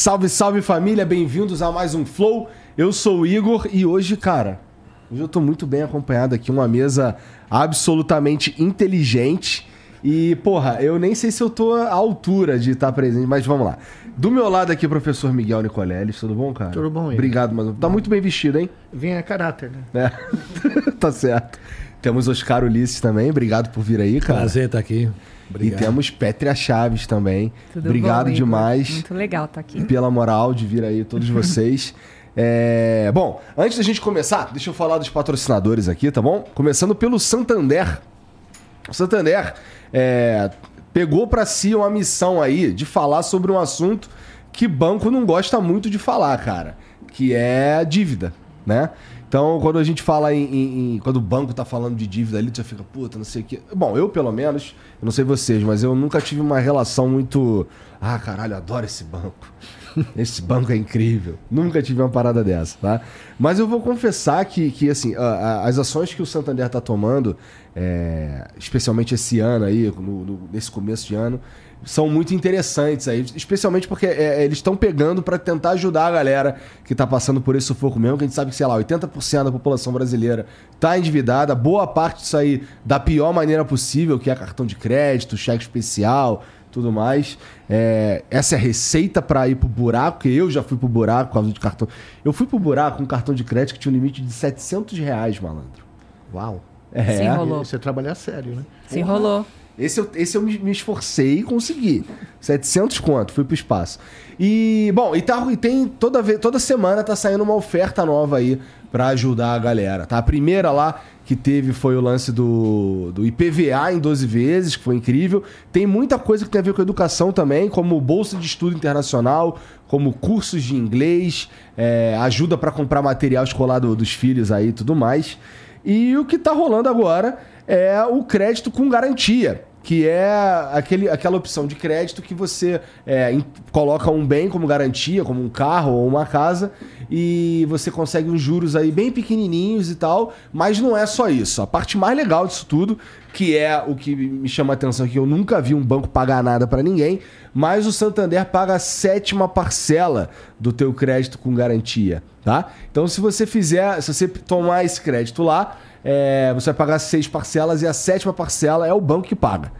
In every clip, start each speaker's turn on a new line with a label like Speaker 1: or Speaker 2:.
Speaker 1: Salve, salve família, bem-vindos a mais um Flow. Eu sou o Igor e hoje, cara, hoje eu tô muito bem acompanhado aqui, uma mesa absolutamente inteligente. E, porra, eu nem sei se eu tô à altura de estar presente, mas vamos lá. Do meu lado aqui, professor Miguel Nicoleles, tudo bom, cara?
Speaker 2: Tudo bom, Igor.
Speaker 1: Obrigado, mano. Tá muito bem vestido, hein?
Speaker 2: Vim a caráter, né?
Speaker 1: É. tá certo. Temos Oscar Ulisses também, obrigado por vir aí, cara.
Speaker 3: Prazer estar aqui. Obrigado.
Speaker 1: E temos Pétria Chaves também.
Speaker 4: Tudo
Speaker 1: Obrigado
Speaker 4: bom,
Speaker 1: demais
Speaker 4: Muito legal estar aqui.
Speaker 1: pela moral de vir aí, todos vocês. É, Bom, antes da gente começar, deixa eu falar dos patrocinadores aqui, tá bom? Começando pelo Santander. O Santander é, pegou pra si uma missão aí de falar sobre um assunto que banco não gosta muito de falar, cara, que é dívida, né? Então, quando a gente fala em, em- em- Quando o banco tá falando de dívida ali, tu já fica, puta, não sei o quê. Bom, eu pelo menos, não sei vocês, mas eu nunca tive uma relação muito. Ah, caralho, eu adoro esse banco. Esse banco é incrível. Nunca tive uma parada dessa, tá? Mas eu vou confessar que, que assim, a- a- as ações que o Santander tá tomando, é, especialmente esse ano aí, no- no- nesse começo de ano, são muito interessantes aí, especialmente porque é, eles estão pegando para tentar ajudar a galera que tá passando por esse sufoco mesmo, que a gente sabe que, sei lá, 80% da população brasileira tá endividada, boa parte disso aí da pior maneira possível, que é cartão de crédito, cheque especial, tudo mais. É, essa é a receita para ir pro buraco, porque eu já fui pro buraco por causa de cartão. Eu fui pro buraco com um cartão de crédito que tinha um limite de 700 reais, malandro.
Speaker 2: Uau.
Speaker 1: É.
Speaker 4: Se enrolou.
Speaker 2: Você trabalhar sério, né?
Speaker 4: Se enrolou.
Speaker 1: Esse eu, esse eu me, esforcei e consegui. 700 conto, fui pro espaço. E, bom, e, tá, e tem toda, vez, toda semana tá saindo uma oferta nova aí pra ajudar a galera, tá? A primeira lá que teve foi o lance do, do IPVA em 12 vezes, que foi incrível. Tem muita coisa que tem a ver com educação também, como bolsa de estudo internacional, como cursos de inglês, é, ajuda pra comprar material escolar do- dos filhos aí e tudo mais. E o que tá rolando agora é o crédito com garantia, que é aquele, aquela opção de crédito que você é, in- coloca um bem como garantia, como um carro ou uma casa, e você consegue uns juros aí bem pequenininhos e tal, mas não é só isso. A parte mais legal disso tudo, que é o que me chama a atenção, que eu nunca vi um banco pagar nada pra ninguém, mas o Santander paga a sétima parcela do teu crédito com garantia, tá? Então se você fizer, se você tomar esse crédito lá, é, você vai pagar seis parcelas e a sétima parcela é o banco que paga.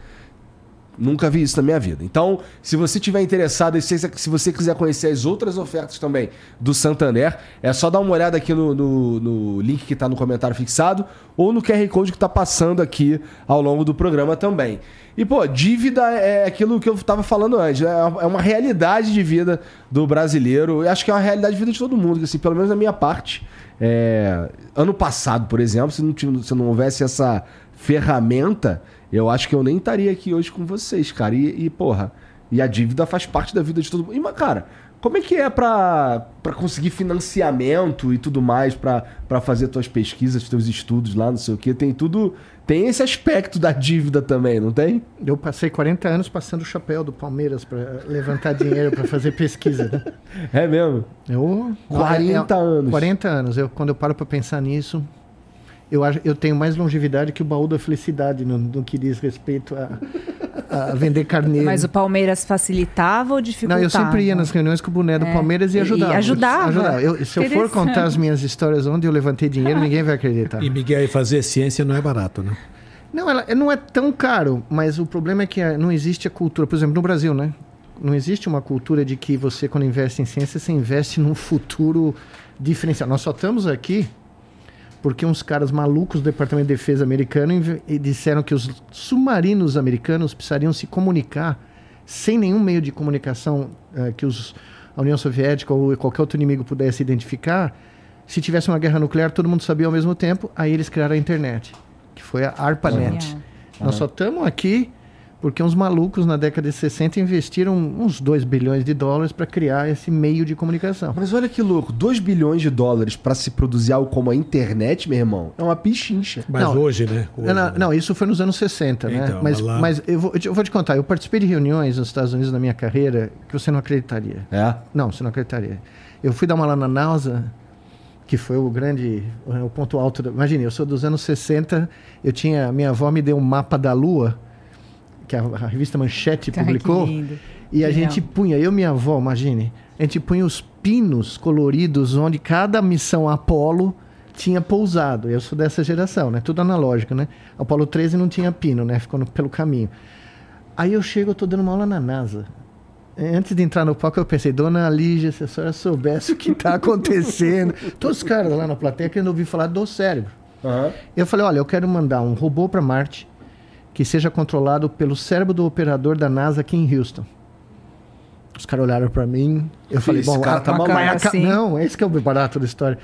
Speaker 1: Nunca vi isso na minha vida. Então, se você tiver interessado e se, você quiser conhecer as outras ofertas também do Santander, é só dar uma olhada aqui no, no- no link que está no comentário fixado ou no QR Code que está passando aqui ao longo do programa também. E, pô, dívida é aquilo que eu estava falando antes. É uma- é uma realidade de vida do brasileiro. Eu acho que é uma realidade de vida de todo mundo, assim, pelo menos na minha parte. É, ano passado, por exemplo, se não, tive- se não houvesse essa ferramenta, eu acho que eu nem estaria aqui hoje com vocês, cara. E, e, porra, e a dívida faz parte da vida de todo mundo. E, cara, como é que é pra, pra conseguir financiamento e tudo mais, pra, pra fazer tuas pesquisas, teus estudos lá, não sei o quê? Tem tudo. Tem esse aspecto da dívida também, não tem?
Speaker 2: Eu passei 40 anos passando o chapéu do Palmeiras para levantar dinheiro para fazer pesquisa, né?
Speaker 1: É mesmo?
Speaker 2: Eu,
Speaker 1: 40 anos.
Speaker 2: 40 anos. Eu, quando eu paro para pensar nisso, eu, acho- eu tenho mais longevidade que o baú da felicidade no, no que diz respeito a, a vender carneiro.
Speaker 4: Mas o Palmeiras facilitava ou
Speaker 2: Não,
Speaker 4: dificultava?
Speaker 2: eu sempre ia nas reuniões com o boné do
Speaker 4: É.
Speaker 2: Palmeiras e ajudava.
Speaker 4: e ajudava.
Speaker 2: Eu- se eu for contar as minhas histórias onde eu levantei dinheiro, ninguém vai acreditar.
Speaker 3: E Miguel, e fazer ciência não é barato, né?
Speaker 2: Não, ela não é tão caro, mas o problema é que ah, não existe a cultura. Por exemplo, no Brasil, né? Não existe uma cultura de que você, quando investe em ciência, você investe num futuro diferencial. Nós só estamos aqui porque uns caras malucos do Departamento de Defesa americano e disseram que os submarinos americanos precisariam se comunicar sem nenhum meio de comunicação eh, que os, a União Soviética ou qualquer outro inimigo pudesse identificar. Se tivesse uma guerra nuclear, todo mundo sabia ao mesmo tempo. Aí eles criaram a internet, que foi a ARPANET.
Speaker 4: Genial.
Speaker 2: Nós só estamos aqui porque uns malucos na década de 60 investiram uns 2 bilhões de dólares para criar esse meio de comunicação.
Speaker 1: Mas olha que louco, 2 bilhões de dólares pra se produzir algo como a internet, meu irmão, é uma pichincha.
Speaker 3: Mas
Speaker 2: Não,
Speaker 3: hoje, né? Hoje,
Speaker 2: Não,
Speaker 3: né?
Speaker 2: não, isso foi nos anos 60, né?
Speaker 3: Então,
Speaker 2: Mas,
Speaker 3: lá-
Speaker 2: mas eu, vou, eu vou te contar, eu participei de reuniões nos Estados Unidos na minha carreira que você não acreditaria.
Speaker 1: É?
Speaker 2: Não, você não acreditaria. Eu fui dar uma lá na NASA, que foi o grande, o ponto alto. Da... Imagine, eu sou dos anos 60, eu tinha, minha avó me deu um mapa da Lua, que a, a revista Manchete
Speaker 4: Ai, que
Speaker 2: publicou.
Speaker 4: lindo.
Speaker 2: E a
Speaker 4: Legal.
Speaker 2: gente punha, eu e minha avó, imagine, a gente punha os pinos coloridos onde cada missão Apolo tinha pousado. Eu sou dessa geração, né? Tudo analógico, né? Apolo 13 não tinha pino, né? Ficou no- pelo caminho. Aí eu chego, eu tô dando uma aula na NASA. Eh, Antes de entrar no palco, eu pensei, dona Lígia, se a senhora soubesse o que tá acontecendo. Todos os caras lá na plateia querendo ouvir falar do cérebro.
Speaker 1: Aham.
Speaker 2: Eu falei, olha, eu quero mandar um robô para Marte que seja controlado pelo cérebro do operador da NASA aqui em Houston. Os caras olharam para mim, eu falei,
Speaker 1: Esse
Speaker 2: bom,
Speaker 1: cara tá
Speaker 2: vai aca-
Speaker 4: Assim.
Speaker 2: não, esse que é o barato da história.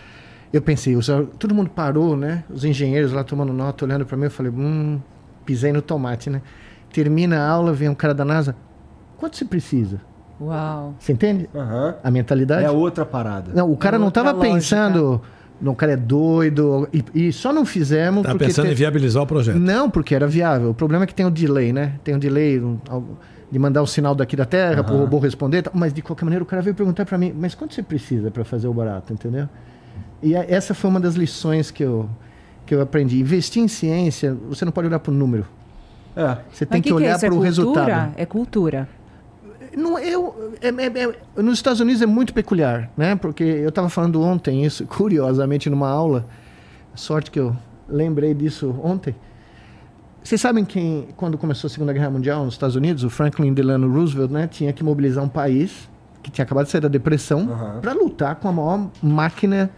Speaker 2: Eu pensei, os- todo mundo parou, né? Os engenheiros lá tomando nota, olhando para mim, eu falei, hum, pisei no tomate, né? Termina a aula, vem um cara da NASA, quanto você precisa?
Speaker 4: Uau.
Speaker 2: Você entende
Speaker 1: Aham.
Speaker 2: a mentalidade?
Speaker 1: É outra parada.
Speaker 2: Não, o cara
Speaker 4: É
Speaker 2: não
Speaker 4: outra
Speaker 2: tava
Speaker 4: lógica.
Speaker 2: O cara é doido, e, e só não fizemos
Speaker 3: Tá
Speaker 2: porque...
Speaker 3: pensando
Speaker 2: te-
Speaker 3: em viabilizar o projeto.
Speaker 2: não, porque era viável. O problema é que tem o delay, né? Tem o delay um, algo- de mandar o sinal daqui da Terra para o robô responder. Mas de qualquer maneira, o cara veio perguntar para mim: mas quanto você precisa para fazer o barato, entendeu? E a- essa foi uma das lições que eu, que eu aprendi. Investir em ciência, você não pode olhar para o número.
Speaker 1: É.
Speaker 2: Você tem
Speaker 4: Mas
Speaker 2: que,
Speaker 4: que é
Speaker 2: olhar?
Speaker 4: É
Speaker 2: para o
Speaker 4: cultura?
Speaker 2: resultado.
Speaker 4: É cultura.
Speaker 2: Não, eu, é- é- é- nos Estados Unidos é muito peculiar, né? Porque eu estava falando ontem isso, curiosamente, numa aula. Sorte que eu lembrei disso ontem. Vocês sabem quem, quando começou a Segunda Guerra Mundial nos Estados Unidos, o Franklin Delano Roosevelt, né, tinha que mobilizar um país que tinha acabado de sair da depressão
Speaker 1: Aham.
Speaker 2: para lutar com a maior máquina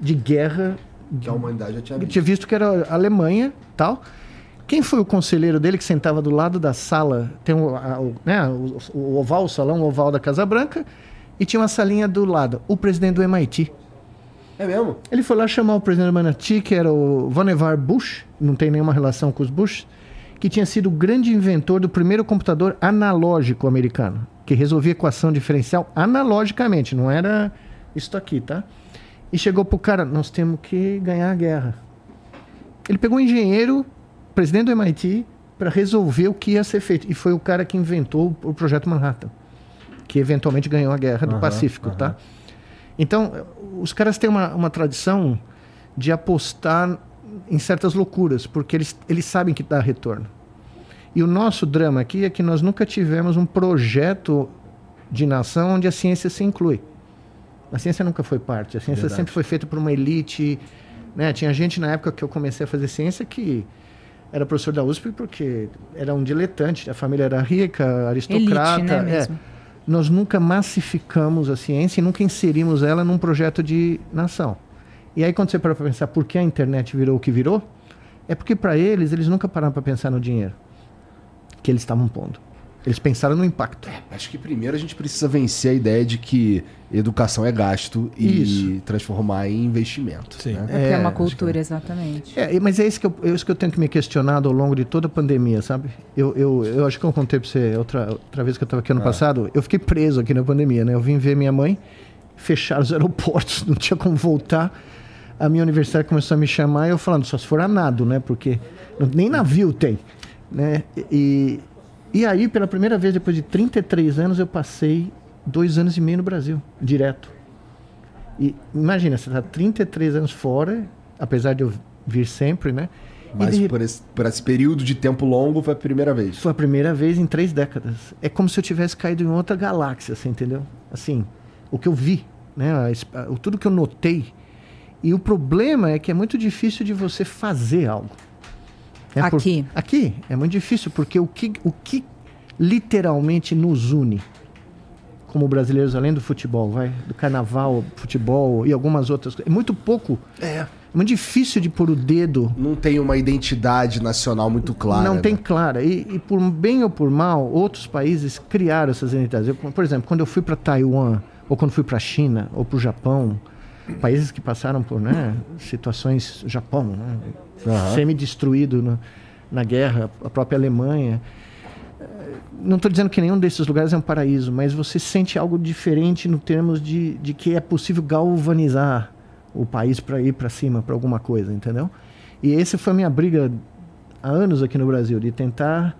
Speaker 2: de guerra
Speaker 1: Que a humanidade já tinha visto.
Speaker 2: tinha visto que era a Alemanha tal. Quem foi o conselheiro dele que sentava do lado da sala? Tem o, a- o- né, o, o oval, o salão oval da Casa Branca, e tinha uma salinha do lado. O presidente do MIT.
Speaker 1: É mesmo?
Speaker 2: Ele foi lá chamar o presidente do MIT, que era o Vannevar Bush, não tem nenhuma relação com os Bush, que tinha sido o grande inventor do primeiro computador analógico americano, que resolvia equação diferencial analogicamente, não era isso aqui, tá? E chegou pro cara, nós temos que ganhar a guerra. Ele pegou um engenheiro, presidente do MIT, para resolver o que ia ser feito. E foi o cara que inventou o projeto Manhattan, que eventualmente ganhou a guerra do
Speaker 1: Aham,
Speaker 2: Pacífico,
Speaker 1: aham.
Speaker 2: tá? Então, os caras têm uma, uma tradição de apostar em certas loucuras, porque eles, eles sabem que dá retorno. E o nosso drama aqui é que nós nunca tivemos um projeto de nação onde a ciência se inclui. A ciência nunca foi parte. A ciência
Speaker 1: Verdade.
Speaker 2: sempre foi feita por uma elite. Né? Tinha gente na época que eu comecei a fazer ciência que era professor da USP porque era um diletante. A família era rica, aristocrata.
Speaker 4: Elite, né,
Speaker 2: é. Nós nunca massificamos a ciência e nunca inserimos ela num projeto de nação. E aí, quando você para para pensar por que a internet virou o que virou, é porque para eles, eles nunca pararam para pensar no dinheiro que eles estavam pondo. Eles pensaram no impacto.
Speaker 1: Acho que primeiro a gente precisa vencer a ideia de que educação é gasto e
Speaker 2: Isso.
Speaker 1: transformar em investimento.
Speaker 3: Sim.
Speaker 1: né?
Speaker 4: É, é uma
Speaker 2: acho
Speaker 4: cultura, exatamente.
Speaker 2: É, mas é isso, que eu, é isso que eu tenho que me questionar ao longo de toda a pandemia, sabe? Eu, eu, eu acho que eu contei para você outra, outra vez que eu estava aqui ano passado. Eu fiquei preso aqui na pandemia, né? Eu vim ver minha mãe, fecharam os aeroportos, não tinha como voltar. A minha universidade começou a me chamar e eu falando, só se for a nado, né? Porque nem navio tem, né? E, e aí, pela primeira vez, depois de 33 anos, eu passei dois anos e meio no Brasil, direto. E imagina, você está 33 anos fora, apesar de eu vir sempre, né?
Speaker 1: Mas
Speaker 2: de
Speaker 1: por esse, por esse período de tempo longo foi a primeira vez.
Speaker 2: foi a primeira vez em três décadas. É como se eu tivesse caído em outra galáxia, você entendeu? Assim, o que eu vi, né? tudo que eu notei. E o problema é que é muito difícil de você fazer algo. É por-
Speaker 4: Aqui.
Speaker 2: aqui é muito difícil, porque o que, o que literalmente nos une como brasileiros, além do futebol, vai, do carnaval, futebol e algumas outras coisas, é muito pouco.
Speaker 1: É.
Speaker 2: É muito difícil de pôr o dedo
Speaker 1: Não tem uma identidade nacional muito clara.
Speaker 2: não tem
Speaker 1: né?
Speaker 2: clara. E, e por bem ou por mal, outros países criaram essas identidades. Eu, por exemplo, quando eu fui para Taiwan, ou quando fui para a China, ou para o Japão, países que passaram por né, situações. Japão, né,
Speaker 1: Aham.
Speaker 2: semi-destruído na, na guerra, a própria Alemanha. Não estou dizendo que nenhum desses lugares é um paraíso, mas você sente algo diferente no termos de, de que é possível galvanizar o país para ir para cima, para alguma coisa, entendeu? E essa foi a minha briga há anos aqui no Brasil, de tentar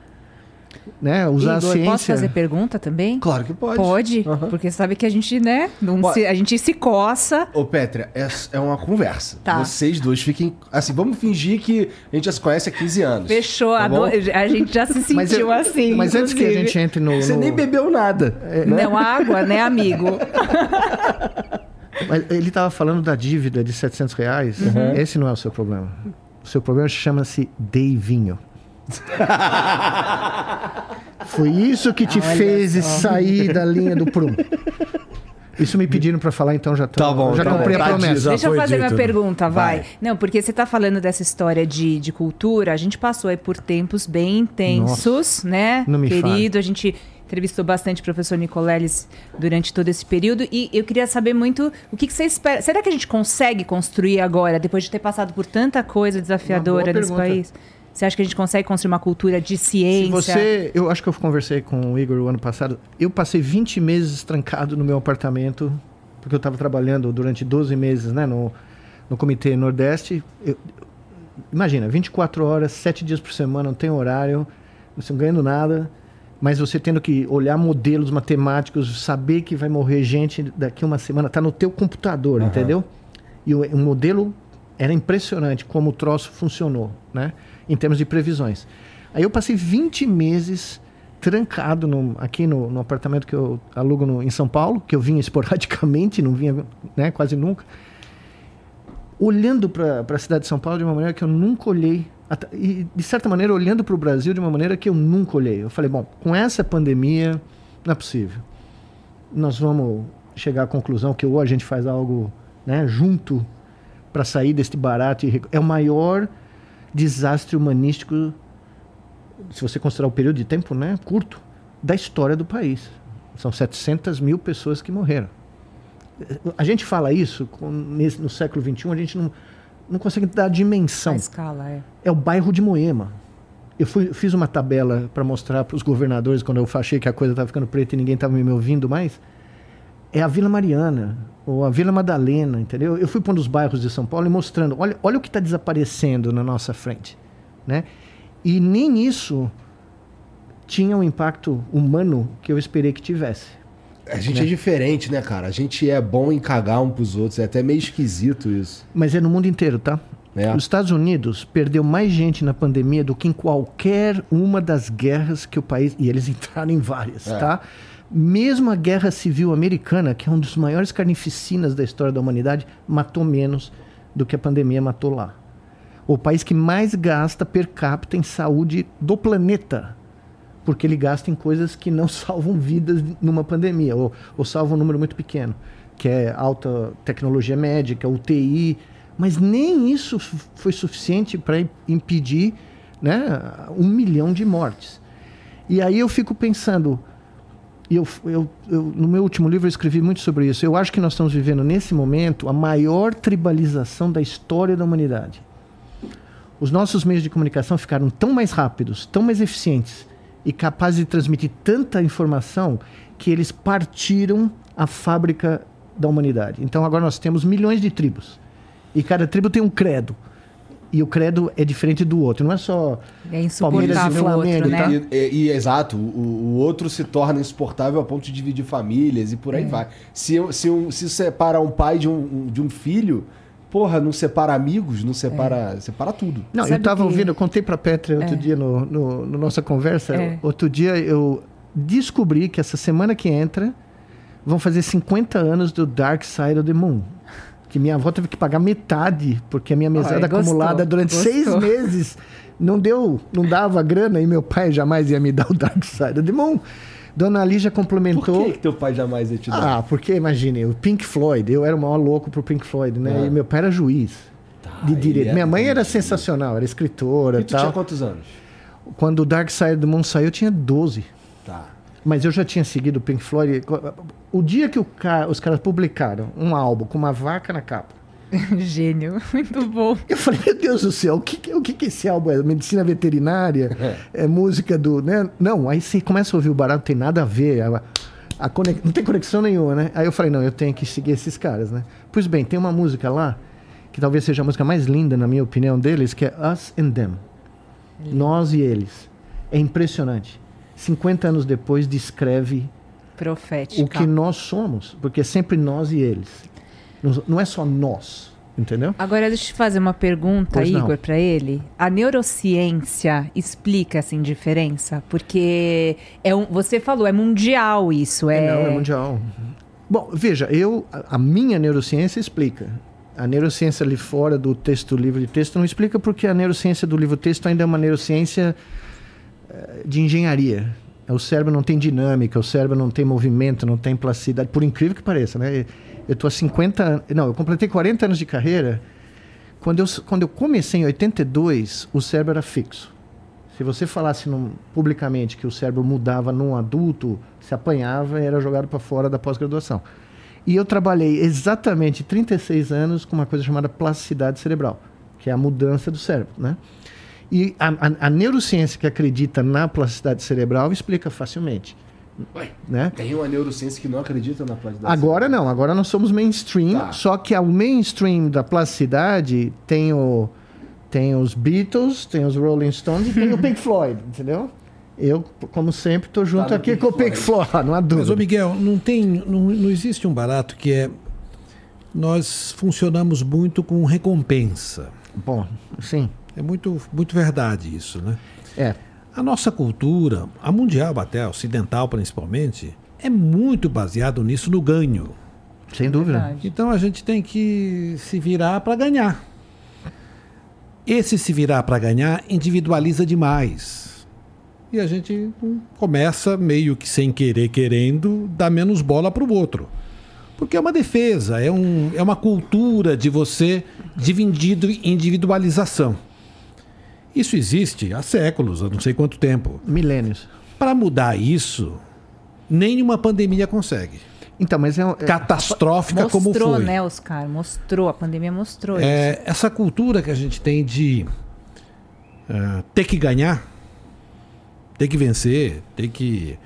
Speaker 2: né, usar
Speaker 4: Igor,
Speaker 2: a ciência.
Speaker 4: posso fazer pergunta também?
Speaker 1: Claro que pode.
Speaker 4: Pode,
Speaker 1: Aham.
Speaker 4: porque sabe que a gente, né, não se- a gente se coça.
Speaker 1: Ô, Petra, é, é uma conversa.
Speaker 4: Tá.
Speaker 1: Vocês dois fiquem. Assim, vamos fingir que a gente já se conhece há 15 anos.
Speaker 4: Fechou,
Speaker 1: Tá
Speaker 4: a, no- a gente já se
Speaker 2: Mas,
Speaker 4: sentiu
Speaker 2: eu-
Speaker 4: assim.
Speaker 2: mas antes que a
Speaker 4: inclusive.
Speaker 2: gente entre no.
Speaker 1: Você
Speaker 2: no-
Speaker 1: nem bebeu nada. né?
Speaker 4: Não, água, né, amigo?
Speaker 2: Mas ele estava falando da dívida de 700 reais.
Speaker 1: Uhum.
Speaker 2: Esse não é o seu problema. O seu problema chama-se Deivinho. Foi isso que te
Speaker 4: Olha
Speaker 2: fez
Speaker 4: só.
Speaker 2: sair da linha do prum. Isso me pediram para falar, então já tô,
Speaker 1: Tá bom,
Speaker 2: já
Speaker 1: tá
Speaker 2: cumpri
Speaker 1: bom.
Speaker 2: a promessa.
Speaker 4: Deixa eu fazer minha
Speaker 3: dito,
Speaker 4: pergunta, vai.
Speaker 1: Vai.
Speaker 4: Não, porque você tá falando dessa história de, de cultura, a gente passou aí por tempos bem intensos, né?
Speaker 2: não me
Speaker 4: Querido, a gente entrevistou bastante o professor Nicoleles durante todo esse período e eu queria saber muito o que, que você espera. Será que a gente consegue construir agora, depois de ter passado por tanta coisa desafiadora nesse
Speaker 2: pergunta.
Speaker 4: país? Você acha que a gente consegue construir uma cultura de ciência?
Speaker 2: Se você, eu acho que eu conversei com o Igor o ano passado. Eu passei 20 meses trancado no meu apartamento, porque eu estava trabalhando durante 12 meses, né, no, no Comitê Nordeste. Eu- imagina, 24 horas, 7 dias por semana, não tem horário, você não ganhando nada, mas você tendo que olhar modelos matemáticos, saber que vai morrer gente daqui uma semana, tá no teu computador, entendeu? E o, o modelo era impressionante como o troço funcionou, né? Em termos de previsões. Aí eu passei 20 meses trancado no- aqui no, no apartamento que eu alugo no- em São Paulo, que eu vinha esporadicamente, não vinha né, quase nunca, olhando para a cidade de São Paulo de uma maneira que eu nunca olhei, e de certa maneira olhando para o Brasil de uma maneira que eu nunca olhei. Eu falei, bom, com essa pandemia não é possível. Nós vamos chegar à conclusão que ou a gente faz algo né, junto para sair deste barato. É o maior desastre humanístico, se você considerar o período de tempo né, curto, da história do país. São 700 mil pessoas que morreram. A gente fala isso no século XXI, a gente não, não consegue dar a dimensão
Speaker 4: A escala, é.
Speaker 2: é o bairro de Moema. Eu fui- fiz uma tabela para mostrar para os governadores quando eu achei que a coisa estava ficando preta e ninguém estava me ouvindo mais. É a Vila Mariana ou a Vila Madalena, entendeu? Eu fui para um dos bairros de São Paulo e mostrando, olha, olha o que está desaparecendo na nossa frente, né? E nem isso tinha o impacto humano que eu esperei que tivesse.
Speaker 1: A gente é diferente, né, cara? A gente é bom em cagar um pros outros. É até meio esquisito isso.
Speaker 2: Mas é no mundo inteiro, tá?
Speaker 1: É.
Speaker 2: Os Estados Unidos perdeu mais gente na pandemia do que em qualquer uma das guerras que o país. E eles entraram em várias,
Speaker 1: É.
Speaker 2: tá? Mesmo a Guerra Civil Americana, que é um dos maiores carnificinas da história da humanidade, matou menos do que a pandemia matou lá. O país que mais gasta per capita em saúde do planeta. Porque ele gasta em coisas que não salvam vidas numa pandemia, ou, ou salvam um número muito pequeno, que é alta tecnologia médica, UTI. Mas nem isso foi suficiente para impedir né, um milhão de mortes. E aí eu fico pensando, e eu, eu, eu, no meu último livro eu escrevi muito sobre isso. Eu acho que nós estamos vivendo nesse momento a maior tribalização da história da humanidade. Os nossos meios de comunicação ficaram tão mais rápidos, tão mais eficientes e capazes de transmitir tanta informação que eles partiram a fábrica da humanidade. Então agora nós temos milhões de tribos e cada tribo tem um credo. E o credo é diferente do outro. Não é só
Speaker 4: É
Speaker 2: Palmeiras e
Speaker 4: insuportável o outro,
Speaker 2: Flamengo,
Speaker 4: né?
Speaker 2: tá?
Speaker 1: E, e- e, exato, o, o outro se torna insuportável a ponto de dividir famílias e por aí vai. Se, eu- se, um, se separa um pai de um, um- de um filho, porra, não separa amigos, não separa. Separa tudo.
Speaker 2: Não, eu
Speaker 4: Sabe
Speaker 2: estava
Speaker 4: que-
Speaker 2: ouvindo, eu contei para Petra outro
Speaker 4: É.
Speaker 2: dia no, no, no nossa conversa.
Speaker 4: É.
Speaker 2: Outro dia eu descobri que essa semana que entra vão fazer 50 anos do Dark Side of the Moon. Que minha avó teve que pagar metade, porque a minha mesada
Speaker 4: Olha, gostou,
Speaker 2: acumulada durante
Speaker 4: gostou.
Speaker 2: seis meses não deu, não dava grana e meu pai jamais ia me dar o Dark Side of the Moon. Dona Lígia
Speaker 1: Por
Speaker 2: complementou.
Speaker 1: que, que teu pai jamais ia te dar?
Speaker 2: Ah, porque imagine, o Pink Floyd, eu era o maior louco pro Pink Floyd, né?
Speaker 1: Ah.
Speaker 2: E meu pai era juiz de
Speaker 1: ele
Speaker 2: direito.
Speaker 1: era
Speaker 2: Minha mãe era
Speaker 1: juiz.
Speaker 2: sensacional, era escritora
Speaker 1: e
Speaker 2: e
Speaker 1: tu tinha
Speaker 2: tal.
Speaker 1: quantos anos?
Speaker 2: Quando o Dark Side do Moon saiu, eu tinha 12.
Speaker 1: Tá.
Speaker 2: Mas eu já tinha seguido o Pink Floyd. O dia que o ca- os caras publicaram um álbum com uma vaca na capa,
Speaker 4: Gênio, muito bom.
Speaker 2: eu falei, meu Deus do céu, o que, o que, que esse álbum é? Medicina veterinária? É música do. Né? Não, aí você começa a ouvir o barato, não tem nada a ver. A, a conex- Não tem conexão nenhuma, né? Aí eu falei, não, eu tenho que seguir esses caras, né? Pois bem, tem uma música lá, que talvez seja a música mais linda, na minha opinião, deles, que é Us and Them. Nós e eles. É impressionante. 50 anos depois, descreve
Speaker 4: Profética.
Speaker 2: o que nós somos, porque é sempre nós e eles. Não- é só nós, entendeu?
Speaker 4: Agora deixa eu te fazer uma pergunta,
Speaker 2: Pois.
Speaker 4: Igor, para ele. A neurociência explica essa indiferença? Porque é um, você falou, é mundial isso. É,
Speaker 2: Não, é mundial. Bom, veja, eu a minha neurociência explica. A neurociência ali fora do texto do livro de texto não explica porque a neurociência do livro texto ainda é uma neurociência de engenharia. O cérebro não tem dinâmica, o cérebro não tem movimento, não tem plasticidade, por incrível que pareça, né? Eu estou há 50 anos, não, eu completei 40 anos de carreira. Quando eu, quando eu comecei em 82, o cérebro era fixo. Se você falasse num- publicamente que o cérebro mudava num adulto, se apanhava e era jogado para fora da pós-graduação. E eu trabalhei exatamente 36 anos com uma coisa chamada plasticidade cerebral, que é a mudança do cérebro, né? E a, a- a neurociência que acredita na plasticidade cerebral explica facilmente,
Speaker 1: Ué,
Speaker 2: né?
Speaker 1: tem uma neurociência que não acredita na plasticidade.
Speaker 2: Agora não, agora nós somos mainstream,
Speaker 1: Tá.
Speaker 2: só que o mainstream da plasticidade tem o tem os Beatles, tem os Rolling Stones e tem o Pink Floyd, entendeu? Eu, como sempre, tô junto
Speaker 1: Tá
Speaker 2: aqui
Speaker 1: Pink
Speaker 2: com o Pink Floyd, não há
Speaker 3: Mas,
Speaker 2: dúvida.
Speaker 3: ô Miguel, não, tem, não, não existe um barato que é. Nós funcionamos muito com recompensa.
Speaker 2: Bom, sim,
Speaker 3: É muito, muito verdade isso, né?
Speaker 2: é.
Speaker 3: A nossa cultura, a mundial até, a ocidental principalmente, é muito baseado nisso no ganho.
Speaker 2: Sem dúvida.
Speaker 4: Verdade.
Speaker 3: Então a gente tem que se virar para ganhar. Esse se virar para ganhar individualiza demais. E a gente começa meio que sem querer, querendo, dar menos bola para o outro. Porque é uma defesa, é, um, é uma cultura de você dividido individualização. Isso existe há séculos, há não sei quanto tempo.
Speaker 2: Milênios.
Speaker 3: Para mudar isso, nenhuma pandemia consegue.
Speaker 2: Então, mas é, é
Speaker 3: Catastrófica
Speaker 4: Mostrou,
Speaker 3: como foi.
Speaker 4: né, Oscar? Mostrou, a pandemia mostrou isso.
Speaker 3: É, essa cultura que a gente tem de ah, ter que ganhar, ter que vencer, ter que,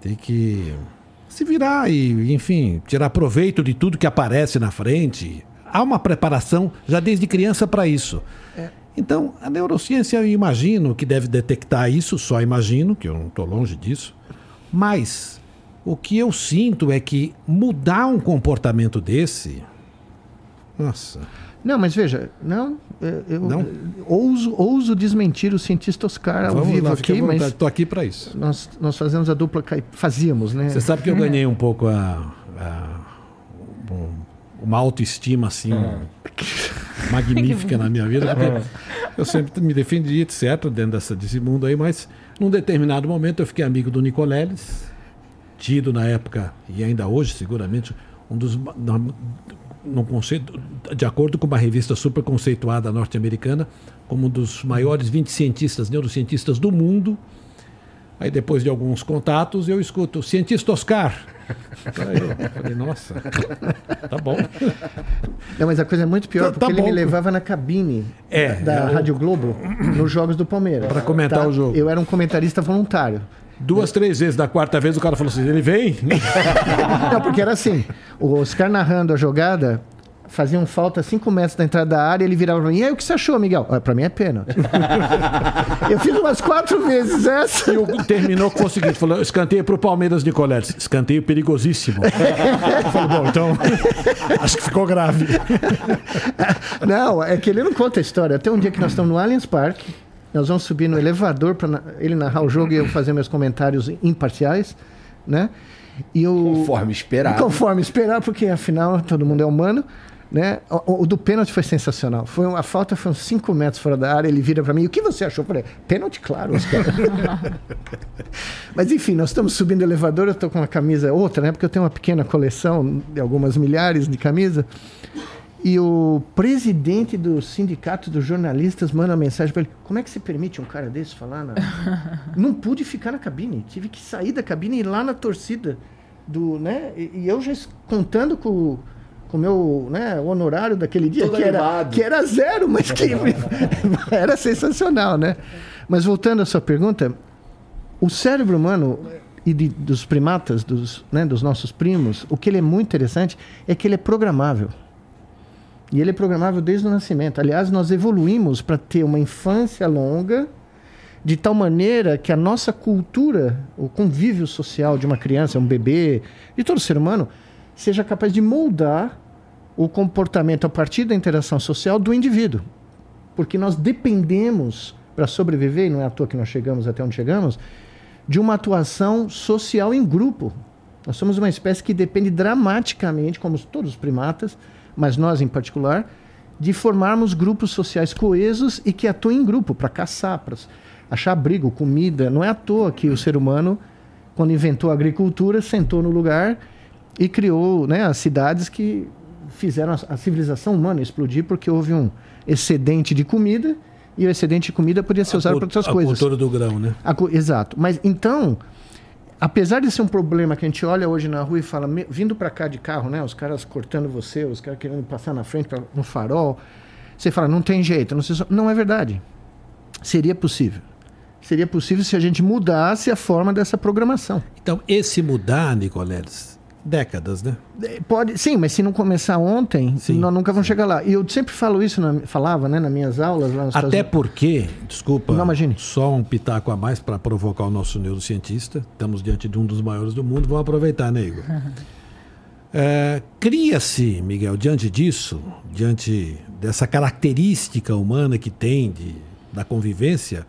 Speaker 3: ter que se virar e, enfim, tirar proveito de tudo que aparece na frente. Há uma preparação já desde criança para isso. Então, a neurociência, eu imagino que deve detectar isso, só imagino, que eu não estou longe disso. Mas o que eu sinto é que mudar um comportamento desse. Nossa.
Speaker 2: Não, mas veja, não, eu
Speaker 3: Não?
Speaker 2: ouso, ouso desmentir o cientista Oscar ao
Speaker 3: Vamos
Speaker 2: vivo
Speaker 3: lá,
Speaker 2: aqui, mas
Speaker 3: Tô aqui para isso.
Speaker 2: nós, nós fazemos a dupla fazíamos, né?
Speaker 3: Você sabe que eu ganhei um pouco a, a- um- uma autoestima assim magnífica na minha vida, porque eu sempre me defendi, etc, dentro dessa, desse mundo aí, mas num determinado momento eu fiquei amigo do Nicoleles, tido na época e ainda hoje seguramente um dos na- no conceito, de acordo com uma revista super conceituada norte-americana, como um dos maiores 20 cientistas, neurocientistas do mundo. Aí depois de alguns contatos eu escuto, cientista Oscar. Aí eu falei, nossa, tá bom.
Speaker 2: Não, mas a coisa é muito pior,
Speaker 3: Tá-
Speaker 2: porque
Speaker 3: tá
Speaker 2: ele me
Speaker 3: bom.
Speaker 2: levava na cabine
Speaker 3: É,
Speaker 2: da
Speaker 3: eu-
Speaker 2: Rádio Globo nos Jogos do Palmeiras.
Speaker 3: Pra comentar o jogo.
Speaker 2: Eu era um comentarista voluntário.
Speaker 3: Duas, três vezes, da quarta vez o cara falou assim, ele vem?
Speaker 2: Não, porque era assim, o Oscar narrando a jogada, faziam falta a 5 metros da entrada da área, ele virava pra mim, e aí, o que você achou, Miguel? Ah, pra mim é pênalti. eu fiz umas quatro vezes essa.
Speaker 3: E o- terminou com o seguinte, falou, escanteio pro Palmeiras Nicoleles. Escanteio perigosíssimo. Eu falei, bom, então, acho que ficou grave.
Speaker 2: Não, é que ele não conta a história. Até um dia que nós estamos no Allianz Parque, nós vamos subir no elevador para ele narrar o jogo e eu fazer meus comentários imparciais, né? E o
Speaker 1: Conforme esperado.
Speaker 2: Conforme esperar, porque afinal todo mundo é humano. Né? O, o do pênalti foi sensacional. Foi uma, a falta foi uns 5 metros fora da área. Ele vira para mim: O que você achou? Eu falei: Pênalti, claro. Oscar." Mas enfim, nós estamos subindo o elevador. Eu estou com uma camisa outra, né? Porque eu tenho uma pequena coleção de algumas milhares de camisas. E o presidente do sindicato dos jornalistas manda uma mensagem para ele: Como é que se permite um cara desse falar? Na... Não pude ficar na cabine, tive que sair da cabine e ir lá na torcida do, né? E, e eu já contando com com o meu né, honorário daquele dia,
Speaker 1: Todo
Speaker 2: que era, que era zero, mas que era sensacional, né? Mas voltando à sua pergunta, o cérebro humano e de- dos primatas, dos, né, dos nossos primos, o que ele é muito interessante é que ele é programável. E ele é programável desde o nascimento. Aliás, nós evoluímos para ter uma infância longa, de tal maneira que a nossa cultura, o convívio social de uma criança, um bebê, de todo ser humano, seja capaz de moldar o comportamento a partir da interação social do indivíduo. Porque nós dependemos, para sobreviver, e não é à toa que nós chegamos até onde chegamos, de uma atuação social em grupo. Nós somos uma espécie que depende dramaticamente, como todos os primatas, mas nós em particular, de formarmos grupos sociais coesos e que atuem em grupo para caçar, para achar abrigo, comida. Não é à toa que o ser humano, quando inventou a agricultura, sentou no lugar e criou né, as cidades que fizeram a, a civilização humana explodir porque houve um excedente de comida e o excedente de comida podia ser usado para outras
Speaker 3: a
Speaker 2: coisas.
Speaker 3: A cultura do grão, né?
Speaker 2: A, exato. Mas então, apesar de ser um problema que a gente olha hoje na rua e fala, vindo para cá de carro, né? Os caras cortando você, os caras querendo passar na frente pra, no farol. Você fala, não tem jeito. Não, sei, não é verdade. Seria possível. Seria possível se a gente mudasse a forma dessa programação.
Speaker 3: Então, esse mudar, Nicoleles, décadas, né?
Speaker 2: É, pode, sim, mas se não começar ontem, sim, nós nunca vamos sim. chegar lá. E eu sempre falo isso, na, falava, né, nas minhas aulas lá
Speaker 3: Até porque, desculpa,
Speaker 2: não, imagine.
Speaker 3: só um pitaco a mais para provocar o nosso neurocientista. Estamos diante de um dos maiores do mundo, vamos aproveitar, né, Igor? É, Cria-se, Miguel, diante disso, diante dessa característica humana que tem de, da convivência,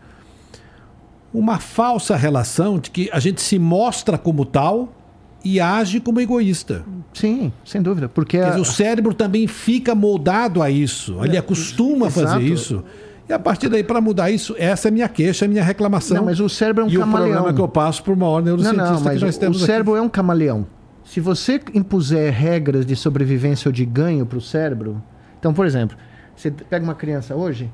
Speaker 3: uma falsa relação de que a gente se mostra como tal e age como egoísta.
Speaker 2: Sim, sem dúvida. Porque
Speaker 3: a... dizer, o cérebro também fica moldado a isso. Ele é, acostuma a fazer isso. E a partir daí, para mudar isso, essa é a minha queixa, a minha reclamação.
Speaker 2: Não, mas o cérebro é um
Speaker 3: e
Speaker 2: camaleão.
Speaker 3: E o problema que eu passo por uma hora neurocientista
Speaker 2: não, não, mas
Speaker 3: que nós temos
Speaker 2: O cérebro
Speaker 3: aqui.
Speaker 2: é um camaleão. Se você impuser regras de sobrevivência ou de ganho para o cérebro... Então, por exemplo, você pega uma criança hoje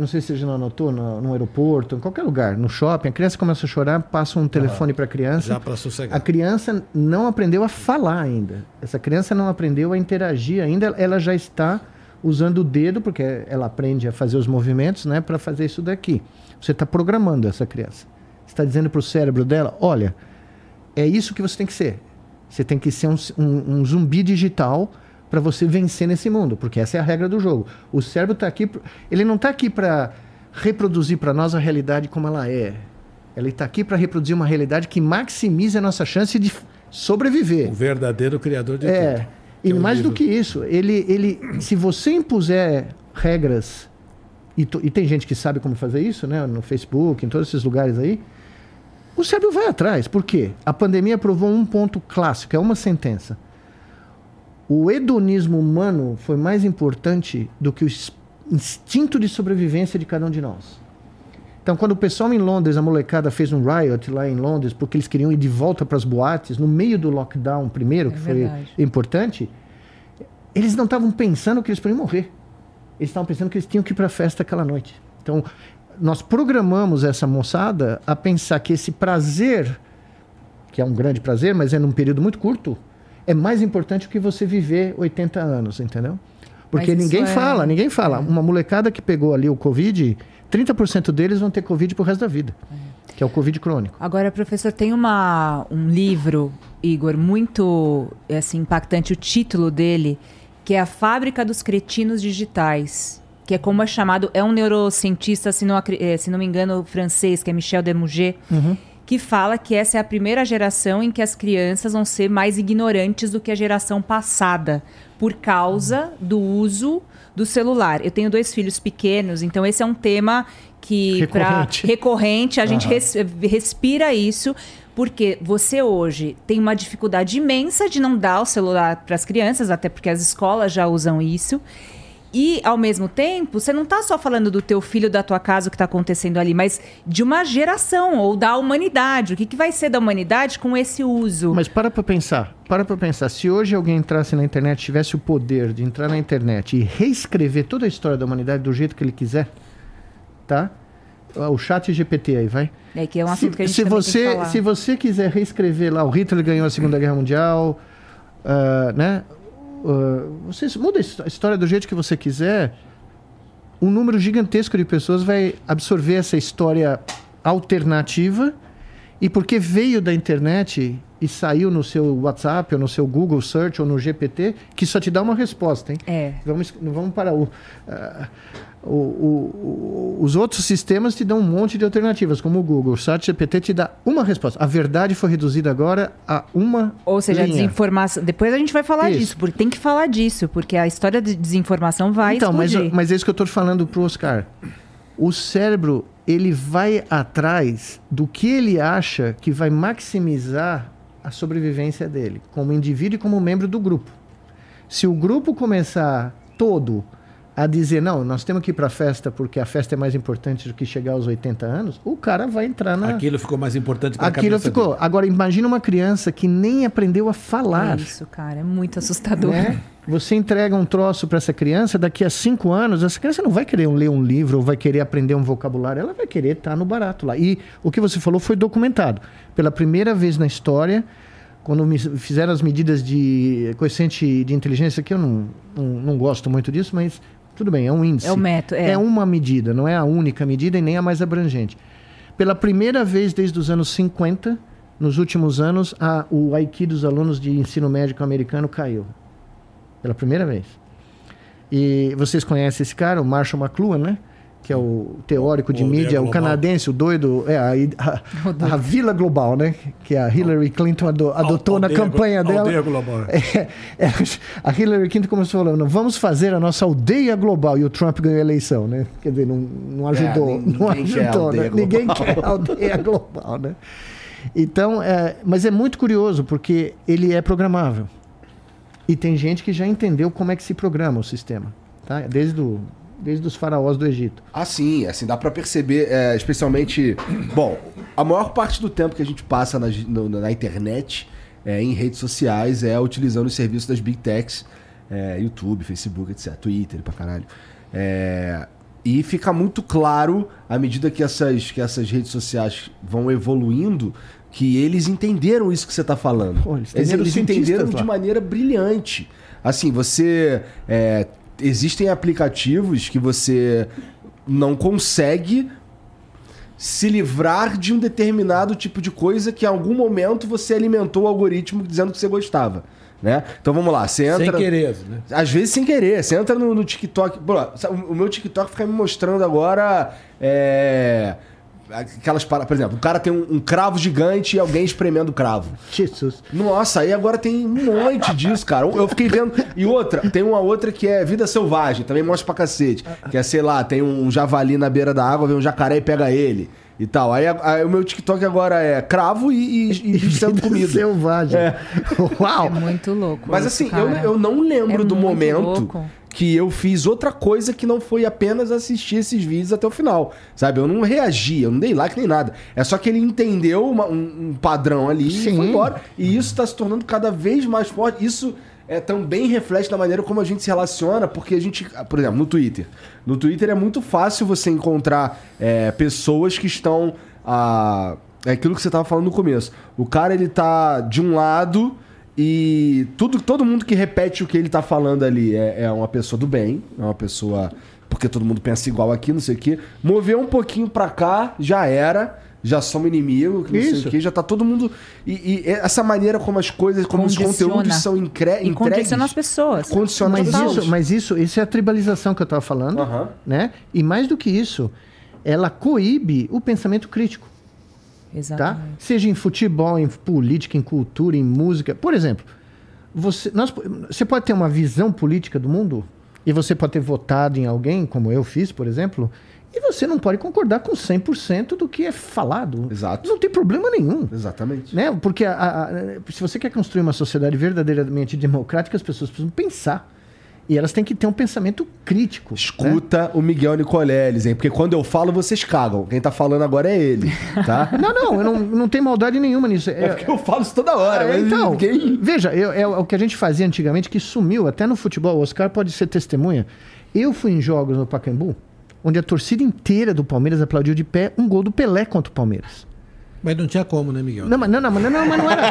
Speaker 2: não sei se você já notou, no, no, aeroporto, em qualquer lugar, no shopping, a criança começa a chorar, passa um telefone para a criança.
Speaker 3: Já para sossegar.
Speaker 2: A criança não aprendeu a falar ainda. Essa criança não aprendeu a interagir ainda. Ela já está usando o dedo, porque ela aprende a fazer os movimentos, né, para fazer isso daqui. Você está programando essa criança. Você está dizendo para o cérebro dela: olha, é isso que você tem que ser. Você tem que ser um, um, um zumbi digital para você vencer nesse mundo, porque essa é a regra do jogo. O cérebro está aqui, ele não está aqui para reproduzir para nós a realidade como ela é. Ele está aqui para reproduzir uma realidade que maximize a nossa chance de sobreviver.
Speaker 3: O verdadeiro criador de
Speaker 2: é. tudo. E mais do que isso, ele, ele, se você impuser regras e, e, tem gente que sabe como fazer isso, né? No Facebook, em todos esses lugares aí. O cérebro vai atrás. Por quê? A pandemia provou um ponto clássico, é uma sentença o hedonismo humano foi mais importante do que o instinto de sobrevivência de cada um de nós. Então, quando o pessoal em Londres, a molecada fez um riot lá em Londres, porque eles queriam ir de volta para as boates, no meio do lockdown primeiro, é que verdade. foi importante, eles não estavam pensando que eles podiam morrer. Eles estavam pensando que eles tinham que ir para a festa aquela noite. Então, nós programamos essa moçada a pensar que esse prazer, que é um grande prazer, mas é num período muito curto, é mais importante do que você viver 80 anos, entendeu? Porque ninguém é... fala, ninguém fala. É. Uma molecada que pegou ali o Covid, 30% deles vão ter Covid pro resto da vida. É. Que é o Covid crônico.
Speaker 4: Agora, professor, tem uma, um livro, Igor, muito assim, impactante, o título dele, que é A Fábrica dos Cretinos Digitais. Que é como é chamado, é um neurocientista, se não, eh, se não me engano, francês, que é Michel Demouget. Uhum que fala que essa é a primeira geração em que as crianças vão ser mais ignorantes do que a geração passada, por causa do uso do celular. Eu tenho dois filhos pequenos, então esse é um tema que
Speaker 2: recorrente,
Speaker 4: recorrente a uhum. gente res, respira isso porque você hoje tem uma dificuldade imensa de não dar o celular para as crianças, até porque as escolas já usam isso. E, ao mesmo tempo, você não está só falando do teu filho, da tua casa, o que está acontecendo ali, mas de uma geração ou da humanidade. O que, que vai ser da humanidade com esse uso?
Speaker 2: Mas para para pensar. Para para pensar. Se hoje alguém entrasse na internet, tivesse o poder de entrar na internet e reescrever toda a história da humanidade do jeito que ele quiser, tá? O chat GPT aí, vai.
Speaker 4: É que é um assunto
Speaker 2: se,
Speaker 4: que a gente
Speaker 2: se você Se você quiser reescrever lá, o Hitler ganhou a Segunda Guerra Mundial, uh, né? Uh, você muda a história do jeito que você quiser, um número gigantesco de pessoas vai absorver essa história alternativa e porque veio da internet, e saiu no seu WhatsApp, ou no seu Google Search, ou no GPT, que só te dá uma resposta, hein?
Speaker 4: É.
Speaker 2: Vamos, vamos para o, ah, o, o- o- os outros sistemas te dão um monte de alternativas, como o Google. O Chat GPT te dá uma resposta. A verdade foi reduzida agora a uma
Speaker 4: Ou seja, a
Speaker 2: linha.
Speaker 4: desinformação. Depois a gente vai falar
Speaker 2: Isso.
Speaker 4: disso, porque tem que falar disso, porque a história de desinformação vai
Speaker 2: Então, mas,
Speaker 4: explodir.
Speaker 2: mas é isso que eu estou falando pro Oscar. O cérebro, ele vai atrás do que ele acha que vai maximizar a sobrevivência dele, como indivíduo e como membro do grupo. Se o grupo começar todo a dizer, não, nós temos que ir para a festa porque a festa é mais importante do que chegar aos 80 anos, o cara vai entrar na...
Speaker 3: Aquilo ficou mais importante para
Speaker 2: Aquilo ficou. Agora, imagina uma criança que nem aprendeu a falar.
Speaker 4: É isso, cara, é muito assustador.
Speaker 2: Né? Você entrega um troço para essa criança, daqui a cinco anos, essa criança não vai querer ler um livro ou vai querer aprender um vocabulário, ela vai querer estar no barato lá. E o que você falou foi documentado. Pela primeira vez na história, quando me fizeram as medidas de coeficiente de inteligência, que eu não, não, não gosto muito disso, mas tudo bem, é um índice.
Speaker 4: É o método, é.
Speaker 2: É uma medida, não é a única medida e nem a mais abrangente. Pela primeira vez desde os anos 50, nos últimos anos, a, o IQ dos alunos de ensino médico americano caiu. Pela primeira vez. E vocês conhecem esse cara, o Marshall McLuhan, né? Que é o teórico de
Speaker 3: O
Speaker 2: mídia, o canadense, o doido, é, a, a, a Vila Global, né? Que a Hillary Clinton ado- adotou na
Speaker 3: Aldeia
Speaker 2: campanha dela.
Speaker 3: Aldeia Global.
Speaker 2: É, é, a Hillary Clinton começou falando, vamos fazer a nossa aldeia global. E o Trump ganhou a eleição, né? Quer dizer, não, não ajudou.
Speaker 1: É, nin-
Speaker 2: não
Speaker 1: ninguém quer
Speaker 2: ajudou,
Speaker 1: aldeia
Speaker 2: né?
Speaker 1: global.
Speaker 2: Ninguém quer a aldeia global, né? Então, é, mas é muito curioso, porque ele é programável. E tem gente que já entendeu como é que se programa o sistema. Tá? Desde, do, desde os faraós do Egito.
Speaker 1: Ah, sim, assim, dá pra perceber, é, especialmente. Bom, a maior parte do tempo que a gente passa na, no- na internet, é, em redes sociais, é utilizando os serviços das Big Techs, é, YouTube, Facebook, etc. Twitter pra caralho. É, e fica muito claro, à medida que essas, que essas redes sociais vão evoluindo, que eles entenderam isso que você tá falando.
Speaker 2: Pô, eles
Speaker 1: eles, entenderam
Speaker 2: lá.
Speaker 1: de maneira brilhante. Assim, você. é, existem aplicativos que você não consegue se livrar de um determinado tipo de coisa que em algum momento você alimentou o algoritmo dizendo que você gostava. Né? Então vamos lá, você
Speaker 3: Sem
Speaker 1: entra.
Speaker 3: querer, né?
Speaker 1: Às vezes sem querer. Você entra no, no TikTok. Sabe, o meu TikTok fica me mostrando agora. É, aquelas paradas. Por exemplo, o cara tem um, um cravo gigante e alguém espremendo o cravo.
Speaker 2: Jesus.
Speaker 1: Nossa, aí agora tem um monte disso, cara. Eu fiquei vendo. E outra, tem uma outra que é Vida Selvagem, também mostra pra cacete. Que é, sei lá, tem um javali na beira da água, vem um jacaré e pega ele. E tal. Aí, aí o meu TikTok agora é cravo e, e, e sendo comido.
Speaker 2: Selvagem. Uau!
Speaker 4: É muito louco.
Speaker 1: Mas
Speaker 4: isso,
Speaker 1: assim, eu, eu não lembro
Speaker 4: É
Speaker 1: do momento
Speaker 4: louco.
Speaker 1: Que eu fiz outra coisa que não foi apenas assistir esses vídeos até o final. Sabe? Eu não reagi, eu não dei like nem nada. É só que ele entendeu uma- um, um padrão ali e
Speaker 2: Sim.
Speaker 1: foi embora. E isso está se tornando cada vez mais forte. Isso é, também reflete na maneira como a gente se relaciona, porque a gente, por exemplo, no Twitter. No Twitter é muito fácil você encontrar é, pessoas que estão. ah, é aquilo que você estava falando no começo. O cara ele tá de um lado e tudo, todo mundo que repete o que ele tá falando ali é, é uma pessoa do bem, é uma pessoa. Porque todo mundo pensa igual aqui, não sei o quê. Mover um pouquinho pra cá, já era. Já somos inimigo, não sei
Speaker 2: Isso.
Speaker 1: o quê, já tá todo mundo. E, e essa maneira como as coisas, como os
Speaker 4: Condiciona.
Speaker 1: conteúdos são incre...
Speaker 4: E
Speaker 1: entregues.
Speaker 4: condiciona as pessoas.
Speaker 1: Condiciona
Speaker 2: Mas
Speaker 1: as pessoas.
Speaker 2: isso, mas isso, isso é a tribalização que eu estava falando, né? E mais do que isso, ela coíbe o pensamento crítico, tá?
Speaker 4: Exatamente.
Speaker 2: Seja em futebol, em política, em cultura, em música. Por exemplo, você, nós, você pode ter uma visão política do mundo e você pode ter votado em alguém, como eu fiz, por exemplo, e você não pode concordar com 100% do que é falado.
Speaker 1: Exato.
Speaker 2: Não tem problema nenhum.
Speaker 1: Exatamente.
Speaker 2: Né? Porque a- a- a- se você quer construir uma sociedade verdadeiramente democrática, as pessoas precisam pensar. E elas têm que ter um pensamento crítico. né?
Speaker 1: Escuta o Miguel Nicoleles, hein? Porque quando eu falo, vocês cagam. Quem tá falando agora é ele, tá?
Speaker 2: Não, não, eu não, não tem maldade nenhuma nisso.
Speaker 1: É porque eu falo isso toda hora,
Speaker 2: É, então,
Speaker 1: ninguém...
Speaker 2: veja, eu- é o que a gente fazia antigamente que sumiu, até no futebol. O Oscar pode ser testemunha. Eu fui em jogos no Pacaembu, onde a torcida inteira do Palmeiras aplaudiu de pé um gol do Pelé contra o Palmeiras.
Speaker 3: Mas não tinha como, né, Miguel?
Speaker 2: Não, mas não, não, mas não, mas não era.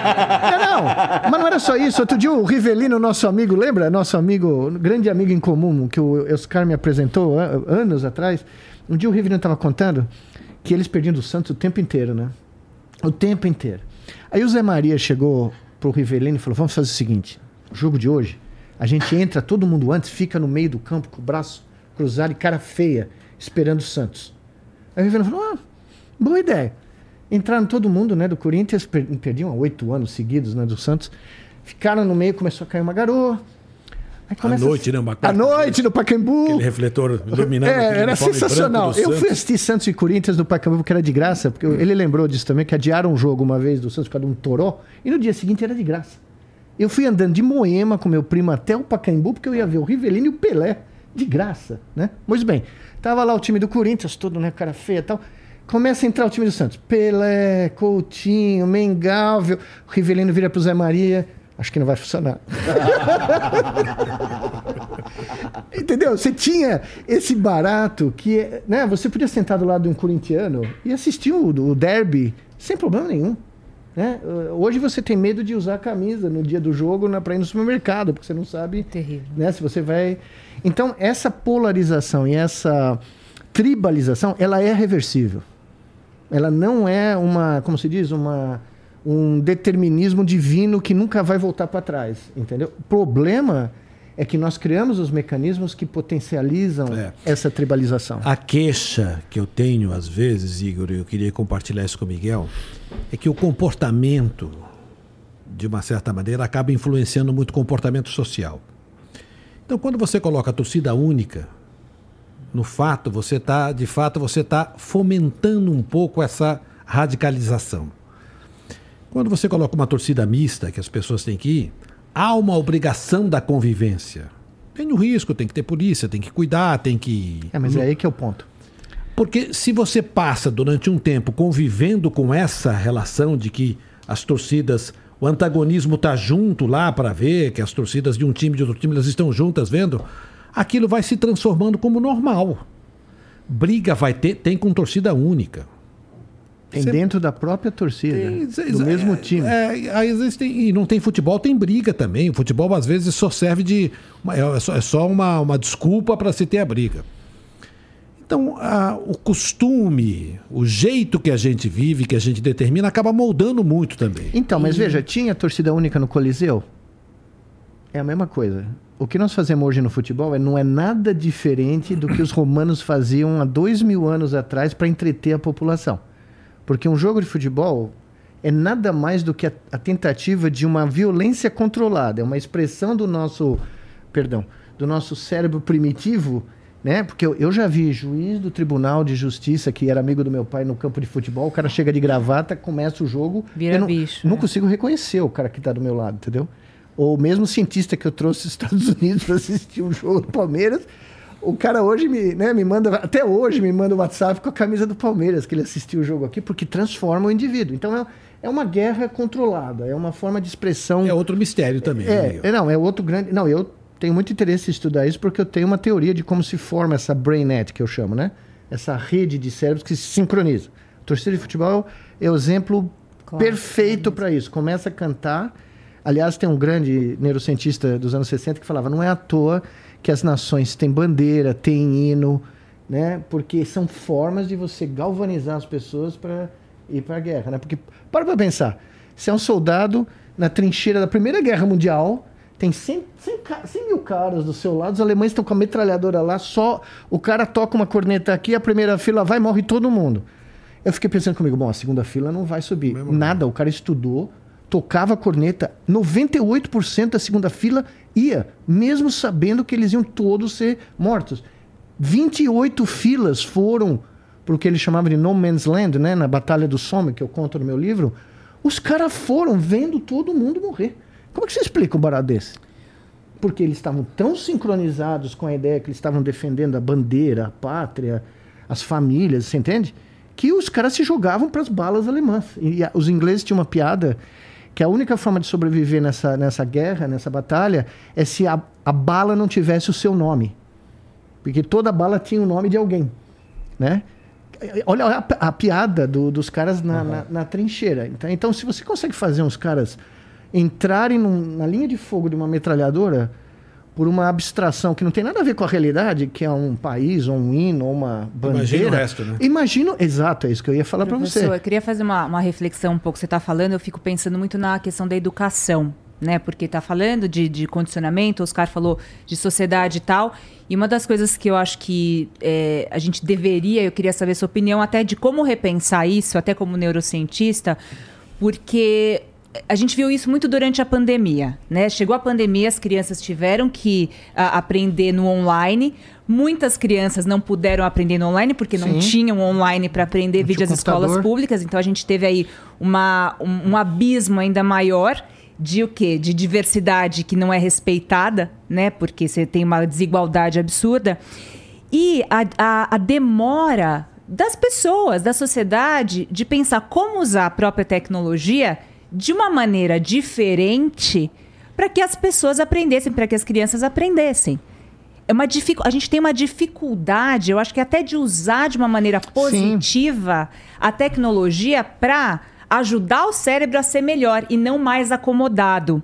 Speaker 2: Não, não, mas não era só isso. Outro dia o Rivelino, nosso amigo, lembra? Nosso amigo, grande amigo em comum, que o Oscar me apresentou an- anos atrás. Um dia o Rivelino estava contando que eles perdiam do Santos o tempo inteiro, né? O tempo inteiro. Aí o Zé Maria chegou pro Rivelino e falou: vamos fazer o seguinte: o jogo de hoje, a gente entra todo mundo antes, fica no meio do campo com o braço cruzado e cara feia, esperando o Santos. Aí o Rivelino falou: ah, boa ideia. Entraram todo mundo, né, do Corinthians, per perdiam há oito anos seguidos, né, do Santos. Ficaram no meio, começou a cair uma garoa. Aí
Speaker 3: À
Speaker 2: começa
Speaker 3: noite,
Speaker 2: a...
Speaker 3: né? Uma
Speaker 2: À noite, no Pacaembu.
Speaker 3: Aquele refletor iluminando.
Speaker 2: É, era sensacional. Eu fui
Speaker 3: Santos.
Speaker 2: assistir Santos e Corinthians no Pacaembu porque era de graça, porque ele lembrou disso também, que adiaram um jogo uma vez do Santos por causa de um toró, e no dia seguinte era de graça. Eu fui andando de Moema com meu primo até o Pacaembu, porque eu ia ver o Rivelino e o Pelé, de graça, né? Pois bem, tava lá o time do Corinthians, todo, né, cara feia e tal. Começa a entrar o time do Santos. Pelé, Coutinho, Mengalvio. O Rivelino vira pro Zé Maria. Acho que não vai funcionar. Entendeu? Você tinha esse barato que, né? Você podia sentar do lado de um corintiano e assistir o, o derby sem problema nenhum. Né? Hoje você tem medo de usar a camisa no dia do jogo na, pra ir no supermercado, porque você não sabe
Speaker 4: Terrível.
Speaker 2: né? Se você vai. Então, essa polarização e essa tribalização, ela é reversível. Ela não é uma, como se diz, uma um determinismo divino que nunca vai voltar para trás, entendeu? O problema é que nós criamos os mecanismos que potencializam
Speaker 3: É.
Speaker 2: essa tribalização.
Speaker 3: A queixa que eu tenho às vezes, Igor, e eu queria compartilhar isso com o Miguel, é que o comportamento, de uma certa maneira, acaba influenciando muito o comportamento social. Então, quando você coloca a torcida única, no fato, você tá, de fato, você está fomentando um pouco essa radicalização. Quando você coloca uma torcida mista, que as pessoas têm que ir, há uma obrigação da convivência. Tem o risco, tem que ter polícia, tem que cuidar, tem que.
Speaker 2: É, mas é aí que é o ponto.
Speaker 3: Porque se você passa durante um tempo convivendo com essa relação de que as torcidas, o antagonismo está junto lá para ver, que as torcidas de um time e de outro time elas estão juntas vendo, aquilo vai se transformando como normal. Briga vai ter, tem com torcida única.
Speaker 2: Tem dentro da própria torcida,
Speaker 3: Tem-
Speaker 2: do mesmo
Speaker 3: é,
Speaker 2: time.
Speaker 3: É, aí às vezes tem, e não tem futebol, tem briga também. O futebol às vezes só serve de. uma- é só, é só uma, uma desculpa para se ter a briga. Então, a- o costume, o jeito que a gente vive, que a gente determina, acaba moldando muito também.
Speaker 2: Então, mas veja, tinha torcida única no Coliseu? É a mesma coisa. O que nós fazemos hoje no futebol é, não é nada diferente do que os romanos faziam há dois mil anos atrás para entreter a população. Porque um jogo de futebol é nada mais do que a, a tentativa de uma violência controlada. É uma expressão do nosso, perdão, do nosso cérebro primitivo, né? Porque eu, eu já vi juiz do Tribunal de Justiça que era amigo do meu pai no campo de futebol. O cara chega de gravata, começa o jogo,
Speaker 4: Vira
Speaker 2: eu não,
Speaker 4: bicho,
Speaker 2: não
Speaker 4: é.
Speaker 2: consigo reconhecer o cara que está do meu lado, entendeu? Ou mesmo cientista que eu trouxe dos Estados Unidos para assistir um jogo do Palmeiras, o cara hoje me, né, me manda, até hoje me manda o WhatsApp com a camisa do Palmeiras, que ele assistiu o jogo aqui, porque transforma o indivíduo. Então é, é uma guerra controlada, é uma forma de expressão.
Speaker 3: É outro mistério também. né,
Speaker 2: É,
Speaker 3: Miguel?
Speaker 2: é, não, é outro grande. Não, eu tenho muito interesse em estudar isso porque eu tenho uma teoria de como se forma essa brainnet que eu chamo, né? Essa rede de cérebros que se sincroniza. A torcida de futebol é o exemplo
Speaker 4: Claro,
Speaker 2: perfeito para isso. Começa a cantar. Aliás, tem um grande neurocientista dos anos 60 que falava: não é à toa que as nações têm bandeira, têm hino, né? Porque são formas de você galvanizar as pessoas para ir para a guerra, né? Porque para para pensar, você é um soldado na trincheira da Primeira Guerra Mundial, tem 100, 100, ca- 100 mil caras do seu lado, os alemães estão com a metralhadora lá, só o cara toca uma corneta aqui, a primeira fila vai, morre todo mundo. Eu fiquei pensando comigo, bom, a segunda fila não vai subir. Nada, o cara estudou, tocava a corneta, 98% da segunda fila ia, mesmo sabendo que eles iam todos ser mortos. 28 filas foram para o que ele chamava de No Man's Land, né, na Batalha do Somme, que eu conto no meu livro. Os caras foram vendo todo mundo morrer. Como é que você explica um barato desse? Porque eles estavam tão sincronizados com a ideia que eles estavam defendendo a bandeira, a pátria, as famílias, você entende? Que os caras se jogavam para as balas alemãs. E os ingleses tinham uma piada que a única forma de sobreviver nessa, nessa guerra, nessa batalha, é se a, a bala não tivesse o seu nome. Porque toda bala tinha o nome de alguém, né? Olha a, a piada do- dos caras na, na- na trincheira. Então, então, se você consegue fazer uns caras entrarem num- na linha de fogo de uma metralhadora, por uma abstração que não tem nada a ver com a realidade, que é um país, ou um hino, ou uma bandeira.
Speaker 3: Imagina o resto, né?
Speaker 2: Imagino, exato, é isso que eu ia falar para você.
Speaker 4: Professor, eu queria fazer uma, uma reflexão um pouco. Você está falando, eu fico pensando muito na questão da educação, né? Porque está falando de, de condicionamento, o Oscar falou de sociedade e tal. E uma das coisas que eu acho que é, a gente deveria, eu queria saber sua opinião até de como repensar isso, até como neurocientista, porque a gente viu isso muito durante a pandemia, né? Chegou a pandemia, as crianças tiveram que a, aprender no online. Muitas crianças não puderam aprender no online porque não tinham online para aprender
Speaker 2: Não
Speaker 4: vídeo às escolas públicas. Então a gente teve aí uma, um, um abismo ainda maior de o quê? De diversidade que não é respeitada, né? Porque você tem uma desigualdade absurda. E a, a, a demora das pessoas, da sociedade, de pensar como usar a própria tecnologia de uma maneira diferente para que as pessoas aprendessem, para que as crianças aprendessem. É uma dificu- a gente tem uma dificuldade, eu acho que até de usar de uma maneira positiva a tecnologia para ajudar o cérebro a ser melhor e não mais acomodado.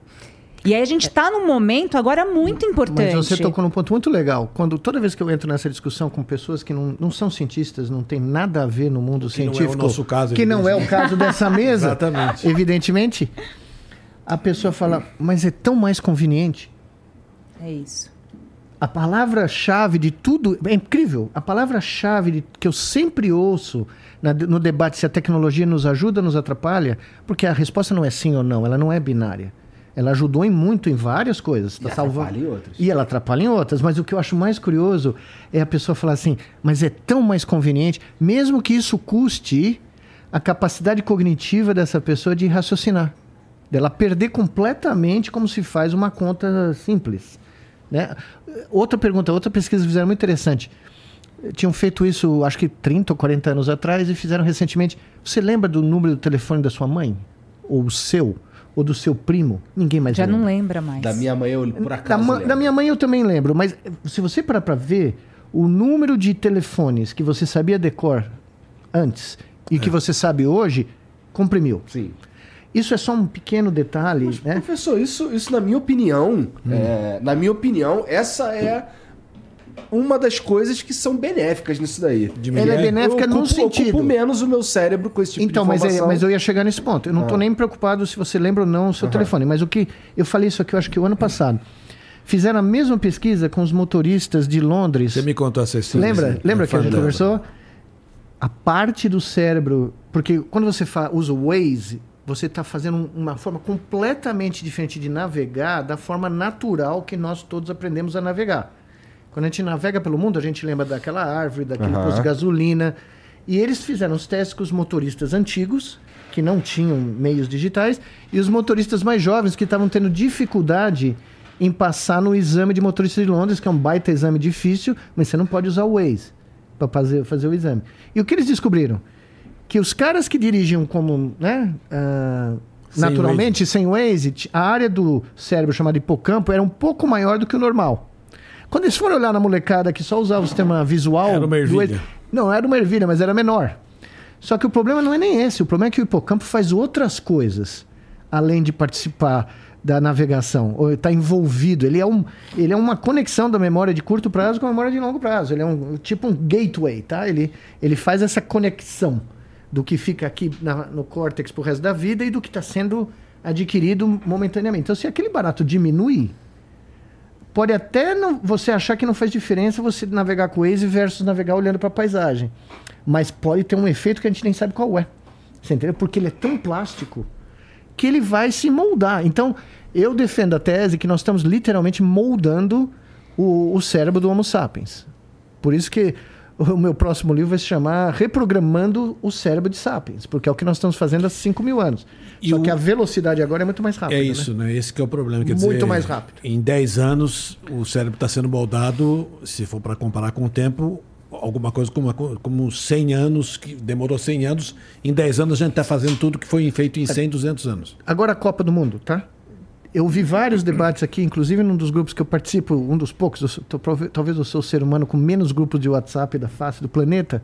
Speaker 4: E aí a gente está num momento agora muito importante.
Speaker 2: Mas você tocou num ponto muito legal. Quando toda vez que eu entro nessa discussão com pessoas que não, não são cientistas, não tem nada a ver no mundo
Speaker 3: Que não é o
Speaker 2: científico,
Speaker 3: nosso caso,
Speaker 2: que não é o caso dessa mesa,
Speaker 3: Exatamente.
Speaker 2: evidentemente, a pessoa fala, mas é tão mais conveniente.
Speaker 4: É isso.
Speaker 2: A palavra-chave de tudo é incrível. A palavra-chave que eu sempre ouço na- no debate se a tecnologia nos ajuda ou nos atrapalha, porque a resposta não é sim ou não, ela não é binária. Ela ajudou em muito em várias coisas. Tá
Speaker 1: E
Speaker 2: salvando-
Speaker 1: atrapalha em outras.
Speaker 2: E ela atrapalha em outras. Mas o que eu acho mais curioso é a pessoa falar assim, mas é tão mais conveniente, mesmo que isso custe a capacidade cognitiva dessa pessoa de raciocinar. Dela perder completamente como se faz uma conta simples. Né? Outra pergunta, outra pesquisa que fizeram muito interessante. Tinham feito isso, acho que 30 ou 40 anos atrás, e fizeram recentemente. Você lembra do número do telefone da sua mãe? Ou o seu? Ou do seu primo? Ninguém mais
Speaker 4: Já
Speaker 2: lembra.
Speaker 4: não lembra mais.
Speaker 1: Da minha mãe, eu por
Speaker 2: Da,
Speaker 1: acaso. lembro.
Speaker 2: da minha mãe eu também lembro, mas se você parar pra ver, o número de telefones que você sabia decor antes e que você sabe hoje, comprimiu.
Speaker 1: Sim.
Speaker 2: Isso é só um pequeno detalhe, né?
Speaker 1: Professor, isso, isso na minha opinião, é, na minha opinião, essa é uma das coisas que são benéficas nisso daí.
Speaker 2: Ela é benéfica
Speaker 1: eu
Speaker 2: num
Speaker 1: ocupo,
Speaker 2: sentido.
Speaker 1: ocupo menos o meu cérebro com esse tipo
Speaker 2: Então,
Speaker 1: de
Speaker 2: mas, é-
Speaker 1: informação.
Speaker 2: mas eu ia chegar nesse ponto. Eu não estou nem preocupado se você lembra ou não o seu telefone. Mas o que. Eu falei isso aqui, eu acho que o ano passado. Fizeram a mesma pesquisa com os motoristas de Londres.
Speaker 3: Você me contou essa história.
Speaker 2: Lembra? Lembra que a gente conversou? A parte do cérebro. Porque quando você usa o Waze, você está fazendo um- uma forma completamente diferente de navegar da forma natural que nós todos aprendemos a navegar. Quando a gente navega pelo mundo, a gente lembra daquela árvore, daquele
Speaker 1: Aham.
Speaker 2: posto de gasolina. E eles fizeram os testes com os motoristas antigos, que não tinham meios digitais, e os motoristas mais jovens, que estavam tendo dificuldade em passar no exame de motorista de Londres, que é um baita exame difícil, mas você não pode usar o Waze para fazer, fazer o exame. E o que eles descobriram? Que os caras que dirigiam como, né, ah,
Speaker 3: Sem
Speaker 2: naturalmente, sem Waze, a área do cérebro chamada hipocampo era um pouco maior do que o normal. Quando eles foram olhar na molecada que só usava o sistema visual...
Speaker 3: Era uma
Speaker 2: do
Speaker 3: ervilha.
Speaker 2: Waze- não, era uma ervilha, mas era menor. Só que o problema não é nem esse. O problema é que o hipocampo faz outras coisas, além de participar da navegação, ou está envolvido. Ele é, um, ele é uma conexão da memória de curto prazo com a memória de longo prazo. Ele é um tipo um gateway, tá? Ele, ele faz essa conexão do que fica aqui na- no córtex pro resto da vida e do que está sendo adquirido momentaneamente. Então, se aquele barato diminui, pode até não, você achar que não faz diferença você navegar com o Waze versus navegar olhando para a paisagem. Mas pode ter um efeito que a gente nem sabe qual é. Você entendeu? Porque ele é tão plástico que ele vai se moldar. Então, eu defendo a tese que nós estamos literalmente moldando o, o cérebro do Homo sapiens. Por isso que o meu próximo livro vai se chamar Reprogramando o Cérebro de Sapiens, porque é o que nós estamos fazendo há 5 mil anos.
Speaker 3: E
Speaker 2: Só
Speaker 3: o-
Speaker 2: que a velocidade agora é muito mais rápida.
Speaker 3: É
Speaker 2: né?
Speaker 3: isso, né? Esse que é o problema. Quer
Speaker 2: Muito
Speaker 3: dizer,
Speaker 2: mais rápido.
Speaker 3: Em 10 anos, o cérebro está sendo moldado, se for para comparar com o tempo, alguma coisa como, como 100 anos, que demorou 100 anos. Em 10 anos, a gente está fazendo tudo que foi feito em 100, 200 anos.
Speaker 2: Agora a Copa do Mundo, tá? Eu vi vários debates aqui, inclusive num dos grupos que eu participo, um dos poucos, eu sou- tô- talvez eu sou o ser humano com menos grupos de WhatsApp da face do planeta.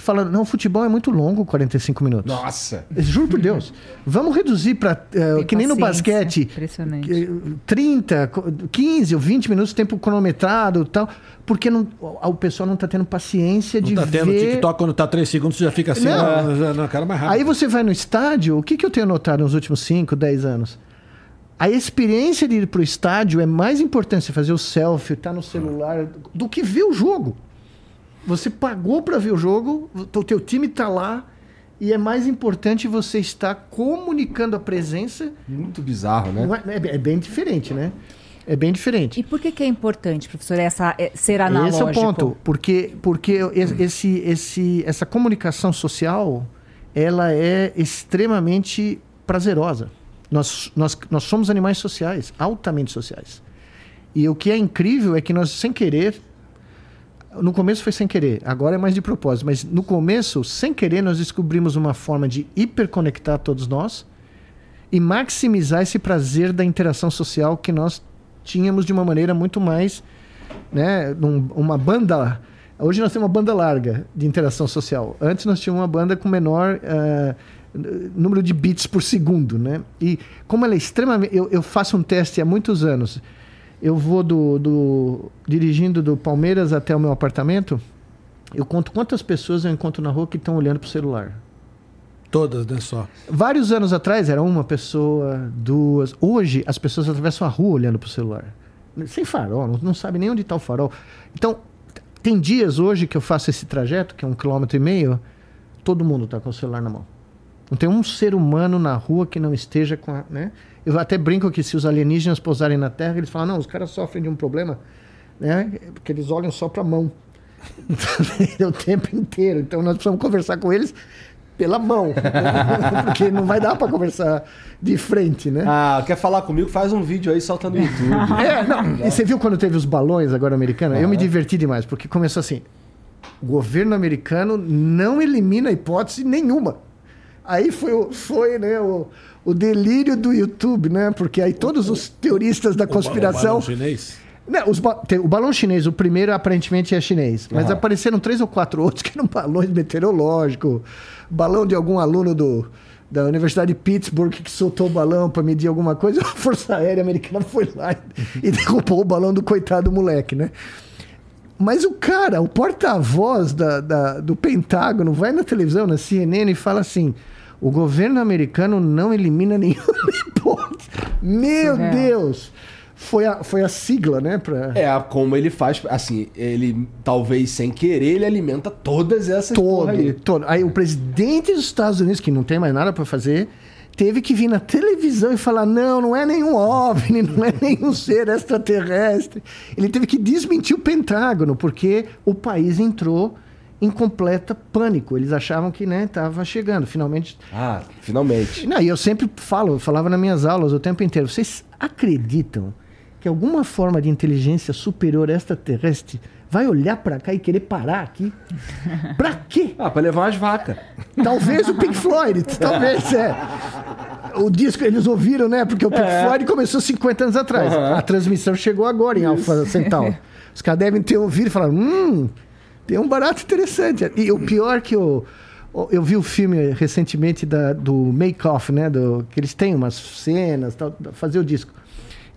Speaker 2: falando, não, futebol é muito longo, 45 minutos.
Speaker 1: Nossa.
Speaker 2: Juro por Deus. Vamos reduzir para
Speaker 4: Tem
Speaker 2: que nem no basquete.
Speaker 4: Impressionante.
Speaker 2: eh, 30, co- 15 ou 20 minutos, tempo cronometrado e tal, porque não, o o pessoal não está tendo paciência
Speaker 3: Não
Speaker 2: de
Speaker 3: tá tendo
Speaker 2: ver...
Speaker 3: TikTok quando tá 3 segundos, você já fica assim,
Speaker 2: Não.
Speaker 3: não, não, cara mais rápido.
Speaker 2: Aí você vai no estádio, o que, que eu tenho notado nos últimos 5, 10 anos? A experiência de ir pro estádio é mais importante você fazer o selfie, estar no celular, do que ver o jogo. Você pagou para ver o jogo, o teu time tá lá, e é mais importante você estar comunicando a presença.
Speaker 1: Muito bizarro, né?
Speaker 2: É, é- é bem diferente, né? É bem diferente.
Speaker 4: E por que, que é importante, professor, essa, é, ser analógico?
Speaker 2: Esse é o ponto, porque, porque esse, esse, essa comunicação social, ela é extremamente prazerosa. Nós, nós, nós somos animais sociais, altamente sociais. E o que é incrível é que nós, sem querer, no começo foi sem querer, agora é mais de propósito, mas no começo, sem querer, nós descobrimos uma forma de hiperconectar todos nós e maximizar esse prazer da interação social que nós tínhamos de uma maneira muito mais, né, uma banda. Hoje nós temos uma banda larga de interação social. Antes nós tínhamos uma banda com menor n- número de bits por segundo, né? E como ela é extremamente, eu, eu faço um teste há muitos anos. Eu vou do, do dirigindo do Palmeiras até o meu apartamento. Eu conto quantas pessoas eu encontro na rua que estão olhando pro celular.
Speaker 3: Todas, né, só.
Speaker 2: Vários anos atrás era uma pessoa, duas. Hoje as pessoas atravessam a rua olhando pro celular. Sem farol, não, não sabe nem onde está o farol. Então, tem dias hoje que eu faço esse trajeto, que é um quilômetro e meio, todo mundo está com o celular na mão. Não tem um ser humano na rua que não esteja com a. Né? Eu até brinco que se os alienígenas pousarem na Terra, eles falam, não, os caras sofrem de um problema, né? Porque eles olham só para a mão. o tempo inteiro. Então nós precisamos conversar com eles pela mão. Porque não vai dar para conversar de frente, né?
Speaker 1: Ah, quer falar comigo? Faz um vídeo aí, solta no YouTube.
Speaker 2: É, não. E você viu quando teve os balões agora americanos? Eu me diverti demais, porque começou assim: o governo americano não elimina hipótese nenhuma. Aí foi, o- foi né, o, o delírio do YouTube, né? Porque aí todos os teoristas da
Speaker 3: O
Speaker 2: conspiração.
Speaker 3: balão chinês.
Speaker 2: Não, os ba- tem- o balão chinês, o primeiro aparentemente é chinês, mas
Speaker 1: Aham.
Speaker 2: apareceram três ou quatro outros que eram balões meteorológicos, balão de algum aluno do, da Universidade de Pittsburgh que soltou o balão para medir alguma coisa, a Força Aérea Americana foi lá e, e derrubou o balão do coitado moleque, né? Mas o cara, o porta-voz da, da- do Pentágono, vai na televisão, na CNN, e fala assim: o governo americano não elimina nenhuma hipótese. Meu
Speaker 4: Surreal.
Speaker 2: Deus! Foi a, foi a sigla, né? Pra...
Speaker 1: É, como ele faz, assim, ele talvez sem querer, ele alimenta todas essas
Speaker 2: todo,
Speaker 1: aí.
Speaker 2: todo. Aí o presidente dos Estados Unidos, que não tem mais nada para fazer, teve que vir na televisão e falar: não, não é nenhum OVNI, não é nenhum ser extraterrestre. Ele teve que desmentir o Pentágono, porque o país entrou em completa pânico. Eles achavam que né, tava chegando. Finalmente.
Speaker 1: Ah, finalmente.
Speaker 2: Não, e eu sempre falo, eu falava nas minhas aulas o tempo inteiro. Vocês acreditam que alguma forma de inteligência superior extraterrestre vai olhar para cá e querer parar aqui? Pra quê?
Speaker 1: Ah, pra levar umas vacas.
Speaker 2: Talvez o Pink Floyd, talvez, é. O disco eles ouviram, né? Porque o Pink Floyd começou 50 anos atrás.
Speaker 1: Aham.
Speaker 2: A transmissão chegou agora em Alpha Centauri. Os caras devem ter ouvido e falaram: hum, tem um barato interessante. E o pior que eu. Eu vi o filme recentemente da, do Make Off, né? Do, que eles têm umas cenas, tal, fazer o disco.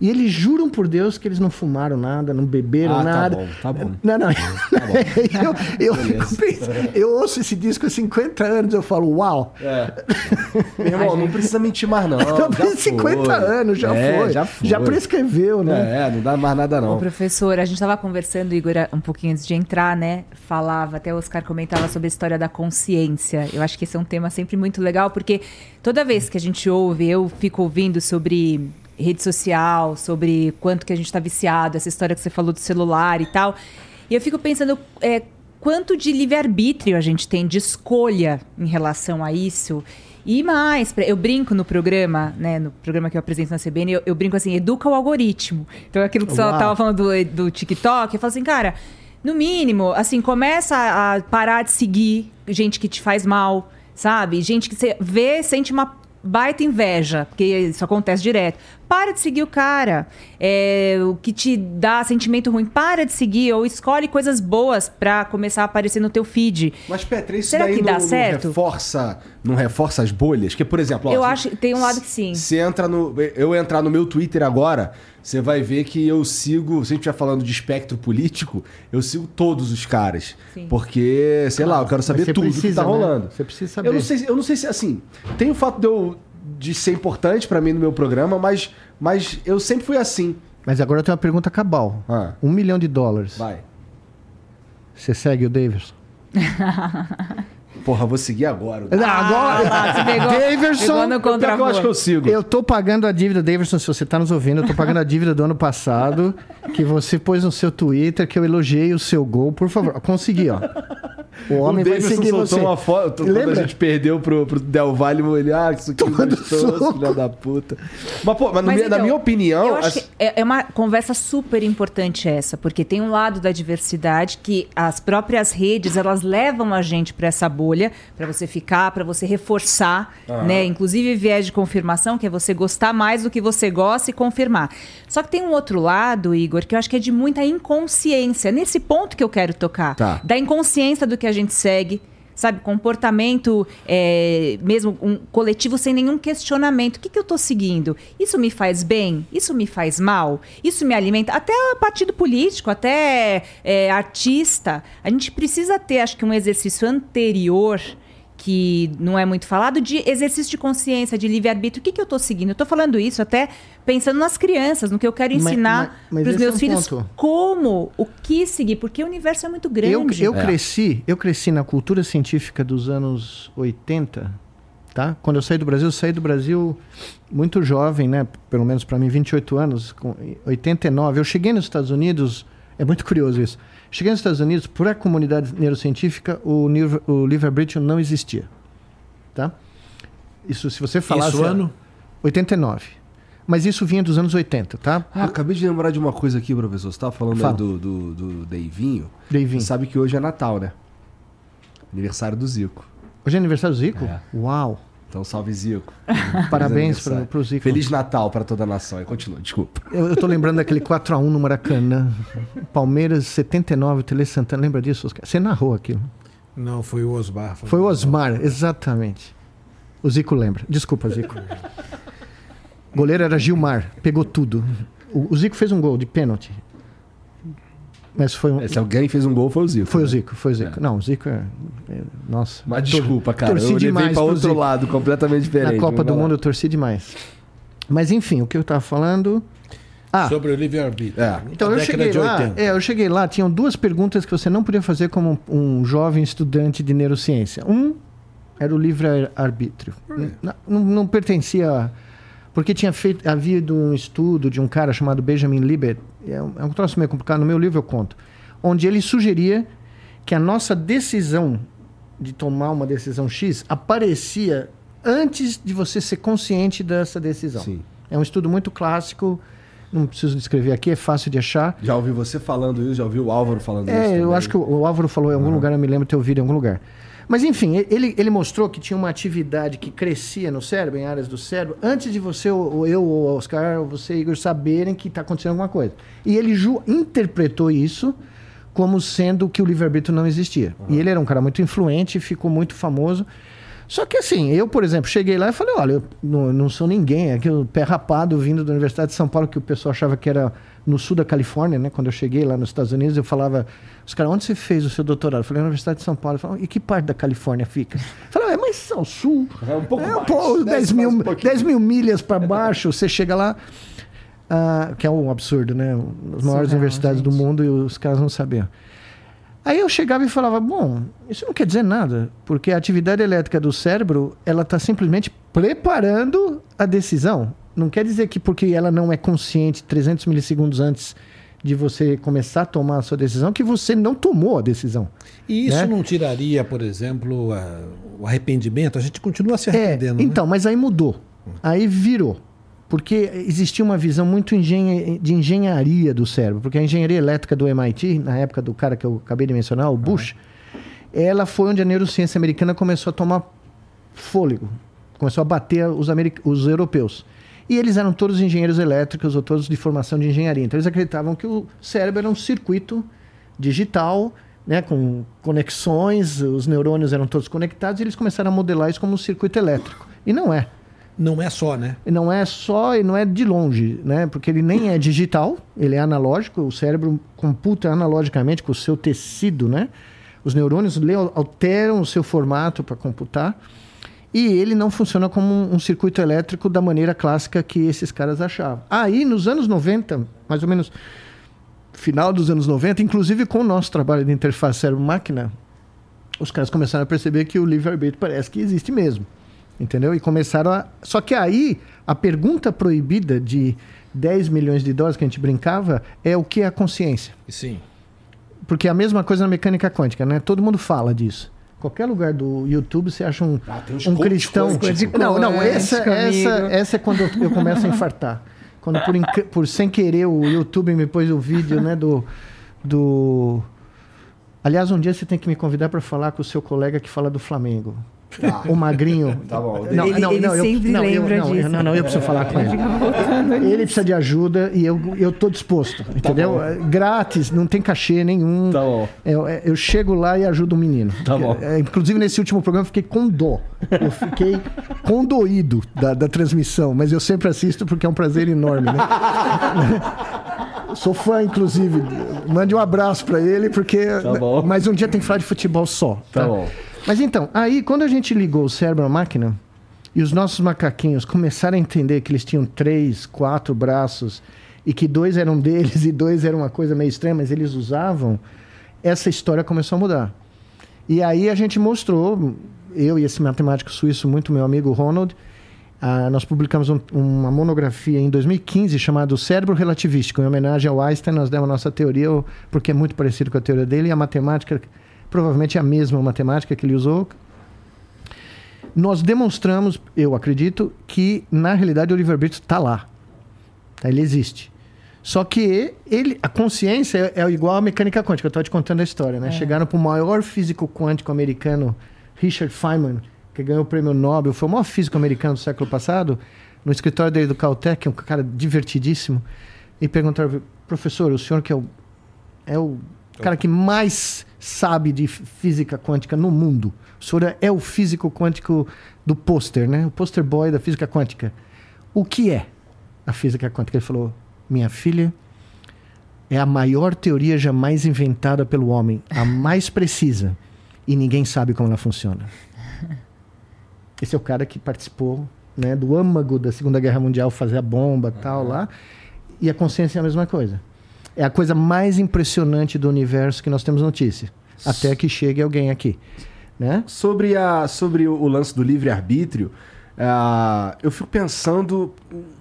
Speaker 2: E eles juram por Deus que eles não fumaram nada, não beberam
Speaker 1: Ah, tá
Speaker 2: nada.
Speaker 1: bom, tá bom.
Speaker 2: Não, não. eu, eu, fico pensando- eu ouço esse disco há 50 anos, eu falo, uau.
Speaker 1: É. Meu irmão, não precisa mentir mais, não. Já
Speaker 2: tem 50
Speaker 1: foi.
Speaker 2: anos, já
Speaker 1: É,
Speaker 2: foi.
Speaker 1: Já
Speaker 2: Já,
Speaker 1: foi.
Speaker 2: prescreveu, né?
Speaker 1: É, não dá mais nada,
Speaker 4: Ô,
Speaker 1: não.
Speaker 4: professor, a gente estava conversando, Igor, um pouquinho antes de entrar, né? Falava, até o Oscar comentava sobre a história da consciência. Eu acho que esse é um tema sempre muito legal, porque toda vez que a gente ouve, eu fico ouvindo sobre rede social, sobre quanto que a gente está viciado, essa história que você falou do celular e tal. E eu fico pensando é, quanto de livre-arbítrio a gente tem de escolha em relação a isso. E mais, eu brinco no programa, né? No programa que eu apresento na CBN, eu, eu brinco assim, educa o algoritmo. Então, aquilo que você
Speaker 2: Uau.
Speaker 4: tava falando do, do TikTok, eu falo assim, cara, no mínimo, assim, começa a parar de seguir gente que te faz mal, sabe? Gente que você vê, sente uma baita inveja, porque isso acontece direto. para de seguir o cara. É, o que te dá sentimento ruim, para de seguir. Ou escolhe coisas boas pra começar a aparecer no teu feed.
Speaker 1: Mas, Petra, isso
Speaker 4: Será
Speaker 1: daí
Speaker 4: que
Speaker 1: não,
Speaker 4: dá
Speaker 1: não
Speaker 4: certo?
Speaker 1: reforça, não reforça as bolhas? Que, por exemplo, ó,
Speaker 4: Eu
Speaker 1: se-
Speaker 4: acho que tem um lado que sim.
Speaker 1: Se entra no. Eu entrar no meu Twitter agora, você vai ver que eu sigo. Se a gente estiver falando de espectro político, eu sigo todos os caras.
Speaker 4: Sim.
Speaker 1: Porque, sei lá, eu quero saber tudo que
Speaker 2: precisa,
Speaker 1: tá
Speaker 2: né?
Speaker 1: rolando.
Speaker 2: Você precisa saber.
Speaker 1: Eu não sei, se- eu não sei se assim. Tem o fato de eu de ser importante pra mim no meu programa, mas, mas eu sempre fui assim.
Speaker 2: Mas agora eu tenho uma pergunta cabal.
Speaker 1: Ah,
Speaker 2: Um milhão de dólares.
Speaker 1: vai.
Speaker 2: Você segue o Davidson?
Speaker 1: Porra, vou seguir agora.
Speaker 2: Ah, agora!
Speaker 4: lá, você pegou-
Speaker 2: Daverson,
Speaker 4: pegou no
Speaker 1: eu acho que eu sigo.
Speaker 2: Eu tô pagando a dívida, Davidson, se você tá nos ouvindo, eu tô pagando a dívida do ano passado, que você pôs no seu Twitter, que eu elogiei o seu gol. Por favor, consegui, ó. O homem
Speaker 1: o
Speaker 2: vai seguir
Speaker 1: soltou
Speaker 2: você.
Speaker 1: uma foto quando
Speaker 2: Lembra?
Speaker 1: a gente perdeu pro, pro Del Valle, ele, ah, isso aqui
Speaker 2: Tomando
Speaker 1: gostoso,
Speaker 2: soco.
Speaker 1: filha da puta. Mas, pô, mas, na
Speaker 4: Mas,
Speaker 1: minha- na
Speaker 4: então,
Speaker 1: minha opinião,
Speaker 4: Eu acho
Speaker 1: as-
Speaker 4: que é é uma conversa super importante essa, porque tem um lado da diversidade que as próprias redes elas levam a gente para essa bolha, para você ficar, para você reforçar, né? Inclusive viés de confirmação, que é você gostar mais do que você gosta e confirmar. Só que tem um outro lado, Igor, que eu acho que é de muita inconsciência. Nesse ponto que eu quero tocar,
Speaker 1: Tá.
Speaker 4: da inconsciência do que a gente segue. Sabe, comportamento é, mesmo um coletivo sem nenhum questionamento. O que, que eu estou seguindo? Isso me faz bem? Isso me faz mal? Isso me alimenta? Até partido político, até é, artista. A gente precisa ter, acho que, um exercício anterior que não é muito falado, de exercício de consciência, de livre-arbítrio. O que, que eu estou seguindo? Eu estou falando isso até pensando nas crianças, no que eu quero ensinar para os
Speaker 2: esse é
Speaker 4: meus
Speaker 2: um
Speaker 4: filhos
Speaker 2: ponto.
Speaker 4: como, o que seguir, porque o universo é muito grande.
Speaker 2: Eu, eu
Speaker 1: É.
Speaker 2: cresci, eu cresci na cultura científica dos anos 80, tá? Quando eu saí do Brasil, eu saí do Brasil muito jovem, né? Pelo menos para mim, 28 anos, com 89. Eu cheguei nos Estados Unidos, é muito curioso isso. Cheguei nos Estados Unidos, por a comunidade neurocientífica, o, o livre-arbítrio não existia, tá? Isso, se você falasse...
Speaker 3: Isso ano?
Speaker 2: 89. Mas isso vinha dos anos 80, tá?
Speaker 1: Ah, acabei de lembrar de uma coisa aqui, professor. Você tava falando
Speaker 2: Fala.
Speaker 1: aí do, do, do Deivinho.
Speaker 2: Davinho.
Speaker 1: Você sabe que hoje é Natal, né? Aniversário do Zico.
Speaker 2: Hoje é aniversário do Zico?
Speaker 1: É.
Speaker 2: Uau!
Speaker 1: Então, salve Zico.
Speaker 2: Parabéns pro, pro Zico.
Speaker 1: Feliz Natal pra toda a nação. E continua, desculpa.
Speaker 2: Eu, eu tô lembrando daquele 4x1 no Maracanã. Palmeiras 79, o Tele Santana. Lembra disso, Oscar? Você narrou aquilo.
Speaker 3: Não, foi o Osmar.
Speaker 2: Foi o Osmar, exatamente. O Zico lembra. Desculpa, Zico. Goleiro era Gilmar. Pegou tudo. O, o Zico fez um gol de pênalti. Mas foi um.
Speaker 1: É, Se alguém fez um gol, foi o Zico.
Speaker 2: Foi o
Speaker 1: né?
Speaker 2: Zico, foi o Zico. Não, o Zico é. é- nossa.
Speaker 1: Mas desculpa, cara.
Speaker 2: torci
Speaker 1: Eu levei
Speaker 2: demais
Speaker 1: pra
Speaker 2: pro
Speaker 1: outro
Speaker 2: Zico.
Speaker 1: lado, completamente diferente.
Speaker 2: Na Copa do
Speaker 1: lá.
Speaker 2: Mundo eu torci demais. Mas enfim, o que eu tava falando. Ah,
Speaker 3: Sobre o livre-arbítrio.
Speaker 1: É.
Speaker 2: Então eu cheguei
Speaker 3: de
Speaker 2: lá,
Speaker 3: 80.
Speaker 2: é, eu cheguei lá, tinham duas perguntas que você não podia fazer como um, um jovem estudante de neurociência. Um era o livre-arbítrio. Não, não, não pertencia. Porque tinha feito. Havia um estudo de um cara chamado Benjamin Libet, é um, é um troço meio complicado, no meu livro eu conto, onde ele sugeria que a nossa decisão de tomar uma decisão X aparecia antes de você ser consciente dessa decisão.
Speaker 1: Sim.
Speaker 2: É um estudo muito clássico, não preciso descrever aqui, é fácil de achar.
Speaker 1: Já ouvi você falando isso, já ouvi o Álvaro falando isso.
Speaker 2: É, eu acho que o o Álvaro falou em algum lugar, eu me lembro de ter ouvido em algum lugar. Mas enfim, ele, ele mostrou que tinha uma atividade que crescia no cérebro, em áreas do cérebro, antes de você, ou eu, ou Oscar, ou você, Igor, saberem que está acontecendo alguma coisa. E ele interpretou isso como sendo que o livre-arbítrio não existia. E ele era um cara muito influente, ficou muito famoso. Só que assim, eu, por exemplo, cheguei lá e falei, olha, eu não, não sou ninguém, aqui o pé rapado vindo da Universidade de São Paulo, que o pessoal achava que era no sul da Califórnia, né? Quando eu cheguei lá nos Estados Unidos, eu falava, os caras, onde você fez o seu doutorado? Eu falei, na Universidade de São Paulo. Falei, e que parte da Califórnia fica? Eu falei, é, mas ao sul.
Speaker 1: É um pouco
Speaker 2: é,
Speaker 1: mais,
Speaker 2: pô,
Speaker 1: desce
Speaker 2: 10
Speaker 1: mais
Speaker 2: mil,
Speaker 1: um pouquinho.
Speaker 2: 10 mil milhas para baixo, você chega lá, ah, que é um absurdo, né? As maiores
Speaker 4: Surreal,
Speaker 2: universidades do mundo e os caras não sabiam. Aí eu chegava e falava, bom, isso não quer dizer nada, porque a atividade elétrica do cérebro, ela está simplesmente preparando a decisão. Não quer dizer que porque ela não é consciente 300 milissegundos antes de você começar a tomar a sua decisão, que você não tomou a decisão.
Speaker 3: E isso
Speaker 2: né?
Speaker 3: não tiraria, por exemplo, a- o arrependimento? A gente continua se
Speaker 2: É,
Speaker 3: arrependendo. né?
Speaker 2: então, mas aí mudou. Aí virou. Porque existia uma visão muito engenha- de engenharia do cérebro. Porque a engenharia elétrica do MIT, na época do cara que eu acabei de mencionar, o Bush, ela foi onde a neurociência americana começou a tomar fôlego. Começou a bater os, os europeus. E eles eram todos engenheiros elétricos ou todos de formação de engenharia. Então eles acreditavam que o cérebro era um circuito digital, né, com conexões, os neurônios eram todos conectados e eles começaram a modelar isso como um circuito elétrico. E não é.
Speaker 3: Não é só, né?
Speaker 2: E não é só e não é de longe, né? Porque ele nem é digital, ele é analógico, o cérebro computa analogicamente com o seu tecido, né? Os neurônios alteram o seu formato para computar. E ele não funciona como um, um circuito elétrico da maneira clássica que esses caras achavam. Aí, nos anos 90, mais ou menos final dos anos 90, inclusive com o nosso trabalho de interface cérebro-máquina, os caras começaram a perceber que o livre-arbítrio parece que existe mesmo. Entendeu? E começaram a. Só que aí, a pergunta proibida de 10 milhões de dólares que a gente brincava é o que é a consciência.
Speaker 3: Sim.
Speaker 2: Porque é a mesma coisa na mecânica quântica, né? Todo mundo fala disso. Qualquer lugar do YouTube você acha um,
Speaker 1: Ah,
Speaker 2: um cristão. Não, não, essa, essa, essa é quando eu, começo a infartar. Quando por, por sem querer o YouTube me pôs o vídeo, né, do. do... Aliás, um dia você tem que me convidar para falar com o seu colega que fala do Flamengo.
Speaker 1: Tá.
Speaker 2: O magrinho.
Speaker 1: Tá bom.
Speaker 2: Não,
Speaker 4: Ele-
Speaker 2: não,
Speaker 4: ele
Speaker 2: não, eu-
Speaker 4: sempre
Speaker 2: não, eu-
Speaker 4: lembra
Speaker 2: não, eu-
Speaker 4: disso.
Speaker 2: Não, não, eu preciso falar com ele. Ele precisa de ajuda e eu, eu tô disposto, entendeu?
Speaker 1: bom.
Speaker 2: É Grátis, não tem cachê nenhum.
Speaker 1: Tá bom.
Speaker 2: Eu, é, eu chego lá e ajudo o menino.
Speaker 1: Tá bom.
Speaker 2: É, inclusive, nesse último programa, eu fiquei com dó. Eu fiquei condoído da, da transmissão, mas eu sempre assisto porque é um prazer enorme, né? Sou fã, inclusive. Mande um abraço pra ele, porque.
Speaker 1: Tá bom.
Speaker 2: Mas um dia tem que falar de futebol só.
Speaker 1: Tá bom.
Speaker 2: Mas então, aí quando a gente ligou o cérebro à máquina e os nossos macaquinhos começaram a entender que eles tinham três, quatro braços e que dois eram deles e dois eram uma coisa meio estranha, mas eles usavam, essa história começou a mudar. E aí a gente mostrou, eu e esse matemático suíço, muito meu amigo Ronald, ah, nós publicamos um- uma monografia em 2015 chamada Cérebro Relativístico, em homenagem ao Einstein. Nós demos a nossa teoria, porque é muito parecido com a teoria dele, e a matemática provavelmente é a mesma matemática que ele usou. Nós demonstramos, eu acredito, que na realidade o livre-arbítrio está lá. Tá? Ele existe. Só que ele, a consciência é, é igual à mecânica quântica. Eu estou te contando a história, né? Chegaram para o maior físico quântico americano, Richard Feynman, que ganhou o prêmio Nobel, foi o maior físico americano do século passado, no escritório dele do Caltech, um cara divertidíssimo, e perguntaram, professor, o senhor que é o, é o cara que mais sabe de física quântica no mundo, o senhor é o físico quântico do pôster, né? O poster boy da física quântica. O que é a física quântica? Ele falou, minha filha, é a maior teoria jamais inventada pelo homem, a mais precisa, e ninguém sabe como ela funciona. Esse é o cara que participou né, do âmago da Segunda Guerra Mundial, fazer a bomba e tal lá. E a consciência é a mesma coisa. É a coisa mais impressionante do universo que nós temos notícia. Até que chegue alguém aqui. Né?
Speaker 1: Sobre, a, sobre o, lance do livre-arbítrio, ah, eu fico pensando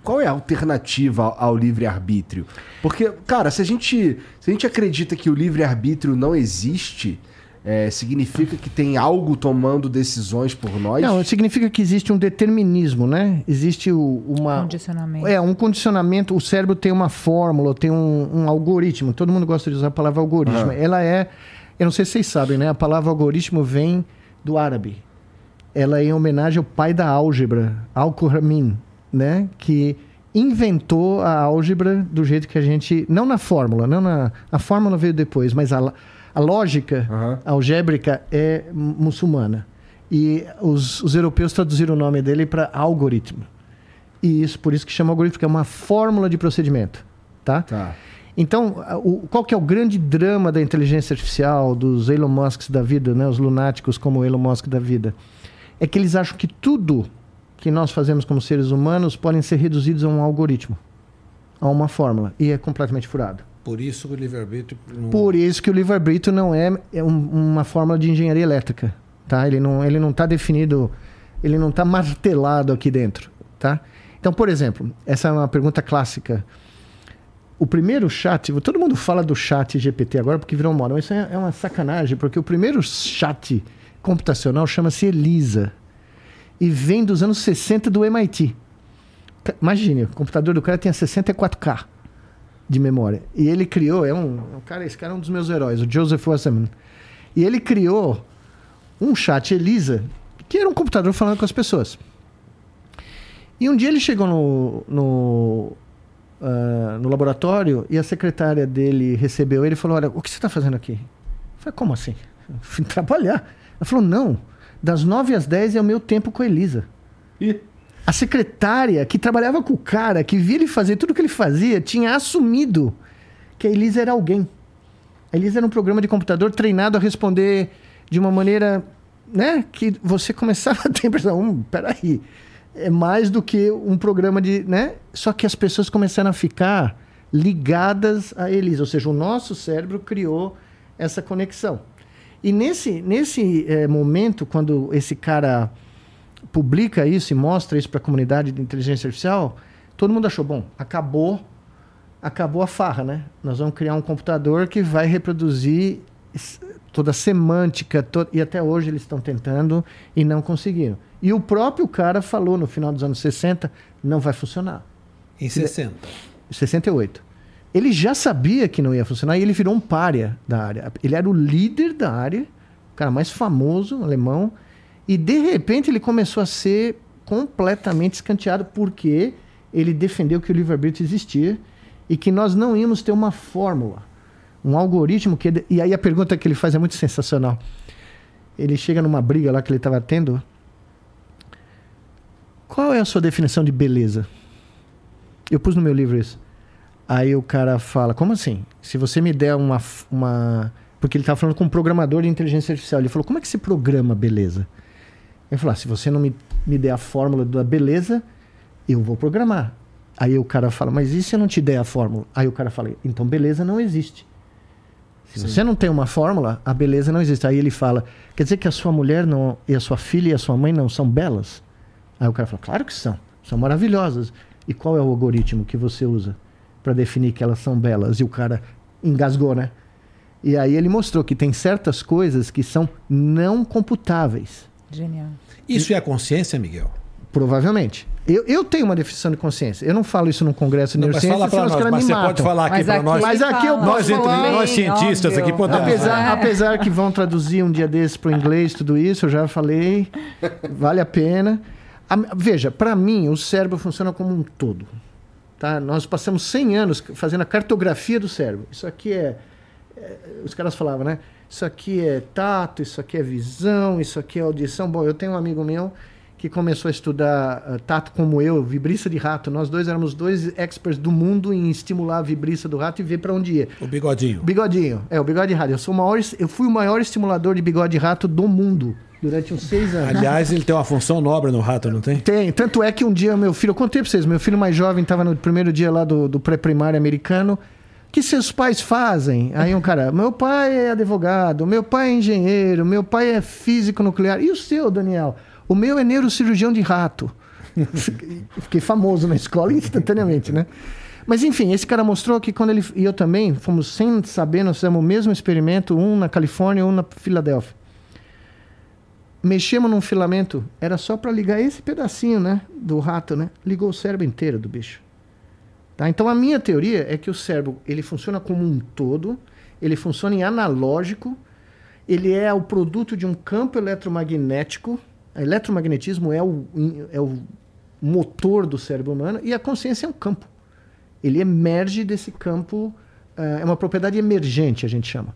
Speaker 1: qual é a alternativa ao, ao livre-arbítrio. Porque, cara, se a, gente, se a gente acredita que o livre-arbítrio não existe, é, significa que tem algo tomando decisões por nós?
Speaker 2: Não, significa que existe um determinismo, né? Existe o- uma.
Speaker 4: Condicionamento.
Speaker 2: É, um condicionamento. O cérebro tem uma fórmula, tem um, um algoritmo. Todo mundo gosta de usar a palavra algoritmo.
Speaker 1: Ah.
Speaker 2: Ela é. Eu não sei se vocês sabem, né? A palavra algoritmo vem do árabe. Ela é em homenagem ao pai da álgebra, Al-Khwarizmi, né? Que inventou a álgebra do jeito que a gente. Não na fórmula, não na. A fórmula veio depois, mas a, a lógica
Speaker 1: Aham.
Speaker 2: algébrica é mu- muçulmana. E os, os europeus traduziram o nome dele para algoritmo. E isso, por isso que chama algoritmo, que é uma fórmula de procedimento. Tá?
Speaker 1: Tá.
Speaker 2: Então, o, qual que é o grande drama da inteligência artificial, dos Elon Musks da vida, né? os lunáticos como o Elon Musk da vida? É que eles acham que tudo que nós fazemos como seres humanos podem ser reduzidos a um algoritmo, a uma fórmula. E é completamente furado.
Speaker 3: Por isso o livre-arbítrio. não-
Speaker 2: Por isso que o livre-arbítrio não é, é um- uma fórmula de engenharia elétrica, tá? Ele não ele não está definido, ele não está martelado aqui dentro, tá? Então, por exemplo, essa é uma pergunta clássica. O primeiro chat, todo mundo fala do chat GPT agora porque virou moda, mas isso é é uma sacanagem, porque o primeiro chat computacional chama-se Elisa e vem dos anos 60 do MIT. Imagine, o computador do cara tinha 64K de memória. E ele criou, é um, é um cara, esse cara é um dos meus heróis, o Joseph Wasserman. E ele criou um chat Elisa, que era um computador falando com as pessoas. E um dia ele chegou no, no, ah, no laboratório e a secretária dele recebeu ele e falou: Olha, o que você está fazendo aqui? Eu falei: Como assim? Fui trabalhar. Ela falou: Não, das 9 às 10 é o meu tempo com a Elisa.
Speaker 1: Ih,
Speaker 2: A secretária que trabalhava com o cara, que via ele fazer tudo que ele fazia, tinha assumido que a Elisa era alguém. A Elisa era um programa de computador treinado a responder de uma maneira, né, que você começava a ter a impressão, hum, peraí, é mais do que um programa de, né? Só que as pessoas começaram a ficar ligadas a Elisa, ou seja, o nosso cérebro criou essa conexão. E nesse, nesse eh, momento, quando esse cara publica isso e mostra isso para a comunidade de inteligência artificial, todo mundo achou, bom, acabou, acabou a farra, né? Nós vamos criar um computador que vai reproduzir toda a semântica, to- e até hoje eles estão tentando e não conseguiram. E o próprio cara falou no final dos anos 60, não vai funcionar.
Speaker 3: Em 60.
Speaker 2: 68. Ele já sabia que não ia funcionar e ele virou um párea da área. Ele era o líder da área, o cara mais famoso, um alemão, e de repente ele começou a ser completamente escanteado porque ele defendeu que o livre-arbítrio existia e que nós não íamos ter uma fórmula, um algoritmo que... E aí a pergunta que ele faz é muito sensacional. Ele chega numa briga lá que ele estava tendo. Qual é a sua definição de beleza? Eu pus no meu livro isso. Aí o cara fala, como assim? Se você me der uma. uma... Porque ele estava falando com um programador de inteligência artificial. Ele falou, como é que se programa beleza? Ele falou, ah, se você não me, me der a fórmula da beleza, eu vou programar. Aí o cara fala, mas e se eu não te der a fórmula? Aí o cara fala, então beleza não existe. Se você não tem uma fórmula, a beleza não existe. Aí ele fala, quer dizer que a sua mulher não, e a sua filha e a sua mãe não são belas? Aí o cara fala, claro que são, são maravilhosas. E qual é o algoritmo que você usa para definir que elas são belas? E o cara engasgou, né? E aí ele mostrou que tem certas coisas que são não computáveis.
Speaker 4: Genial.
Speaker 3: Isso é a consciência, Miguel?
Speaker 2: Provavelmente. Eu, eu tenho uma definição de consciência. Eu não falo isso num congresso de
Speaker 3: Não, mas
Speaker 2: neurociência,
Speaker 3: fala
Speaker 2: senão
Speaker 3: nós, mas você
Speaker 2: matam.
Speaker 3: pode falar aqui para
Speaker 4: aqui-
Speaker 3: nós.
Speaker 2: Mas aqui eu
Speaker 4: fala.
Speaker 3: Nós, entre
Speaker 2: falar.
Speaker 3: nós cientistas aqui,
Speaker 4: óbvio.
Speaker 3: podemos
Speaker 2: Apesar,
Speaker 3: falar.
Speaker 2: apesar que vão traduzir um dia desses para o inglês, tudo isso, eu já falei, vale a pena. A- veja, para mim, o cérebro funciona como um todo. Tá? Nós passamos 100 anos fazendo a cartografia do cérebro. Isso aqui é, é- Os caras falavam, né? Isso aqui é tato, isso aqui é visão, isso aqui é audição. Bom, eu tenho um amigo meu que começou a estudar ah, tato como eu, vibriça de rato. Nós dois éramos dois experts do mundo em estimular a vibriça do rato e ver para onde ia.
Speaker 3: O bigodinho.
Speaker 2: Bigodinho. É, o bigode de rato. Eu, sou o maior, eu fui o maior estimulador de bigode de rato do mundo durante uns seis anos.
Speaker 3: Aliás, ele tem uma função nobre no rato, não tem?
Speaker 2: Tem. Tanto é que um dia meu filho, eu contei pra vocês, meu filho mais jovem estava no primeiro dia lá do, do pré-primário americano. Que seus pais fazem? Aí um cara, meu pai é advogado, meu pai é engenheiro, meu pai é físico nuclear. E o seu, Daniel? O meu é neurocirurgião de rato. Fiquei famoso na escola instantaneamente, né? Mas enfim, esse cara mostrou que quando ele e eu também fomos sem saber, nós fizemos o mesmo experimento, um na Califórnia, um na Filadélfia. Mexemos num filamento, era só para ligar esse pedacinho, né, do rato, né? Ligou o cérebro inteiro do bicho. Tá? Então a minha teoria é que o cérebro, ele funciona como um todo, ele funciona em analógico, ele é o produto de um campo eletromagnético. O eletromagnetismo é o, é o motor do cérebro humano e a consciência é um campo. Ele emerge desse campo, eh, é uma propriedade emergente, a gente chama.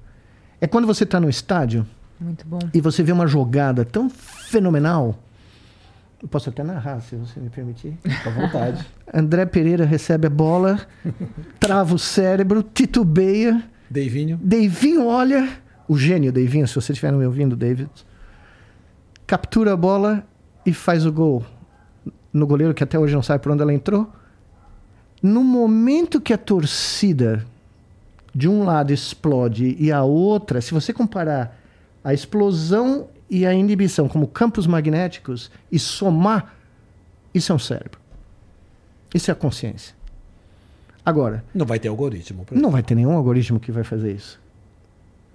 Speaker 2: É quando você está no estádio e você vê uma jogada tão fenomenal. Eu posso até narrar, se você me permitir.
Speaker 1: À vontade.
Speaker 2: André Pereira recebe a bola, trava o cérebro, titubeia.
Speaker 3: Deivinho.
Speaker 2: Deivinho olha, o gênio Deivinho, se você estiver me ouvindo, David, captura a bola e faz o gol no goleiro que até hoje não sabe por onde ela entrou. No momento que a torcida de um lado explode e a outra, se você comparar a explosão e a inibição como campos magnéticos e somar, isso é um cérebro. Isso é a consciência. Agora,
Speaker 3: Não vai ter algoritmo.
Speaker 2: não vai ter nenhum algoritmo que vai fazer isso.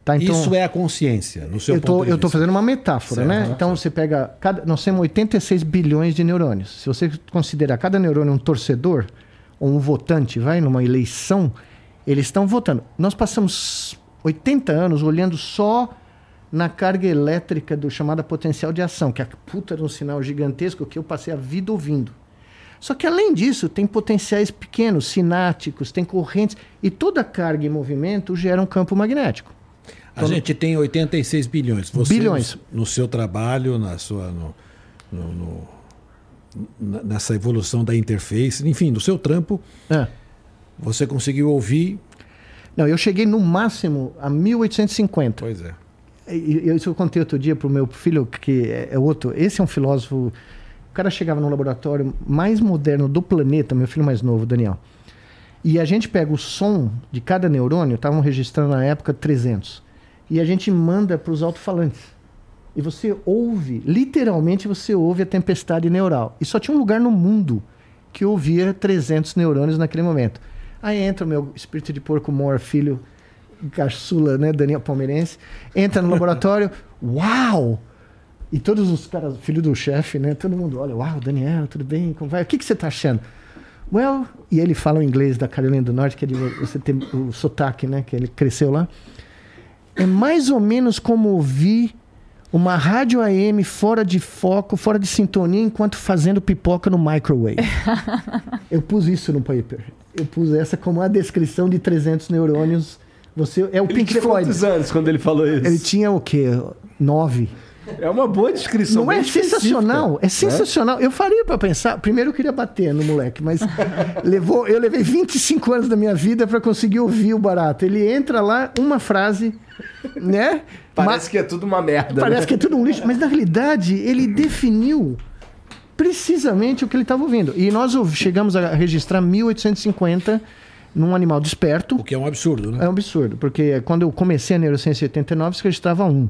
Speaker 2: Tá, então,
Speaker 3: Isso é a consciência, no seu
Speaker 2: eu tô,
Speaker 3: ponto de
Speaker 2: eu
Speaker 3: vista.
Speaker 2: fazendo uma metáfora,
Speaker 3: Certo,
Speaker 2: né?
Speaker 3: certo.
Speaker 2: Então você pega. Cada, nós temos 86 bilhões de neurônios. Se você considerar cada neurônio um torcedor ou um votante, vai numa eleição, eles estão votando. Nós passamos 80 anos olhando só na carga elétrica do chamada potencial de ação, que é a puta de um sinal gigantesco que eu passei a vida ouvindo. Só que além disso, tem potenciais pequenos, sináticos, tem correntes, e toda carga e movimento gera um campo magnético.
Speaker 3: A gente tem 86 bilhões. Você,
Speaker 2: Bilhões.
Speaker 3: No, no seu trabalho, na sua, no- no- nessa evolução da interface, enfim, no seu trampo,
Speaker 2: É.
Speaker 3: você conseguiu ouvir.
Speaker 2: Não, eu cheguei no máximo a 1850.
Speaker 3: Pois é.
Speaker 2: E- e- Isso eu contei outro dia para o meu filho, que é é outro. Esse é um filósofo. O cara chegava no laboratório mais moderno do planeta, meu filho mais novo, Daniel. E a gente pega o som de cada neurônio, estavam registrando na época 300. E a gente manda para os alto-falantes. E você ouve, literalmente você ouve a tempestade neural. E só tinha um lugar no mundo que ouvia 300 neurônios naquele momento. Aí entra o meu espírito de porco mor, filho caçula, né, Daniel Palmeirense, entra no laboratório, uau! E todos os caras, filho do chefe, né, todo mundo olha, uau, Daniel, tudo bem? Como vai? O que, que você está achando? Well, e ele fala o inglês da Carolina do Norte, que de você tem o sotaque, né, que ele cresceu lá. É mais ou menos como ouvir uma rádio AM fora de foco, fora de sintonia, enquanto fazendo pipoca no microwave. Eu pus isso no paper. Eu pus essa como a descrição de 300 neurônios. Você é o
Speaker 1: Ele
Speaker 2: Pink
Speaker 1: tinha
Speaker 2: Floyd.
Speaker 1: quantos anos quando ele falou isso?
Speaker 2: Ele tinha o quê? Nove.
Speaker 1: É uma boa descrição.
Speaker 2: Não é sensacional? É
Speaker 1: né?
Speaker 2: sensacional. Eu faria pra pensar. Primeiro eu queria bater no moleque, mas levou, eu levei 25 anos da minha vida pra conseguir ouvir o barato. Ele entra lá, uma frase, né?
Speaker 1: Parece que é tudo uma merda.
Speaker 2: Parece
Speaker 1: né?
Speaker 2: que é tudo um lixo, mas na realidade ele definiu precisamente o que ele estava ouvindo. E nós chegamos a registrar 1850 num animal desperto.
Speaker 3: O que é um absurdo, né?
Speaker 2: É um absurdo, porque quando eu comecei a neurociência em 89, se registrava um.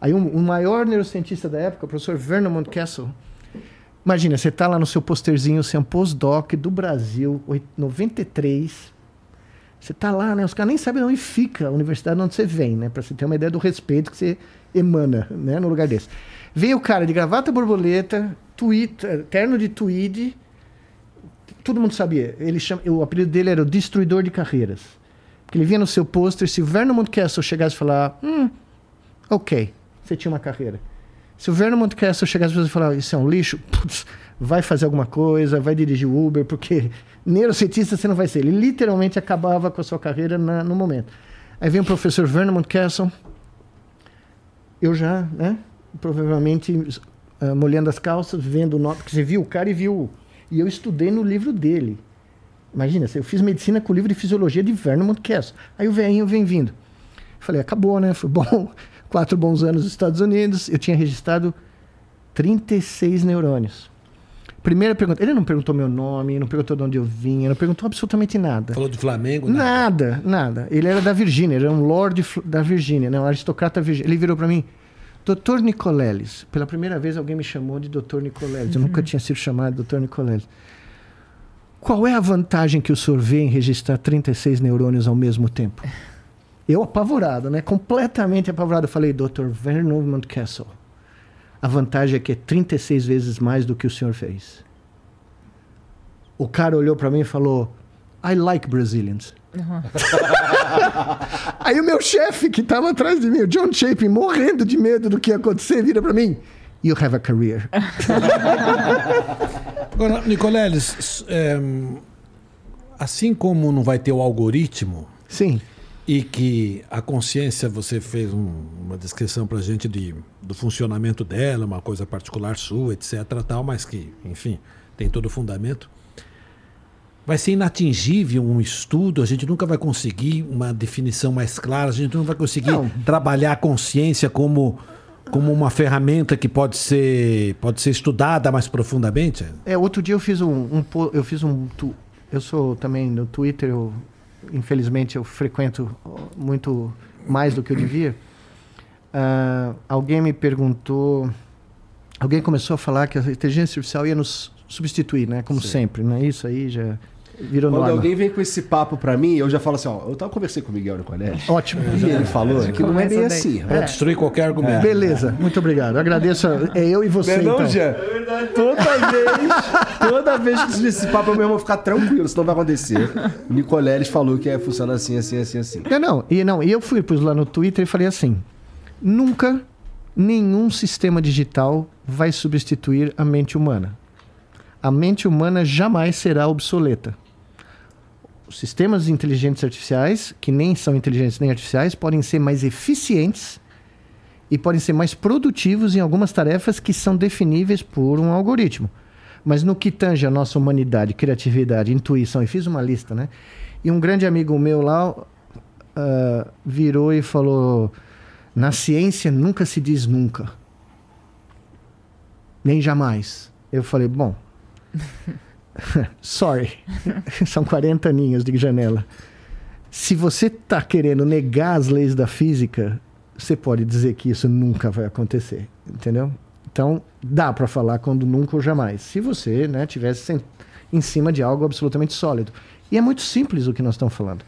Speaker 2: Aí um, um maior neurocientista da época, o professor Vernon Mountcastle, imagina, você está lá no seu posterzinho, você é um postdoc do Brasil, oit- 93, você está lá, né? Os caras nem sabem onde fica a universidade onde você vem, né? Para você ter uma ideia do respeito que você emana, né? No lugar desse. Vem o cara de gravata borboleta, tweed, terno de tweed, todo mundo sabia. Ele chama, o apelido dele era o Destruidor de Carreiras. Porque ele vinha no seu pôster, se o Vernon Mountcastle chegasse e falar, hum, ok, você tinha uma carreira. Se o Vernon Mountcastle chegasse e falar, isso é um lixo, putz, vai fazer alguma coisa, vai dirigir o Uber, porque neurocientista você não vai ser. Ele literalmente acabava com a sua carreira na- no momento. Aí vem o professor Vernon Mountcastle, eu já, né, provavelmente ah, molhando as calças, vendo o nome, porque você viu o cara e viu. E eu estudei no livro dele. Imagina, eu fiz medicina com o livro de fisiologia de Vernon Mountcastle. Aí o velhinho vem vindo. Falei, acabou, né? Foi bom. Quatro bons anos nos Estados Unidos. Eu tinha registrado 36 neurônios. Primeira pergunta. Ele não perguntou meu nome, não perguntou de onde eu vinha, não perguntou absolutamente nada.
Speaker 3: Falou do Flamengo, né?
Speaker 2: Nada, nada. Ele era da Virgínia, ele era um lord da Virgínia, né? um aristocrata virgínia. Ele virou para mim, Doutor Nicoleles. Pela primeira vez alguém me chamou de Doutor Nicoleles. Eu nunca tinha sido chamado de Doutor Nicoleles. Qual é a vantagem que o senhor vê em registrar 36 neurônios ao mesmo tempo? Eu apavorado, né? Completamente apavorado. Eu falei, Dr. Vernon Mountcastle, a vantagem é que é 36 vezes mais do que o senhor fez. O cara olhou para mim e falou, I like Brazilians. Aí o meu chefe que estava atrás de mim, o John Chapin, morrendo de medo do que ia acontecer, vira para mim. You have a career.
Speaker 3: Agora, Nicoleles, é, assim como não vai ter o algoritmo
Speaker 2: Sim.
Speaker 3: e que a consciência, você fez um- uma descrição pra gente de, do funcionamento dela, uma coisa particular sua, etc. tal, mas que, enfim, tem todo o fundamento. Vai ser inatingível um estudo, a gente nunca vai conseguir uma definição mais clara, a gente não vai conseguir
Speaker 2: Não.
Speaker 3: trabalhar a consciência como, como uma ferramenta que pode ser, pode ser estudada mais profundamente.
Speaker 2: É, outro dia eu fiz um, um eu fiz um tu- eu sou também no Twitter, eu, infelizmente eu frequento muito mais do que eu devia. Ah, alguém me perguntou, alguém começou a falar que a inteligência artificial ia nos substituir, né? Como sempre, né? Isso aí já virou
Speaker 1: Quando
Speaker 2: norma.
Speaker 1: alguém vem com esse papo pra mim, eu já falo assim, ó, eu tava conversando com o Miguel Nicoleles.
Speaker 2: Ótimo.
Speaker 1: E ele falou que não é bem
Speaker 4: Começa daí.
Speaker 1: assim.
Speaker 3: Para destruir qualquer argumento.
Speaker 2: Beleza, muito obrigado. Agradeço. a- É eu e você.
Speaker 1: Não,
Speaker 2: então.
Speaker 1: Jean? Toda vez, toda vez que esse papo, eu mesmo vou ficar tranquilo, senão vai acontecer. O Nicoleles falou que é, funciona assim, assim, assim, assim.
Speaker 2: Não, não, e não, e eu fui pus lá no Twitter e falei assim: nunca nenhum sistema digital vai substituir a mente humana. A mente humana jamais será obsoleta. Os sistemas inteligentes artificiais, que nem são inteligentes nem artificiais, podem ser mais eficientes e podem ser mais produtivos em algumas tarefas que são definíveis por um algoritmo. Mas no que tange a nossa humanidade, criatividade, intuição, e fiz uma lista, né? E um grande amigo meu lá uh, virou e falou: na ciência nunca se diz nunca, nem jamais. Eu falei: bom, sorry, são 40 aninhos de janela. Se você está querendo negar as leis da física, você pode dizer que isso nunca vai acontecer, entendeu? Então, dá para falar quando nunca ou jamais. Se você né, tivesse em cima de algo absolutamente sólido. E é muito simples o que nós estamos falando.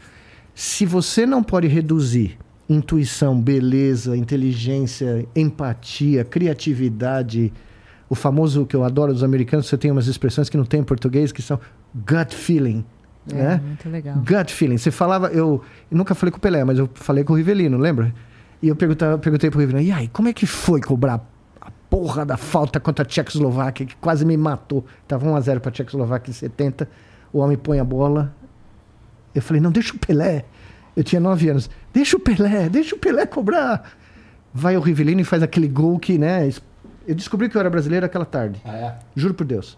Speaker 2: Se você não pode reduzir intuição, beleza, inteligência, empatia, criatividade, o famoso que eu adoro dos americanos, você tem umas expressões que não tem em português, que são gut feeling.
Speaker 4: É,
Speaker 2: né?
Speaker 4: muito legal.
Speaker 2: Gut feeling. Você falava, eu, eu nunca falei com o Pelé, mas eu falei com o Rivelino, lembra? E eu perguntei, perguntei pro Rivelino, e aí, como é que foi cobrar a porra da falta contra a Tchecoslováquia, que quase me matou? Tava 1x0 pra Tchecoslováquia em 70, o homem põe a bola. Eu falei, não, deixa o Pelé. Eu tinha 9 anos. Deixa o Pelé, deixa o Pelé cobrar. Vai o Rivelino e faz aquele gol que, né? Eu descobri que eu era brasileiro aquela tarde.
Speaker 1: Ah, é?
Speaker 2: Juro por Deus.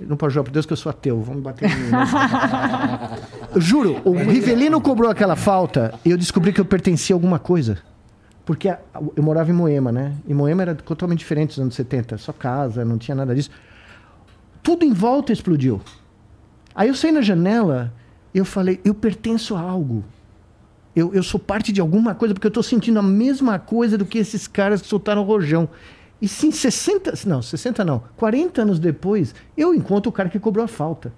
Speaker 2: Eu não posso jurar por Deus que eu sou ateu. Vamos bater em mim. Juro, o Rivelino cobrou aquela falta e eu descobri que eu pertencia a alguma coisa. Porque a- eu morava em Moema, né? E Moema era totalmente diferente dos anos 70. Só casa, não tinha nada disso. Tudo em volta explodiu. Aí eu saí na janela e eu falei, eu pertenço a algo. Eu, eu sou parte de alguma coisa porque eu estou sentindo a mesma coisa do que esses caras que soltaram o rojão. E sim, 60, não, 60 não, 40 anos depois, eu encontro o cara que cobrou a falta.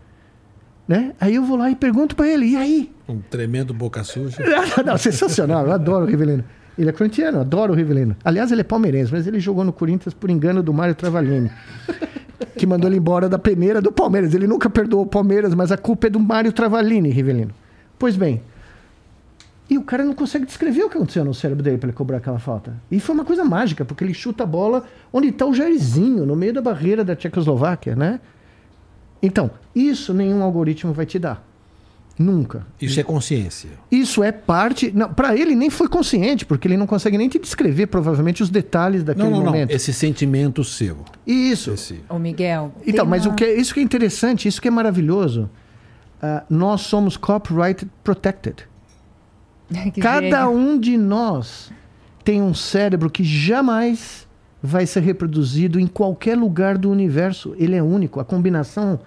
Speaker 2: Né? Aí eu vou lá e pergunto para ele, e aí?
Speaker 3: Um tremendo boca suja.
Speaker 2: não, sensacional, eu adoro o Rivelino. Ele é corintiano, adoro o Rivelino. Aliás, ele é palmeirense, mas ele jogou no Corinthians por engano do Mário Travalini, que mandou ele embora da peneira do Palmeiras. Ele nunca perdoou o Palmeiras, mas a culpa é do Mário Travalini, Rivelino. Pois bem, e o cara não consegue descrever o que aconteceu no cérebro dele para ele cobrar aquela falta. E foi uma coisa mágica, porque ele chuta a bola onde está o Jairzinho, no meio da barreira da Tchecoslováquia, né? Então, isso nenhum algoritmo vai te dar. Nunca.
Speaker 3: Isso é consciência.
Speaker 2: Isso é parte. Para ele nem foi consciente, porque ele não consegue nem te descrever provavelmente os detalhes daquele
Speaker 3: Não, não, não.
Speaker 2: momento.
Speaker 3: Esse sentimento seu.
Speaker 2: Isso.
Speaker 3: Esse...
Speaker 4: Ô, Miguel.
Speaker 2: Então, mas
Speaker 4: uma-
Speaker 2: o que é- isso que é interessante, isso que é maravilhoso. ah, nós somos copyright protected.
Speaker 4: Que
Speaker 2: Cada um de nós tem um cérebro que jamais vai ser reproduzido em qualquer lugar do universo. Ele é único. A combinação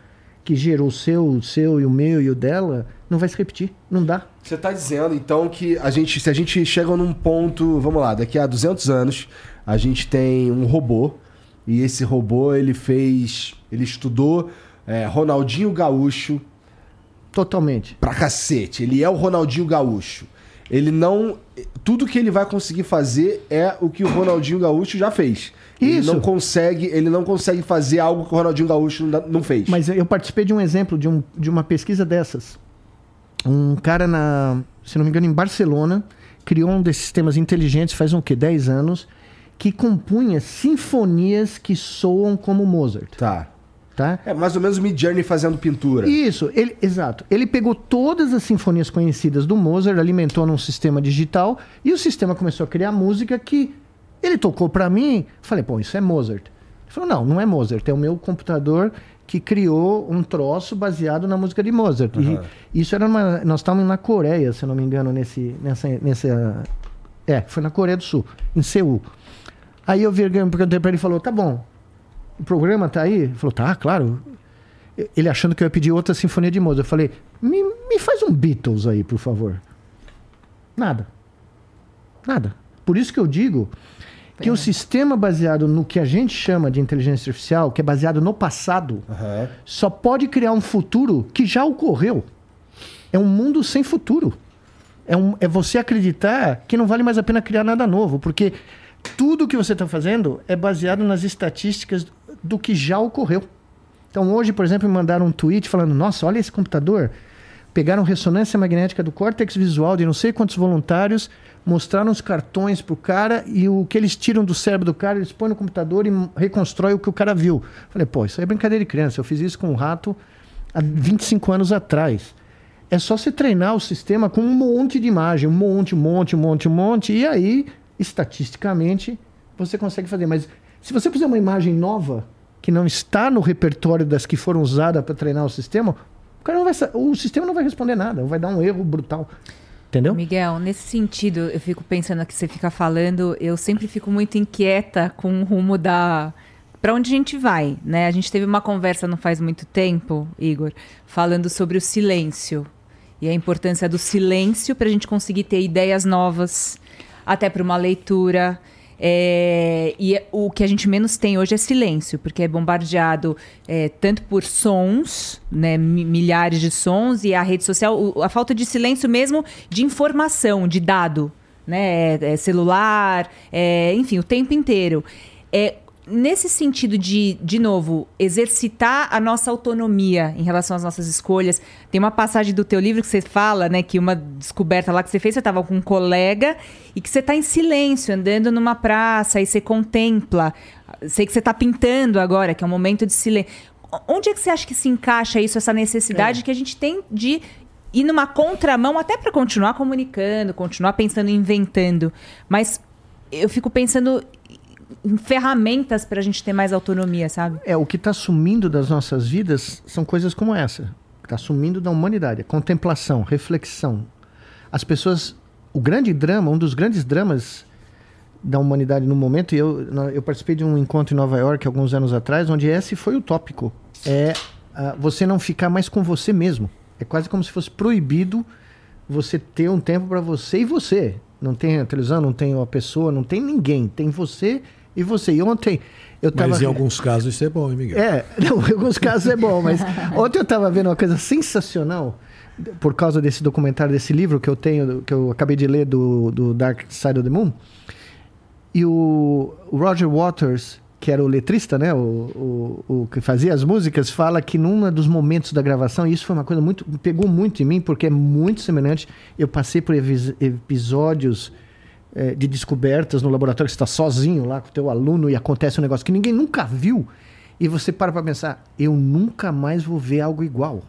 Speaker 2: que gerou o seu, o seu e o meu e o dela não vai se repetir. Não dá.
Speaker 1: Você tá dizendo, então, que a gente, se a gente chega num ponto, vamos lá, daqui a 200 anos, a gente tem um robô, e esse robô, ele fez, ele estudou é, Ronaldinho Gaúcho
Speaker 2: Totalmente.
Speaker 1: pra cacete. Ele é o Ronaldinho Gaúcho. Ele não... Tudo que ele vai conseguir fazer é o que o Ronaldinho Gaúcho já fez. Ele
Speaker 2: Isso.
Speaker 1: não consegue, ele não consegue fazer algo que o Ronaldinho Gaúcho não, fez.
Speaker 2: Mas eu participei de um exemplo, de, um, de uma pesquisa dessas. Um cara, na, se não me engano, em Barcelona, criou um desses sistemas inteligentes faz um quê? 10 anos, que compunha sinfonias que soam como Mozart.
Speaker 1: Tá.
Speaker 2: Tá?
Speaker 1: É mais ou menos o Mid Journey fazendo pintura.
Speaker 2: Isso, ele, exato. Ele pegou todas as sinfonias conhecidas do Mozart, alimentou num sistema digital e o sistema começou a criar música que ele tocou pra mim. Falei, pô, isso é Mozart. Ele falou, não, não é Mozart, é o meu computador que criou um troço baseado na música de Mozart.
Speaker 1: Aham.
Speaker 2: E isso era uma, nós estávamos na Coreia, se não me engano, nesse, nessa, nessa, é, foi na Coreia do Sul, em Seul. Aí eu perguntei pra ele e falou, tá bom, o programa tá aí? Ele falou, tá, claro. Ele achando que eu ia pedir outra sinfonia de Mozart. Eu falei, me, me faz um Beatles aí, por favor. Nada. Nada. Por isso que eu digo que o sistema baseado no que a gente chama de inteligência artificial, que é baseado no passado,
Speaker 1: Aham.
Speaker 2: só pode criar um futuro que já ocorreu. É um mundo sem futuro. É, um, é você acreditar que não vale mais a pena criar nada novo, porque tudo que você está fazendo é baseado nas estatísticas do que já ocorreu. Então hoje, por exemplo, me mandaram um tweet falando: Nossa, olha esse computador. pegaram ressonância magnética do córtex visual de não sei quantos voluntários, mostraram os cartões pro cara e o que eles tiram do cérebro do cara, eles põem no computador e reconstrói o que o cara viu. Falei, pô, isso aí é brincadeira de criança. Eu fiz isso com um rato há 25 anos atrás. É só você treinar o sistema com um monte de imagem, um monte, um monte, um monte, um monte, e aí, estatisticamente, você consegue fazer. Mas se você fizer uma imagem nova, que não está no repertório das que foram usadas para treinar o sistema, o, cara não vai, o sistema não vai responder nada, vai dar um erro brutal. Entendeu?
Speaker 4: Miguel, nesse sentido, eu fico pensando que você fica falando, eu sempre fico muito inquieta com o rumo da para onde a gente vai, né? A gente teve uma conversa não faz muito tempo, Igor, falando sobre o silêncio e a importância do silêncio para a gente conseguir ter ideias novas, até para uma leitura. É, e o que a gente menos tem hoje é silêncio, porque é bombardeado é, tanto por sons, né, milhares de sons, e a rede social, a falta de silêncio mesmo de informação, de dado, né, é, é celular, é, enfim, o tempo inteiro. É, nesse sentido de, de novo, exercitar a nossa autonomia em relação às nossas escolhas, tem uma passagem do teu livro que você fala, né, que uma descoberta lá que você fez, você estava com um colega e que você está em silêncio, andando numa praça e você contempla. Sei que você está pintando agora, que é um momento de silêncio. Onde é que você acha que se encaixa isso, essa necessidade é. que a gente tem de ir numa contramão, até para continuar comunicando, continuar pensando, inventando. Mas eu fico pensando ferramentas para a gente ter mais autonomia, sabe?
Speaker 2: É, o que está sumindo das nossas vidas são coisas como essa. Está sumindo da humanidade. Contemplação, reflexão. As pessoas. O grande drama, um dos grandes dramas da humanidade no momento, e eu, eu participei de um encontro em Nova York alguns anos atrás, onde esse foi o tópico. É uh, você não ficar mais com você mesmo. É quase como se fosse proibido você ter um tempo para você e você. Não tem a televisão, não tem a pessoa, não tem ninguém. Tem você e você? E ontem eu tava...
Speaker 3: Mas em alguns casos isso é bom, hein, Miguel?
Speaker 2: É, não, em alguns casos é bom, mas ontem eu estava vendo uma coisa sensacional por causa desse documentário, desse livro que eu tenho, que eu acabei de ler do, do Dark Side of the Moon. E o Roger Waters, que era o letrista, né, o, o, o que fazia as músicas, fala que num dos momentos da gravação, e isso foi uma coisa muito, pegou muito em mim, porque é muito semelhante. Eu passei por episódios é, de descobertas no laboratório, que você está sozinho lá com o teu aluno e acontece um negócio que ninguém nunca viu, e você para para pensar, eu nunca mais vou ver algo igual.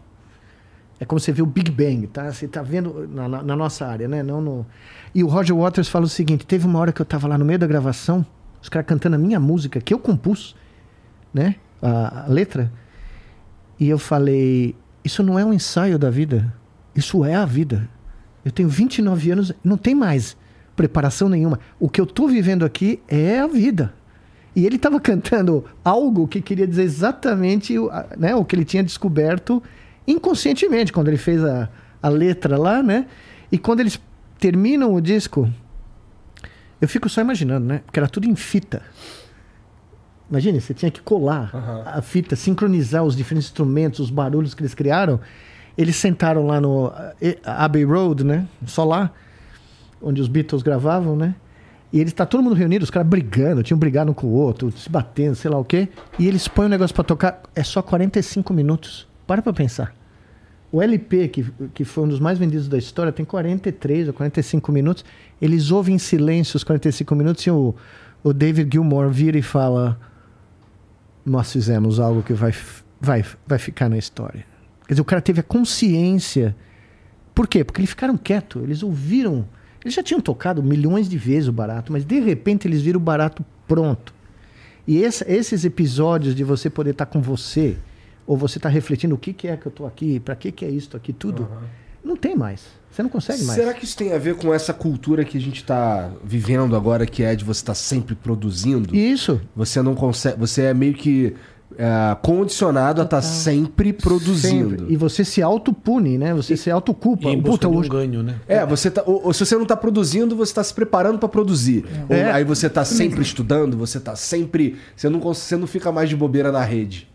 Speaker 2: É como você vê o Big Bang, tá? Você está vendo na, na, na, nossa área, né? Não no... E o Roger Waters fala o seguinte: teve uma hora que eu estava lá no meio da gravação, os caras cantando a minha música, que eu compus, né? A, a letra. E eu falei: Isso não é um ensaio da vida, isso é a vida. Eu tenho 29 anos, não tem mais preparação nenhuma. O que eu estou vivendo aqui é a vida. E ele estava cantando algo que queria dizer exatamente né, o que ele tinha descoberto inconscientemente, quando ele fez a, a letra lá, né? E quando eles terminam o disco, eu fico só imaginando, né? Porque era tudo em fita. Imagine, você tinha que colar uhum. a fita, sincronizar os diferentes instrumentos, os barulhos que eles criaram. Eles sentaram lá no eh, Abbey Road, né? Só lá onde os Beatles gravavam, né? E eles tá todo mundo reunido, os caras brigando, tinham brigado um com o outro, se batendo, sei lá o quê. E eles põem o negócio para tocar, é só 45 minutos. Para pra pensar. O LP, que, que foi um dos mais vendidos da história, tem 43 ou 45 minutos. Eles ouvem em silêncio os 45 minutos e o, o David Gilmour vira e fala: Nós fizemos algo que vai, vai, vai ficar na história. Quer dizer, o cara teve a consciência. Por quê? Porque eles ficaram quietos, eles ouviram eles já tinham tocado milhões de vezes o barato, mas de repente eles viram o barato pronto. E esse, esses episódios de você poder estar tá com você, ou você estar tá refletindo o que, que é que eu estou aqui, para que, que é isso aqui, tudo, uhum. não tem mais. Você não consegue mais.
Speaker 1: Será que isso tem a ver com essa cultura que a gente está vivendo agora, que é de você estar tá sempre produzindo?
Speaker 2: Isso.
Speaker 1: Você não consegue. Você é meio que é, condicionado Total. a estar tá sempre produzindo. Sempre.
Speaker 2: E você se autopune, né? Você e, se autoculpa.
Speaker 3: E em Puta, hoje... um ganho, né?
Speaker 1: É, você tá, ou, ou se você não está produzindo, você está se preparando para produzir. É. Ou, aí você está sempre estudando, você está sempre. Você não, você não fica mais de bobeira na rede.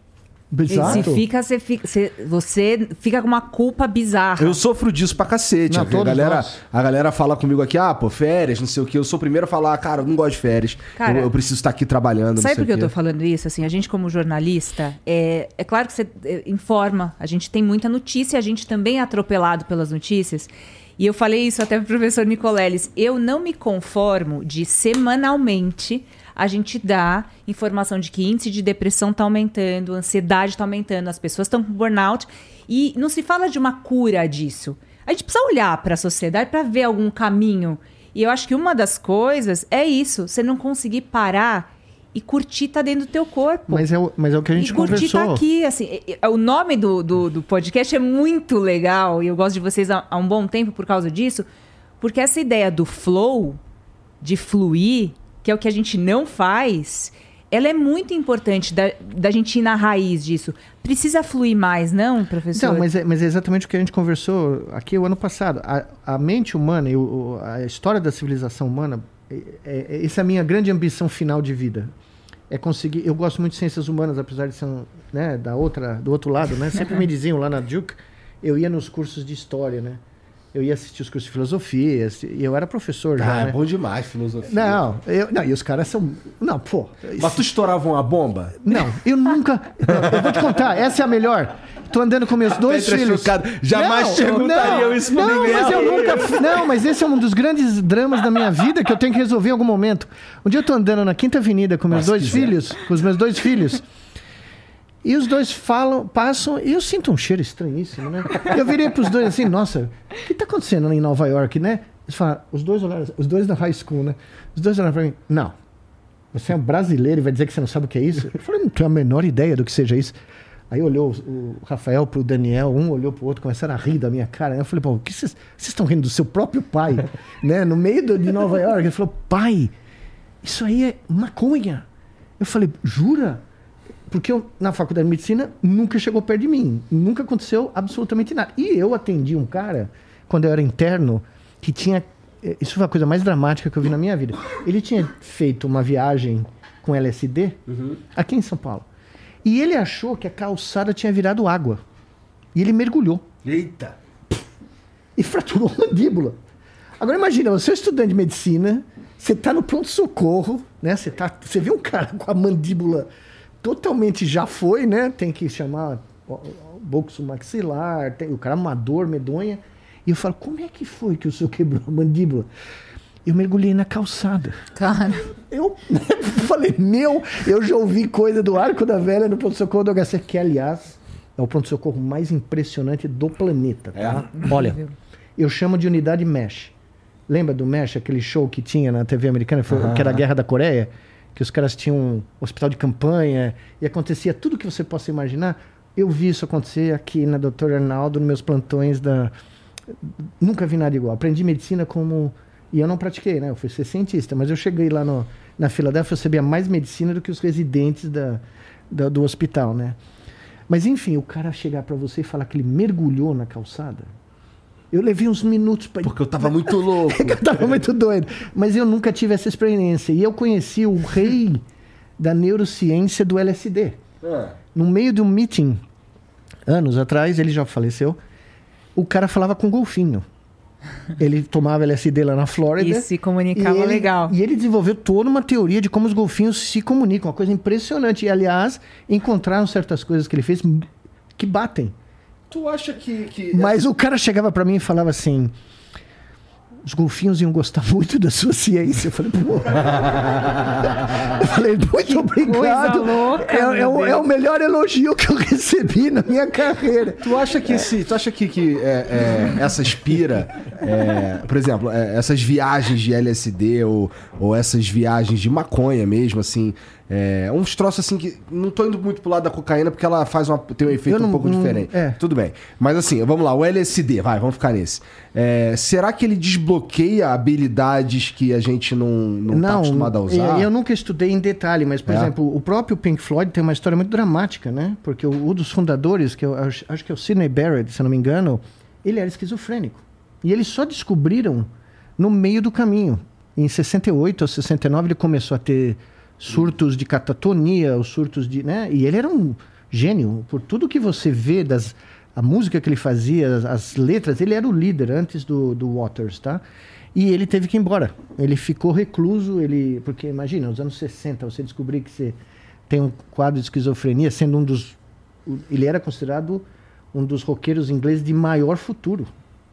Speaker 2: Exato.
Speaker 4: Se fica, você fica, você, você fica com uma culpa bizarra.
Speaker 1: Eu sofro disso pra cacete.
Speaker 2: Não,
Speaker 1: a, galera,
Speaker 2: nós.
Speaker 1: a galera fala comigo aqui, ah, pô, férias, não sei o quê. Eu sou o primeiro a falar, cara, eu não gosto de férias.
Speaker 4: Cara,
Speaker 1: eu, eu preciso estar aqui trabalhando.
Speaker 4: Sabe por que eu tô falando isso? Assim, a gente como jornalista, é, é claro que você é, informa, a gente tem muita notícia, a gente também é atropelado pelas notícias. E eu falei isso até pro professor Nicoleles. Eu não me conformo de semanalmente a gente dar informação de que índice de depressão está aumentando, ansiedade está aumentando, as pessoas estão com burnout. E não se fala de uma cura disso. A gente precisa olhar para a sociedade para ver algum caminho. E eu acho que uma das coisas é isso, você não conseguir parar e curtir tá dentro do teu corpo.
Speaker 2: Mas é, o, mas é o que a gente
Speaker 4: e curtir
Speaker 2: conversou.
Speaker 4: tá aqui, assim. e- O nome do, do, do podcast é muito legal e eu gosto de vocês há, há um bom tempo por causa disso, porque essa ideia do flow, de fluir, que é o que a gente não faz, ela é muito importante da, da gente ir na raiz disso. Precisa fluir mais, não, professor?
Speaker 2: Então, mas é, mas é exatamente o que a gente conversou aqui o ano passado. A, a mente humana e o- a história da civilização humana, é, é- é- essa é a minha grande ambição final de vida. É conseguir. Eu gosto muito de ciências humanas, apesar de ser né, da outra, do outro lado, né? Sempre me diziam lá na Duke, eu ia nos cursos de história, né? Eu ia assistir os cursos de filosofia, e eu era professor já.
Speaker 1: Ah, é
Speaker 2: né?
Speaker 1: bom demais filosofia.
Speaker 2: Não, eu, não, e os caras são. Não, pô.
Speaker 1: Mas tu estourava uma bomba?
Speaker 2: Não, eu nunca. Eu vou te contar, essa é a melhor. Tô andando com meus dois
Speaker 1: é
Speaker 2: filhos.
Speaker 1: chocado. Jamais perguntariam isso pra
Speaker 2: não,
Speaker 1: ninguém.
Speaker 2: Mas eu nunca. Não, mas esse é um dos grandes dramas da minha vida que eu tenho que resolver em algum momento. Um dia eu tô andando na Quinta Avenida com meus dois filhos, com os meus dois filhos. E os dois falam, passam, e eu sinto um cheiro estranhíssimo, né? Eu virei pros dois assim, nossa, o que tá acontecendo em Nova York, né? Eles falaram, os dois olharam, os dois da high school, né? Os dois olharam pra mim, não, você é um brasileiro e vai dizer que você não sabe o que é isso? Eu falei, não tenho a menor ideia do que seja isso. Aí olhou o Rafael pro Daniel, um olhou pro outro, começaram a rir da minha cara. Eu falei, pô, o que vocês estão rindo do seu próprio pai, né? No meio de Nova York. Ele falou, pai, isso aí é maconha. Eu falei, jura? Porque eu, na faculdade de medicina, nunca chegou perto de mim. Nunca aconteceu absolutamente nada. E eu atendi um cara, quando eu era interno, que tinha. eh, Isso foi a coisa mais dramática que eu vi na minha vida. Ele tinha feito uma viagem com LSD aqui em São Paulo. E ele achou que a calçada tinha virado água. E ele mergulhou
Speaker 1: Eita.
Speaker 2: e fraturou a mandíbula. Agora imagina, você é estudante de medicina, você está no pronto-socorro, né? Você, tá, você vê um cara com a mandíbula totalmente já foi, né? Tem que chamar boxo maxilar, tem, o cara uma dor medonha. E eu falo, como é que foi que o senhor quebrou a mandíbula? Eu mergulhei na calçada.
Speaker 4: Cara,
Speaker 2: Eu falei, meu, eu já ouvi coisa do Arco da Velha no pronto-socorro do HC, que aliás é o pronto-socorro mais impressionante do planeta, tá? Olha, eu chamo de unidade MESH. Lembra do MESH, aquele show que tinha na TV americana, foi- que era a Guerra da Coreia? Que os caras tinham um hospital de campanha e acontecia tudo que você possa imaginar. Eu vi isso acontecer aqui na Dr. Arnaldo, nos meus plantões da, nunca vi nada igual. Aprendi medicina como. E eu não pratiquei, né? Eu fui ser cientista, mas eu cheguei lá no, na Filadélfia, eu sabia mais medicina do que os residentes da, da- do hospital, né? Mas enfim, o cara chegar pra você e falar que ele mergulhou na calçada. Eu levei uns minutos para
Speaker 1: Porque eu tava muito louco.
Speaker 2: É eu tava muito doido. Mas eu nunca tive essa experiência. E eu conheci o rei da neurociência do LSD.
Speaker 1: Ah.
Speaker 2: No meio de um meeting, anos atrás, ele já faleceu, o cara falava com golfinho. Ele tomava LSD lá na Flórida.
Speaker 4: E se comunicava
Speaker 2: e ele-
Speaker 4: legal.
Speaker 2: E ele desenvolveu toda uma teoria de como os golfinhos se comunicam. Uma coisa impressionante. E, aliás, encontraram certas coisas que ele fez que batem.
Speaker 1: Tu acha que. que
Speaker 2: Mas o cara chegava pra mim e falava assim: os golfinhos iam gostar muito da sua ciência. Eu falei, pô. Eu falei, muito obrigado.
Speaker 4: louca,
Speaker 2: é, é o, é o melhor elogio que eu recebi na minha carreira.
Speaker 1: Tu acha que esse, tu acha que, que é, é, essa espira, é, por exemplo, é, essas viagens de LSD ou, ou essas viagens de maconha mesmo, assim, é, uns troços assim que não tô indo muito pro lado da cocaína porque ela faz uma, tem um efeito
Speaker 2: não-
Speaker 1: um pouco
Speaker 2: não-
Speaker 1: diferente.
Speaker 2: é.
Speaker 1: Tudo bem, mas assim, vamos lá, o LSD, vai, vamos ficar nesse. É, será que ele desbloqueia habilidades que a gente não, não, tá acostumado a usar?
Speaker 2: Eu, eu nunca estudei em detalhe, mas, por
Speaker 1: É?
Speaker 2: exemplo, o próprio Pink Floyd tem uma história muito dramática, né? Porque o, um dos fundadores, que eu acho, acho que é o Sidney Barrett, se eu não me engano, ele era esquizofrênico. E eles só descobriram no meio do caminho. Em 68 ou 69 ele começou a ter surtos de catatonia, os surtos de, né? E ele era um gênio. Por tudo que você vê das a música que ele fazia, as, as letras, ele era o líder antes do, do Waters, tá? E ele teve que ir embora. Ele ficou recluso, ele porque imagina, nos anos 60, você descobrir que você tem um quadro de esquizofrenia, sendo um dos ele era considerado um dos roqueiros ingleses de maior futuro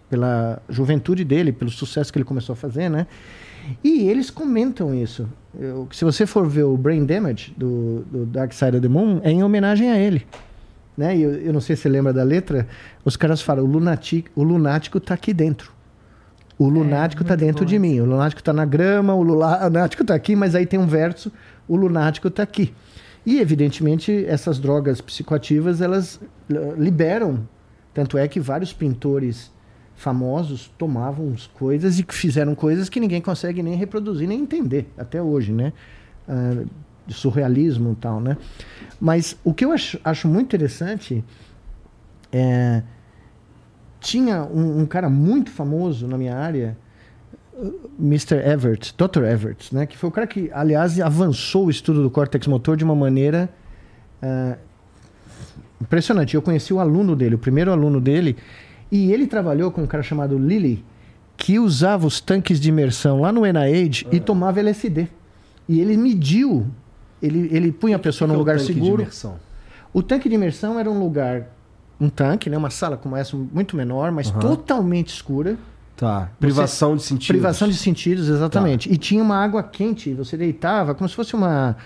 Speaker 2: pela juventude dele, pelo sucesso que ele começou a fazer, né? E eles comentam isso. Eu, se você for ver o Brain Damage do, do Dark Side of the Moon, é em homenagem a ele. Né? Eu, eu não sei se você lembra da letra. Os caras falam: o lunático, o lunático tá aqui dentro. O lunático é, tá dentro de mim. O lunático tá na grama, o lunático tá aqui, mas aí tem um verso: o lunático tá aqui. E, evidentemente, essas drogas psicoativas, elas liberam. Tanto é que vários pintores famosos tomavam coisas e fizeram coisas que ninguém consegue nem reproduzir, nem entender, até hoje, né? Uh, surrealismo e tal, né? Mas o que eu acho, acho muito interessante é... Tinha um, um cara muito famoso na minha área, Mr. Everett, Dr. Everett, né? Que foi o cara que, aliás, avançou o estudo do córtex motor de uma maneira uh, impressionante. Eu conheci o aluno dele, o primeiro aluno dele, e ele trabalhou com um cara chamado Lilly, que usava os tanques de imersão lá no NIH e tomava LSD. E ele mediu, ele, ele punha a pessoa que num que é lugar seguro. O tanque de imersão era um lugar, um tanque, né? Uma sala como essa, muito menor, mas uhum. totalmente escura
Speaker 1: Tá. Privação você... de sentidos.
Speaker 2: Privação de sentidos, exatamente. Tá. E tinha uma água quente, você deitava como se fosse uma,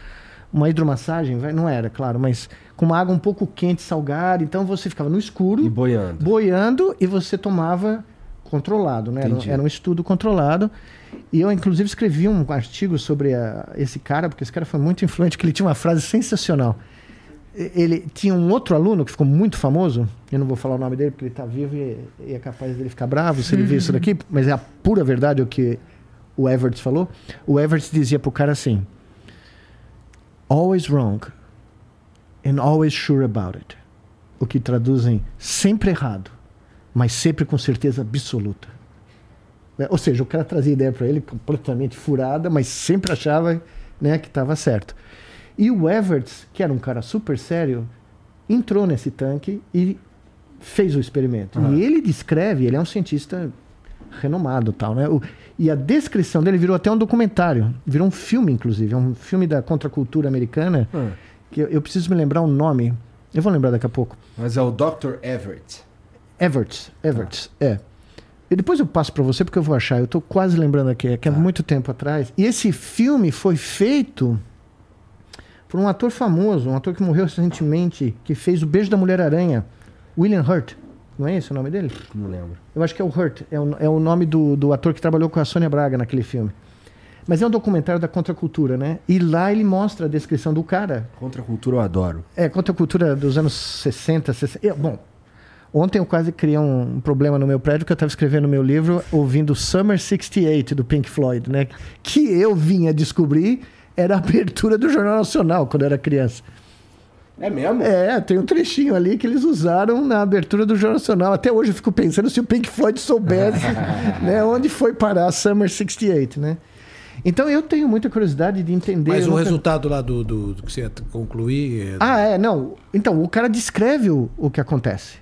Speaker 2: uma hidromassagem, não era, claro, mas com uma água um pouco quente, salgada. Então você ficava no escuro.
Speaker 1: E boiando.
Speaker 2: Boiando e você tomava controlado, né? Era, era, um estudo controlado. E eu, inclusive, escrevi um artigo sobre a, esse cara, porque esse cara foi muito influente, que ele tinha uma frase sensacional ele tinha um outro aluno que ficou muito famoso, eu não vou falar o nome dele porque ele está vivo e, e, é capaz dele ficar bravo se ele ver isso daqui, mas é a pura verdade o que o Everts falou. O Everts dizia pro cara assim: Always wrong and always sure about it. O que traduzem sempre errado, mas sempre com certeza absoluta. É, ou seja, o cara trazia ideia para ele completamente furada, mas sempre achava né, que estava certo. E o Everts, que era um cara super sério, entrou nesse tanque e fez o experimento. Uhum. E ele descreve, ele é um cientista renomado tal, né? O, e a descrição dele virou até um documentário, virou um filme, inclusive, é um filme da contracultura americana, uhum. que eu, eu, preciso me lembrar o um nome, eu vou lembrar daqui a pouco.
Speaker 1: Mas é o Dr. Everett.
Speaker 2: Everett, Everett, ah. é. E depois eu passo para você porque eu vou achar, eu estou quase lembrando aqui, é que ah. muito tempo atrás. E esse filme foi feito por um ator famoso, um ator que morreu recentemente, que fez o Beijo da Mulher-Aranha, William Hurt. Não é esse o nome dele?
Speaker 1: Não lembro.
Speaker 2: Eu acho que é o Hurt. É o, é o nome do, do ator que trabalhou com a Sônia Braga naquele filme. Mas é um documentário da contracultura, né? E lá ele mostra a descrição do cara.
Speaker 1: Contracultura eu adoro.
Speaker 2: É, contracultura dos anos 60, 60. bom, ontem eu quase criei um problema no meu prédio que eu estava escrevendo meu livro ouvindo Summer 68 do Pink Floyd, né? Que eu vinha descobrir era a abertura do Jornal Nacional quando eu era criança.
Speaker 1: É mesmo?
Speaker 2: É, tem um trechinho ali que eles usaram na abertura do Jornal Nacional. Até hoje eu fico pensando se o Pink Floyd soubesse né, onde foi parar a Summer 68, né? Então eu tenho muita curiosidade de entender.
Speaker 3: Mas o nunca... resultado lá do, do, do, que você ia concluir.
Speaker 2: É... Ah, é, não. Então, o cara descreve o, o que acontece.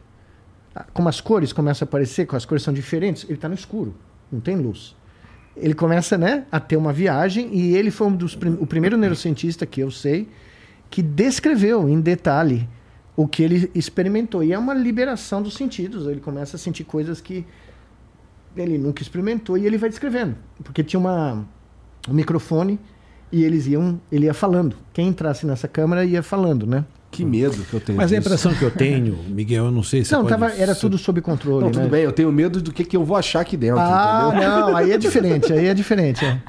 Speaker 2: Como as cores começam a aparecer, como as cores são diferentes, ele está no escuro, não tem luz ele começa né, a ter uma viagem e ele foi um dos prim o primeiro neurocientista que eu sei que descreveu em detalhe o que ele experimentou. E é uma liberação dos sentidos. Ele começa a sentir coisas que ele nunca experimentou e ele vai descrevendo. Porque tinha uma, um microfone e eles iam, ele ia falando. Quem entrasse nessa câmera ia falando, né?
Speaker 1: Que medo que eu tenho.
Speaker 3: Mas disso. a impressão que eu tenho, Miguel, eu não sei se.
Speaker 2: Não, tava, era tudo sob controle. Não,
Speaker 1: tudo
Speaker 2: né?
Speaker 1: bem, eu tenho medo do que, que eu vou achar aqui dentro.
Speaker 2: Ah, entendeu? não, aí é diferente, aí é diferente. É,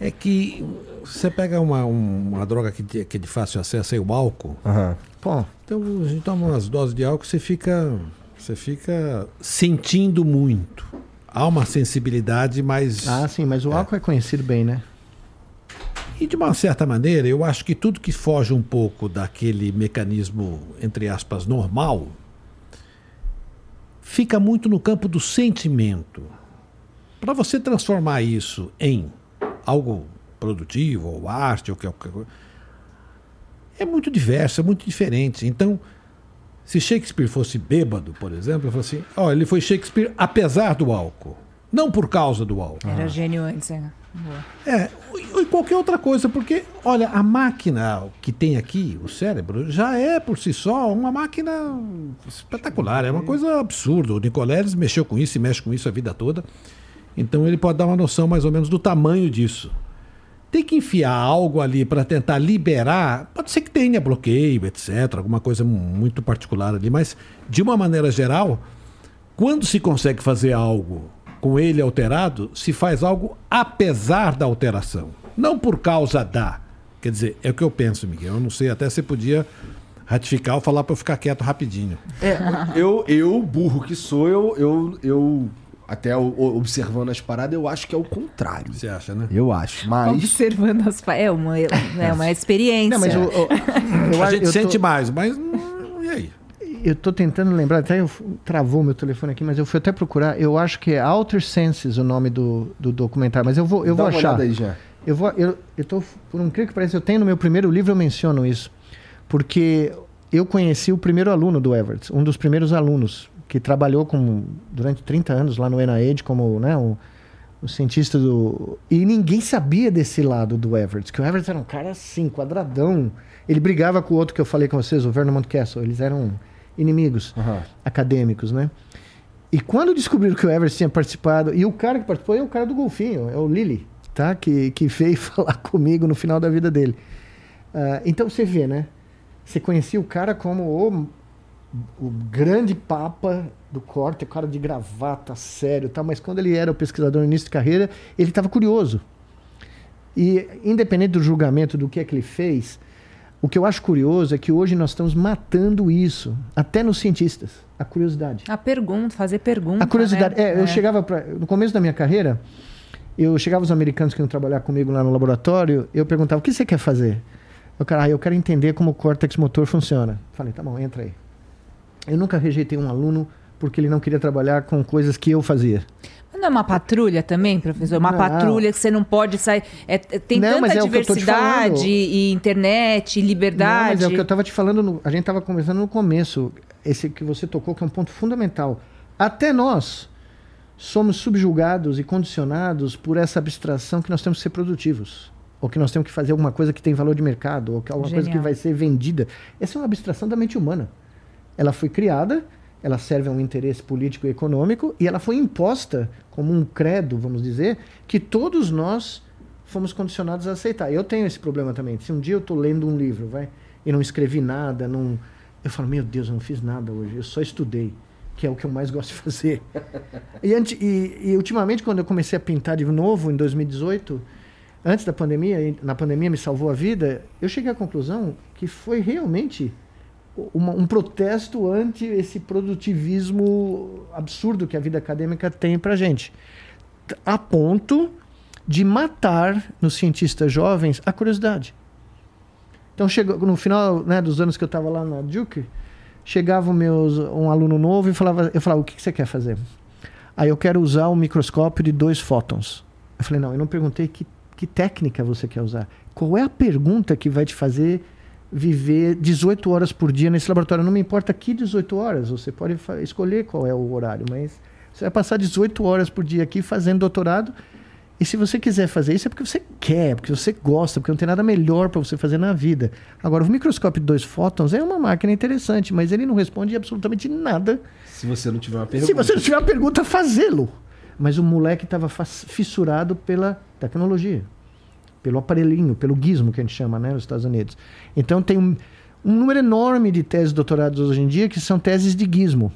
Speaker 3: é que você pega uma, uma droga que, que é de fácil acesso, aí o álcool.
Speaker 1: Uhum.
Speaker 3: Pô, então a gente toma umas doses de álcool, você fica, você fica sentindo muito. Há uma sensibilidade mais.
Speaker 2: Ah, sim, mas o é. álcool é conhecido bem, né?
Speaker 3: E de uma certa maneira, eu acho que tudo que foge um pouco daquele mecanismo, entre aspas, normal, fica muito no campo do sentimento. Para você transformar isso em algo produtivo, ou arte, ou qualquer coisa, é muito diverso, é muito diferente. Então, Se Shakespeare fosse bêbado, por exemplo, eu falo assim: ó, ele foi Shakespeare apesar do álcool, não por causa do álcool.
Speaker 4: Era gênio antes, né?
Speaker 3: É, e qualquer outra coisa, porque, olha, a máquina que tem aqui, o cérebro, já é por si só uma máquina espetacular, é uma coisa absurda. O Nicoleles mexeu com isso e mexe com isso a vida toda, então ele pode dar uma noção mais ou menos do tamanho disso. Tem que enfiar algo ali para tentar liberar, pode ser que tenha bloqueio, etc., alguma coisa muito particular ali, mas de uma maneira geral, quando se consegue fazer algo com ele alterado, se faz algo apesar da alteração, não por causa da. Quer dizer, é o que eu penso, Miguel. Eu não sei, até você podia ratificar ou falar para eu ficar quieto rapidinho.
Speaker 1: É, eu, eu, burro que sou, eu, eu, eu até o- o- observando as paradas, eu acho que é o contrário.
Speaker 3: Você acha, né?
Speaker 1: Eu acho, mas...
Speaker 4: Observando as. pa- É uma, é uma experiência.
Speaker 2: Não, mas o- o- eu,
Speaker 3: a
Speaker 2: acho-
Speaker 3: gente
Speaker 2: eu tô-
Speaker 3: sente mais, mas e aí?
Speaker 2: Eu tô tentando lembrar, até eu, travou meu telefone aqui, mas eu fui até procurar. Eu acho que é Outer Senses o nome do, do documentário, mas eu vou, eu
Speaker 1: Dá
Speaker 2: vou
Speaker 1: uma
Speaker 2: achar.
Speaker 1: olhada aí, já.
Speaker 2: Eu vou, eu, eu tô, por um incrível que pareça, eu tenho no meu primeiro livro, eu menciono isso. Porque eu conheci o primeiro aluno do Everett, um dos primeiros alunos, que trabalhou com, durante 30 anos lá no NIH como né, o, o cientista do. E ninguém sabia desse lado do Everett, que o Everett era um cara assim, quadradão. Ele brigava com o outro que eu falei com vocês, o Vernon Castle. Eles eram inimigos
Speaker 1: Aham.
Speaker 2: acadêmicos, né? E quando descobriram que o Everest tinha participado, e o cara que participou é o cara do golfinho, é o Lily, tá? Que, que veio falar comigo no final da vida dele. Ah, então você vê, né? Você conhecia o cara como o, o grande papa do corte, o cara de gravata, sério, tá? mas quando ele era o pesquisador no início de carreira, ele estava curioso. E independente do julgamento do que é que ele fez, o que eu acho curioso é que hoje nós estamos matando isso, até nos cientistas, a curiosidade.
Speaker 4: A pergunta, fazer pergunta.
Speaker 2: A curiosidade.
Speaker 4: né?
Speaker 2: É, eu chegava pra, no começo da minha carreira, eu chegava os americanos que iam trabalhar comigo lá no laboratório, eu perguntava: "O que você quer fazer?" Eu, cara, ah, eu quero entender como o córtex motor funciona. Falei: "Tá bom, entra aí." Eu nunca rejeitei um aluno porque ele não queria trabalhar com coisas que eu fazia.
Speaker 4: Mas Não é uma patrulha também, professor? Uma
Speaker 2: Não.
Speaker 4: patrulha que você não pode sair. É, é- tem
Speaker 2: Não,
Speaker 4: tanta
Speaker 2: é te
Speaker 4: diversidade
Speaker 2: falando.
Speaker 4: e internet, e
Speaker 2: Não,
Speaker 4: liberdade.
Speaker 2: mas é o que eu estava te falando, no- a gente estava conversando no começo, esse que você tocou, que é um ponto fundamental. Até nós somos subjugados e condicionados por essa abstração que nós temos que ser produtivos. Ou que nós temos que fazer alguma coisa que tem valor de mercado, ou que alguma coisa que
Speaker 4: Genial.
Speaker 2: vai ser vendida. Essa é uma abstração da mente humana. Ela foi criada, ela serve a um interesse político e econômico, e ela foi imposta como um credo, vamos dizer, que todos nós fomos condicionados a aceitar. Eu tenho esse problema também. Se um dia eu estou lendo um livro, vai, e não escrevi nada, não, eu falo, meu Deus, eu não fiz nada hoje, eu só estudei, que é o que eu mais gosto de fazer. e, e, e ultimamente, quando eu comecei a pintar de novo, em 2018, antes da pandemia, na pandemia me salvou a vida, eu cheguei à conclusão que foi realmente uma- um protesto ante esse produtivismo absurdo que a vida acadêmica tem pra gente. A ponto de matar nos cientistas jovens a curiosidade. Então, chegou, no final né, dos anos que eu estava lá na Duke, chegava meus, um aluno novo e falava, eu falava, o que, que você quer fazer? Aí eu quero usar um microscópio de dois fótons. Eu falei, não, eu não perguntei que, que técnica você quer usar. Qual é a pergunta que vai te fazer viver 18 horas por dia nesse laboratório? Não me importa que 18 horas, você pode escolher qual é o horário, mas você vai passar 18 horas por dia aqui fazendo doutorado. E se você quiser fazer isso é porque você quer, porque você gosta, porque não tem nada melhor para você fazer na vida. Agora, o microscópio de dois fótons é uma máquina interessante, mas ele não responde absolutamente nada
Speaker 1: Se você não tiver uma pergunta.
Speaker 2: se você não tiver uma pergunta, fazê-lo. Mas o moleque estava fissurado pela tecnologia, pelo aparelhinho, pelo gizmo que a gente chama, né, nos Estados Unidos. Então tem um, um número enorme de teses de doutorados hoje em dia que são teses de gizmo.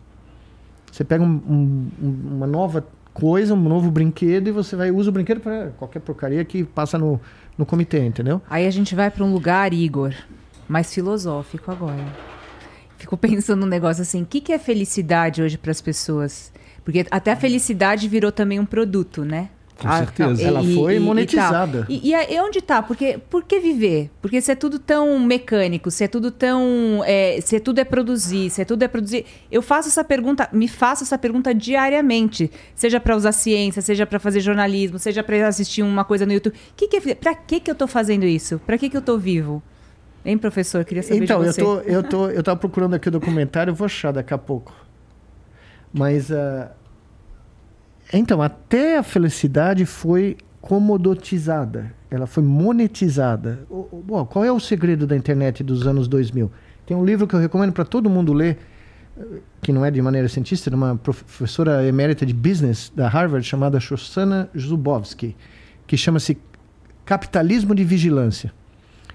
Speaker 2: Você pega um- um- um- uma nova coisa, um novo brinquedo e você vai usa o brinquedo para qualquer porcaria que passa no, no comitê, entendeu?
Speaker 4: Aí a gente vai para um lugar, Igor, mais filosófico agora. Fico pensando num negócio assim, o que, que é felicidade hoje para as pessoas? Porque até a felicidade virou também um produto, né?
Speaker 1: Com
Speaker 4: Ah,
Speaker 1: certeza.
Speaker 4: e-
Speaker 2: Ela
Speaker 4: e-
Speaker 2: foi
Speaker 4: e- e
Speaker 2: monetizada.
Speaker 4: E, e aí, onde tá? Porque, por que viver? Porque se é tudo tão mecânico, se é tudo tão. é, se tudo é produzir, se é tudo é produzir. Eu faço essa pergunta, me faço essa pergunta diariamente. Seja para usar ciência, seja para fazer jornalismo, seja para assistir uma coisa no YouTube. Que que é, pra que, que eu tô fazendo isso? Pra que, que eu tô vivo? Hein, professor? Queria saber
Speaker 2: Então,
Speaker 4: de
Speaker 2: eu
Speaker 4: você.
Speaker 2: tô, eu tô, eu tava procurando aqui o documentário, eu vou achar daqui a pouco. Mas, ah, então, até a felicidade foi comodotizada, ela foi monetizada. Bom, qual é o segredo da internet dos anos 2000? Tem um livro que eu recomendo para todo mundo ler, eh, que não é de maneira cientista, é de uma professora emérita de business da Harvard chamada Shoshana Zuboffsky, que chama-se Capitalismo de Vigilância.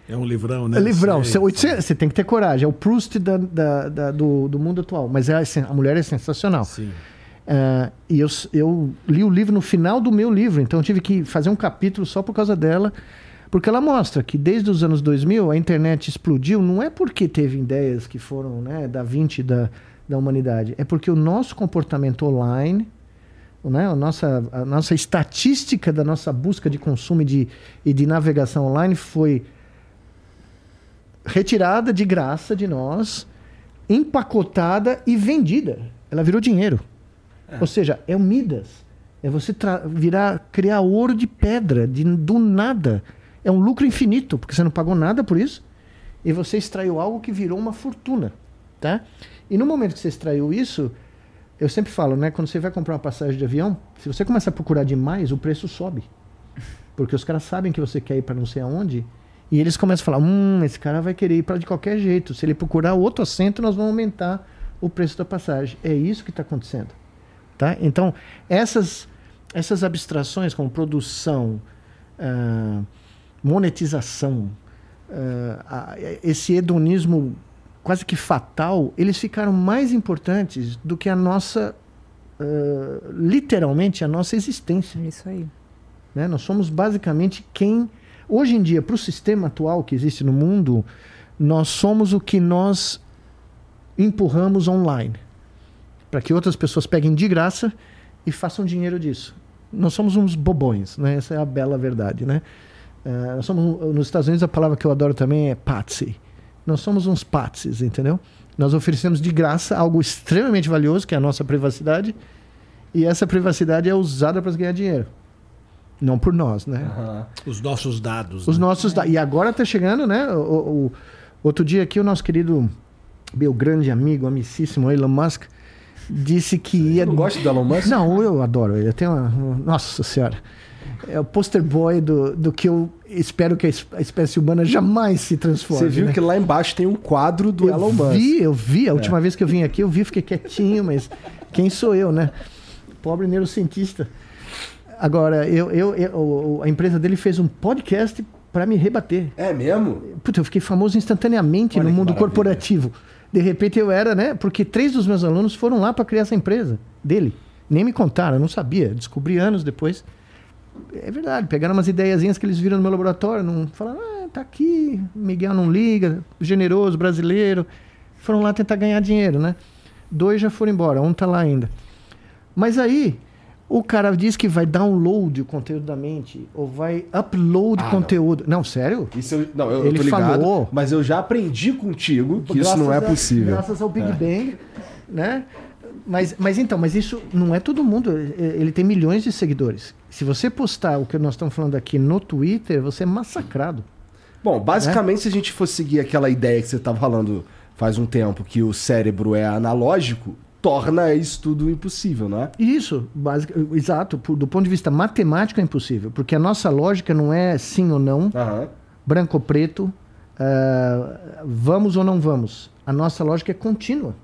Speaker 3: É um livrão, né?
Speaker 2: É livrão. Você, 800 você tem que ter coragem. É o Proust da- da- da- do, do mundo atual. Mas é, assim, a mulher é sensacional.
Speaker 3: Sim.
Speaker 2: Ah, e eu, eu li o livro no final do meu livro, então eu tive que fazer um capítulo só por causa dela, porque ela mostra que desde os anos 2000 a internet explodiu, não é porque teve ideias que foram né, da 20 da, da humanidade, é porque o nosso comportamento online, né, a, nossa, a nossa estatística da nossa busca de consumo e de, e de navegação online foi retirada de graça de nós, empacotada e vendida. Ela virou dinheiro. Ou seja, é o Midas. É você virar, criar ouro de pedra, de, do nada. É um lucro infinito, porque você não pagou nada por isso. E você extraiu algo que virou uma fortuna. Tá? E no momento que você extraiu isso, eu sempre falo, né? Quando você vai comprar uma passagem de avião, se você começa a procurar demais, o preço sobe. Porque os caras sabem que você quer ir para não sei aonde. E eles começam a falar: hum, esse cara vai querer ir para de qualquer jeito. Se ele procurar outro assento, nós vamos aumentar o preço da passagem. É isso que está acontecendo. Tá? Então, essas, essas abstrações como produção, ah, monetização, a- esse hedonismo quase que fatal, eles ficaram mais importantes do que a nossa, ah, literalmente, a nossa existência.
Speaker 4: Isso aí.
Speaker 2: né? Nós somos basicamente quem. Hoje em dia, para o sistema atual que existe no mundo, nós somos o que nós empurramos online. Para que outras pessoas peguem de graça e façam dinheiro disso. Nós somos uns bobões, né? essa é a bela verdade. Né? Eh, nós somos, nos Estados Unidos, a palavra que eu adoro também é patsy. Nós somos uns patsies, entendeu? Nós oferecemos de graça algo extremamente valioso, que é a nossa privacidade, e essa privacidade é usada para ganhar dinheiro. Não por nós, né?
Speaker 1: Aham.
Speaker 3: Os nossos dados.
Speaker 2: Os
Speaker 3: né?
Speaker 2: nossos da- E agora está chegando, né? O, o- o- outro dia aqui, o nosso querido, meu grande amigo, amicíssimo Elon Musk, disse que ia.
Speaker 1: Você não gosta do Elon Musk?
Speaker 2: Não, eu adoro ele. Eu tenho uma. Nossa Senhora. É o poster boy do, do que eu espero que a es- a espécie humana jamais se transforme.
Speaker 1: Você viu
Speaker 2: né?
Speaker 1: que lá embaixo tem um quadro do
Speaker 2: eu
Speaker 1: Elon Musk.
Speaker 2: vi, eu vi. A última vez que eu vim aqui, eu vi, fiquei quietinho, mas quem sou eu, né? Pobre neurocientista. Agora, eu, eu, eu- a empresa dele fez um podcast para me rebater.
Speaker 1: É mesmo?
Speaker 2: Puta, eu fiquei famoso instantaneamente
Speaker 1: Olha
Speaker 2: no mundo
Speaker 1: maravilha.
Speaker 2: corporativo. De repente eu era, né? Porque três dos meus alunos foram lá para criar essa empresa dele. Nem me contaram, eu não sabia. Descobri anos depois. É verdade, pegaram umas ideiazinhas que eles viram no meu laboratório, não falaram, ah, tá aqui, Miguel não liga, generoso, brasileiro. Foram lá tentar ganhar dinheiro, né? Dois já foram embora, um tá lá ainda. Mas aí, o cara diz que vai download o conteúdo da mente, ou vai upload
Speaker 1: Ah, não.
Speaker 2: conteúdo. Não, sério?
Speaker 1: Isso eu, não, eu,
Speaker 2: Ele
Speaker 1: eu tô ligado,
Speaker 2: falou.
Speaker 1: mas eu já aprendi contigo que isso não é
Speaker 2: a-
Speaker 1: possível.
Speaker 2: Graças ao Big
Speaker 1: É.
Speaker 2: Bang, né? Mas, mas então, mas isso não é todo mundo. Ele tem milhões de seguidores. Se você postar o que nós estamos falando aqui no Twitter, você é massacrado.
Speaker 1: Bom, basicamente, se a gente for seguir aquela ideia que você estava falando faz um tempo, que o cérebro é analógico, torna isso tudo impossível, não é?
Speaker 2: Isso, basic, exato. por- do ponto de vista matemático é impossível, porque a nossa lógica não é sim ou não,
Speaker 1: Aham.
Speaker 2: branco ou preto, ah, vamos ou não vamos. A nossa lógica é contínua.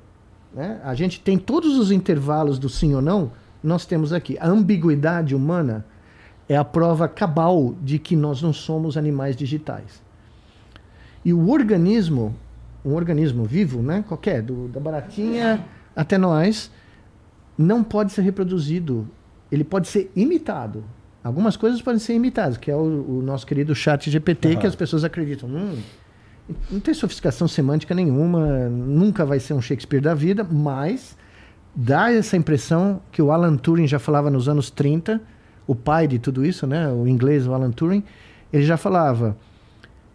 Speaker 2: né? A gente tem todos os intervalos do sim ou não, nós temos aqui. A ambiguidade humana é a prova cabal de que nós não somos animais digitais. E o organismo, um organismo vivo, né, qualquer, do, da baratinha até nós, não pode ser reproduzido. Ele pode ser imitado. Algumas coisas podem ser imitadas, que é o, o nosso querido chat GPT,
Speaker 1: Aham.
Speaker 2: que as pessoas acreditam. Hum, não tem sofisticação semântica nenhuma, nunca vai ser um Shakespeare da vida, mas dá essa impressão que o Alan Turing já falava nos anos 30, o pai de tudo isso, né, o inglês, o Alan Turing, ele já falava: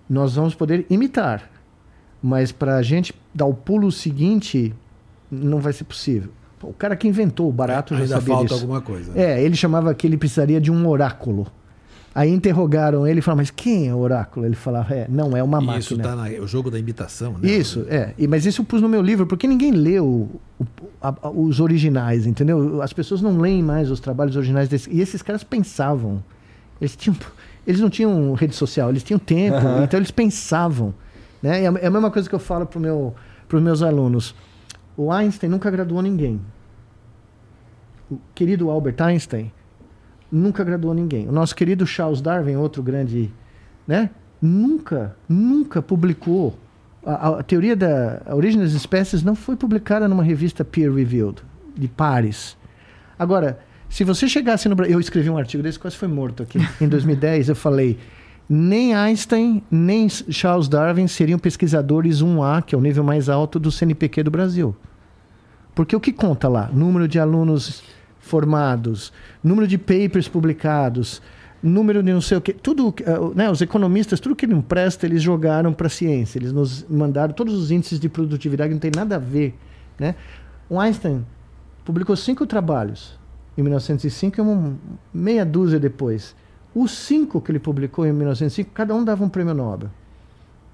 Speaker 2: nós vamos poder imitar, mas para a gente dar o pulo seguinte, não vai ser possível. Pô, O cara que inventou o barato já
Speaker 3: Ainda
Speaker 2: sabia
Speaker 3: falta
Speaker 2: disso.
Speaker 3: alguma coisa. né?
Speaker 2: É, ele chamava que ele precisaria de um oráculo. Aí interrogaram ele e falaram, mas quem é o oráculo? Ele falava, é, não é uma máquina.
Speaker 3: Isso tá na, o jogo da imitação, né?
Speaker 2: Isso, é. E, mas isso eu pus no meu livro, porque ninguém leu o- a- a- os originais, entendeu? As pessoas não leem mais os trabalhos originais desse. E esses caras pensavam. Eles tinham. Eles não tinham rede social, eles tinham tempo, então eles pensavam. Né? A- É a mesma coisa que eu falo para meu, os meus alunos. O Einstein nunca graduou ninguém. O querido Albert Einstein nunca graduou ninguém. O nosso querido Charles Darwin, outro grande, né? Nunca, nunca publicou. A, a- teoria da a origem das espécies não foi publicada numa revista peer-reviewed, de pares. Agora, se você chegasse no Brasil. Eu escrevi um artigo desse, quase foi morto aqui. Em 2010, eu falei. Nem Einstein, nem Charles Darwin seriam pesquisadores 1A, que é o nível mais alto do CNPq do Brasil. Porque o que conta lá? Número de alunos formados, número de papers publicados, número de não sei o quê. Tudo, eh, né, os economistas, tudo que não presta, eles jogaram para a ciência. Eles nos mandaram todos os índices de produtividade que não tem nada a ver. Né? O Einstein publicou cinco trabalhos em 1905 e uma meia dúzia depois. Os cinco que ele publicou em 1905, cada um dava um prêmio Nobel.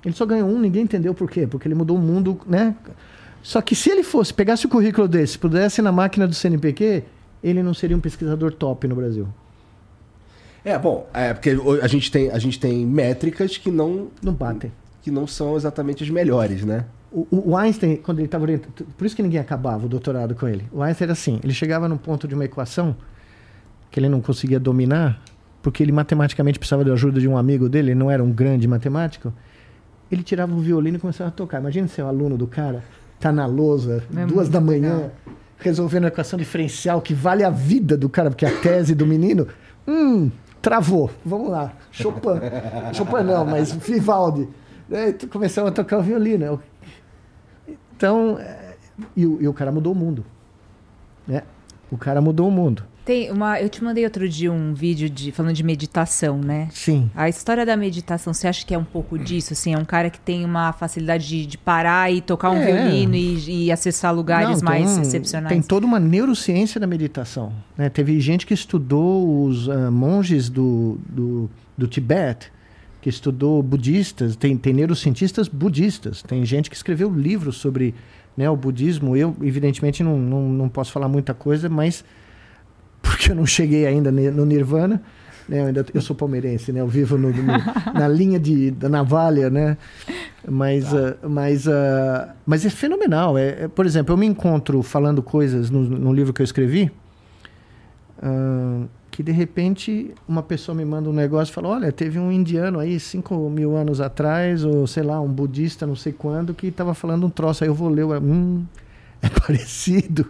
Speaker 2: Ele só ganhou um, ninguém entendeu por quê. Porque ele mudou o mundo, né? Só que se ele fosse, pegasse o currículo desse, pudesse na máquina do CNPq, ele não seria um pesquisador top no Brasil.
Speaker 1: É, bom, é porque a gente tem, a gente tem métricas que não,
Speaker 2: Não batem.
Speaker 1: que não são exatamente as melhores, né?
Speaker 2: O, o- o Einstein, quando ele estava orientando. Por isso que ninguém acabava o doutorado com ele. O Einstein era assim: ele chegava num ponto de uma equação que ele não conseguia dominar, porque ele matematicamente precisava da ajuda de um amigo dele, ele não era um grande matemático. Ele tirava o violino e começava a tocar. Imagina ser o aluno do cara, tá na lousa,
Speaker 4: É
Speaker 2: duas da manhã,
Speaker 4: legal.
Speaker 2: resolvendo a equação diferencial que vale a vida do cara, porque a tese do menino. Hum, travou. Vamos lá. Chopin. Chopin não, mas Vivaldi. Começava a tocar o violino. Eu- Então, é, e, o, e o cara mudou o mundo. Né? O cara mudou o mundo.
Speaker 4: Tem uma, eu te mandei outro dia um vídeo de falando de meditação, né?
Speaker 2: Sim.
Speaker 4: A história da meditação, você acha que é um pouco disso? Assim, é um cara que tem uma facilidade de, de parar e tocar um
Speaker 2: É.
Speaker 4: violino e, e acessar lugares
Speaker 2: Não,
Speaker 4: mais excepcionais?
Speaker 2: Tem toda uma neurociência da meditação. né? Teve gente que estudou os ah, monges do, do, do Tibete, que estudou budistas, tem, tem neurocientistas budistas, tem gente que escreveu livros sobre né, o budismo. Eu, evidentemente, não, não, não posso falar muita coisa, mas porque eu não cheguei ainda no Nirvana. Né? Eu, ainda, eu sou palmeirense, né? Eu vivo no- no- na linha de, da navalha, né? Mas, ah, mas, ah, mas é fenomenal. É, é, por exemplo, eu me encontro falando coisas no, no livro que eu escrevi ah, que de repente uma pessoa me manda um negócio e fala: Olha, teve um indiano aí 5 mil anos atrás, ou sei lá, um budista, não sei quando, que estava falando um troço. Aí eu vou ler, eu, hum, é parecido.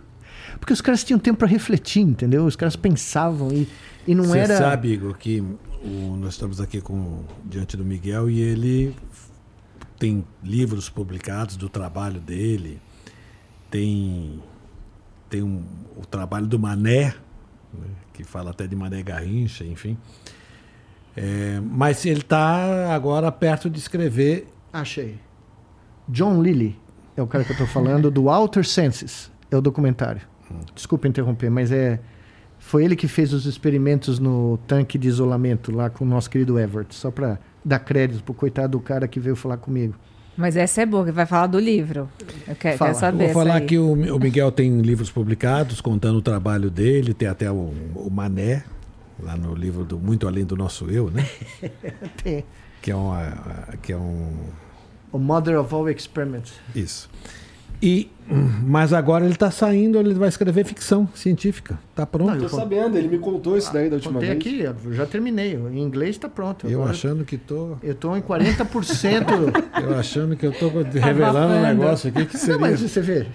Speaker 2: Porque os caras tinham tempo para refletir, entendeu? Os caras pensavam e, e não
Speaker 3: Você
Speaker 2: era.
Speaker 3: sabe, Igor, que o- nós estamos aqui com, diante do Miguel e ele tem livros publicados do trabalho dele, tem, tem um, o trabalho do Mané, né, que fala até de Mané Garrincha, enfim. É, mas ele está agora perto de escrever.
Speaker 2: Achei. John Lilly é o cara que eu tô falando, do Outer Senses. É o documentário. Desculpa interromper, mas é. Foi ele que fez os experimentos no tanque de isolamento lá com o nosso querido Everett. Só para dar crédito pro coitado do cara que veio falar comigo.
Speaker 4: Mas essa é boa, que vai falar do livro. Eu quero,
Speaker 2: Fala.
Speaker 4: quero saber.
Speaker 3: Vou falar que o, o Miguel tem livros publicados contando o trabalho dele, tem até o, o Mané, lá no livro do Muito Além do Nosso Eu, né?
Speaker 2: Tem.
Speaker 3: que é, uma, que é um.
Speaker 2: O Mother of All Experiments.
Speaker 3: Isso. E, mas agora ele está saindo, ele vai escrever ficção científica. Está pronto.
Speaker 2: Não,
Speaker 1: Tô sabendo, ele me contou isso daí da última
Speaker 2: Contei
Speaker 1: vez.
Speaker 2: aqui, eu já terminei. Em inglês está pronto.
Speaker 3: eu
Speaker 2: Agora
Speaker 3: achando que tô.
Speaker 2: Eu tô em 40%.
Speaker 3: Eu achando que eu tô revelando um
Speaker 4: Abafando.
Speaker 3: negócio aqui que
Speaker 2: Não,
Speaker 3: seria.
Speaker 2: mas você vê.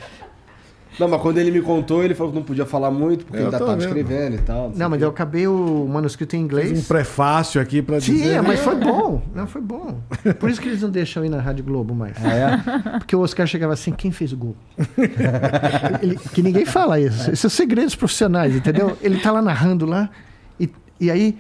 Speaker 1: Não, mas quando ele me contou, ele falou que não podia falar muito, porque
Speaker 3: Eu
Speaker 1: ainda tava
Speaker 3: vendo.
Speaker 1: escrevendo e tal.
Speaker 2: Não,
Speaker 1: o
Speaker 2: mas eu acabei o manuscrito em
Speaker 3: Fiz um
Speaker 2: inglês.
Speaker 3: prefácio aqui para
Speaker 2: Sim,
Speaker 3: dizer.
Speaker 2: é, mas foi bom. Não, foi bom. Por isso que eles não deixam ir na Rádio Globo mais.
Speaker 1: Ah, é?
Speaker 2: Porque o Oscar chegava assim, quem fez o gol? Ele- que ninguém fala isso. Esses são segredos profissionais, entendeu? Ele tá lá narrando lá, e, e aí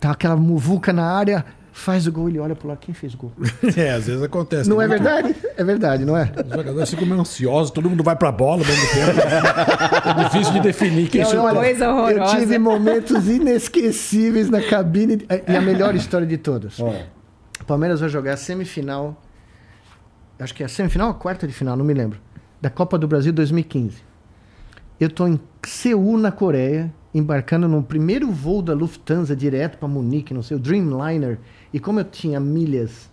Speaker 2: tá aquela muvuca na área, faz o gol, ele olha pro lado, quem fez o gol?
Speaker 3: É, às vezes acontece.
Speaker 2: Não é
Speaker 3: Tem muito-
Speaker 2: verdade? É verdade, não é?
Speaker 3: Os jogadores ficam meio ansiosos, todo mundo vai pra bola ao mesmo tempo. É difícil de definir quem chutou.
Speaker 4: Coisa
Speaker 2: Eu
Speaker 4: horrorosa.
Speaker 2: tive momentos inesquecíveis na cabine. E a melhor história de todas. O Palmeiras vai jogar a semifinal. Acho que é a semifinal ou a quarta de final, não me lembro. Da Copa do Brasil 2015. Eu tô em Seul, na Coreia, embarcando no primeiro voo da Lufthansa direto para Munique, não sei, o Dreamliner. E como eu tinha milhas,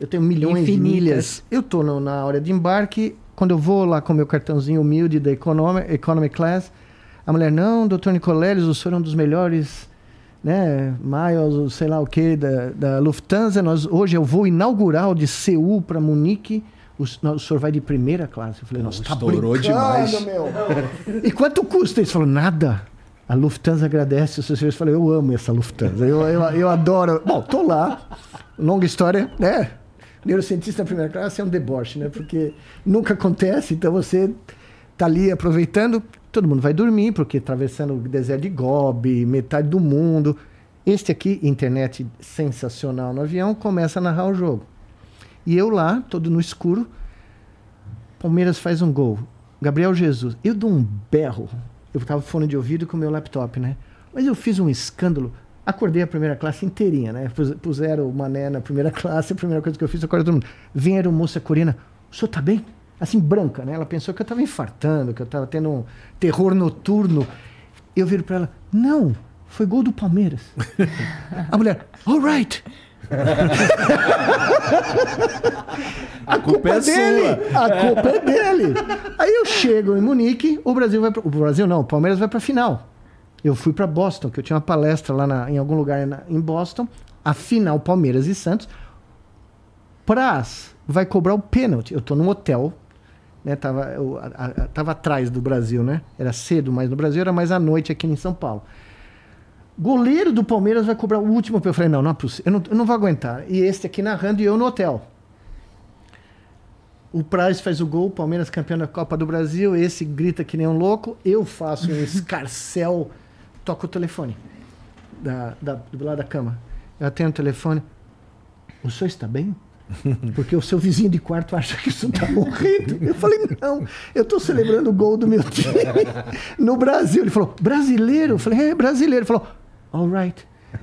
Speaker 2: eu tenho milhões de
Speaker 4: Infinitas.
Speaker 2: milhas. Eu tô no- na hora de embarque, quando eu vou lá com meu cartãozinho humilde da Economy, economy Class, a mulher, não, doutor Nicoleles, o senhor é um dos melhores né, miles, sei lá o que, da, da Lufthansa. Nós, hoje é o voo inaugural de Seul para Munique. O, o senhor vai de primeira classe. Eu falei, nossa, tá
Speaker 1: estourou
Speaker 2: brincando,
Speaker 1: demais.
Speaker 2: meu. E quanto custa? Eles falaram, nada. A Lufthansa agradece os seus serviços. Falei, eu amo essa Lufthansa. Eu, eu, eu adoro. Bom, tô lá. Longa história, né? Neurocientista na primeira classe é um deboche, né? Porque nunca acontece, então você tá ali aproveitando, todo mundo vai dormir, porque atravessando o deserto de Gobi, metade do mundo. Este aqui, internet sensacional no avião, começa a narrar o jogo. E eu lá, todo no escuro, Palmeiras faz um gol. Gabriel Jesus, eu dou um berro. Eu tava fone de ouvido com o meu laptop, né? Mas eu fiz um escândalo. Acordei a primeira classe inteirinha, né? Pus- Puseram o mané na primeira classe, a primeira coisa que eu fiz, eu acordei todo mundo. Vem a moça coreana, o senhor tá bem? Assim, branca, né? Ela pensou que eu tava infartando, que eu tava tendo um terror noturno. Eu viro pra ela, não, foi gol do Palmeiras. a mulher, all right. A culpa,
Speaker 1: é
Speaker 2: é dele.
Speaker 1: sua.
Speaker 2: A culpa é dele. Aí eu chego em Munique, o Brasil vai o Brasil não, o Palmeiras vai para final. Eu fui para Boston, que eu tinha uma palestra lá na- em algum lugar na- em Boston. A final Palmeiras e Santos. Praz vai cobrar o pênalti. Eu tô num hotel, né? Tava, eu, a- a- tava atrás do Brasil, né? Era cedo, mas no Brasil era mais à noite aqui em São Paulo. Goleiro do Palmeiras vai cobrar o último. Eu falei, não, não é possível. Eu não, eu não vou aguentar. E este aqui narrando e eu no hotel. O Praz faz o gol, Palmeiras campeão da Copa do Brasil, esse grita que nem um louco, eu faço um escarcel, toco o telefone da, da, do lado da cama. Eu atendo o telefone. O senhor está bem? Porque o seu vizinho de quarto acha que o senhor está morrendo. Eu falei, não, eu estou celebrando o gol do meu time no Brasil. Ele falou, brasileiro? Eu falei, é brasileiro. Ele falou, all right.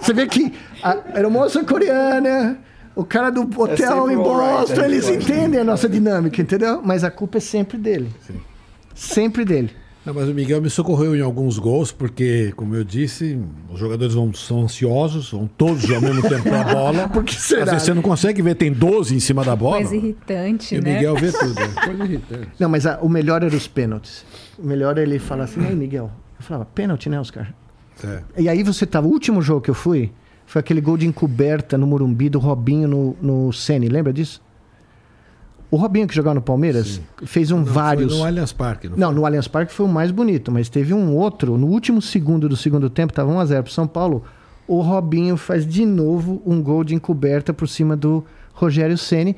Speaker 2: Você vê que a aeromoça coreana, o cara do hotel
Speaker 1: sempre
Speaker 2: em
Speaker 1: right,
Speaker 2: Boston,
Speaker 1: é
Speaker 2: eles
Speaker 1: right.
Speaker 2: entendem a nossa dinâmica, entendeu? Mas a culpa é sempre dele. Sempre dele.
Speaker 3: Não, mas o Miguel me socorreu em alguns gols, porque, como eu disse, os jogadores vão, são ansiosos, vão todos ao mesmo tempo pra bola.
Speaker 2: Por que será?
Speaker 3: Às vezes você não consegue ver, tem 12 em cima da bola.
Speaker 4: Coisa irritante,
Speaker 3: E o
Speaker 4: né?
Speaker 3: Miguel vê tudo. é Coisa irritante.
Speaker 2: Não, mas a- o melhor era os pênaltis. O melhor é ele falar assim, ei, Miguel. Eu falava, pênalti, né, Oscar?
Speaker 3: É.
Speaker 2: E aí você tava. O último jogo que eu fui foi aquele gol de encoberta no Morumbi do Robinho no, no Sene, lembra disso? O Robinho que jogava no Palmeiras fez um
Speaker 3: Não,
Speaker 2: vários.
Speaker 3: Foi no Allianz Parque. Não,
Speaker 2: Não, no Allianz Parque foi o mais bonito, mas teve um outro, no último segundo do segundo tempo, tava 1x0 pro São Paulo. O Robinho faz de novo um gol de encoberta por cima do Rogério Ceni.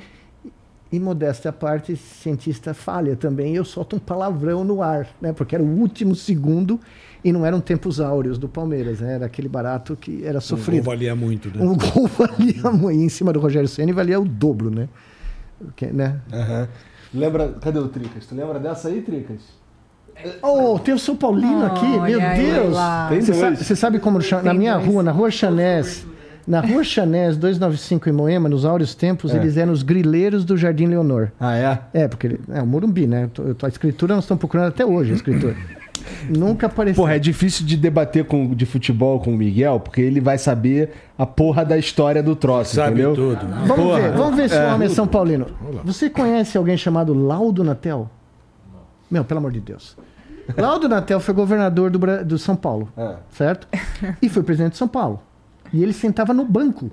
Speaker 2: E modéstia à parte, cientista falha também. Eu solto um palavrão no ar, né? Porque era o último segundo e não eram tempos áureos do Palmeiras, né? Era aquele barato que era
Speaker 3: Um
Speaker 2: sofrido.
Speaker 3: gol valia muito, né?
Speaker 2: Um gol valia muito. Em cima do Rogério Ceni valia o dobro, né? Que, né?
Speaker 1: Aham. Lembra, cadê o Tricas? Tu lembra dessa aí, Tricas?
Speaker 2: Oh, tem o São Paulino aqui, meu Deus! Você sabe, sabe como chama? Na minha
Speaker 4: dois.
Speaker 2: rua, na rua Chanés, na rua Chanés 295 em Moema, nos áureos tempos,
Speaker 1: É.
Speaker 2: eles eram os grileiros do Jardim Leonor.
Speaker 1: Ah, é?
Speaker 2: É, porque ele- é o Morumbi, né? A escritura nós estamos procurando até hoje, a escritura. Nunca apareceu.
Speaker 1: Porra, é difícil de debater com, de futebol com o Miguel, porque ele vai saber a porra da história do troço,
Speaker 3: Sabe
Speaker 1: entendeu?
Speaker 3: tudo.
Speaker 2: Vamos
Speaker 1: Porra.
Speaker 2: ver, vamos ver se o
Speaker 1: É.
Speaker 2: homem é São Paulino. Você conhece alguém chamado Laudo Natel? Meu, pelo amor de Deus. Laudo Natel foi governador do, do São Paulo,
Speaker 1: É.
Speaker 2: certo? E foi presidente de São Paulo. E ele sentava no banco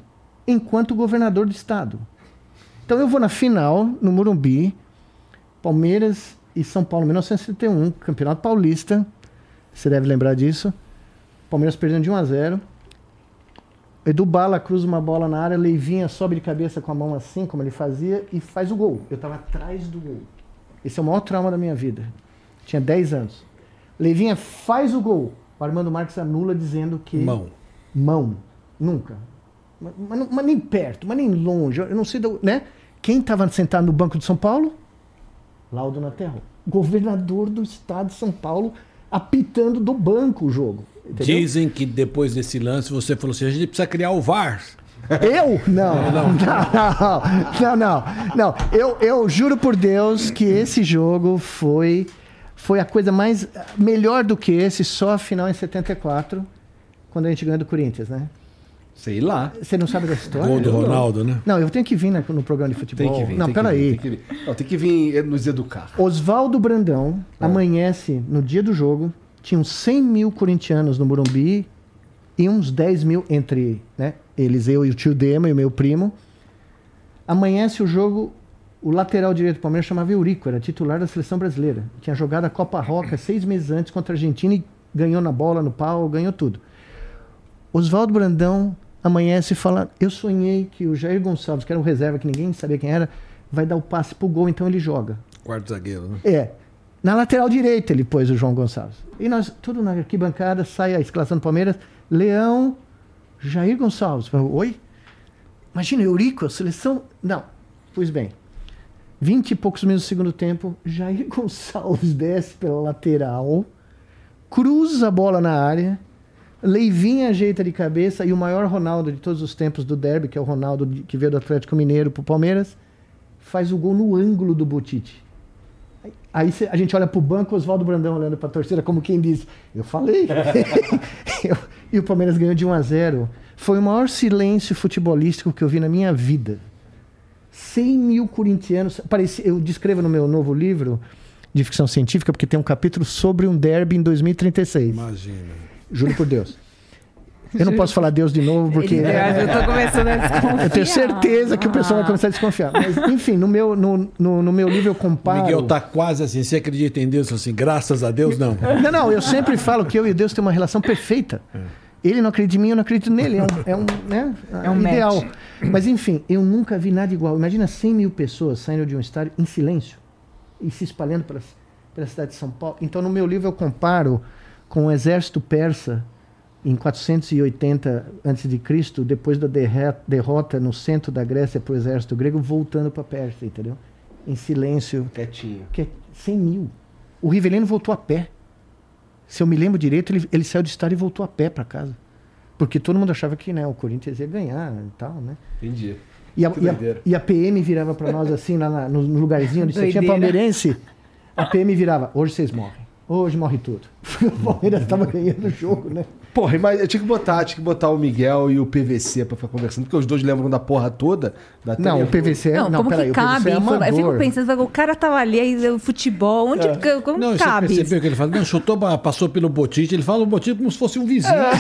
Speaker 2: enquanto governador do estado. Então eu vou na final, no Morumbi, Palmeiras e São Paulo, 1971, Campeonato Paulista. Você deve lembrar disso. Palmeiras perdendo de 1 a 0. Edu Bala cruza uma bola na área, Leivinha sobe de cabeça com a mão assim, como ele fazia, e faz o gol. Eu estava atrás do gol. Esse é o maior trauma da minha vida. Tinha 10 anos. Leivinha faz o gol. O Armando Marques anula dizendo que
Speaker 3: Mão.
Speaker 2: mão. Nunca. Mas, mas não- mas nem perto, mas nem longe. Eu não sei, do, né? Quem estava sentado no Banco de São Paulo? Laudo Naterro. Governador do estado de São Paulo apitando do banco o jogo. Entendeu?
Speaker 3: Dizem que depois desse lance você falou assim: a gente precisa criar o VAR.
Speaker 2: Eu? Não, não, não, não, não. Eu, eu juro por Deus que esse jogo foi, foi a coisa mais melhor do que esse, só a final em 74, quando a gente ganhou do Corinthians, né?
Speaker 1: Sei lá.
Speaker 2: Você não sabe da história?
Speaker 3: Gol do
Speaker 2: Não.
Speaker 3: Ronaldo, né?
Speaker 2: Não, eu tenho que vir né, no programa de futebol.
Speaker 1: Tem que vir.
Speaker 2: Não,
Speaker 1: tem que vir,
Speaker 2: peraí.
Speaker 1: Tem que vir. Não, tem que vir nos educar.
Speaker 2: Oswaldo Brandão amanhece no dia do jogo, tinham 100 mil corintianos no Morumbi e uns 10 mil entre né, eles, eu e o tio Dema e o meu primo. Amanhece o jogo, o lateral direito do Palmeiras chamava Eurico, era titular da seleção brasileira. Tinha jogado a Copa Roca seis meses antes contra a Argentina e ganhou na bola, no pau, ganhou tudo. Oswaldo Brandão amanhece e fala: Eu sonhei que o Jair Gonçalves, que era um reserva que ninguém sabia quem era, vai dar o passe pro gol, então ele joga.
Speaker 3: Quarto zagueiro, né?
Speaker 2: É. Na lateral direita ele pôs o João Gonçalves. E nós, tudo na arquibancada, sai a escalação do Palmeiras. Leão, Jair Gonçalves. Oi? Imagina, Eurico, a seleção. Não. Pois bem. Vinte e poucos minutos do segundo tempo, Jair Gonçalves desce pela lateral, cruza a bola na área, Leivinha ajeita de cabeça e o maior Ronaldo de todos os tempos do derby, que é o Ronaldo que veio do Atlético Mineiro pro Palmeiras, faz o gol no ângulo do Botite. Aí a gente olha pro banco, Oswaldo Brandão olhando pra torcida, como quem diz, eu falei. E o Palmeiras ganhou de 1 a 0 Foi o maior silêncio futebolístico que eu vi na minha vida. 100 mil corintianos. Eu descrevo no meu novo livro de ficção científica, porque tem um capítulo sobre um derby em 2036.
Speaker 3: Imagina.
Speaker 2: Juro por Deus. Eu não posso falar Deus de novo, porque.
Speaker 4: Ele- eu tô começando a desconfiar.
Speaker 2: Eu tenho certeza que o pessoal vai começar a desconfiar. Mas, enfim, no meu, no, no, no meu livro eu comparo.
Speaker 3: Miguel tá quase assim. Você acredita em Deus? Assim, graças a Deus, não.
Speaker 2: Não, não, eu sempre falo que eu e Deus temos uma relação perfeita. Ele não acredita em mim, eu não acredito nele. É um, é um, né,
Speaker 4: É um
Speaker 2: ideal.
Speaker 4: match.
Speaker 2: Mas enfim, eu nunca vi nada igual. Imagina 100 mil pessoas saindo de um estádio em silêncio e se espalhando pela, pela cidade de São Paulo. Então, no meu livro, eu comparo com o exército persa em 480 a.C., depois da derrota no centro da Grécia para o exército grego, voltando para a Pérsia, entendeu? Em silêncio,
Speaker 1: Quietinho.
Speaker 2: que é 100 mil. O Rivelino voltou a pé. Se eu me lembro direito, ele, ele saiu do estádio e voltou a pé para casa. Porque todo mundo achava que né, o Corinthians ia ganhar e tal, né?
Speaker 1: Entendi.
Speaker 2: E a, e a- e a PM virava para nós assim, lá na- no, no lugarzinho onde você tinha palmeirense. A PM virava, hoje vocês morrem. Hoje morre tudo. o Palmeiras estava ganhando o jogo, né?
Speaker 1: Porra, mas eu tinha que botar, tinha que botar o Miguel e o PVC pra ficar conversando, porque os dois lembram da porra toda. Da
Speaker 2: Não, o. PVC é.
Speaker 4: Não,
Speaker 2: Não,
Speaker 4: como
Speaker 2: peraí,
Speaker 4: que
Speaker 2: o PVC
Speaker 4: cabe?
Speaker 2: é amador.
Speaker 4: eu fico pensando, o cara tava ali, aí o futebol, onde que- como
Speaker 3: Não, você
Speaker 4: cabe?
Speaker 3: percebeu que ele fala? Não, chutou, passou pelo Botite. Ele fala o Botite como se fosse um vizinho. né?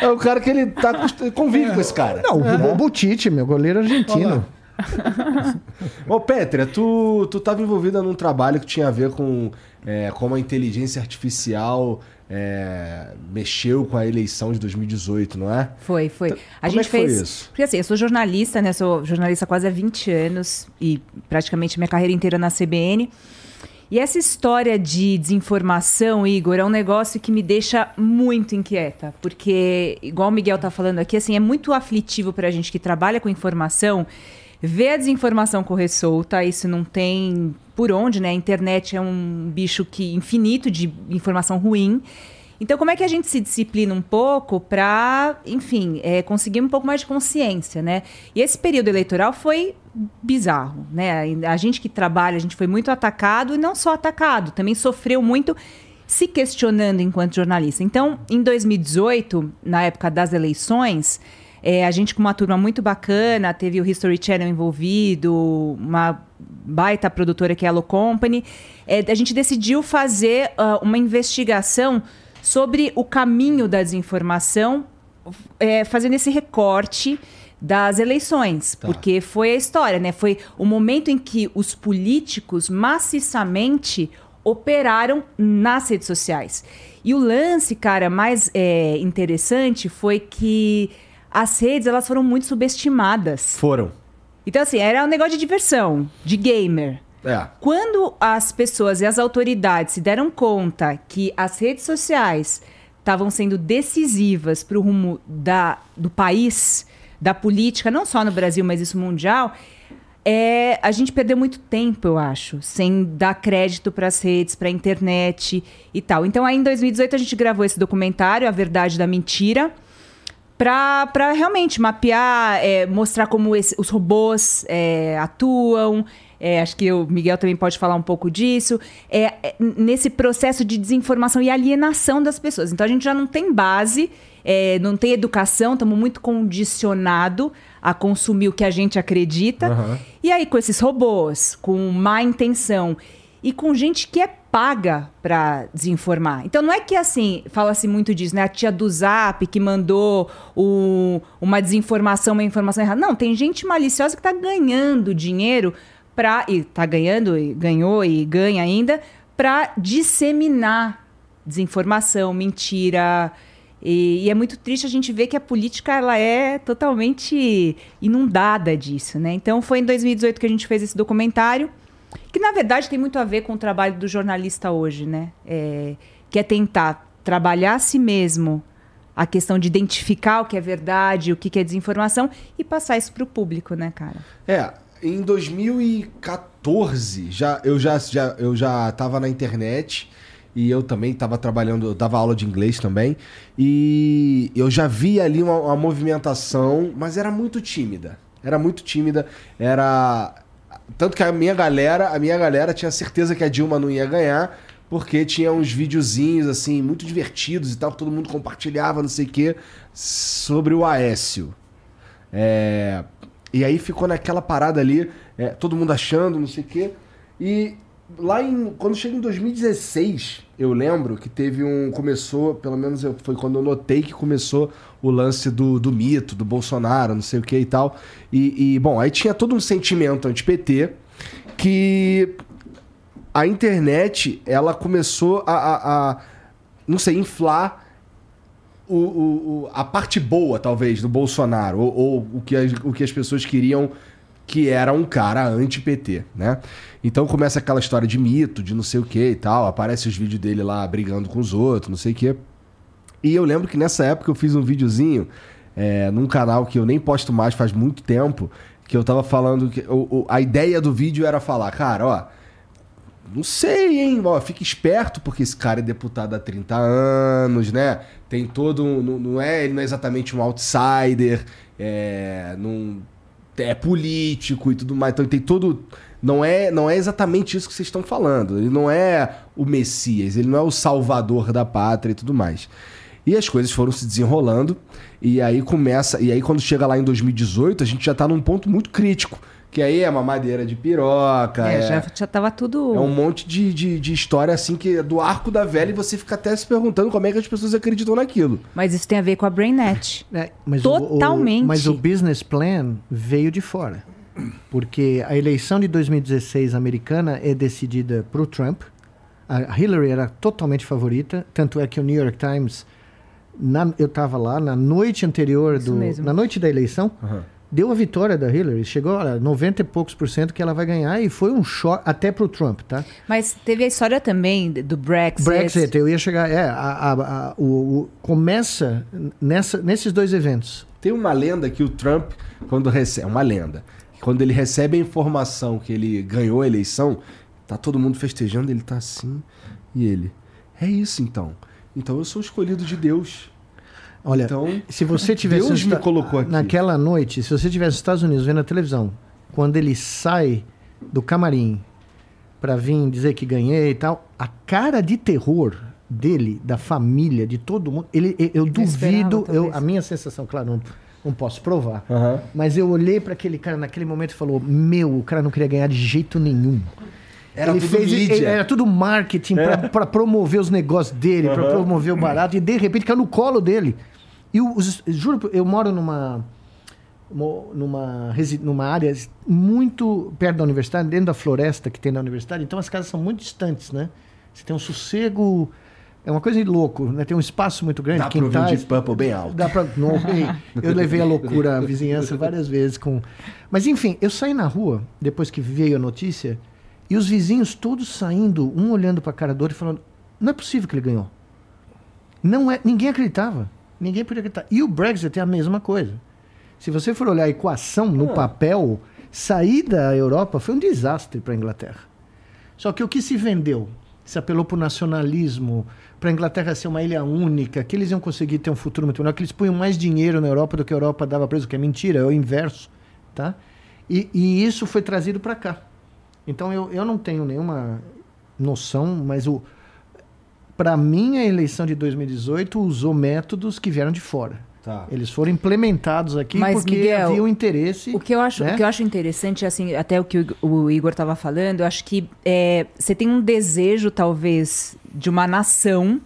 Speaker 1: É o cara que ele tá convive com esse cara.
Speaker 2: Não, o Butite, meu goleiro argentino.
Speaker 1: Ô, Pétria, tu, tu tava envolvida num trabalho que tinha a ver com é, como a inteligência artificial é, mexeu com a eleição de 2018, não é?
Speaker 4: Foi, foi.
Speaker 1: Então,
Speaker 4: A
Speaker 1: como é
Speaker 4: gente
Speaker 1: foi
Speaker 4: fez.
Speaker 1: isso?
Speaker 4: Porque assim, eu sou jornalista, né? Sou jornalista há quase há 20 anos e praticamente minha carreira inteira na CBN. E essa história de desinformação, Igor, é um negócio que me deixa muito inquieta. Porque, igual o Miguel tá falando aqui, assim, é muito aflitivo pra gente que trabalha com informação ver a desinformação correr solta. Isso não tem por onde, né? A internet é um bicho que infinito de informação ruim. Então, como é que a gente se disciplina um pouco para, enfim, é, conseguir um pouco mais de consciência, né? E esse período eleitoral foi bizarro, né? A gente que trabalha, a gente foi muito atacado e não só atacado, também sofreu muito se questionando enquanto jornalista. Então, em 2018, na época das eleições, é, a gente com uma turma muito bacana, teve o History Channel envolvido, uma baita produtora que é a Hello Company, é, a gente decidiu fazer ah, uma investigação sobre o caminho da desinformação, é, fazendo esse recorte das eleições, porque foi a história, né? Foi o momento em que os políticos maciçamente operaram nas redes sociais. E o lance, cara, mais é, interessante foi que as redes elas foram muito subestimadas.
Speaker 1: Foram.
Speaker 4: Então, assim, era um negócio de diversão, de gamer.
Speaker 1: É.
Speaker 4: Quando as pessoas e as autoridades se deram conta que as redes sociais estavam sendo decisivas para o rumo da, do país, da política, não só no Brasil, mas isso mundial, é, a gente perdeu muito tempo, eu acho, sem dar crédito para as redes, para a internet e tal. Então, aí em 2018, a gente gravou esse documentário, A Verdade da Mentira, para realmente mapear, é, mostrar como esse, os robôs é, atuam. É, acho que o Miguel também pode falar um pouco disso. É, é, nesse processo de desinformação e alienação das pessoas. Então a gente já não tem base, é, não tem educação, estamos muito condicionado a consumir o que a gente acredita.
Speaker 1: Aham.
Speaker 4: E aí, com esses robôs, com má intenção e com gente que é paga para desinformar. Então não é que assim, fala-se muito disso, né? A tia do Zap que mandou o- uma desinformação, uma informação errada. Não, tem gente maliciosa que está ganhando dinheiro para e tá ganhando e ganhou e ganha ainda para disseminar desinformação, mentira. E, e é muito triste a gente ver que a política ela é totalmente inundada disso, né? Então foi em 2018 que a gente fez esse documentário, que na verdade tem muito a ver com o trabalho do jornalista hoje, né? É, que é tentar trabalhar a si mesmo a questão de identificar o que é verdade, o que é desinformação e passar isso para o público, né, cara?
Speaker 1: É, em 2014 já, eu, já, já, eu já tava na internet e eu também tava trabalhando, eu dava aula de inglês também. E eu já vi ali uma, uma movimentação, mas era muito tímida. Era muito tímida. Era. Tanto que a minha galera, a minha galera tinha certeza que a Dilma não ia ganhar, porque tinha uns videozinhos, assim, muito divertidos e tal, que todo mundo compartilhava, não sei o quê, sobre o Aécio. É, e aí ficou naquela parada ali, é, todo mundo achando, não sei o quê. E lá em. Quando chega em 2016, eu lembro que teve um. Começou, pelo menos eu- foi quando eu notei que começou o lance do, do mito, do Bolsonaro, não sei o que e tal. E, e, bom, aí tinha todo um sentimento anti-PT que a internet, ela começou a, a- a, não sei, inflar o, o- a parte boa, talvez, do Bolsonaro, ou, ou o, que as, o que as pessoas queriam que era um cara anti-PT, né? Então começa aquela história de mito, de não sei o que e tal, aparece os vídeos dele lá brigando com os outros, não sei o que. E eu lembro que nessa época eu fiz um videozinho é, num canal que eu nem posto mais faz muito tempo, que eu tava falando que o- o- a ideia do vídeo era falar, cara, ó, não sei, hein? Ó, fica esperto, porque esse cara é deputado há 30 anos, né? Tem todo um. Não, não é, ele não é exatamente um outsider, é, não, é político e tudo mais. Então tem todo. Não é, não é exatamente isso que vocês estão falando. Ele não é o Messias, ele não é o salvador da pátria e tudo mais. E as coisas foram se desenrolando. E aí começa. E aí, quando chega lá em 2018, a gente já tá num ponto muito crítico. Que aí é mamadeira de piroca.
Speaker 4: É,
Speaker 1: é-
Speaker 4: já, já tava tudo.
Speaker 1: é um monte de, de, de história assim que é do arco da velha e você fica até se perguntando como é que as pessoas acreditam naquilo.
Speaker 4: Mas isso tem a ver com a BrainNet.
Speaker 2: É, mas o- o-
Speaker 4: Totalmente.
Speaker 2: mas o business plan veio de fora. Porque a eleição de 2016 americana é decidida para o Trump. A Hillary era totalmente favorita. Tanto é que o New York Times, na- eu estava lá na noite anterior,
Speaker 4: Isso
Speaker 2: do,
Speaker 4: mesmo.
Speaker 2: na noite da eleição, deu a vitória da Hillary. Chegou a 90 e poucos por cento que ela vai ganhar e foi um choque até para o Trump, tá?
Speaker 4: Mas teve a história também do Brexit.
Speaker 2: Brexit, eu ia chegar. É, a- a- a- o, o- começa nessa, nesses dois eventos.
Speaker 1: Tem uma lenda que o Trump, quando recebe. Uma lenda. Quando ele recebe a informação que ele ganhou a eleição, tá todo mundo festejando, ele tá assim. E ele. É isso então. Então eu sou escolhido de Deus.
Speaker 2: Olha,
Speaker 1: Então,
Speaker 2: se você tivesse
Speaker 1: Deus me colocou aqui.
Speaker 2: naquela noite, se você tivesse nos Estados Unidos vendo a televisão, quando ele sai do camarim para vir dizer que ganhei e tal, a cara de terror dele, da família, de todo mundo, ele, eu, duvido, eu, a minha sensação, claro, não, não posso provar,
Speaker 1: Aham.
Speaker 2: mas eu olhei para aquele cara naquele momento e falou: Meu, o cara não queria ganhar de jeito nenhum.
Speaker 1: Era
Speaker 2: ele
Speaker 1: tudo
Speaker 2: fez,
Speaker 1: mídia.
Speaker 2: ele- Era tudo marketing para promover os negócios dele, para promover o barato, e de repente caiu no colo dele. E os, juro, eu moro numa, numa, numa área muito perto da universidade, dentro da floresta que tem na universidade, então as casas são muito distantes, né? Você tem um sossego. É uma coisa de louco, né? Tem um espaço muito grande,
Speaker 1: Dá pra ouvir
Speaker 2: quintais.
Speaker 1: Deep Purple bem alto.
Speaker 2: Dá pra. Não, eu levei a loucura à vizinhança várias vezes com. Mas enfim, eu saí na rua, depois que veio a notícia, e os vizinhos todos saindo, um olhando pra cara do outro e falando: não é possível que ele ganhou. Não é, ninguém acreditava. Ninguém podia acreditar. E o Brexit é a mesma coisa. Se você for olhar a equação no
Speaker 1: Ah.
Speaker 2: papel, sair da Europa foi um desastre para a Inglaterra. Só que o que se vendeu? Se apelou para o nacionalismo, para a Inglaterra ser uma ilha única, que eles iam conseguir ter um futuro muito melhor, que eles punham mais dinheiro na Europa do que a Europa dava preso, que é mentira, é o inverso. Tá? E, e isso foi trazido para cá. Então eu, eu não tenho nenhuma noção, mas o para mim a eleição de 2018 usou métodos que vieram de fora.
Speaker 1: Tá.
Speaker 2: Eles foram implementados aqui
Speaker 4: Mas,
Speaker 2: porque
Speaker 4: Miguel,
Speaker 2: havia um interesse.
Speaker 4: O que eu acho,
Speaker 2: né?
Speaker 4: o que eu acho interessante, assim, até o que o, Igor estava falando, eu acho que é, você tem um desejo, talvez, de uma nação,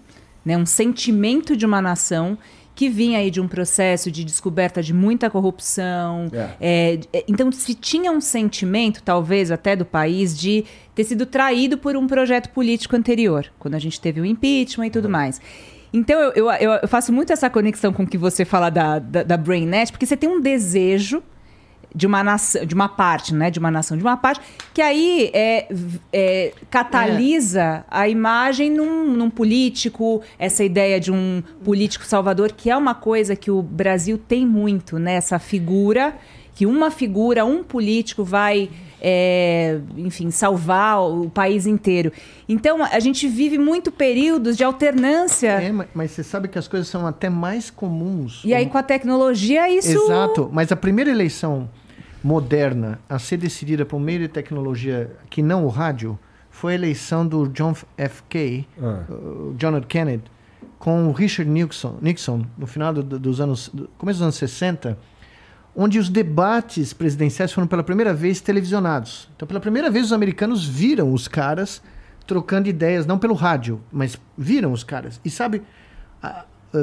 Speaker 4: né, um sentimento de uma nação que vinha aí de um processo de descoberta de muita corrupção.
Speaker 1: É.
Speaker 4: É, é, então, se tinha um sentimento, talvez até do país, de ter sido traído por um projeto político anterior, quando a gente teve o impeachment e tudo mais. Então, eu, eu, eu- eu faço muito essa conexão com o que você fala da, da, da BrainNet, porque você tem um desejo de uma nação, de uma parte, né? De uma nação, de uma parte, que aí é, é, catalisa a imagem num, num político, essa ideia de um político salvador, que é uma coisa que o Brasil tem muito, né? Essa figura, que uma figura, um político vai, é, enfim, salvar o país inteiro. Então, a gente vive muito períodos de alternância.
Speaker 2: É, ma- mas você sabe que as coisas são até mais comuns.
Speaker 4: E aí, com a tecnologia, isso.
Speaker 2: Exato. Mas a primeira eleição moderna a ser decidida por meio de tecnologia que não o rádio foi a eleição do John F. K.
Speaker 1: Ah.
Speaker 2: uh, John F. Kennedy com o Richard Nixon, Nixon no final do- do- dos anos do começo dos anos 60, onde os debates presidenciais foram pela primeira vez televisionados. Então, pela primeira vez os americanos viram os caras trocando ideias, não pelo rádio, mas viram os caras. E sabe,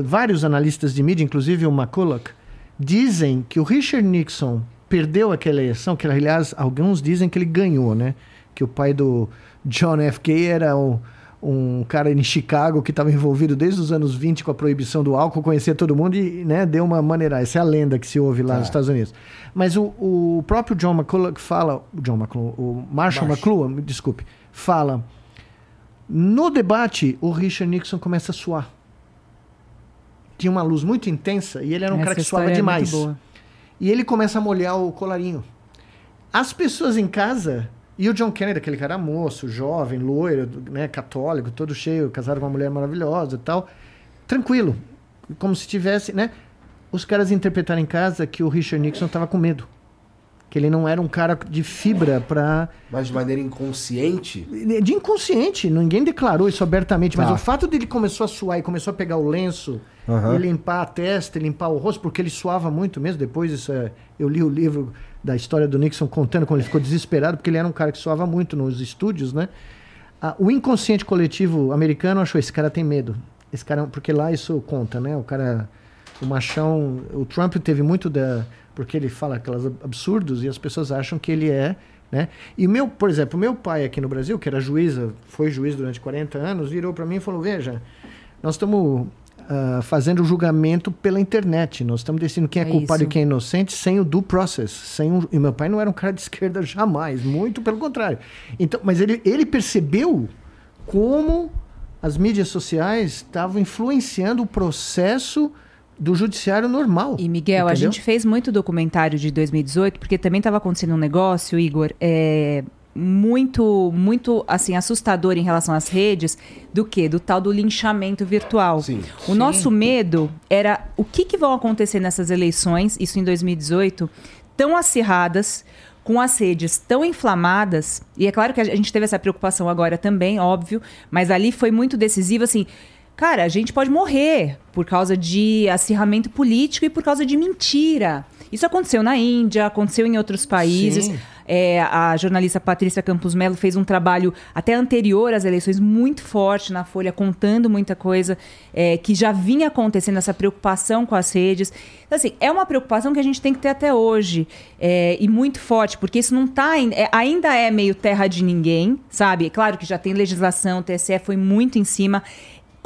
Speaker 2: vários analistas de mídia, inclusive o McCulloch, dizem que o Richard Nixon perdeu aquela eleição, que aliás alguns dizem que ele ganhou, né? Que o pai do John F. K. era um, um cara em Chicago que estava envolvido desde os anos 20 com a proibição do álcool, conhecia todo mundo e né, deu uma maneira. Essa é a lenda que se ouve lá
Speaker 1: Tá.
Speaker 2: nos Estados Unidos. Mas o, o próprio John McCulloch fala, o John McCulloch, o Marshall McLuhan, me desculpe, fala, no debate o Richard Nixon começa a suar. Tinha uma luz muito intensa e ele era um
Speaker 4: Essa
Speaker 2: cara que suava
Speaker 4: é
Speaker 2: demais.
Speaker 4: boa.
Speaker 2: E ele começa a molhar o colarinho. As pessoas em casa, e o John Kennedy, aquele cara moço, jovem, loiro, né, católico, todo cheio, casado com uma mulher maravilhosa e tal, tranquilo, como se tivesse, né? Os caras interpretaram em casa que o Richard Nixon estava com medo. Que ele não era um cara de fibra para
Speaker 1: Mas de maneira inconsciente.
Speaker 2: de inconsciente, ninguém declarou isso abertamente, mas
Speaker 1: Tá.
Speaker 2: o fato dele começou a suar e começou a pegar o lenço
Speaker 1: Aham.
Speaker 2: e limpar a testa, limpar o rosto, porque ele suava muito mesmo. Depois isso é, eu li o livro da história do Nixon contando como ele ficou desesperado, porque ele era um cara que suava muito nos estúdios, né? Ah, o inconsciente coletivo americano achou esse cara tem medo. Esse cara, porque lá isso conta, né? O cara, o machão, o Trump teve muito da porque ele fala aquelas ab- absurdos e as pessoas acham que ele é, né? E meu, por exemplo, meu pai aqui no Brasil, que era juíza, foi juiz durante 40 anos, virou para mim e falou: "Veja, nós estamos ah, fazendo julgamento pela internet. Nós estamos decidindo quem é,
Speaker 4: É
Speaker 2: culpado
Speaker 4: isso.
Speaker 2: e quem é inocente sem o due process. Sem um... E meu pai não era um cara de esquerda jamais, muito pelo contrário. Então, mas ele, ele percebeu como as mídias sociais estavam influenciando o processo do judiciário normal.
Speaker 4: E, Miguel, a
Speaker 2: entendeu?
Speaker 4: gente fez muito documentário de 2018, porque também estava acontecendo um negócio, Igor, é, muito, muito, assim, assustador em relação às redes, do que? Do tal do linchamento virtual.
Speaker 1: Sim.
Speaker 4: O nosso medo era o que, que vão acontecer nessas eleições, isso em 2018, tão acirradas, com as redes tão inflamadas, e é claro que a gente teve essa preocupação agora também, óbvio, mas ali foi muito decisivo, assim, cara, a gente pode morrer por causa de acirramento político e por causa de mentira. Isso aconteceu na Índia, aconteceu em outros países.
Speaker 2: Sim.
Speaker 4: É, a jornalista Patrícia Campos Melo fez um trabalho até anterior às eleições muito forte na Folha, contando muita coisa é, que já vinha acontecendo, essa preocupação com as redes. Então, assim, é uma preocupação que a gente tem que ter até hoje é, e muito forte, porque isso não tá, em- é, ainda é meio terra de ninguém, sabe? Claro que já tem legislação, o TSE foi muito em cima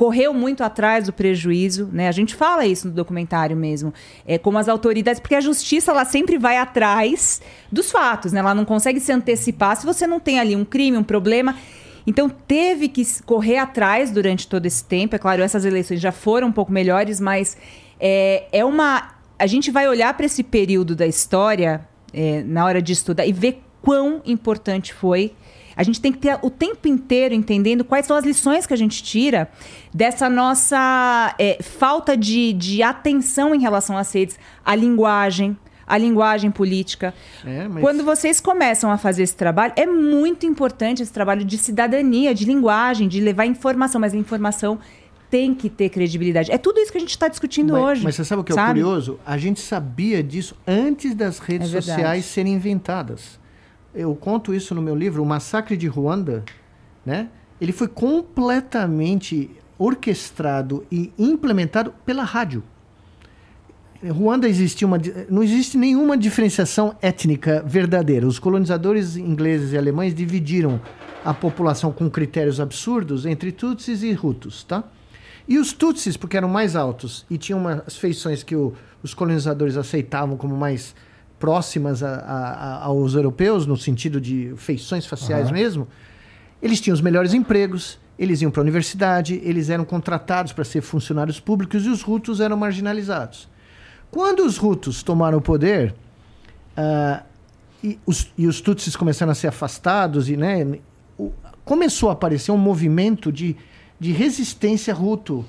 Speaker 4: correu muito atrás do prejuízo, né? A gente fala isso no documentário mesmo, é como as autoridades, porque a justiça ela sempre vai atrás dos fatos, né? Ela não consegue se antecipar se você não tem ali um crime, um problema. Então teve que correr atrás durante todo esse tempo. É claro, essas eleições já foram um pouco melhores, mas é, é uma. A gente vai olhar para esse período da história é, na hora de estudar e ver quão importante foi. A gente tem que ter o tempo inteiro entendendo quais são as lições que a gente tira dessa nossa é, falta de, de atenção em relação às redes, à linguagem, à linguagem política.
Speaker 2: É, mas-
Speaker 4: Quando vocês começam a fazer esse trabalho, é muito importante esse trabalho de cidadania, de linguagem, de levar informação, mas a informação tem que ter credibilidade. É tudo isso que a gente está discutindo
Speaker 2: mas,
Speaker 4: hoje.
Speaker 2: Mas você sabe o que é
Speaker 4: sabe?
Speaker 2: curioso? A gente sabia disso antes das redes
Speaker 4: É
Speaker 2: sociais serem inventadas. Eu conto isso no meu livro, O Massacre de Ruanda, né? Ele foi completamente orquestrado e implementado pela rádio. Ruanda existia uma, não existe nenhuma diferenciação étnica verdadeira. Os colonizadores ingleses e alemães dividiram a população com critérios absurdos entre Tutsis e Hutus, tá? E os Tutsis, porque eram mais altos e tinham umas feições que o- os colonizadores aceitavam como mais próximas a- a- aos europeus, no sentido de feições faciais mesmo, eles tinham os melhores empregos, eles iam para a universidade, eles eram contratados para ser funcionários públicos e os Hutus eram marginalizados. Quando os Hutus tomaram o poder ah, e, os, e os Tutsis começaram a ser afastados e né, o- começou a aparecer um movimento de, de resistência Hutu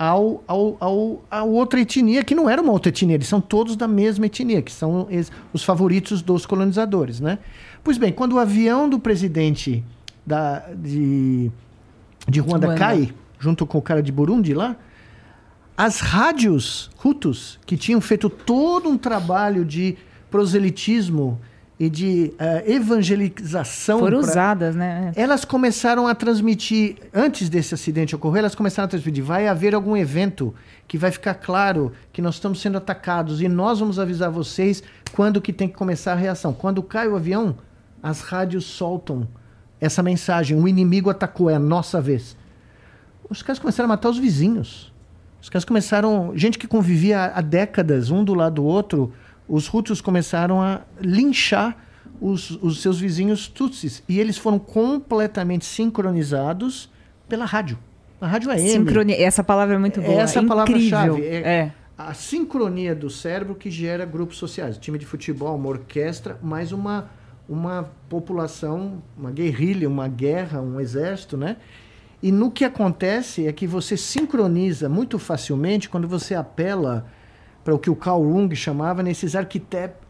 Speaker 2: ao, ao, ao, a outra etnia, que não era uma outra etnia, eles são todos da mesma etnia, que são os favoritos dos colonizadores. Né? Pois bem, quando o avião do presidente da, de, de Ruanda,
Speaker 4: Ruanda.
Speaker 2: cai, junto com o cara de Burundi lá, as rádios Hutus, que tinham feito todo um trabalho de proselitismo e de eh, evangelização.
Speaker 4: Foram
Speaker 2: pra-
Speaker 4: usadas, né?
Speaker 2: Elas começaram a transmitir, antes desse acidente ocorrer, elas começaram a transmitir: vai haver algum evento que vai ficar claro que nós estamos sendo atacados e nós vamos avisar vocês quando que tem que começar a reação. Quando cai o avião, as rádios soltam essa mensagem: o inimigo atacou, é a nossa vez. Os caras começaram a matar os vizinhos. Os caras começaram. Gente que convivia há décadas, um do lado do outro, os Hutus começaram a linchar os, os seus vizinhos Tutsis. E eles foram completamente sincronizados pela rádio. A rádio AM.
Speaker 4: Sincronia. Essa palavra é muito boa.
Speaker 2: Essa é palavra-chave.
Speaker 4: É.
Speaker 2: A sincronia do cérebro que gera grupos sociais. Time de futebol, uma orquestra, mais uma, uma população, uma guerrilha, uma guerra, um exército, né? E no que acontece é que você sincroniza muito facilmente quando você apela para o que o Carl Jung chamava nesses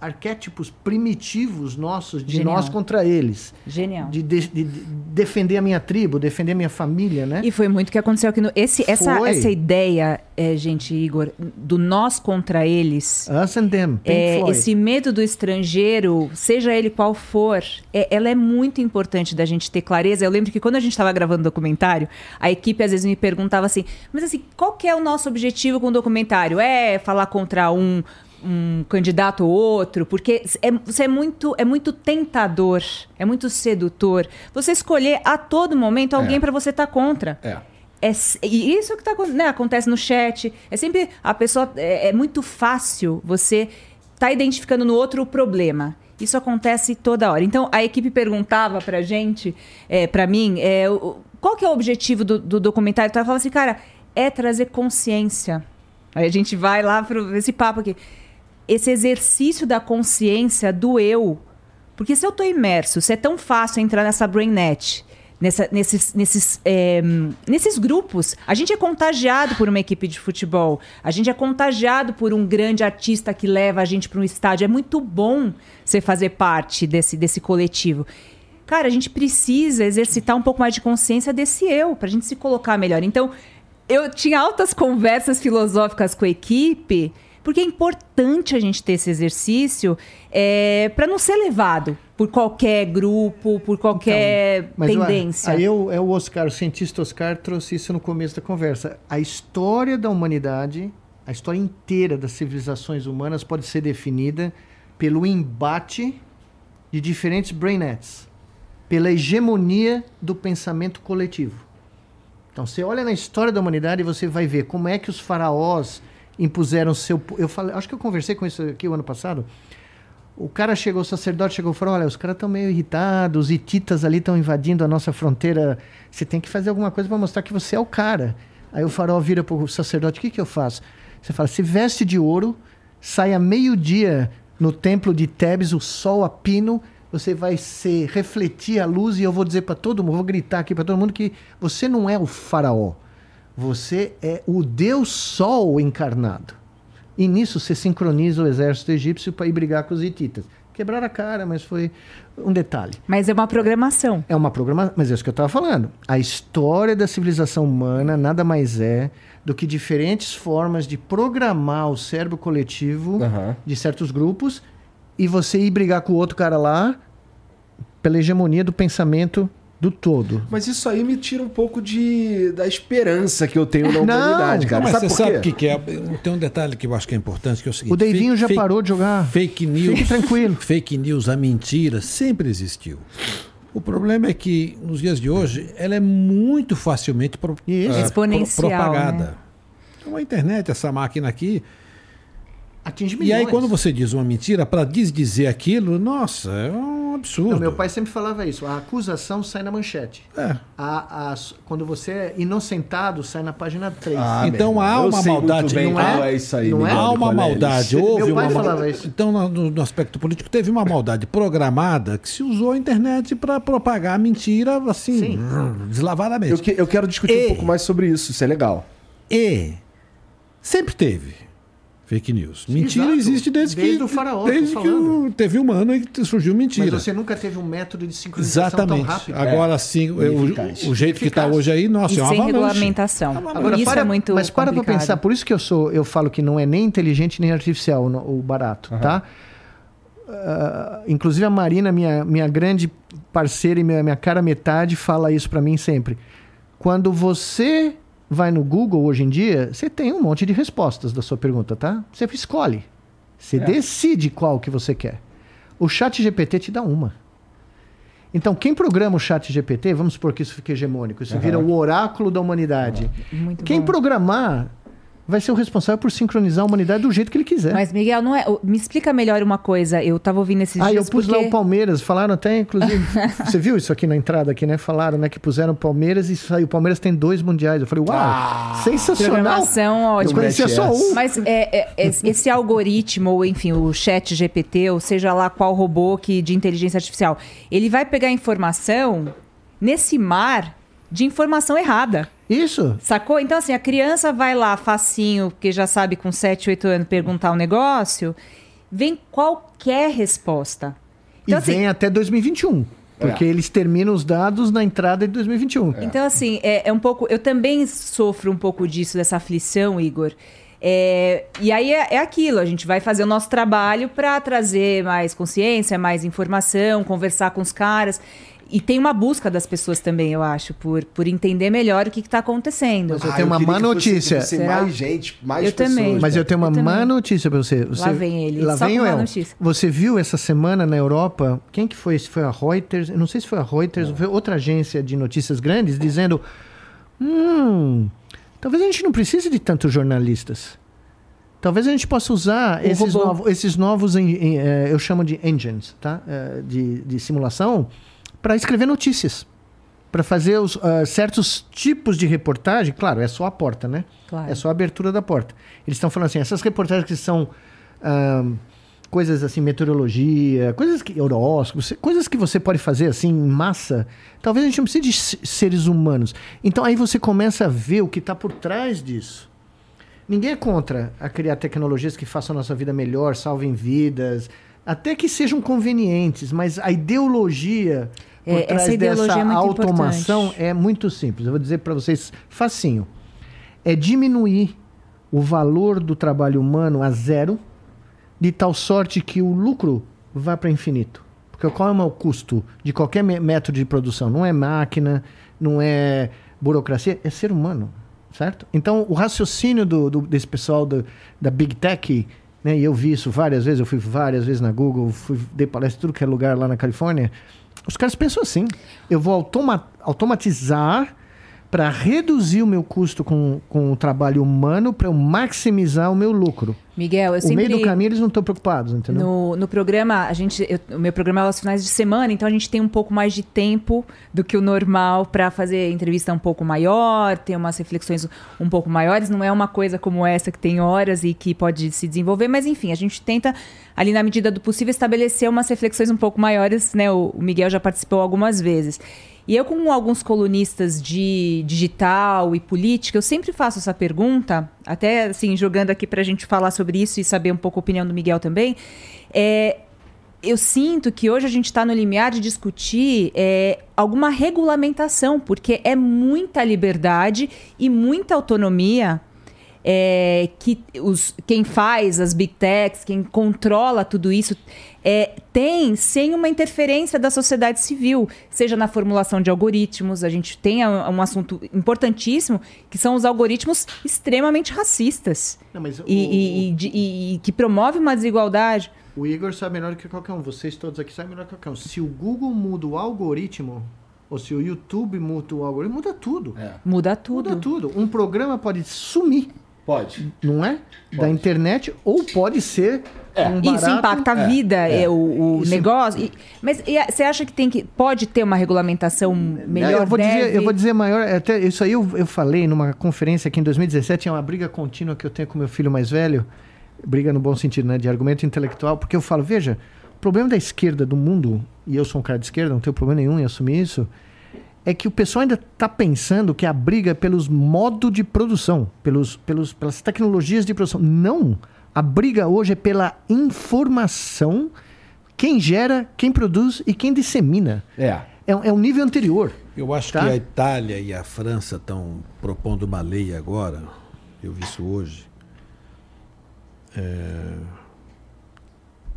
Speaker 2: arquétipos primitivos nossos de
Speaker 4: Genial.
Speaker 2: nós contra eles.
Speaker 4: Genial.
Speaker 2: De, de- de- de defender a minha tribo, defender a minha família, né?
Speaker 4: E foi muito o que aconteceu aqui no. Esse, essa,
Speaker 2: Foi.
Speaker 4: essa ideia, é, gente, Igor, do nós contra eles.
Speaker 2: Us and them,
Speaker 4: É,
Speaker 2: Floyd.
Speaker 4: esse medo do estrangeiro, seja ele qual for, é- ela é muito importante da gente ter clareza. Eu lembro que quando a gente estava gravando o documentário, a equipe às vezes me perguntava assim: mas assim, qual que é o nosso objetivo com o documentário? É falar contra um, um candidato ou outro? Porque é, você é muito, é muito tentador, é muito sedutor. Você escolher a todo momento alguém
Speaker 1: É.
Speaker 4: para você estar contra.
Speaker 1: É.
Speaker 4: É, e isso que tá, né, acontece no chat. É sempre a pessoa. É, é muito fácil você tá identificando no outro o problema. Isso acontece toda hora. Então a equipe perguntava pra gente, é, para mim, é, qual que é o objetivo do, do documentário? Então ela falava assim, cara, é trazer consciência. Aí a gente vai lá para esse papo aqui. Esse exercício da consciência do eu. Porque se eu tô imerso, se é tão fácil entrar nessa brainnet, nessa, nesses, nesses, é, nesses grupos, a gente é contagiado por uma equipe de futebol, a gente é contagiado por um grande artista que leva a gente para um estádio. É muito bom você fazer parte desse, desse coletivo. Cara, a gente precisa exercitar um pouco mais de consciência desse eu, pra gente se colocar melhor. Então, eu tinha altas conversas filosóficas com a equipe, porque é importante a gente ter esse exercício é, para não ser levado por qualquer grupo, por qualquer
Speaker 2: ué,
Speaker 4: tendência.
Speaker 2: Aí eu, é o Oscar, o cientista Oscar trouxe isso no começo da conversa. A história da humanidade, a história inteira das civilizações humanas pode ser definida pelo embate de diferentes brainets, pela hegemonia do pensamento coletivo. Então, você olha na história da humanidade e você vai ver como é que os faraós impuseram seu. Eu falei, acho que eu conversei com isso aqui o ano passado. O cara chegou, o sacerdote chegou e falou: Olha, os caras estão meio irritados, os hititas ali estão invadindo a nossa fronteira. Você tem que fazer alguma coisa para mostrar que você é o cara. Aí o farol vira pro sacerdote: O que, que eu faço? Você fala: Se veste de ouro, sai a meio-dia no templo de Tebes, o sol a pino. Você vai se refletir a luz e eu vou dizer para todo mundo, vou gritar aqui para todo mundo que você não é o faraó. Você é o Deus Sol encarnado. E nisso você sincroniza o exército egípcio para ir brigar com os hititas. Quebraram a cara, mas foi um detalhe.
Speaker 4: Mas é uma programação.
Speaker 2: É uma programação, mas é isso que eu estava falando. A história da civilização humana nada mais é do que diferentes formas de programar o cérebro coletivo
Speaker 1: Aham.
Speaker 2: de certos grupos e você ir brigar com o outro cara lá pela hegemonia do pensamento do todo.
Speaker 1: Mas isso aí me tira um pouco de da esperança que eu tenho na
Speaker 2: Não,
Speaker 1: humanidade, cara.
Speaker 3: Mas
Speaker 1: sabe
Speaker 3: você
Speaker 1: por
Speaker 3: sabe o que, que é? Tem um detalhe que eu acho que é importante, que é o seguinte.
Speaker 2: O Deivinho já parou de jogar.
Speaker 3: Fake news.
Speaker 2: Fique tranquilo.
Speaker 3: Fake news, a mentira, sempre existiu. O problema é que, nos dias de hoje, ela é muito facilmente pro, ah,
Speaker 4: Exponencial,
Speaker 3: pro- propagada.
Speaker 4: né?
Speaker 3: Então a internet, essa máquina aqui.
Speaker 2: Atinge
Speaker 3: E aí,
Speaker 2: milhões.
Speaker 3: quando você diz uma mentira, para desdizer aquilo, nossa, é um absurdo.
Speaker 2: Não, meu pai sempre falava isso. A acusação sai na manchete.
Speaker 3: É.
Speaker 2: A, a- quando você é inocentado, sai na página 3.
Speaker 1: Ah,
Speaker 3: Então,
Speaker 1: meu
Speaker 3: há
Speaker 1: eu
Speaker 3: uma
Speaker 1: sei muito
Speaker 3: maldade,
Speaker 1: bem
Speaker 2: não é?
Speaker 1: é isso aí,
Speaker 2: Não é?
Speaker 3: Há uma maldade,
Speaker 2: Meu
Speaker 3: houve
Speaker 2: pai
Speaker 3: uma
Speaker 2: falava isso.
Speaker 3: Então, no, no aspecto político, teve uma maldade programada que se usou a internet para propagar a mentira assim,
Speaker 2: Sim.
Speaker 3: deslavadamente.
Speaker 1: Eu, que- eu quero discutir
Speaker 3: E-
Speaker 1: um pouco mais sobre isso, isso é legal.
Speaker 3: E sempre teve fake news. Mentira
Speaker 2: Exato.
Speaker 3: existe desde,
Speaker 2: Desde
Speaker 3: que
Speaker 2: o faraó,
Speaker 3: desde que o- teve humano e que surgiu mentira.
Speaker 2: Mas você nunca teve um método de sincronização
Speaker 3: Exatamente.
Speaker 2: tão rápido.
Speaker 3: Agora sim, o, o jeito que está hoje aí, nossa,
Speaker 4: E
Speaker 3: é uma
Speaker 4: sem
Speaker 3: avalanche.
Speaker 4: regulamentação.
Speaker 2: Agora,
Speaker 4: isso
Speaker 2: para,
Speaker 4: é muito
Speaker 2: mas para pra
Speaker 4: complicado.
Speaker 2: pensar, por isso que eu sou, eu falo que não é nem inteligente nem artificial o barato, tá? Ah, inclusive a Marina, minha, minha grande parceira e minha, minha cara metade, fala isso pra mim sempre. Quando você vai no Google hoje em dia, você tem um monte de respostas da sua pergunta, tá? Você escolhe. Você decide qual que você quer. O chat GPT te dá uma. Então, quem programa o chat GPT, vamos supor que isso fique hegemônico, isso vira o oráculo da humanidade.
Speaker 4: Muito
Speaker 2: Quem
Speaker 4: bom.
Speaker 2: programar vai ser o responsável por sincronizar a humanidade do jeito que ele quiser.
Speaker 4: Mas, Miguel, não é. Me explica melhor uma coisa. Eu tava ouvindo esses
Speaker 2: ah, eu
Speaker 4: dias.
Speaker 2: pus
Speaker 4: porque...
Speaker 2: lá o Palmeiras, falaram até, inclusive. você viu isso aqui na entrada aqui, né? Falaram, né, que puseram o Palmeiras e saiu. O Palmeiras tem dois mundiais. Eu falei, uau,
Speaker 1: Ah,
Speaker 2: sensacional.
Speaker 4: Programação
Speaker 2: Eu
Speaker 4: ótima.
Speaker 2: conhecia
Speaker 1: mete
Speaker 2: só um.
Speaker 4: Mas é, é, esse esse algoritmo, ou enfim, o chat GPT, ou seja lá qual robô que, de inteligência artificial, ele vai pegar informação nesse mar de informação errada.
Speaker 2: Isso.
Speaker 4: Sacou? Então, assim, a criança vai lá, facinho, porque já sabe com 7, 8 anos perguntar um negócio, vem qualquer resposta. Então,
Speaker 2: e
Speaker 4: assim,
Speaker 2: vem até 2021. Porque eles terminam os dados na entrada de 2021.
Speaker 4: Então, assim, é, é um pouco. Eu também sofro um pouco disso, dessa aflição, Igor. É, e aí é, é aquilo, a gente vai fazer o nosso trabalho para trazer mais consciência, mais informação, conversar com os caras. E tem uma busca das pessoas também, eu acho, por, por entender melhor o que está acontecendo.
Speaker 2: Mas eu tenho uma
Speaker 1: queria
Speaker 2: má
Speaker 1: que fosse-
Speaker 2: notícia.
Speaker 1: fosse
Speaker 4: Será?
Speaker 1: mais gente, mais
Speaker 4: Eu
Speaker 1: pessoas.
Speaker 4: também.
Speaker 2: Mas eu tenho uma
Speaker 4: Eu também.
Speaker 2: má notícia pra você. você.
Speaker 4: Lá vem ele,
Speaker 2: Lá
Speaker 4: só
Speaker 2: vem
Speaker 4: notícia.
Speaker 2: Você viu essa semana na Europa? Quem que foi? Se foi a Reuters? Eu não sei se foi a Reuters ou foi outra agência de notícias grandes dizendo: Hum, talvez a gente não precise de tantos jornalistas. Talvez a gente possa usar esses, novo- esses novos, eh, eu chamo de engines, tá? Eh, de, de simulação, para escrever notícias. Para fazer os, ah, certos tipos de reportagem. Claro, é só a porta, né?
Speaker 4: Claro.
Speaker 2: É só a abertura da porta. Eles estão falando assim, essas reportagens que são ahn, coisas assim, meteorologia, coisas que horóscopos, coisas que você pode fazer assim em massa, talvez a gente não precise de seres humanos. Então aí você começa a ver o que está por trás disso. Ninguém é contra a criar tecnologias que façam a nossa vida melhor, salvem vidas, até que sejam convenientes, mas a ideologia por
Speaker 4: É,
Speaker 2: trás
Speaker 4: essa ideologia
Speaker 2: dessa
Speaker 4: é
Speaker 2: automação
Speaker 4: importante.
Speaker 2: é muito simples. Eu vou dizer para vocês facinho. É diminuir o valor do trabalho humano a zero, de tal sorte que o lucro vá para infinito. Porque qual é o custo de qualquer método de produção? Não é máquina, não é burocracia, é ser humano, certo? Então, o raciocínio do, do- desse pessoal do- da Big Tech, né, e eu vi isso várias vezes, eu fui várias vezes na Google, fui, dei palestra em tudo que é lugar lá na Califórnia, os caras pensam assim, eu vou automa- automatizar para reduzir o meu custo com, com o trabalho humano, para eu maximizar o meu lucro.
Speaker 4: Miguel, eu
Speaker 2: O
Speaker 4: sempre...
Speaker 2: meio do caminho eles não estão preocupados, entendeu?
Speaker 4: No, no programa, a gente, eu- o meu programa é aos finais de semana, então a gente tem um pouco mais de tempo do que o normal para fazer entrevista um pouco maior, ter umas reflexões um pouco maiores. Não é uma coisa como essa que tem horas e que pode se desenvolver, mas enfim, a gente tenta, ali na medida do possível, estabelecer umas reflexões um pouco maiores, né? O, o Miguel já participou algumas vezes. E eu, com alguns colunistas de digital e política, eu sempre faço essa pergunta, até assim, jogando aqui para a gente falar sobre isso e saber um pouco a opinião do Miguel também. É, eu sinto que hoje a gente está no limiar de discutir é, alguma regulamentação, porque é muita liberdade e muita autonomia é, que os, quem faz as big techs, quem controla tudo isso, é, tem sem uma interferência da sociedade civil, seja na formulação de algoritmos. A gente tem a- um assunto importantíssimo que são os algoritmos extremamente racistas
Speaker 2: Não, mas o-
Speaker 4: e, e- e de- e- e que promove uma desigualdade.
Speaker 2: O Igor sabe melhor que qualquer um. Vocês todos aqui sabem melhor que qualquer um. Se o Google muda o algoritmo, ou se o YouTube muda o algoritmo, muda tudo.
Speaker 1: É.
Speaker 4: Muda tudo.
Speaker 2: Muda tudo. Um programa pode sumir,
Speaker 1: Pode.
Speaker 2: não é? Da internet, ou pode ser um
Speaker 4: Isso
Speaker 2: barato-
Speaker 4: impacta a vida, é, o, o
Speaker 2: Isso-
Speaker 4: negócio. E- mas e a- você acha que tem que pode ter uma regulamentação melhor?
Speaker 2: É, eu, vou dizer, eu vou dizer maior, até isso aí eu, eu falei numa conferência aqui em 2017, é uma briga contínua que eu tenho com meu filho mais velho, briga no bom sentido, né, de argumento intelectual, porque eu falo, veja, o problema da esquerda do mundo, e eu sou um cara de esquerda, não tenho problema nenhum em assumir isso, é que o pessoal ainda está pensando que a briga é pelos modos de produção, pelos, pelos, pelas tecnologias de produção. Não! A briga hoje é pela informação, quem gera, quem produz e quem dissemina.
Speaker 1: É.
Speaker 2: É, um- é um nível anterior.
Speaker 3: Eu acho
Speaker 2: Tá.
Speaker 3: que a Itália e a França estão propondo uma lei agora, eu vi isso hoje. É,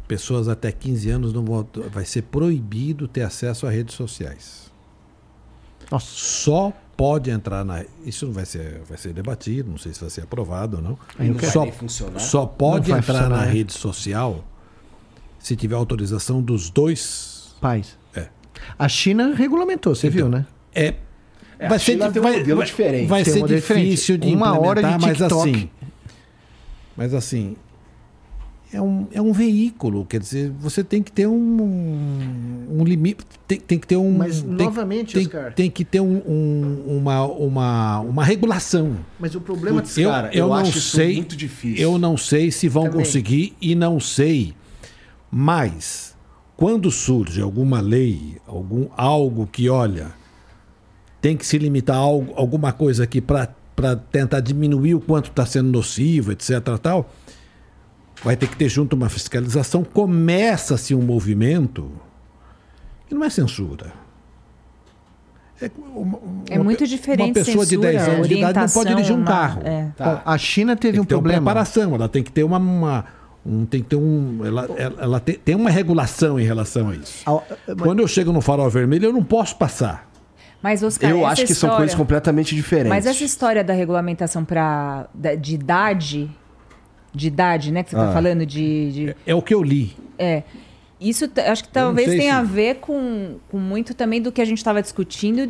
Speaker 3: pessoas até 15 anos não vão. Vai ser proibido ter acesso a redes sociais.
Speaker 2: Nossa.
Speaker 3: Só pode entrar na. Isso não vai ser, vai ser debatido, não sei se vai ser aprovado ou não.
Speaker 1: Não
Speaker 3: Só,
Speaker 1: vai
Speaker 3: só pode
Speaker 2: Não vai
Speaker 3: entrar
Speaker 2: funcionar,
Speaker 3: na
Speaker 2: né?
Speaker 3: rede social se tiver autorização dos dois.
Speaker 2: Paz.
Speaker 3: É.
Speaker 2: A China regulamentou, você viu, né?
Speaker 3: É.
Speaker 1: É, China tem um modelo diferente.
Speaker 3: Vai
Speaker 2: um
Speaker 3: ser
Speaker 2: modelo
Speaker 3: difícil
Speaker 2: diferente.
Speaker 3: de
Speaker 2: Uma hora de
Speaker 3: mas assim. Mas assim. É um, é um veículo, quer dizer, você tem que ter um, um limite. Tem, tem que ter um.
Speaker 2: Mas,
Speaker 3: tem,
Speaker 2: novamente,
Speaker 3: tem,
Speaker 2: Oscar.
Speaker 3: tem que ter um, um- uma, uma, uma regulação.
Speaker 2: Mas o problema...
Speaker 1: Putz,
Speaker 3: Eu,
Speaker 1: cara,
Speaker 3: eu,
Speaker 1: eu
Speaker 3: não
Speaker 1: acho isso
Speaker 3: sei.
Speaker 1: muito difícil.
Speaker 3: Eu não sei se vão
Speaker 2: Também.
Speaker 3: conseguir e não sei. Mas quando surge alguma lei, algum algo que olha, tem que se limitar a algo, alguma coisa aqui para tentar diminuir o quanto está sendo nocivo, etc. Tal, vai ter que ter junto uma fiscalização. Começa-se um movimento que não é censura. É, uma-
Speaker 4: É muito diferente
Speaker 3: Uma pessoa de
Speaker 4: censura,
Speaker 3: 10 anos de idade não pode dirigir um
Speaker 4: uma-
Speaker 3: carro.
Speaker 4: é.
Speaker 1: Tá.
Speaker 2: Bom, a China teve
Speaker 3: Tem
Speaker 2: um
Speaker 3: ter uma
Speaker 2: problema.
Speaker 3: preparação, ela tem que ter uma. uma- um, tem que ter um. Ela, ela, ela tem, tem uma regulação em relação a isso. Quando eu chego no farol vermelho, eu não posso passar.
Speaker 4: Mas, Oscar,
Speaker 1: eu acho que são
Speaker 4: história-
Speaker 1: coisas completamente diferentes.
Speaker 4: Mas essa história da regulamentação pra, da- de idade, de idade, né, que você
Speaker 1: Ah.
Speaker 4: tá falando de... de-
Speaker 3: É o que eu li.
Speaker 4: é, isso acho que
Speaker 3: Eu
Speaker 4: talvez tenha
Speaker 3: se-
Speaker 4: a ver com, com muito também do que a gente estava discutindo,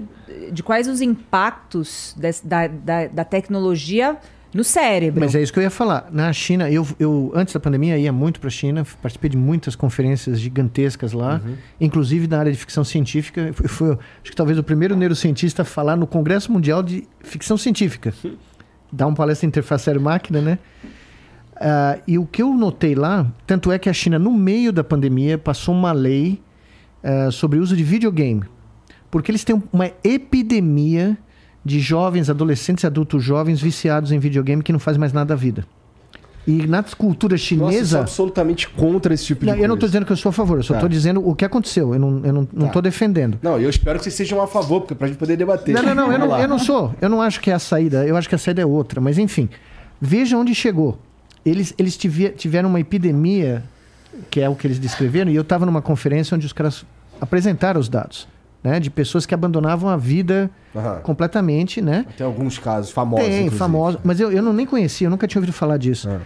Speaker 4: de quais os impactos des- da, da, da tecnologia no cérebro.
Speaker 2: Mas é isso que eu ia falar. Na China, eu, eu antes da pandemia ia muito para a China, participei de muitas conferências gigantescas lá, inclusive na área de ficção científica. Eu fui, fui, acho que talvez o primeiro neurocientista a falar no Congresso Mundial de Ficção Científica. Dar uma palestra interface máquina, né? Ah, e o que eu notei lá, tanto é que a China, no meio da pandemia, passou uma lei ah, sobre o uso de videogame. Porque eles têm uma epidemia de jovens, adolescentes e adultos jovens viciados em videogame que não fazem mais nada da vida. E na cultura
Speaker 1: Nossa, eu sou
Speaker 2: chinesa.
Speaker 1: absolutamente contra esse tipo
Speaker 2: Não,
Speaker 1: de
Speaker 2: eu não estou
Speaker 1: coisa.
Speaker 2: dizendo que eu sou a favor, eu só
Speaker 1: Tá.
Speaker 2: estou dizendo o que aconteceu. Eu não estou não, não
Speaker 1: Tá.
Speaker 2: defendendo.
Speaker 1: Não, eu espero que vocês sejam a favor, porque pra gente poder debater.
Speaker 2: Não, não, não, eu não, eu não sou. Eu não acho que é a saída. Eu acho que a saída é outra. Mas enfim, veja onde chegou. Eles, eles tive- tiveram uma epidemia, que é o que eles descreveram, e eu estava numa conferência onde os caras apresentaram os dados. Né, de pessoas que abandonavam a vida
Speaker 1: Aham.
Speaker 2: completamente, né?
Speaker 1: Tem alguns casos famosos.
Speaker 2: Tem,
Speaker 1: inclusive.
Speaker 2: famosos. Mas eu, eu não, nem conhecia, eu nunca tinha ouvido falar disso.
Speaker 1: Ah.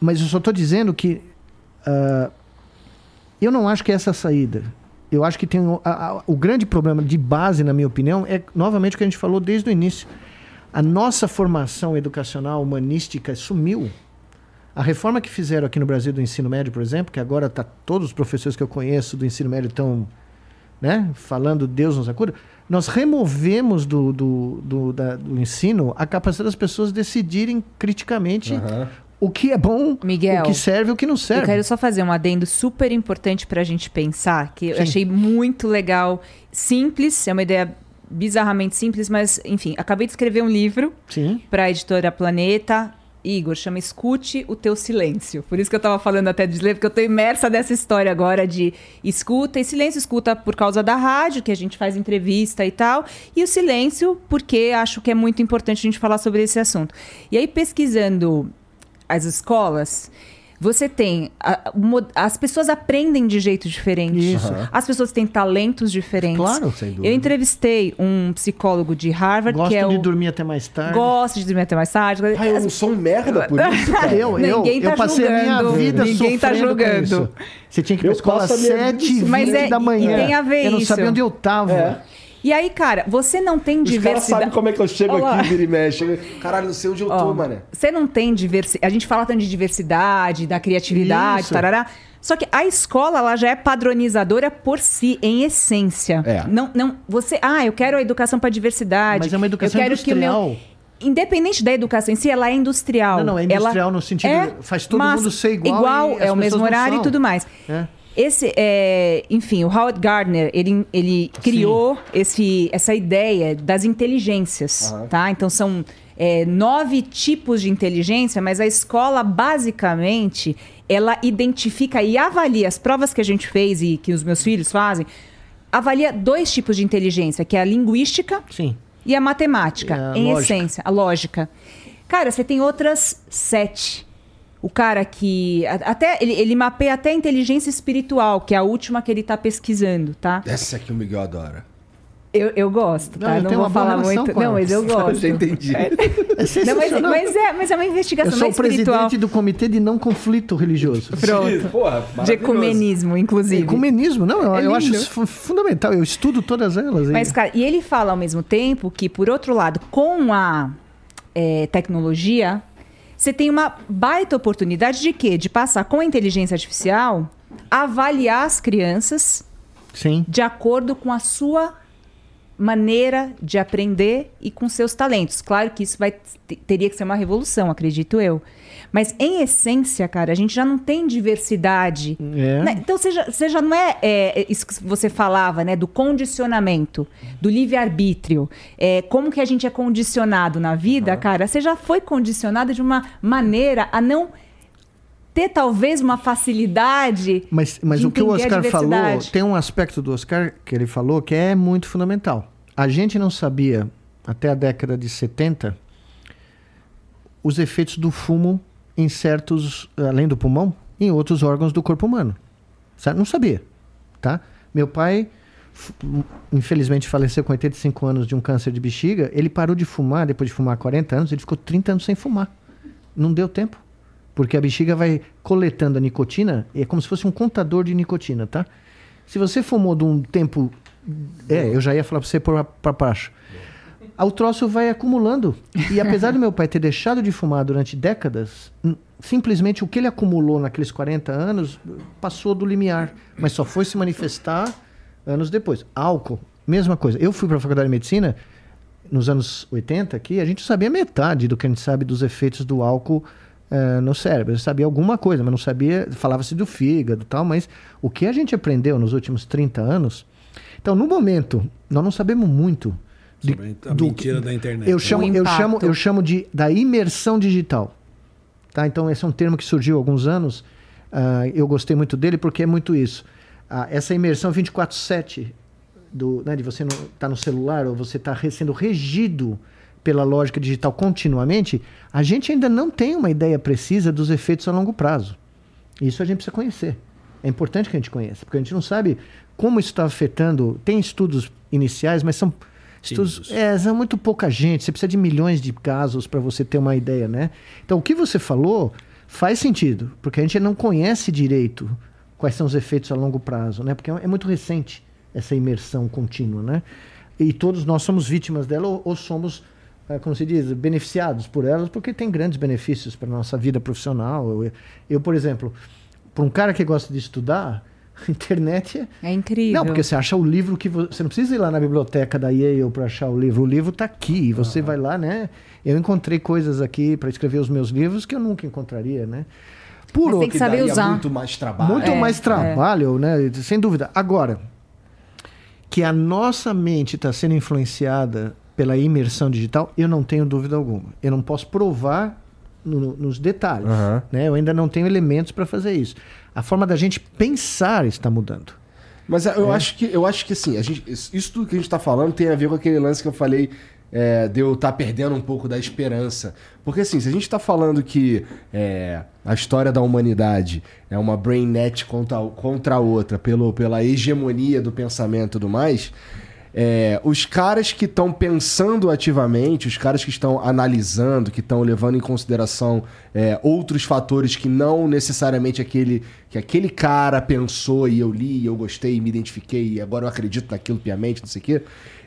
Speaker 2: Mas eu só estou dizendo que ah, eu não acho que essa é a saída. Eu acho que tem a- a- o grande problema de base, na minha opinião, é novamente o que a gente falou desde o início. A nossa formação educacional humanística sumiu. A reforma que fizeram aqui no Brasil do ensino médio, por exemplo, que agora tá todos os professores que eu conheço do ensino médio estão né, falando Deus nos acuda, nós removemos do, do, do, da- do ensino a capacidade das pessoas decidirem criticamente
Speaker 1: Aham.
Speaker 2: o que é bom,
Speaker 4: Miguel,
Speaker 2: o que serve e o que não serve.
Speaker 4: Eu quero só fazer um adendo super importante pra gente pensar, que eu
Speaker 2: Sim.
Speaker 4: achei muito legal, simples, é uma ideia bizarramente simples, mas enfim, acabei de escrever um livro para a editora Planeta. Igor, chama Escute o Teu Silêncio. Por isso que eu tava falando até de ler, porque eu tô imersa nessa história agora de escuta e silêncio. Escuta por causa da rádio, que a gente faz entrevista e tal. E o silêncio, porque acho que é muito importante a gente falar sobre esse assunto. E aí, pesquisando as escolas, você tem. a- as pessoas aprendem de jeito diferente.
Speaker 2: Isso.
Speaker 4: As pessoas têm talentos diferentes.
Speaker 2: Claro.
Speaker 1: Sem dúvida.
Speaker 4: Eu entrevistei um psicólogo de Harvard,
Speaker 2: Gosto
Speaker 4: que é
Speaker 2: de
Speaker 4: o.
Speaker 2: dormir até mais tarde.
Speaker 4: Gosta de dormir até mais tarde.
Speaker 1: Ah, eu não sou um merda por isso, cara.
Speaker 2: Eu, eu,
Speaker 4: Ninguém tá
Speaker 2: eu passei a minha
Speaker 4: julgando.
Speaker 2: vida
Speaker 4: Ninguém tá julgando.
Speaker 2: isso. Você tinha que ir pra
Speaker 1: Eu
Speaker 2: escola às
Speaker 1: passo a minha vida
Speaker 2: 7
Speaker 4: Mas
Speaker 2: h
Speaker 4: é-
Speaker 2: da manhã.
Speaker 4: e tem a ver
Speaker 2: Eu não
Speaker 4: isso.
Speaker 2: sabia onde eu tava.
Speaker 1: É.
Speaker 4: E aí, cara, você não tem
Speaker 1: Os caras
Speaker 4: diversidade.
Speaker 1: sabem como é que eu chego
Speaker 4: Olá.
Speaker 1: aqui, vira e mexe. Caralho, não sei onde eu tô,
Speaker 4: Ó,
Speaker 1: mané.
Speaker 4: Você não tem diversidade. A gente fala tanto de diversidade, da criatividade,
Speaker 2: Isso.
Speaker 4: tarará. Só que a escola ela já é padronizadora por si, em essência.
Speaker 1: É.
Speaker 4: Não, não, você, ah, eu quero a educação para diversidade.
Speaker 2: Mas é uma educação
Speaker 4: eu quero que o meu-
Speaker 2: industrial.
Speaker 4: Independente da educação em si, ela é industrial.
Speaker 2: Não, não, é
Speaker 4: Ela
Speaker 2: industrial no sentido- faz todo mundo ser igual
Speaker 4: Igual,
Speaker 2: e as
Speaker 4: é o mesmo horário e tudo mais.
Speaker 2: É.
Speaker 4: Esse, é, enfim, o Howard Gardner, ele, ele criou esse, essa ideia das inteligências,
Speaker 1: Aham.
Speaker 4: tá? Então são é, nove tipos de inteligência, mas a escola basicamente ela identifica e avalia as provas que a gente fez e que os meus filhos fazem, avalia dois tipos de inteligência, que é a linguística
Speaker 2: Sim.
Speaker 4: e a matemática,
Speaker 2: E a
Speaker 4: em
Speaker 2: lógica.
Speaker 4: essência, a lógica. Cara, você tem outras sete. O cara que. Até, ele, ele mapeia até a inteligência espiritual, que é a última que ele tá pesquisando, tá?
Speaker 1: Essa aqui o Miguel adora.
Speaker 4: Eu, eu gosto,
Speaker 2: Não,
Speaker 4: tá?
Speaker 2: eu
Speaker 4: Não vou falar muito.
Speaker 2: com
Speaker 4: Não, mas eu gosto.
Speaker 1: Já entendi.
Speaker 2: É
Speaker 4: Não, mas,
Speaker 2: sensacional.
Speaker 4: mas é, mas é uma
Speaker 2: Eu
Speaker 4: investigação
Speaker 2: sou
Speaker 4: não é
Speaker 2: o presidente
Speaker 4: espiritual.
Speaker 2: do Comitê de Não Conflito Religioso.
Speaker 4: Pronto.
Speaker 1: Porra,
Speaker 4: De ecumenismo, inclusive.
Speaker 2: Ecumenismo, não, eu,
Speaker 4: É
Speaker 2: eu acho isso fu- fundamental. Eu estudo todas elas.
Speaker 4: Mas, cara, e ele fala ao mesmo tempo que, por outro lado, com a é, tecnologia, você tem uma baita oportunidade de quê? De passar com a inteligência artificial, avaliar as crianças
Speaker 2: Sim.
Speaker 4: de acordo com a sua maneira de aprender e com seus talentos. Claro que isso vai te- teria que ser uma revolução, acredito eu. Mas em essência, cara, a gente já não tem diversidade.
Speaker 2: É.
Speaker 4: Né? Então você já, você já não é, é, isso que você falava, né? Do condicionamento, do livre-arbítrio. É, como que a gente é condicionado na vida, cara? Você já foi condicionado de uma maneira a não ter talvez uma facilidade.
Speaker 2: Mas, mas o que o Oscar falou, tem um aspecto do Oscar que ele falou que é muito fundamental. A gente não sabia, até a década de 70, os efeitos do fumo em certos, além do pulmão, em outros órgãos do corpo humano. Certo? Não sabia. Tá? Meu pai, infelizmente, faleceu com 85 anos de um câncer de bexiga. Ele parou de fumar, depois de fumar 40 anos, ele ficou 30 anos sem fumar. Não deu tempo. Porque a bexiga vai coletando a nicotina, é como se fosse um contador de nicotina, tá? Se você fumou de um tempo. É, eu já ia falar pra você pôr pra baixo. O troço vai acumulando. E apesar do meu pai ter deixado de fumar durante décadas, simplesmente o que ele acumulou naqueles 40 anos passou do limiar. Mas só foi se manifestar anos depois. Álcool, mesma coisa. Eu fui para a faculdade de medicina nos anos 80 aqui, a gente sabia metade do que a gente sabe dos efeitos do álcool eh, no cérebro. Eu sabia alguma coisa, mas não sabia, falava-se do fígado e tal, mas o que a gente aprendeu nos últimos 30 anos. Então, no momento, nós não sabemos muito de-
Speaker 3: a mentira da internet.
Speaker 2: eu chamo,
Speaker 4: O
Speaker 2: eu chamo, eu chamo de da imersão digital. Tá? Então, esse é um termo que surgiu há alguns anos. ah, eu gostei muito dele porque é muito isso. Ah, essa imersão 24/7 do, né, de você não estar no celular ou você estar sendo regido pela lógica digital continuamente, a gente ainda não tem uma ideia precisa dos efeitos a longo prazo. Isso a gente precisa conhecer. É importante que a gente conheça, porque a gente não sabe como isso está afetando. Tem estudos iniciais, mas são estudos. É, são muito pouca gente. Você precisa de milhões de casos para você ter uma ideia, né? Então, o que você falou faz sentido, porque a gente não conhece direito quais são os efeitos a longo prazo, né? Porque é muito recente essa imersão contínua, né? E todos nós somos vítimas dela ou, ou somos eh, como se diz, beneficiados por elas, porque tem grandes benefícios para nossa vida profissional. Eu, eu, por exemplo, para um cara que gosta de estudar, a internet é
Speaker 4: É incrível.
Speaker 2: não, porque você acha o livro que vo- você não precisa ir lá na biblioteca da Yale para achar o livro. O livro está aqui. e Você vai lá, né? Eu encontrei coisas aqui para escrever os meus livros que eu nunca encontraria, né? Por
Speaker 4: Mas tem que saber usar.
Speaker 1: muito mais trabalho.
Speaker 2: muito
Speaker 4: É,
Speaker 2: mais
Speaker 4: é.
Speaker 2: trabalho, né? Sem dúvida. Agora, que a nossa mente está sendo influenciada pela imersão digital, eu não tenho dúvida alguma. Eu não posso provar no- no- nos detalhes.
Speaker 1: Aham.
Speaker 2: Né? Eu ainda não tenho elementos para fazer isso. A forma da gente pensar está mudando.
Speaker 1: Mas eu acho que eu acho que assim, a gente, isso tudo que a gente tá falando tem a ver com aquele lance que eu falei é, de eu estar perdendo um pouco da esperança. Porque assim, se a gente tá falando que é, a história da humanidade é uma brainnet contra, contra a outra pelo, pela hegemonia do pensamento e tudo mais, é, os caras que estão pensando ativamente, os caras que estão analisando, que estão levando em consideração é, outros fatores que não necessariamente aquele que aquele cara pensou e eu li, e eu gostei, e me identifiquei e agora eu acredito naquilo piamente, não sei o quê.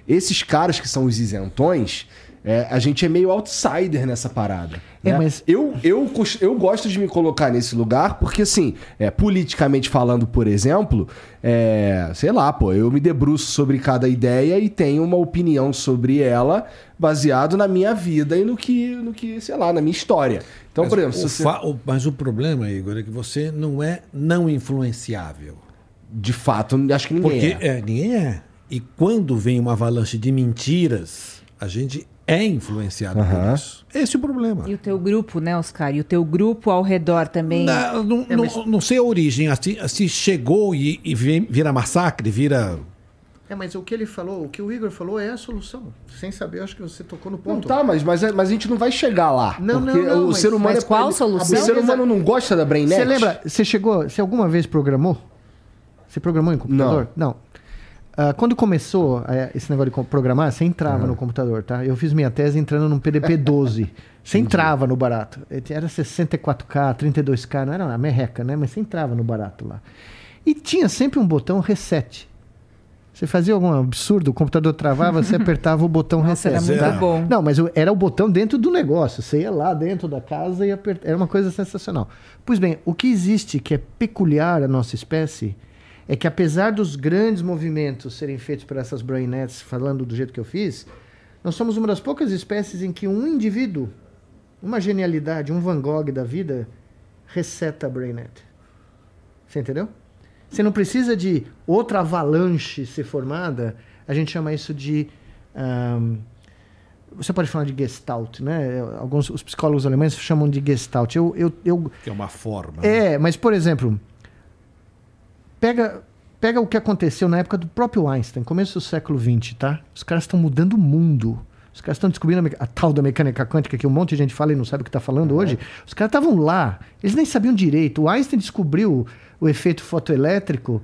Speaker 1: Esses caras que são os isentões, é, a gente é meio outsider nessa parada.
Speaker 2: É,
Speaker 1: né?
Speaker 2: mas-
Speaker 1: eu, eu, eu gosto de me colocar nesse lugar porque, assim, é, politicamente falando, por exemplo, é, sei lá, pô, eu me debruço sobre cada ideia e tenho uma opinião sobre ela baseado na minha vida e no que, no que sei lá, na minha história. Então,
Speaker 3: mas,
Speaker 1: por exemplo,
Speaker 3: o
Speaker 1: se você,
Speaker 3: fa- o- mas o problema, Igor, é que você não é não influenciável.
Speaker 1: de fato, acho que ninguém
Speaker 3: Porque
Speaker 1: é.
Speaker 3: é, ninguém é. E quando vem uma avalanche de mentiras, a gente é influenciado
Speaker 1: Aham.
Speaker 3: por isso. Esse é o problema.
Speaker 4: E o teu grupo, né, Oscar? E o teu grupo ao redor também.
Speaker 3: Não, não,
Speaker 2: É, mas-
Speaker 3: não- não sei a origem. Assim, assim chegou e, e vira massacre, vira.
Speaker 2: É, mas o que ele falou, o que o Igor falou é a solução. Sem saber, acho que você tocou no
Speaker 1: Não,
Speaker 2: ponto.
Speaker 1: tá, mas, mas, mas a gente não vai chegar lá.
Speaker 2: Não,
Speaker 1: porque
Speaker 2: não, não,
Speaker 1: o
Speaker 2: mas-
Speaker 1: ser humano
Speaker 4: mas
Speaker 1: é
Speaker 4: qual
Speaker 1: ele-
Speaker 4: solução?
Speaker 1: O ser humano não gosta da Brainnet.
Speaker 2: Você lembra, você chegou, você alguma vez programou? Você programou em computador? Não. Ah, quando começou eh, esse negócio de programar, você entrava no computador, tá? Eu fiz minha tese entrando num PDP-12. você entrava no barato. Eh, Era 64K, 32K, não era uma merreca, né? Mas você entrava no barato lá. E tinha sempre um botão reset. Você fazia algum absurdo, o computador travava, você apertava o botão
Speaker 4: Nossa, era
Speaker 2: reset.
Speaker 4: muito
Speaker 3: Tá.
Speaker 4: bom.
Speaker 2: Não, mas era o botão dentro do negócio. Você ia lá dentro da casa e apertava. Era uma coisa sensacional. Pois bem, o que existe que é peculiar à nossa espécie é que apesar dos grandes movimentos serem feitos por essas brainets, falando do jeito que eu fiz, nós somos uma das poucas espécies em que um indivíduo, uma genialidade, um Van Gogh da vida, reseta a brainet. Você entendeu? Você não precisa de outra avalanche ser formada. A gente chama isso de. ahm, você pode falar de Gestalt, né? Alguns os psicólogos alemães chamam de Gestalt. Eu, eu, eu,
Speaker 3: Que é uma forma. né?
Speaker 2: é, mas por exemplo, pega, pega o que aconteceu na época do próprio Einstein, começo do século XX, tá? Os caras estão mudando o mundo. Os caras estão descobrindo a, a tal da mecânica quântica que um monte de gente fala e não sabe o que está falando hoje. Os caras estavam lá, eles nem sabiam direito. O Einstein descobriu o efeito fotoelétrico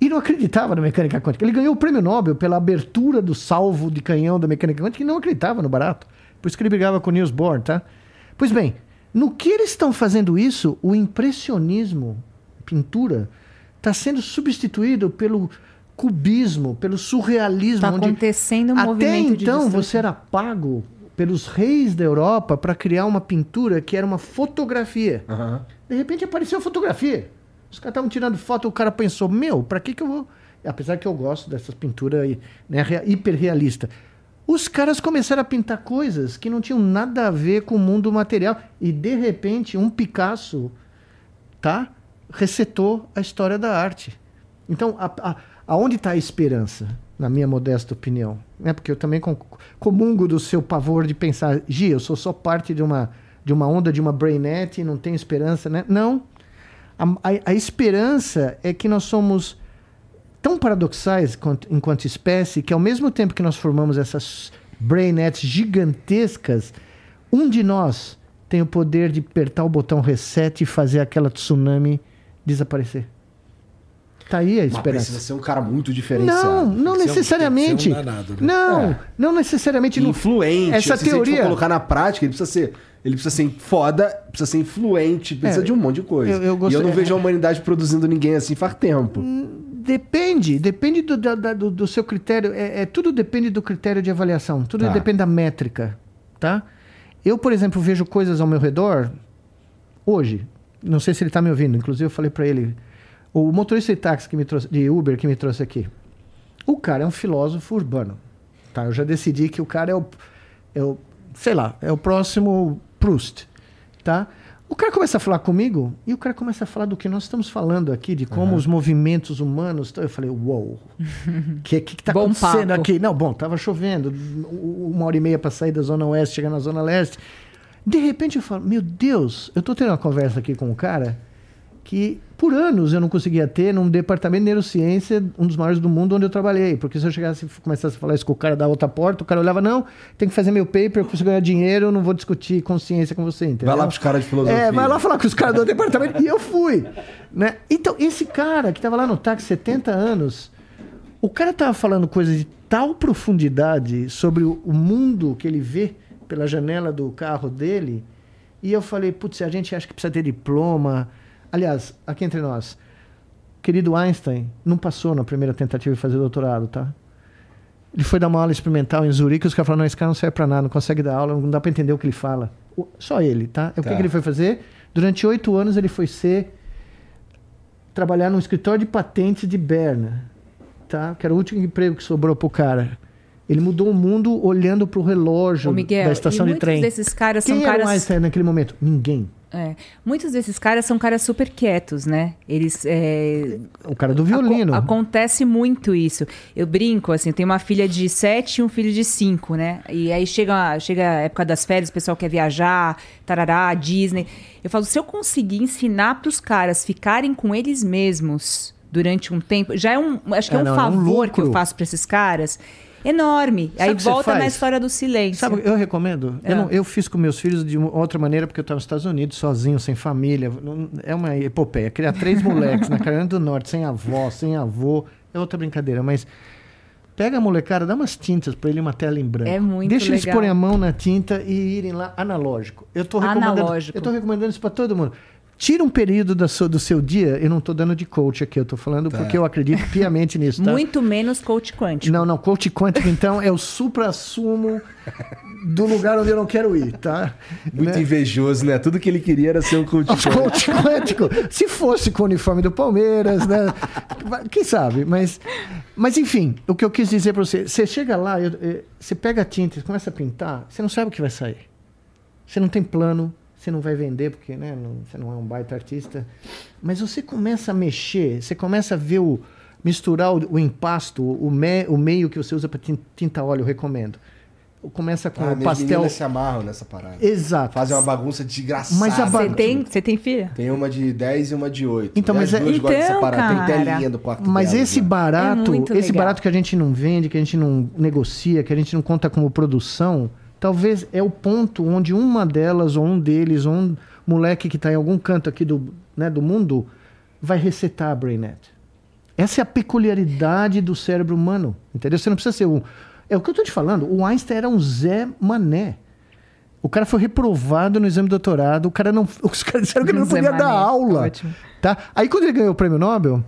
Speaker 2: e não acreditava na mecânica quântica. Ele ganhou o prêmio Nobel pela abertura do salvo de canhão da mecânica quântica e não acreditava no barato. Por isso que ele brigava com o Niels Bohr, tá? Pois bem, no que eles estão fazendo isso, o impressionismo, pintura, está sendo substituído pelo cubismo, pelo surrealismo.
Speaker 4: Está
Speaker 2: onde
Speaker 4: acontecendo um
Speaker 2: até
Speaker 4: movimento de
Speaker 2: então você era pago pelos reis da Europa para criar uma pintura que era uma fotografia.
Speaker 1: Aham.
Speaker 2: De repente apareceu a fotografia. Os caras estavam tirando foto, o cara pensou, meu, pra que que eu vou... Apesar que eu gosto dessas pinturas né, rea- hiperrealista. Os caras começaram a pintar coisas que não tinham nada a ver com o mundo material. E, de repente, um Picasso, tá? Resetou a história da arte. Então, a, a- aonde está a esperança, na minha modesta opinião? É porque eu também com- comungo do seu pavor de pensar, Gi, eu sou só parte de uma, de uma onda, de uma brainet e não tenho esperança, né? Não. A, a- a esperança é que nós somos tão paradoxais quanto- enquanto espécie que ao mesmo tempo que nós formamos essas brainets gigantescas, um de nós tem o poder de apertar o botão reset e fazer aquela tsunami desaparecer. Tá aí a
Speaker 1: Mas
Speaker 2: esperança.
Speaker 1: precisa ser um cara muito diferenciado.
Speaker 2: Não, não
Speaker 3: um-
Speaker 2: necessariamente.
Speaker 3: ser um danado, né?
Speaker 2: Não,
Speaker 1: É.
Speaker 2: não necessariamente.
Speaker 1: influente.
Speaker 2: Essa
Speaker 1: Se
Speaker 2: teoria.
Speaker 1: for colocar na prática, ele precisa ser. Ele precisa ser foda, precisa ser influente, precisa
Speaker 2: É,
Speaker 1: de um monte de coisa.
Speaker 2: eu- eu
Speaker 1: E eu não vejo a humanidade produzindo ninguém assim faz tempo.
Speaker 2: Depende, depende do, do, do seu critério. É, é- tudo depende do critério de avaliação. Tudo
Speaker 1: Tá.
Speaker 2: depende da métrica. tá? Eu, por exemplo, vejo coisas ao meu redor hoje. Não sei se ele está me ouvindo. Inclusive, eu falei para ele, o motorista de táxi que me trouxe, de Uber que me trouxe aqui. O cara é um filósofo urbano, tá? Eu já decidi que o cara é o, é o sei lá, é o próximo Proust, tá? O cara começa a falar comigo e o cara começa a falar do que nós estamos falando aqui, de como
Speaker 1: Uhum.
Speaker 2: os movimentos humanos. Eu falei, uou, o que, que, que tá
Speaker 4: Bom
Speaker 2: acontecendo
Speaker 4: papo.
Speaker 2: aqui? Não, bom, tava chovendo, uma hora e meia para sair da Zona Oeste, chegar na Zona Leste. De repente eu falo, meu Deus, eu tô tendo uma conversa aqui com um cara que por anos eu não conseguia ter num departamento de neurociência, um dos maiores do mundo onde eu trabalhei. Porque se eu chegasse e começasse a falar isso com o cara da outra porta, o cara olhava, não, tem que fazer meu paper, eu preciso ganhar dinheiro, eu não vou discutir consciência com você, entendeu?
Speaker 1: Vai lá pros caras de filosofia.
Speaker 2: É, vai lá falar com os caras do departamento. e eu fui. Né? Então, esse cara que tava lá no táxi 70 anos, o cara tava falando coisas de tal profundidade sobre o mundo que ele vê pela janela do carro dele. E eu falei, putz, a gente acha que precisa ter diploma. Aliás, aqui entre nós, querido Einstein não passou na primeira tentativa de fazer doutorado, tá? Ele foi dar uma aula experimental em Zurique, os caras falaram, não, esse cara não serve pra nada, não consegue dar aula, não dá pra entender o que ele fala. Só ele, tá? O que,
Speaker 1: Tá.
Speaker 2: que ele foi fazer? Durante oito anos ele foi ser... Trabalhar num escritório de patentes de Berna, tá? Que era o último emprego que sobrou pro cara. Ele mudou o mundo olhando pro relógio
Speaker 4: Ô, Miguel,
Speaker 2: da estação de
Speaker 4: muitos
Speaker 2: trem.
Speaker 4: desses caras
Speaker 2: Quem
Speaker 4: são
Speaker 2: era
Speaker 4: caras.
Speaker 2: o Einstein naquele momento? Ninguém.
Speaker 4: É, muitos desses caras são caras super quietos, né? Eles. é,
Speaker 2: O cara do violino.
Speaker 4: aco- acontece muito isso. Eu brinco, assim, tenho uma filha de sete e um filho de cinco, né? E aí chega, chega a época das férias, o pessoal quer viajar, tarará, Disney. Eu falo, se eu conseguir ensinar pros caras ficarem com eles mesmos durante um tempo, já é um. Acho que é,
Speaker 2: É,
Speaker 4: um
Speaker 2: não, é um
Speaker 4: favor que eu faço pra esses caras. Enorme.
Speaker 2: Sabe
Speaker 4: aí volta na história do silêncio.
Speaker 2: Sabe, eu recomendo.
Speaker 4: É.
Speaker 2: Eu, não- eu fiz com meus filhos de outra maneira, porque eu estava nos Estados Unidos, sozinho, sem família. É uma epopeia. Criar três moleques na Carolina do Norte, sem avó, sem avô, é outra brincadeira. Mas pega a molecada, dá umas tintas para ele, uma tela em branco.
Speaker 4: É muito
Speaker 2: Deixa eles
Speaker 4: legal.
Speaker 2: porem a mão na tinta e irem lá analógico. Eu recomendando,
Speaker 4: Analógico.
Speaker 2: Eu tô recomendando isso para todo mundo. Tira um período da sua- do seu dia, eu não estou dando de coach aqui, eu estou falando porque eu acredito piamente nisso. Tá?
Speaker 4: Muito menos coach quântico.
Speaker 2: Não, não, coach quântico, então, é o supra-sumo do lugar onde eu não quero ir, tá?
Speaker 1: Muito
Speaker 2: Né?
Speaker 1: invejoso, né? Tudo que ele queria era ser um coach.
Speaker 2: Os coach quântico. Se fosse com o uniforme do Palmeiras, né? Quem sabe? Mas, mas enfim, o que eu quis dizer para você, você chega lá, eu- eh, você pega a tinta e começa a pintar, você não sabe o que vai sair. Você não tem plano, você não vai vender, porque né, não- você não é um baita artista. Mas você começa a mexer, você começa a ver o. misturar o, o impasto, o, me- o meio que você usa para tinta óleo, eu recomendo. Começa com
Speaker 1: Ah,
Speaker 2: pastel.
Speaker 1: meninas se amarram nessa parada.
Speaker 2: Exato.
Speaker 1: Fazem uma bagunça desgraçada.
Speaker 2: Mas a ba-
Speaker 4: Você tem, você tem filha?
Speaker 1: Tem uma de 10 e uma de 8.
Speaker 2: Então, mas é-
Speaker 4: Então,
Speaker 1: separar. Tem
Speaker 4: cara.
Speaker 1: telinha do quarto
Speaker 2: Mas
Speaker 1: delas,
Speaker 2: esse
Speaker 1: né?
Speaker 2: barato,
Speaker 4: É
Speaker 2: esse
Speaker 4: legal.
Speaker 2: barato que a gente não vende, que a gente não negocia, que a gente não conta como produção, talvez é o ponto onde uma delas, ou um deles, ou um moleque que está em algum canto aqui do, né, do mundo, vai resetar a BrainNet. Essa é a peculiaridade do cérebro humano, entendeu? Você não precisa ser um... É o que eu estou te falando, o Einstein era um Zé Mané. O cara foi reprovado no exame de doutorado, o cara não, os caras disseram que ele não
Speaker 4: Zé
Speaker 2: podia dar
Speaker 4: Mané,
Speaker 2: aula.
Speaker 4: ótimo.
Speaker 2: Tá? Aí quando ele ganhou o prêmio Nobel,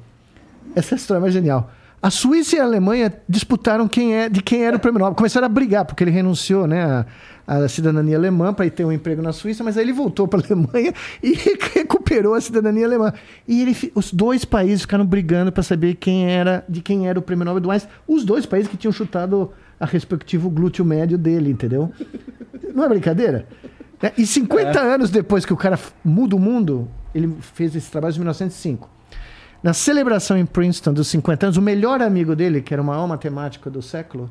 Speaker 2: essa história é mais genial. A Suíça e a Alemanha disputaram quem é, de quem era o prêmio Nobel. Começaram a brigar, porque ele renunciou né, à, à cidadania alemã para ir ter um emprego na Suíça, mas aí ele voltou para a Alemanha e recuperou a cidadania alemã. E ele, os dois países ficaram brigando para saber quem era, de quem era o prêmio Nobel do Einstein. Os dois países que tinham chutado a respectivo glúteo médio dele, entendeu? Não é brincadeira? É, E 50 anos depois que o cara muda o mundo, ele fez esse trabalho em 1905. Na celebração em Princeton dos 50 anos, o melhor amigo dele, que era o maior matemático do século,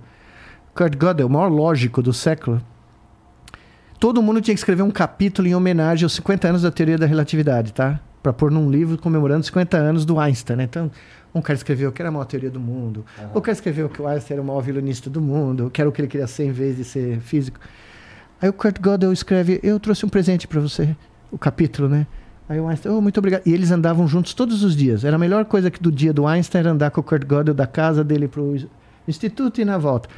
Speaker 2: Kurt Gödel, o maior lógico do século, todo mundo tinha que escrever um capítulo em homenagem aos 50 anos da teoria da relatividade, tá? Para pôr num livro comemorando os 50 anos do Einstein, né? Então, um cara escreveu que era a maior teoria do mundo, o cara escreveu que o Einstein era o maior violinista do mundo, que era o que ele queria ser em vez de ser físico. Aí o Kurt Gödel escreve: Eu trouxe um presente para você. O capítulo, né? Aí o Einstein, oh, muito obrigado. E eles andavam juntos todos os dias. Era a melhor coisa que do dia do Einstein era andar com o Kurt Gödel da casa dele para o instituto e na volta.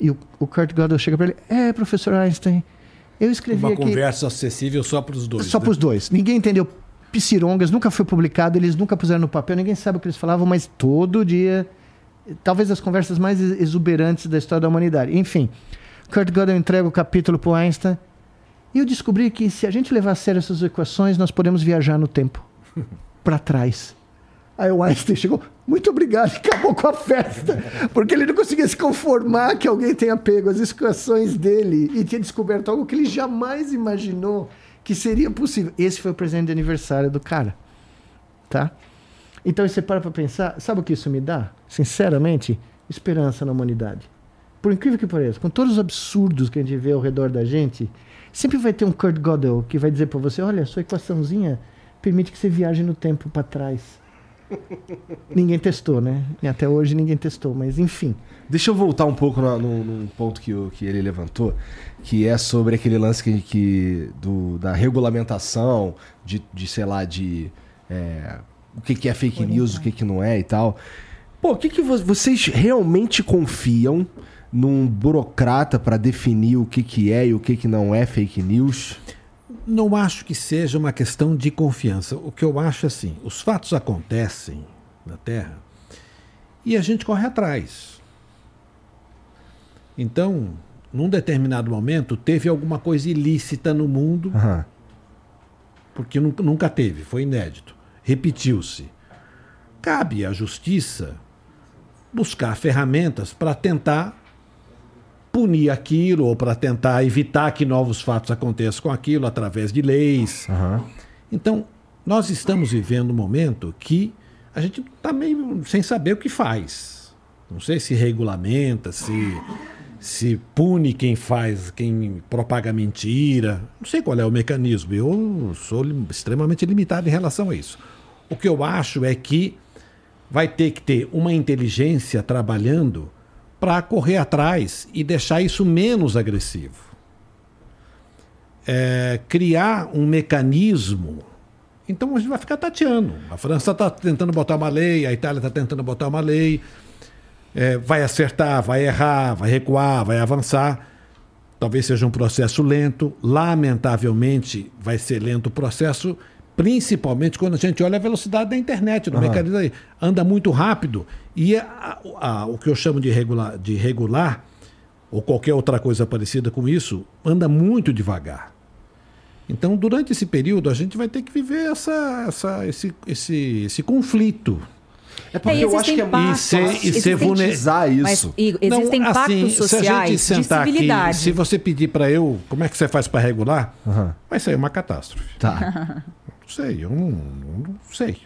Speaker 2: E o, o Kurt Gödel chega para ele: É, professor Einstein, eu escrevi
Speaker 3: Uma
Speaker 2: aqui.
Speaker 3: conversa acessível só para os dois.
Speaker 2: Só
Speaker 3: né?
Speaker 2: para os dois. Ninguém entendeu Psirongas, nunca foi publicado, eles nunca puseram no papel, ninguém sabe o que eles falavam, mas todo dia. Talvez as conversas mais exuberantes da história da humanidade. Enfim, Kurt Gödel entrega o capítulo para Einstein. E eu descobri que se a gente levar a sério essas equações, nós podemos viajar no tempo. para trás. Aí o Einstein chegou, muito obrigado, e acabou com a festa. Porque ele não conseguia se conformar que alguém tenha pego as equações dele e tinha descoberto algo que ele jamais imaginou que seria possível. Esse foi o presente de aniversário do cara. Tá? Então você para para pensar, sabe o que isso me dá? Sinceramente, esperança na humanidade. Por incrível que pareça, com todos os absurdos que a gente vê ao redor da gente, sempre vai ter um Kurt Gödel que vai dizer para você: olha, sua equaçãozinha permite que você viaje no tempo para trás ninguém testou, né? E até hoje ninguém testou, mas enfim.
Speaker 1: Deixa eu voltar um pouco no, no, no ponto que, o, que ele levantou, que é sobre aquele lance que, que do, da regulamentação, de, de sei lá, de é, o que, que é fake news, o que, que não é e tal. Pô, o que, que vocês realmente confiam num burocrata para definir o que, que é e o que, que não é fake news?
Speaker 3: não acho que seja uma questão de confiança. O que eu acho é assim: os fatos acontecem na Terra e a gente corre atrás. Então, num determinado momento, teve alguma coisa ilícita no mundo, uhum. porque nunca teve, foi inédito. Repetiu-se. Cabe à justiça buscar ferramentas para tentar punir aquilo ou para tentar evitar que novos fatos aconteçam com aquilo através de leis. Uhum. Então, nós estamos vivendo um momento que a gente está meio sem saber o que faz. Não sei se regulamenta, se, se pune quem faz, quem propaga mentira. Não sei qual é o mecanismo. Eu sou extremamente limitado em relação a isso. O que eu acho é que vai ter que ter uma inteligência trabalhando para correr atrás e deixar isso menos agressivo. É, criar um mecanismo. Então a gente vai ficar tateando. A França está tentando botar uma lei, a Itália está tentando botar uma lei. É, vai acertar, vai errar, vai recuar, vai avançar. Talvez seja um processo lento. Lamentavelmente, vai ser lento o processo principalmente quando a gente olha a velocidade da internet, no uhum. mecanismo aí. Anda muito rápido e a, a, o que eu chamo de regular, de regular, ou qualquer outra coisa parecida com isso, anda muito devagar. Então, durante esse período, a gente vai ter que viver essa, essa, esse, esse, esse conflito.
Speaker 1: É porque é, eu acho que é
Speaker 3: e ser, e ser vulnerizar isso. Mas,
Speaker 4: existem Não, assim, sociais se a gente sentar Aqui,
Speaker 3: se você pedir para eu, como é que você faz para regular, uhum. vai ser uma catástrofe.
Speaker 1: Tá.
Speaker 3: sei, eu não, não sei.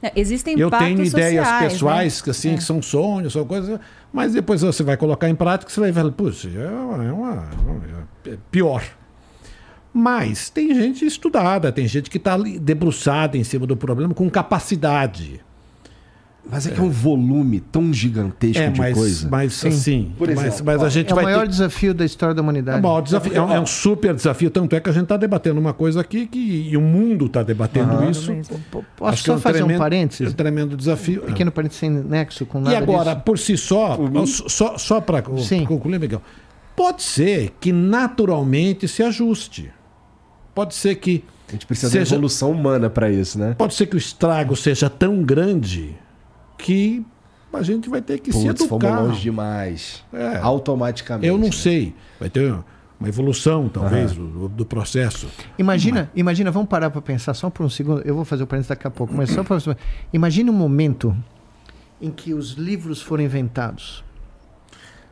Speaker 4: Não, existem
Speaker 3: Eu tenho ideias
Speaker 4: sociais,
Speaker 3: pessoais né? que, assim, é. que são sonhos, são coisas, mas depois você vai colocar em prática você vai ver, puxa, é uma, é uma, é pior. Mas tem gente estudada, tem gente que está debruçada em cima do problema com capacidade.
Speaker 1: Mas é que é um volume tão gigantesco
Speaker 3: é,
Speaker 1: de
Speaker 3: mas,
Speaker 1: coisa.
Speaker 3: Mas Sim. assim,
Speaker 1: Por exemplo,
Speaker 3: mas, mas a gente
Speaker 2: é
Speaker 3: vai
Speaker 2: o maior
Speaker 3: ter...
Speaker 2: desafio da história da humanidade.
Speaker 3: É, maior desafio, é, um, é um super desafio, tanto é que a gente está debatendo uma coisa aqui que e o mundo está debatendo uhum. isso.
Speaker 2: Posso Acho só é um fazer tremendo, um parênteses? É
Speaker 3: um tremendo desafio.
Speaker 2: Um pequeno parênteses sem nexo com nada
Speaker 3: E agora,
Speaker 2: disso.
Speaker 3: por si só, só, só para concluir, Miguel, pode ser que naturalmente se ajuste. Pode ser que.
Speaker 1: A gente precisa seja, de evolução humana para isso, né?
Speaker 3: Pode ser que o estrago seja tão grande que a gente vai ter que Puts, se educar.
Speaker 1: fomos longe demais. É. Automaticamente.
Speaker 3: Eu não né? sei. Vai ter uma evolução, talvez, uhum. do, do, processo.
Speaker 2: Imagina, mas... imagina, vamos parar para pensar só por um segundo. Eu vou fazer o parênteses daqui a pouco, mas só para Imagina um momento em que os livros foram inventados.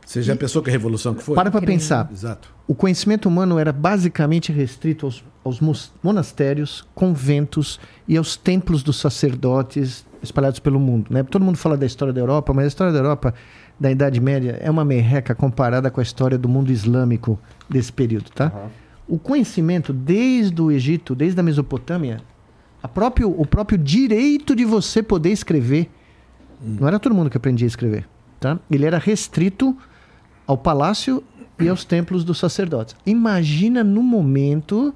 Speaker 3: Seja e... a pessoa que a revolução que foi.
Speaker 2: Para para pensar.
Speaker 3: Exato.
Speaker 2: O conhecimento humano era basicamente restrito aos, aos monastérios, conventos e aos templos dos sacerdotes espalhados pelo mundo. Né? Todo mundo fala da história da Europa, mas a história da Europa da Idade Média é uma merreca comparada com a história do mundo islâmico desse período. Tá? Uhum. O conhecimento desde o Egito, desde a Mesopotâmia, a próprio, o próprio direito de você poder escrever, hum. não era todo mundo que aprendia a escrever. Tá? Ele era restrito ao palácio e aos templos dos sacerdotes. Imagina no momento,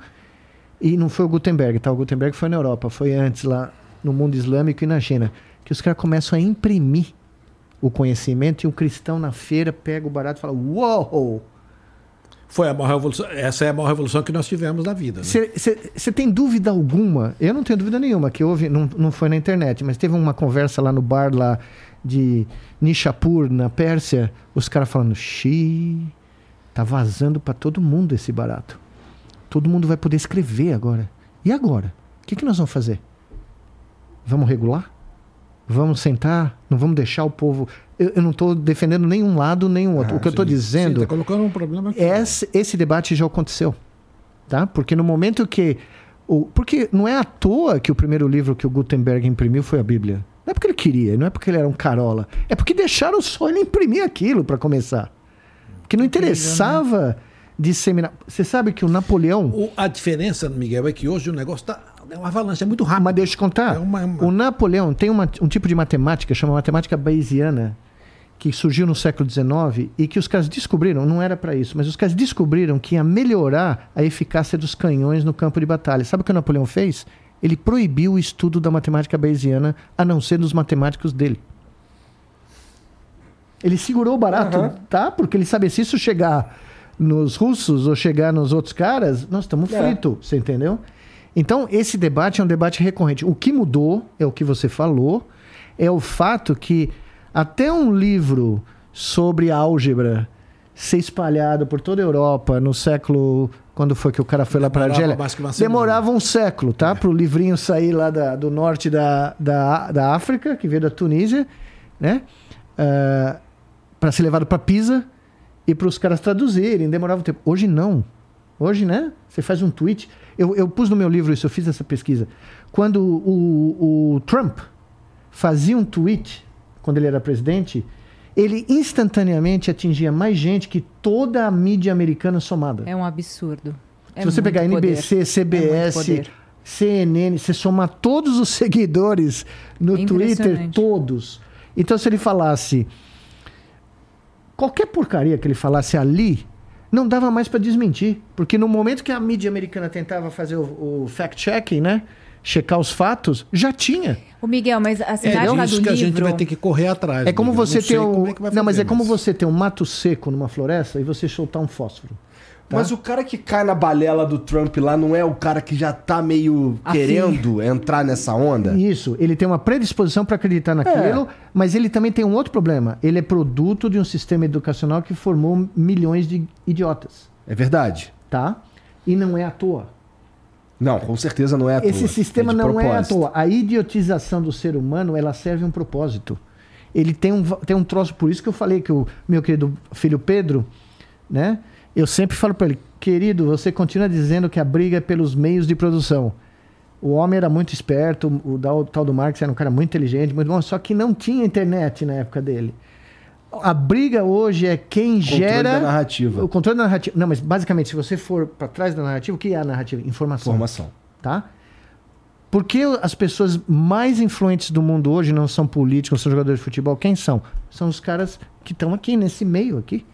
Speaker 2: e não foi o Gutenberg, tá? o Gutenberg foi na Europa, foi antes lá no mundo islâmico e na China, que os caras começam a imprimir o conhecimento e um cristão na feira pega o barato e fala: Uou!
Speaker 3: Foi a maior revolução. Essa é a maior revolução que nós tivemos na vida.
Speaker 2: Você né? tem dúvida alguma? Eu não tenho dúvida nenhuma que houve, não, não foi na internet, mas teve uma conversa lá no bar lá de Nishapur, na Pérsia, os caras falando: Xi, Tá vazando para todo mundo esse barato. Todo mundo vai poder escrever agora. E agora? O que, que nós vamos fazer? Vamos regular? Vamos sentar? Não vamos deixar o povo. Eu, eu não estou defendendo nenhum lado, nenhum outro.
Speaker 1: Ah,
Speaker 2: o que eu estou
Speaker 3: Sim,
Speaker 2: dizendo
Speaker 3: Sim, tá colocando um problema aqui.
Speaker 2: esse, esse debate já aconteceu. Tá? Porque no momento que. O, porque não é à toa que o primeiro livro que o Gutenberg imprimiu foi a Bíblia. Não é porque ele queria, não é porque ele era um carola. É porque deixaram só ele imprimir aquilo para começar. Porque não interessava disseminar. Você sabe que o Napoleão.
Speaker 3: O- a diferença, Miguel, é que hoje o negócio tá. É uma avalanche, é muito rápido.
Speaker 2: Mas deixa eu te contar.
Speaker 3: É uma- uma-
Speaker 2: O Napoleão tem uma- um tipo de matemática, chama matemática bayesiana, que surgiu no século XIX e que os caras descobriram, não era para isso, mas os caras descobriram que ia melhorar a eficácia dos canhões no campo de batalha. Sabe o que o Napoleão fez? Ele proibiu o estudo da matemática bayesiana, a não ser dos matemáticos dele. Ele segurou o barato,
Speaker 1: Aham.
Speaker 2: tá? Porque ele sabe se isso chegar nos russos ou chegar nos outros caras, nós estamos
Speaker 1: É.
Speaker 2: fritos, você entendeu? Então, esse debate é um debate recorrente. O que mudou, é o que você falou, é o fato que até um livro sobre álgebra ser espalhado por toda a Europa no século. Quando foi que o cara foi lá para
Speaker 3: Demorava
Speaker 2: Argélia? Demorava um século, tá? Para o livrinho sair lá da- do norte da, da, da África, que veio da Tunísia, né? para ser levado para Pisa e para os caras traduzirem. Demorava um tempo. Hoje não. Hoje, né? Você faz um tweet. Eu, eu pus no meu livro isso, eu fiz essa pesquisa. Quando o, o Trump fazia um tweet, quando ele era presidente, ele instantaneamente atingia mais gente que toda a mídia americana somada.
Speaker 4: É um absurdo. É
Speaker 2: Se você pegar. NBC,
Speaker 4: É
Speaker 2: CBS,
Speaker 4: poder.
Speaker 2: CNN, você somar todos os seguidores no
Speaker 4: É
Speaker 2: Twitter, todos. Então, se ele falasse qualquer porcaria que ele falasse ali, não dava mais para desmentir, porque no momento que a mídia americana tentava fazer o, o fact-checking, né, checar os fatos, já tinha.
Speaker 4: Ô, Miguel, mas assim,
Speaker 3: É
Speaker 4: na época
Speaker 3: disso
Speaker 4: do
Speaker 3: que a gente
Speaker 4: livro...
Speaker 3: vai ter que correr atrás.
Speaker 2: É como
Speaker 3: Miguel.
Speaker 2: você ter um,
Speaker 3: é
Speaker 2: não, mas é como você ter um mato seco numa floresta e você soltar um fósforo. Tá?
Speaker 1: Mas o cara que cai na balela do Trump lá não é o cara que já tá meio
Speaker 4: Afim.
Speaker 1: querendo entrar nessa onda?
Speaker 2: Isso, ele tem uma predisposição para acreditar naquilo, mas ele também tem um outro problema. Ele é produto de um sistema educacional que formou milhões de idiotas,
Speaker 1: É verdade.
Speaker 2: tá? E não é à toa.
Speaker 1: Não, com certeza não é à toa.
Speaker 2: Esse sistema
Speaker 1: de
Speaker 2: não é à
Speaker 1: propósito.
Speaker 2: toa. A idiotização do ser humano, ela serve um propósito. Ele tem um, tem um troço, por isso que eu falei que o meu querido filho Pedro, né? Eu sempre falo para ele, querido, você continua dizendo que a briga é pelos meios de produção. O homem era muito esperto, o tal do Marx era um cara muito inteligente, muito bom, só que não tinha internet na época dele. A briga hoje é quem
Speaker 1: Controle
Speaker 2: gera
Speaker 1: da narrativa.
Speaker 2: o controle da narrativa. Não, mas basicamente, se você for para trás da narrativa, o que é a narrativa? Informação
Speaker 1: Informação.
Speaker 2: tá? Por que as pessoas mais influentes do mundo hoje não são políticos, não são jogadores de futebol? Quem são? São os caras que estão aqui, nesse meio aqui.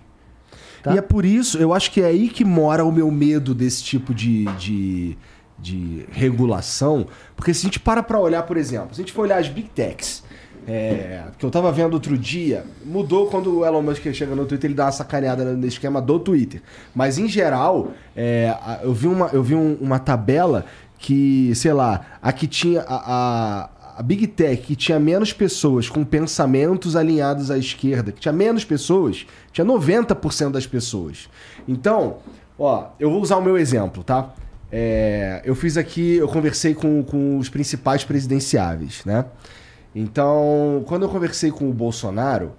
Speaker 2: Tá?
Speaker 1: E é por isso, eu acho que é aí que mora o meu medo desse tipo de, de, de regulação. Porque se a gente para pra olhar, por exemplo, se a gente for olhar as Big Techs, é, que eu tava vendo outro dia, mudou quando o Elon Musk chega no Twitter, ele dá uma sacaneada no esquema do Twitter. Mas em geral, é, eu vi, uma, eu vi um- uma tabela que, sei lá, a que tinha a, a, a Big Tech que tinha menos pessoas com pensamentos alinhados à esquerda, que tinha menos pessoas, tinha 90% das pessoas. Então, ó, eu vou usar o meu exemplo, tá? É, eu fiz aqui, eu conversei com, com os principais presidenciáveis, né? Então, quando eu conversei com o Bolsonaro,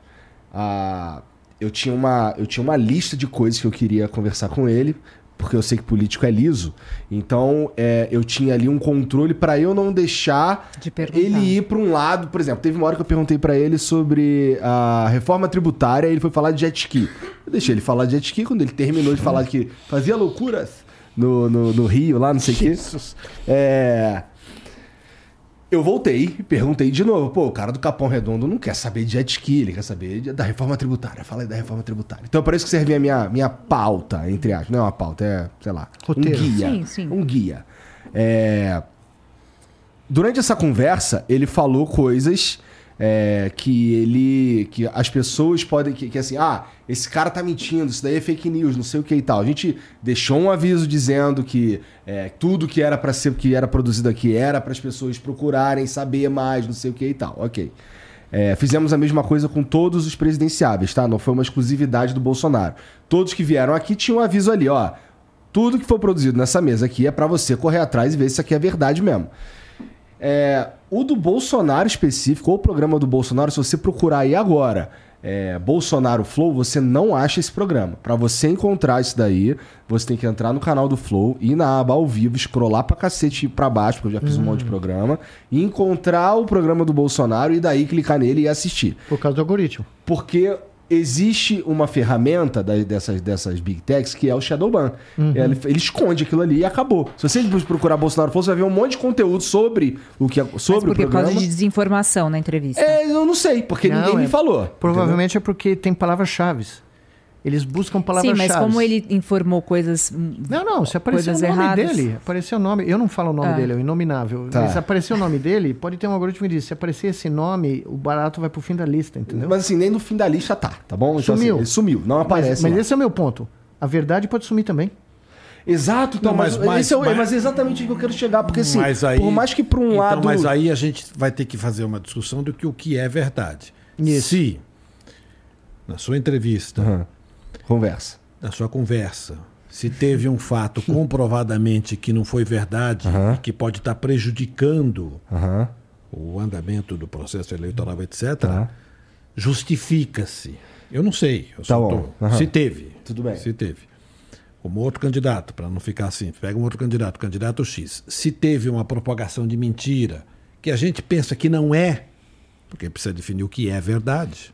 Speaker 1: a- eu, tinha uma, eu tinha uma lista de coisas que eu queria conversar com ele, porque eu sei que político é liso. Então, é, eu tinha ali um controle para eu não deixar
Speaker 4: De
Speaker 1: ele ir para um lado. Por exemplo, teve uma hora que eu perguntei para ele sobre a reforma tributária, ele foi falar de jet ski. Eu deixei ele falar de jet ski, quando ele terminou de falar que fazia loucuras no, no, no Rio, lá, não sei o quê. É. Eu voltei e perguntei de novo. Pô, o cara do Capão Redondo não quer saber de jet ski, ele quer saber de- da reforma tributária. Fala aí da reforma tributária. Então, é para isso que serve a minha, minha pauta, entre aspas. Não é uma pauta, é, sei lá,
Speaker 2: Roteiro.
Speaker 1: um guia.
Speaker 4: Sim, sim.
Speaker 1: Um guia. É, Durante essa conversa, ele falou coisas é, que ele. que as pessoas podem. Que, que assim, ah, esse cara tá mentindo, isso daí é fake news, não sei o que e tal. A gente deixou um aviso dizendo que é, tudo que era para ser que era produzido aqui era para as pessoas procurarem saber mais, não sei o que e tal. Ok. É, fizemos a mesma coisa com todos os presidenciáveis, tá? Não foi uma exclusividade do Bolsonaro. Todos que vieram aqui tinham um aviso ali, ó. Tudo que for produzido nessa mesa aqui é para você correr atrás e ver se isso aqui é verdade mesmo. É, o do Bolsonaro específico, ou o programa do Bolsonaro, se você procurar aí agora, é, Bolsonaro Flow, você não acha esse programa. Para você encontrar isso daí, você tem que entrar no canal do Flow, ir na aba ao vivo, scrollar pra cacete pra baixo, porque eu já fiz um monte de programa, e encontrar o programa do Bolsonaro e daí clicar nele e assistir.
Speaker 2: Por causa do algoritmo.
Speaker 1: Porque existe uma ferramenta da- dessas, dessas big techs que é o Shadowban. Ele, ele esconde aquilo ali e acabou. Se você procurar Bolsonaro Flow, você vai ver um monte de conteúdo sobre o que é-
Speaker 4: Mas
Speaker 1: sobre o
Speaker 4: porque por
Speaker 1: programa.
Speaker 4: causa de desinformação na entrevista.
Speaker 1: É, eu não sei, porque
Speaker 2: Não,
Speaker 1: ninguém
Speaker 2: é-
Speaker 1: me falou.
Speaker 2: Provavelmente é porque tem palavras-chave. Eles buscam
Speaker 4: Sim,
Speaker 2: palavras-chave.
Speaker 4: mas como ele informou coisas.
Speaker 2: Não, não, se aparecer o nome
Speaker 4: erradas.
Speaker 2: dele, aparecer o nome, eu não falo o nome
Speaker 4: Ah.
Speaker 2: dele, é o inominável.
Speaker 1: Tá.
Speaker 2: Se aparecer o nome dele, pode ter um algoritmo que diz, se aparecer esse nome, o barato vai pro fim da lista, entendeu?
Speaker 1: Mas assim, nem no fim da lista tá, tá bom? Então,
Speaker 2: Sumiu.
Speaker 1: assim, ele sumiu, não
Speaker 2: Mas,
Speaker 1: aparece.
Speaker 2: mas
Speaker 1: lá.
Speaker 2: esse é o meu ponto. A verdade pode sumir também.
Speaker 1: Exato, então,
Speaker 3: Não,
Speaker 1: mas,
Speaker 3: mas- mas-
Speaker 1: esse é, o-
Speaker 3: mas-
Speaker 1: mas é exatamente o que eu quero chegar. Porque assim,
Speaker 3: Mas aí-
Speaker 1: por mais que por um
Speaker 3: então,
Speaker 1: lado.
Speaker 3: Mas aí a gente vai ter que fazer uma discussão do que o que é verdade.
Speaker 2: Isso.
Speaker 3: Se, na sua entrevista,
Speaker 1: Aham. Conversa.
Speaker 3: na sua conversa, se teve um fato comprovadamente que não foi verdade e que pode estar prejudicando o andamento do processo eleitoral, etc.,
Speaker 1: Tá.
Speaker 3: justifica-se. Eu não sei. Eu
Speaker 1: Tá
Speaker 3: só
Speaker 1: bom.
Speaker 3: Se teve.
Speaker 1: Tudo bem.
Speaker 3: Se teve. Como outro candidato, para não ficar assim, pega um outro candidato, candidato X. Se teve uma propagação de mentira que a gente pensa que não é, porque precisa definir o que é verdade.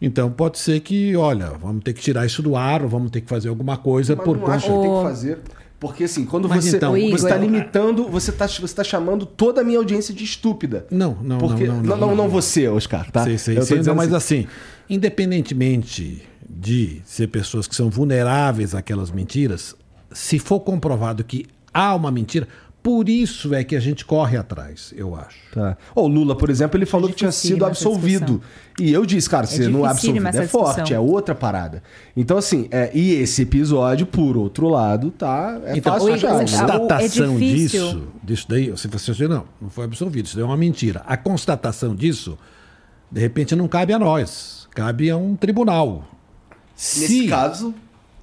Speaker 3: Então pode ser que, olha, vamos ter que tirar isso do ar, ou vamos ter que fazer alguma coisa
Speaker 1: Mas
Speaker 3: por
Speaker 1: não
Speaker 3: conta.
Speaker 1: acho que tem que fazer. Porque assim, quando
Speaker 3: Mas
Speaker 1: você
Speaker 3: então,
Speaker 1: você está limitando, você está você tá chamando toda a minha audiência de estúpida.
Speaker 3: Não, não,
Speaker 1: Porque,
Speaker 3: não, não, não, não.
Speaker 1: você, Oscar, tá?
Speaker 3: Sei, sei,
Speaker 1: Eu
Speaker 3: sei, não, mas
Speaker 1: assim,
Speaker 3: assim, independentemente de ser pessoas que são vulneráveis àquelas mentiras, se for comprovado que há uma mentira, por isso é que a gente corre atrás, eu acho.
Speaker 1: Tá. O Lula, por exemplo, ele falou que tinha sido absolvido. E eu disse, cara, ser no
Speaker 4: dificílima
Speaker 1: absolvido é
Speaker 4: essa discussão.
Speaker 1: forte, é outra parada. Então, assim, é, e esse episódio, por outro lado, tá. É
Speaker 3: Então,
Speaker 1: fácil
Speaker 3: a
Speaker 1: achar.
Speaker 4: o-
Speaker 1: né?
Speaker 3: constatação
Speaker 4: é
Speaker 3: disso, disso daí, se você dizer, não, não foi absolvido, isso daí é uma mentira. A constatação disso, de repente, não cabe a nós, cabe a um tribunal.
Speaker 1: Nesse caso,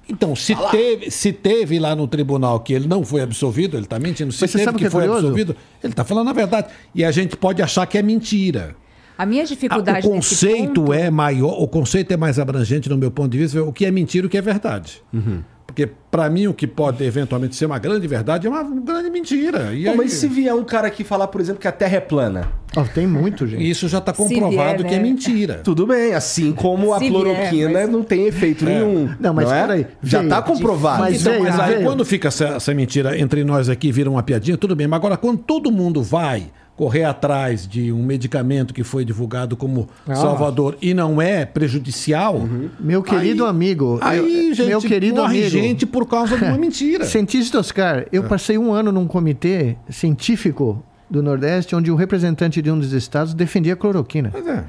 Speaker 3: Então, se teve, se teve lá no tribunal que ele não foi absolvido, ele está mentindo. Se
Speaker 2: Mas
Speaker 3: teve que,
Speaker 2: que é
Speaker 3: foi
Speaker 2: curioso?
Speaker 3: absolvido, ele está falando a verdade. E a gente pode achar que é mentira.
Speaker 4: A minha
Speaker 3: Ah,
Speaker 4: dificuldade
Speaker 3: o
Speaker 4: nesse
Speaker 3: conceito
Speaker 4: ponto-
Speaker 3: é maior, o conceito é mais abrangente no meu ponto de vista, o que é mentira e o que é verdade.
Speaker 1: Uhum.
Speaker 3: Porque para mim o que pode eventualmente ser uma grande verdade é uma grande mentira. E
Speaker 1: Pô,
Speaker 3: aí-
Speaker 1: mas e se vier um cara aqui falar, por exemplo, que a Terra é plana?
Speaker 2: Ó, tem muito, gente.
Speaker 3: isso já está comprovado
Speaker 4: vier,
Speaker 3: que é
Speaker 4: né?
Speaker 3: mentira.
Speaker 1: Tudo bem, assim como a
Speaker 4: Se vier,
Speaker 1: cloroquina
Speaker 4: mas-
Speaker 1: não tem efeito nenhum.
Speaker 2: Não, mas
Speaker 1: é?
Speaker 2: peraí,
Speaker 1: Já
Speaker 2: veio.
Speaker 1: tá comprovado.
Speaker 2: Mas
Speaker 3: Então, mas aí quando fica essa, essa mentira entre nós aqui, vira uma piadinha, tudo bem. Mas agora, quando todo mundo vai correr atrás de um medicamento que foi divulgado como
Speaker 2: Ah.
Speaker 3: Salvador e não é prejudicial,
Speaker 2: Meu querido
Speaker 3: Aí-
Speaker 2: amigo,
Speaker 3: aí,
Speaker 2: eu-
Speaker 3: gente,
Speaker 2: meu querido
Speaker 3: morre
Speaker 2: amigo,
Speaker 3: gente por causa de uma mentira.
Speaker 2: cientista Oscar, eu passei um ano num comitê científico do Nordeste, onde o representante de um dos estados defendia a cloroquina.
Speaker 3: Pois é.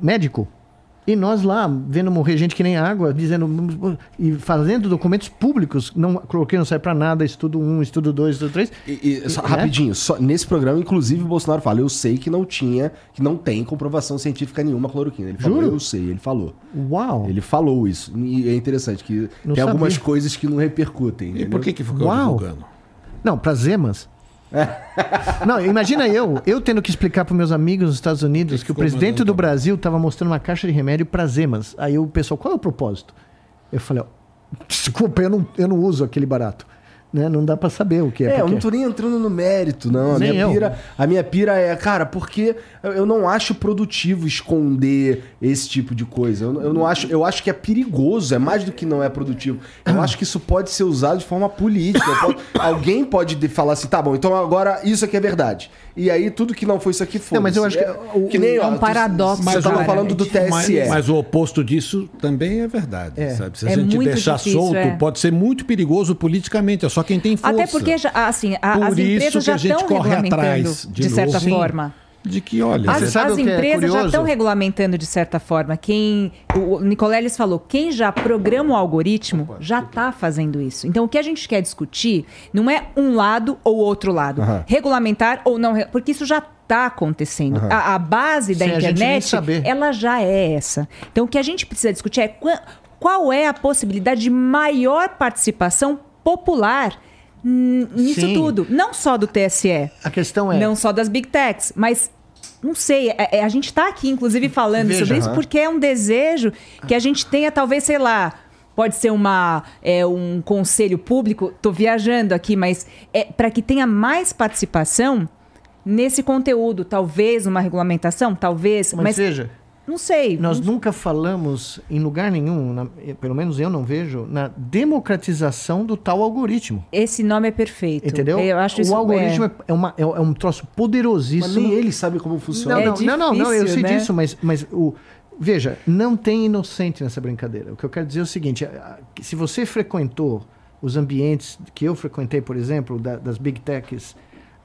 Speaker 2: médico. E nós lá, vendo morrer gente que nem água, dizendo e fazendo documentos públicos, não, cloroquina não sai pra nada, estudo 1, um, estudo 2, estudo 3.
Speaker 1: E, e, só,
Speaker 2: né?
Speaker 1: rapidinho, só, nesse programa, inclusive, o Bolsonaro fala: eu sei que não tinha, que não tem comprovação científica nenhuma cloroquina. Ele falou,
Speaker 2: Juro?
Speaker 1: eu sei, ele falou.
Speaker 2: Uau!
Speaker 1: Ele falou isso. E é interessante que
Speaker 2: Não
Speaker 1: tem algumas
Speaker 2: sabia.
Speaker 1: coisas que não repercutem.
Speaker 3: E
Speaker 1: entendeu?
Speaker 3: por que que ficou
Speaker 2: Uau.
Speaker 3: divulgando?
Speaker 2: Não, pra Zemas. não, imagina eu, eu tendo que explicar para meus amigos nos Estados Unidos
Speaker 3: Que
Speaker 2: que, o presidente
Speaker 3: mandando
Speaker 2: do Brasil estava mostrando uma caixa de remédio para Zemas. Aí o pessoal, qual é o propósito? Eu falei, ó, desculpa, eu não, eu não uso aquele barato. Né? Não dá para saber o que é.
Speaker 1: É, eu não tô nem entrando no mérito, não. A
Speaker 2: Nem
Speaker 1: minha,
Speaker 2: eu.
Speaker 1: pira, a minha pira é, cara, porque eu- não acho produtivo esconder esse tipo de coisa. Eu, eu não acho, eu acho que é perigoso, é mais do que não é produtivo. Eu acho que isso pode ser usado de forma política. Pode- alguém pode de- falar assim, tá bom, então agora isso aqui é verdade. E aí tudo que não foi isso aqui foi.
Speaker 2: Não, mas eu acho que o-
Speaker 1: que nem,
Speaker 4: é
Speaker 1: ó,
Speaker 4: um
Speaker 1: tu-
Speaker 4: paradoxo,
Speaker 1: Você tava
Speaker 4: cara.
Speaker 1: falando do TSE.
Speaker 3: Mas, mas o oposto disso também é verdade,
Speaker 2: É.
Speaker 3: sabe? Se a
Speaker 4: É
Speaker 3: gente
Speaker 4: muito
Speaker 3: deixar
Speaker 4: difícil,
Speaker 3: solto,
Speaker 4: é.
Speaker 3: pode ser muito perigoso politicamente. É só quem tem força.
Speaker 4: Até porque, já, assim, a-
Speaker 3: Por
Speaker 4: as
Speaker 3: isso
Speaker 4: empresas
Speaker 3: que
Speaker 4: já
Speaker 3: a gente
Speaker 4: estão
Speaker 3: corre
Speaker 4: regulamentando,
Speaker 3: atrás
Speaker 4: de,
Speaker 3: de
Speaker 4: certa
Speaker 3: novo. Sim. De que, olha,
Speaker 4: As, as
Speaker 2: que é
Speaker 4: empresas já
Speaker 2: curioso?
Speaker 4: estão regulamentando de certa forma. Quem o Nicoleles falou, quem já programa o algoritmo já está fazendo isso. Então o que a gente quer discutir não é um lado ou outro lado, regulamentar ou não, porque isso já está acontecendo. A, a base da
Speaker 2: Sem
Speaker 4: internet, ela já é essa. Então, o que a gente precisa discutir é qua- qual é a possibilidade de maior participação popular nisso
Speaker 2: Sim.
Speaker 4: tudo. Não só do TSE,
Speaker 2: A questão é.
Speaker 4: não só das big techs, mas não sei, é- é- a gente está aqui, inclusive, falando
Speaker 2: Veja,
Speaker 4: sobre isso
Speaker 1: aham.
Speaker 4: porque é um desejo que a gente tenha, talvez, sei lá, pode ser uma, é, um conselho público, estou viajando aqui, mas é para que tenha mais participação nesse conteúdo. Talvez uma regulamentação, talvez,
Speaker 2: Mas,
Speaker 4: mas,
Speaker 2: veja,
Speaker 4: não sei.
Speaker 2: nós
Speaker 4: não-
Speaker 2: nunca falamos em lugar nenhum, na- pelo menos eu não vejo, na democratização do tal algoritmo.
Speaker 4: Esse nome é perfeito.
Speaker 2: Entendeu?
Speaker 4: Eu acho
Speaker 2: o
Speaker 4: isso
Speaker 2: algoritmo é, é uma- é- é um troço
Speaker 1: Mas
Speaker 2: poderosíssimo.
Speaker 1: nem ele sabe como funciona.
Speaker 2: Não,
Speaker 4: É
Speaker 2: não, não, não, não, eu
Speaker 4: difícil,
Speaker 2: sei
Speaker 4: né?
Speaker 2: disso, mas, mas o, veja, não tem inocente nessa brincadeira. O que eu quero dizer é o seguinte: se você frequentou os ambientes que eu frequentei, por exemplo, da- das big techs,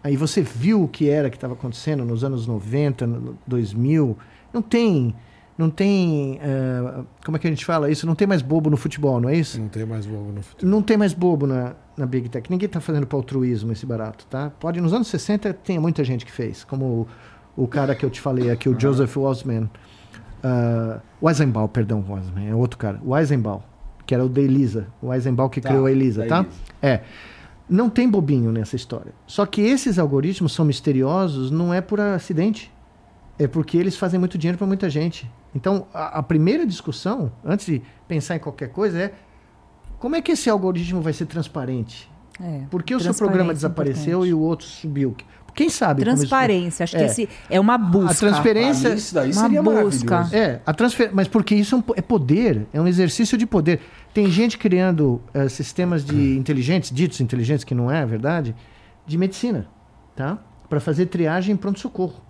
Speaker 2: aí você viu o que era que estava acontecendo nos anos 90, no 2000, não tem. Não tem. eh, como é que a gente fala isso? Não tem mais bobo no futebol, não é isso?
Speaker 3: Não tem mais bobo no futuro.
Speaker 2: Não tem mais bobo na, na Big Tech. Ninguém está fazendo para altruísmo esse barato, tá? Pode, nos anos 60, tem muita gente que fez. Como o, o cara que eu te falei aqui, o Joseph Wasman. Uh, Weizenbaum, perdão, Wasman, é outro cara. Weizenbaum, que era o da Elisa. O Weizenbaum que
Speaker 1: Tá,
Speaker 2: criou a Elisa, tá?
Speaker 1: Elisa.
Speaker 2: É. Não tem bobinho nessa história. Só que esses algoritmos são misteriosos, não é por acidente. É porque eles fazem muito dinheiro para muita gente. Então, a, a primeira discussão, antes de pensar em qualquer coisa, é como é que esse algoritmo vai ser transparente?
Speaker 4: É,
Speaker 2: Por que o seu programa
Speaker 4: é
Speaker 2: desapareceu
Speaker 4: importante.
Speaker 2: e o outro subiu? Quem sabe? como isso-
Speaker 4: Transparência, acho que
Speaker 2: É.
Speaker 4: esse é uma busca.
Speaker 2: A transferência.
Speaker 1: Mim, isso daí
Speaker 4: Uma
Speaker 1: seria
Speaker 4: busca.
Speaker 2: É, a transfer... mas porque isso é, um é poder, é um exercício de poder. Tem gente criando eh, sistemas de inteligentes, ditos inteligentes, que não é verdade, de medicina, tá? Para fazer triagem em pronto-socorro.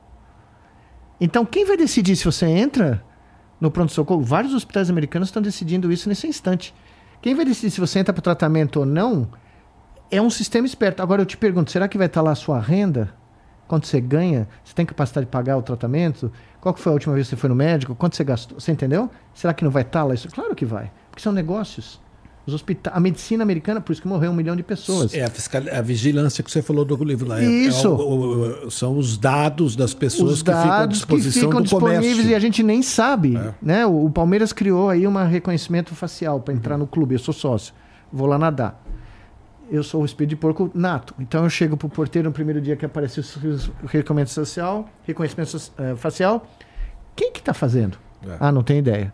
Speaker 2: Então, quem vai decidir se você entra no pronto-socorro? Vários hospitais americanos estão decidindo isso nesse instante. Quem vai decidir se você entra para o tratamento ou não é um sistema esperto. Agora eu te pergunto, será que vai estar lá a sua renda? Quanto você ganha? Você tem capacidade de pagar o tratamento? Qual foi a última vez que você foi no médico? Quanto você gastou? Você entendeu? Será que não vai estar lá isso? Claro que vai. Porque são negócios. Os hospita a medicina americana, por isso que morreu um milhão de pessoas.
Speaker 3: É a, fiscal... a vigilância que você falou do livro lá. É-
Speaker 2: Isso.
Speaker 3: é o- o- o- são os dados das pessoas
Speaker 2: Os
Speaker 3: que ficam à
Speaker 2: dados que
Speaker 3: disposição
Speaker 2: ficam disponíveis
Speaker 3: comércio.
Speaker 2: e a gente nem sabe.
Speaker 3: É.
Speaker 2: Né? O, o Palmeiras criou aí um reconhecimento facial para entrar no clube. Eu sou sócio. Vou lá nadar. Eu sou o espírito de porco nato. Então eu chego pro porteiro no primeiro dia que apareceu o reconhecimento social, reconhecimento eh, facial. Quem que está fazendo?
Speaker 3: É.
Speaker 2: Ah, não tem ideia.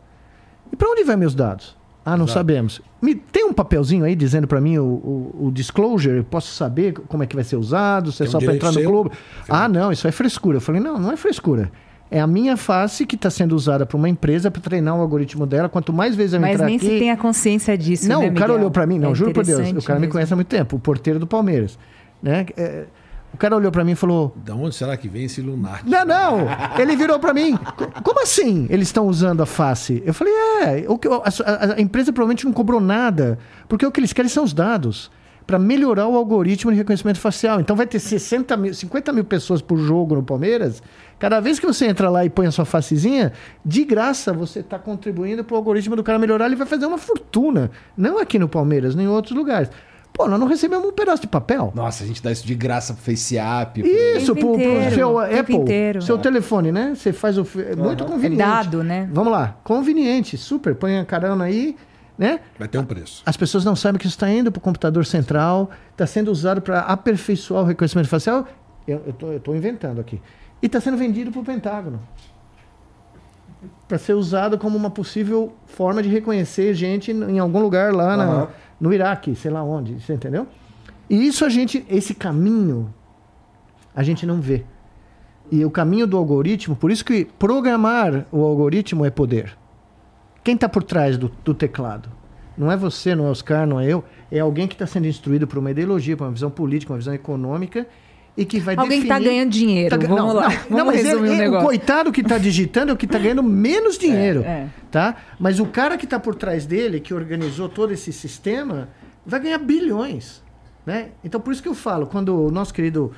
Speaker 2: E para onde vai meus dados? Ah, não
Speaker 3: Exato.
Speaker 2: sabemos. Me, tem um papelzinho aí dizendo para mim o, o, o disclosure? Eu posso saber como é que vai ser usado? Se é
Speaker 3: Tem um
Speaker 2: só para entrar no
Speaker 3: seu.
Speaker 2: clube? Ah, não, isso é frescura. Eu falei, não, não é frescura. É a minha face que está sendo usada para uma empresa para treinar o algoritmo dela. Quanto mais vezes eu
Speaker 4: Mas
Speaker 2: entrar
Speaker 4: nem
Speaker 2: aqui...
Speaker 4: se tem a consciência disso.
Speaker 2: Não,
Speaker 4: né,
Speaker 2: o cara
Speaker 4: Miguel?
Speaker 2: olhou para mim, não,
Speaker 4: É
Speaker 2: juro por Deus. O cara me
Speaker 4: mesmo.
Speaker 2: conhece há muito tempo, o porteiro do Palmeiras. Né? É, o cara olhou para mim e falou:
Speaker 3: Da onde será que vem esse lunático?
Speaker 2: Não, não! Ele virou para mim: "Co- Como assim eles estão usando a face? Eu falei: É, o que- a, a- a empresa provavelmente não cobrou nada, porque o que eles querem são os dados. Para melhorar o algoritmo de reconhecimento facial. Então vai ter 60 mil, 50 mil pessoas por jogo no Palmeiras. Cada vez que você entra lá e põe a sua facezinha, de graça você está contribuindo para o algoritmo do cara melhorar. Ele vai fazer uma fortuna. Não aqui no Palmeiras, nem em outros lugares. Pô, nós não recebemos um pedaço de papel.
Speaker 1: Nossa, a gente dá isso de graça pro FaceApp. pro-
Speaker 2: Isso, pro, pro
Speaker 4: inteiro,
Speaker 2: seu
Speaker 4: o tempo
Speaker 2: Apple,
Speaker 4: inteiro.
Speaker 2: seu telefone, né? Você faz o. É muito
Speaker 4: É
Speaker 2: conveniente.
Speaker 4: dado, né?
Speaker 2: Vamos lá, conveniente, super. Põe a carona aí, né?
Speaker 3: Vai ter um preço.
Speaker 2: As pessoas não sabem que isso está indo para o computador central, está sendo usado para aperfeiçoar o reconhecimento facial. Eu estou inventando aqui. E está sendo vendido para o Pentágono. Para ser usado como uma possível forma de reconhecer gente em algum lugar lá na-
Speaker 1: Aham.
Speaker 2: No Iraque, sei lá onde, você entendeu? E isso a gente, esse caminho, a gente não vê. E o caminho do algoritmo, por isso que programar o algoritmo é poder. Quem está por trás do, do teclado? Não é você, não é Oscar, não é eu. É alguém que está sendo instruído por uma ideologia, por uma visão política, uma visão econômica e que vai
Speaker 4: Alguém que tá
Speaker 2: definir...
Speaker 4: ganhando dinheiro.
Speaker 2: Tá
Speaker 4: Vamos
Speaker 2: não,
Speaker 4: lá.
Speaker 2: Não,
Speaker 4: Vamos
Speaker 2: não, mas ele-
Speaker 4: o
Speaker 2: ele- o coitado que está digitando é o que está ganhando menos dinheiro.
Speaker 4: é.
Speaker 2: Tá? Mas o cara que está por trás dele, que organizou todo esse sistema, vai ganhar bilhões. Né? Então, por isso que eu falo, quando o nosso querido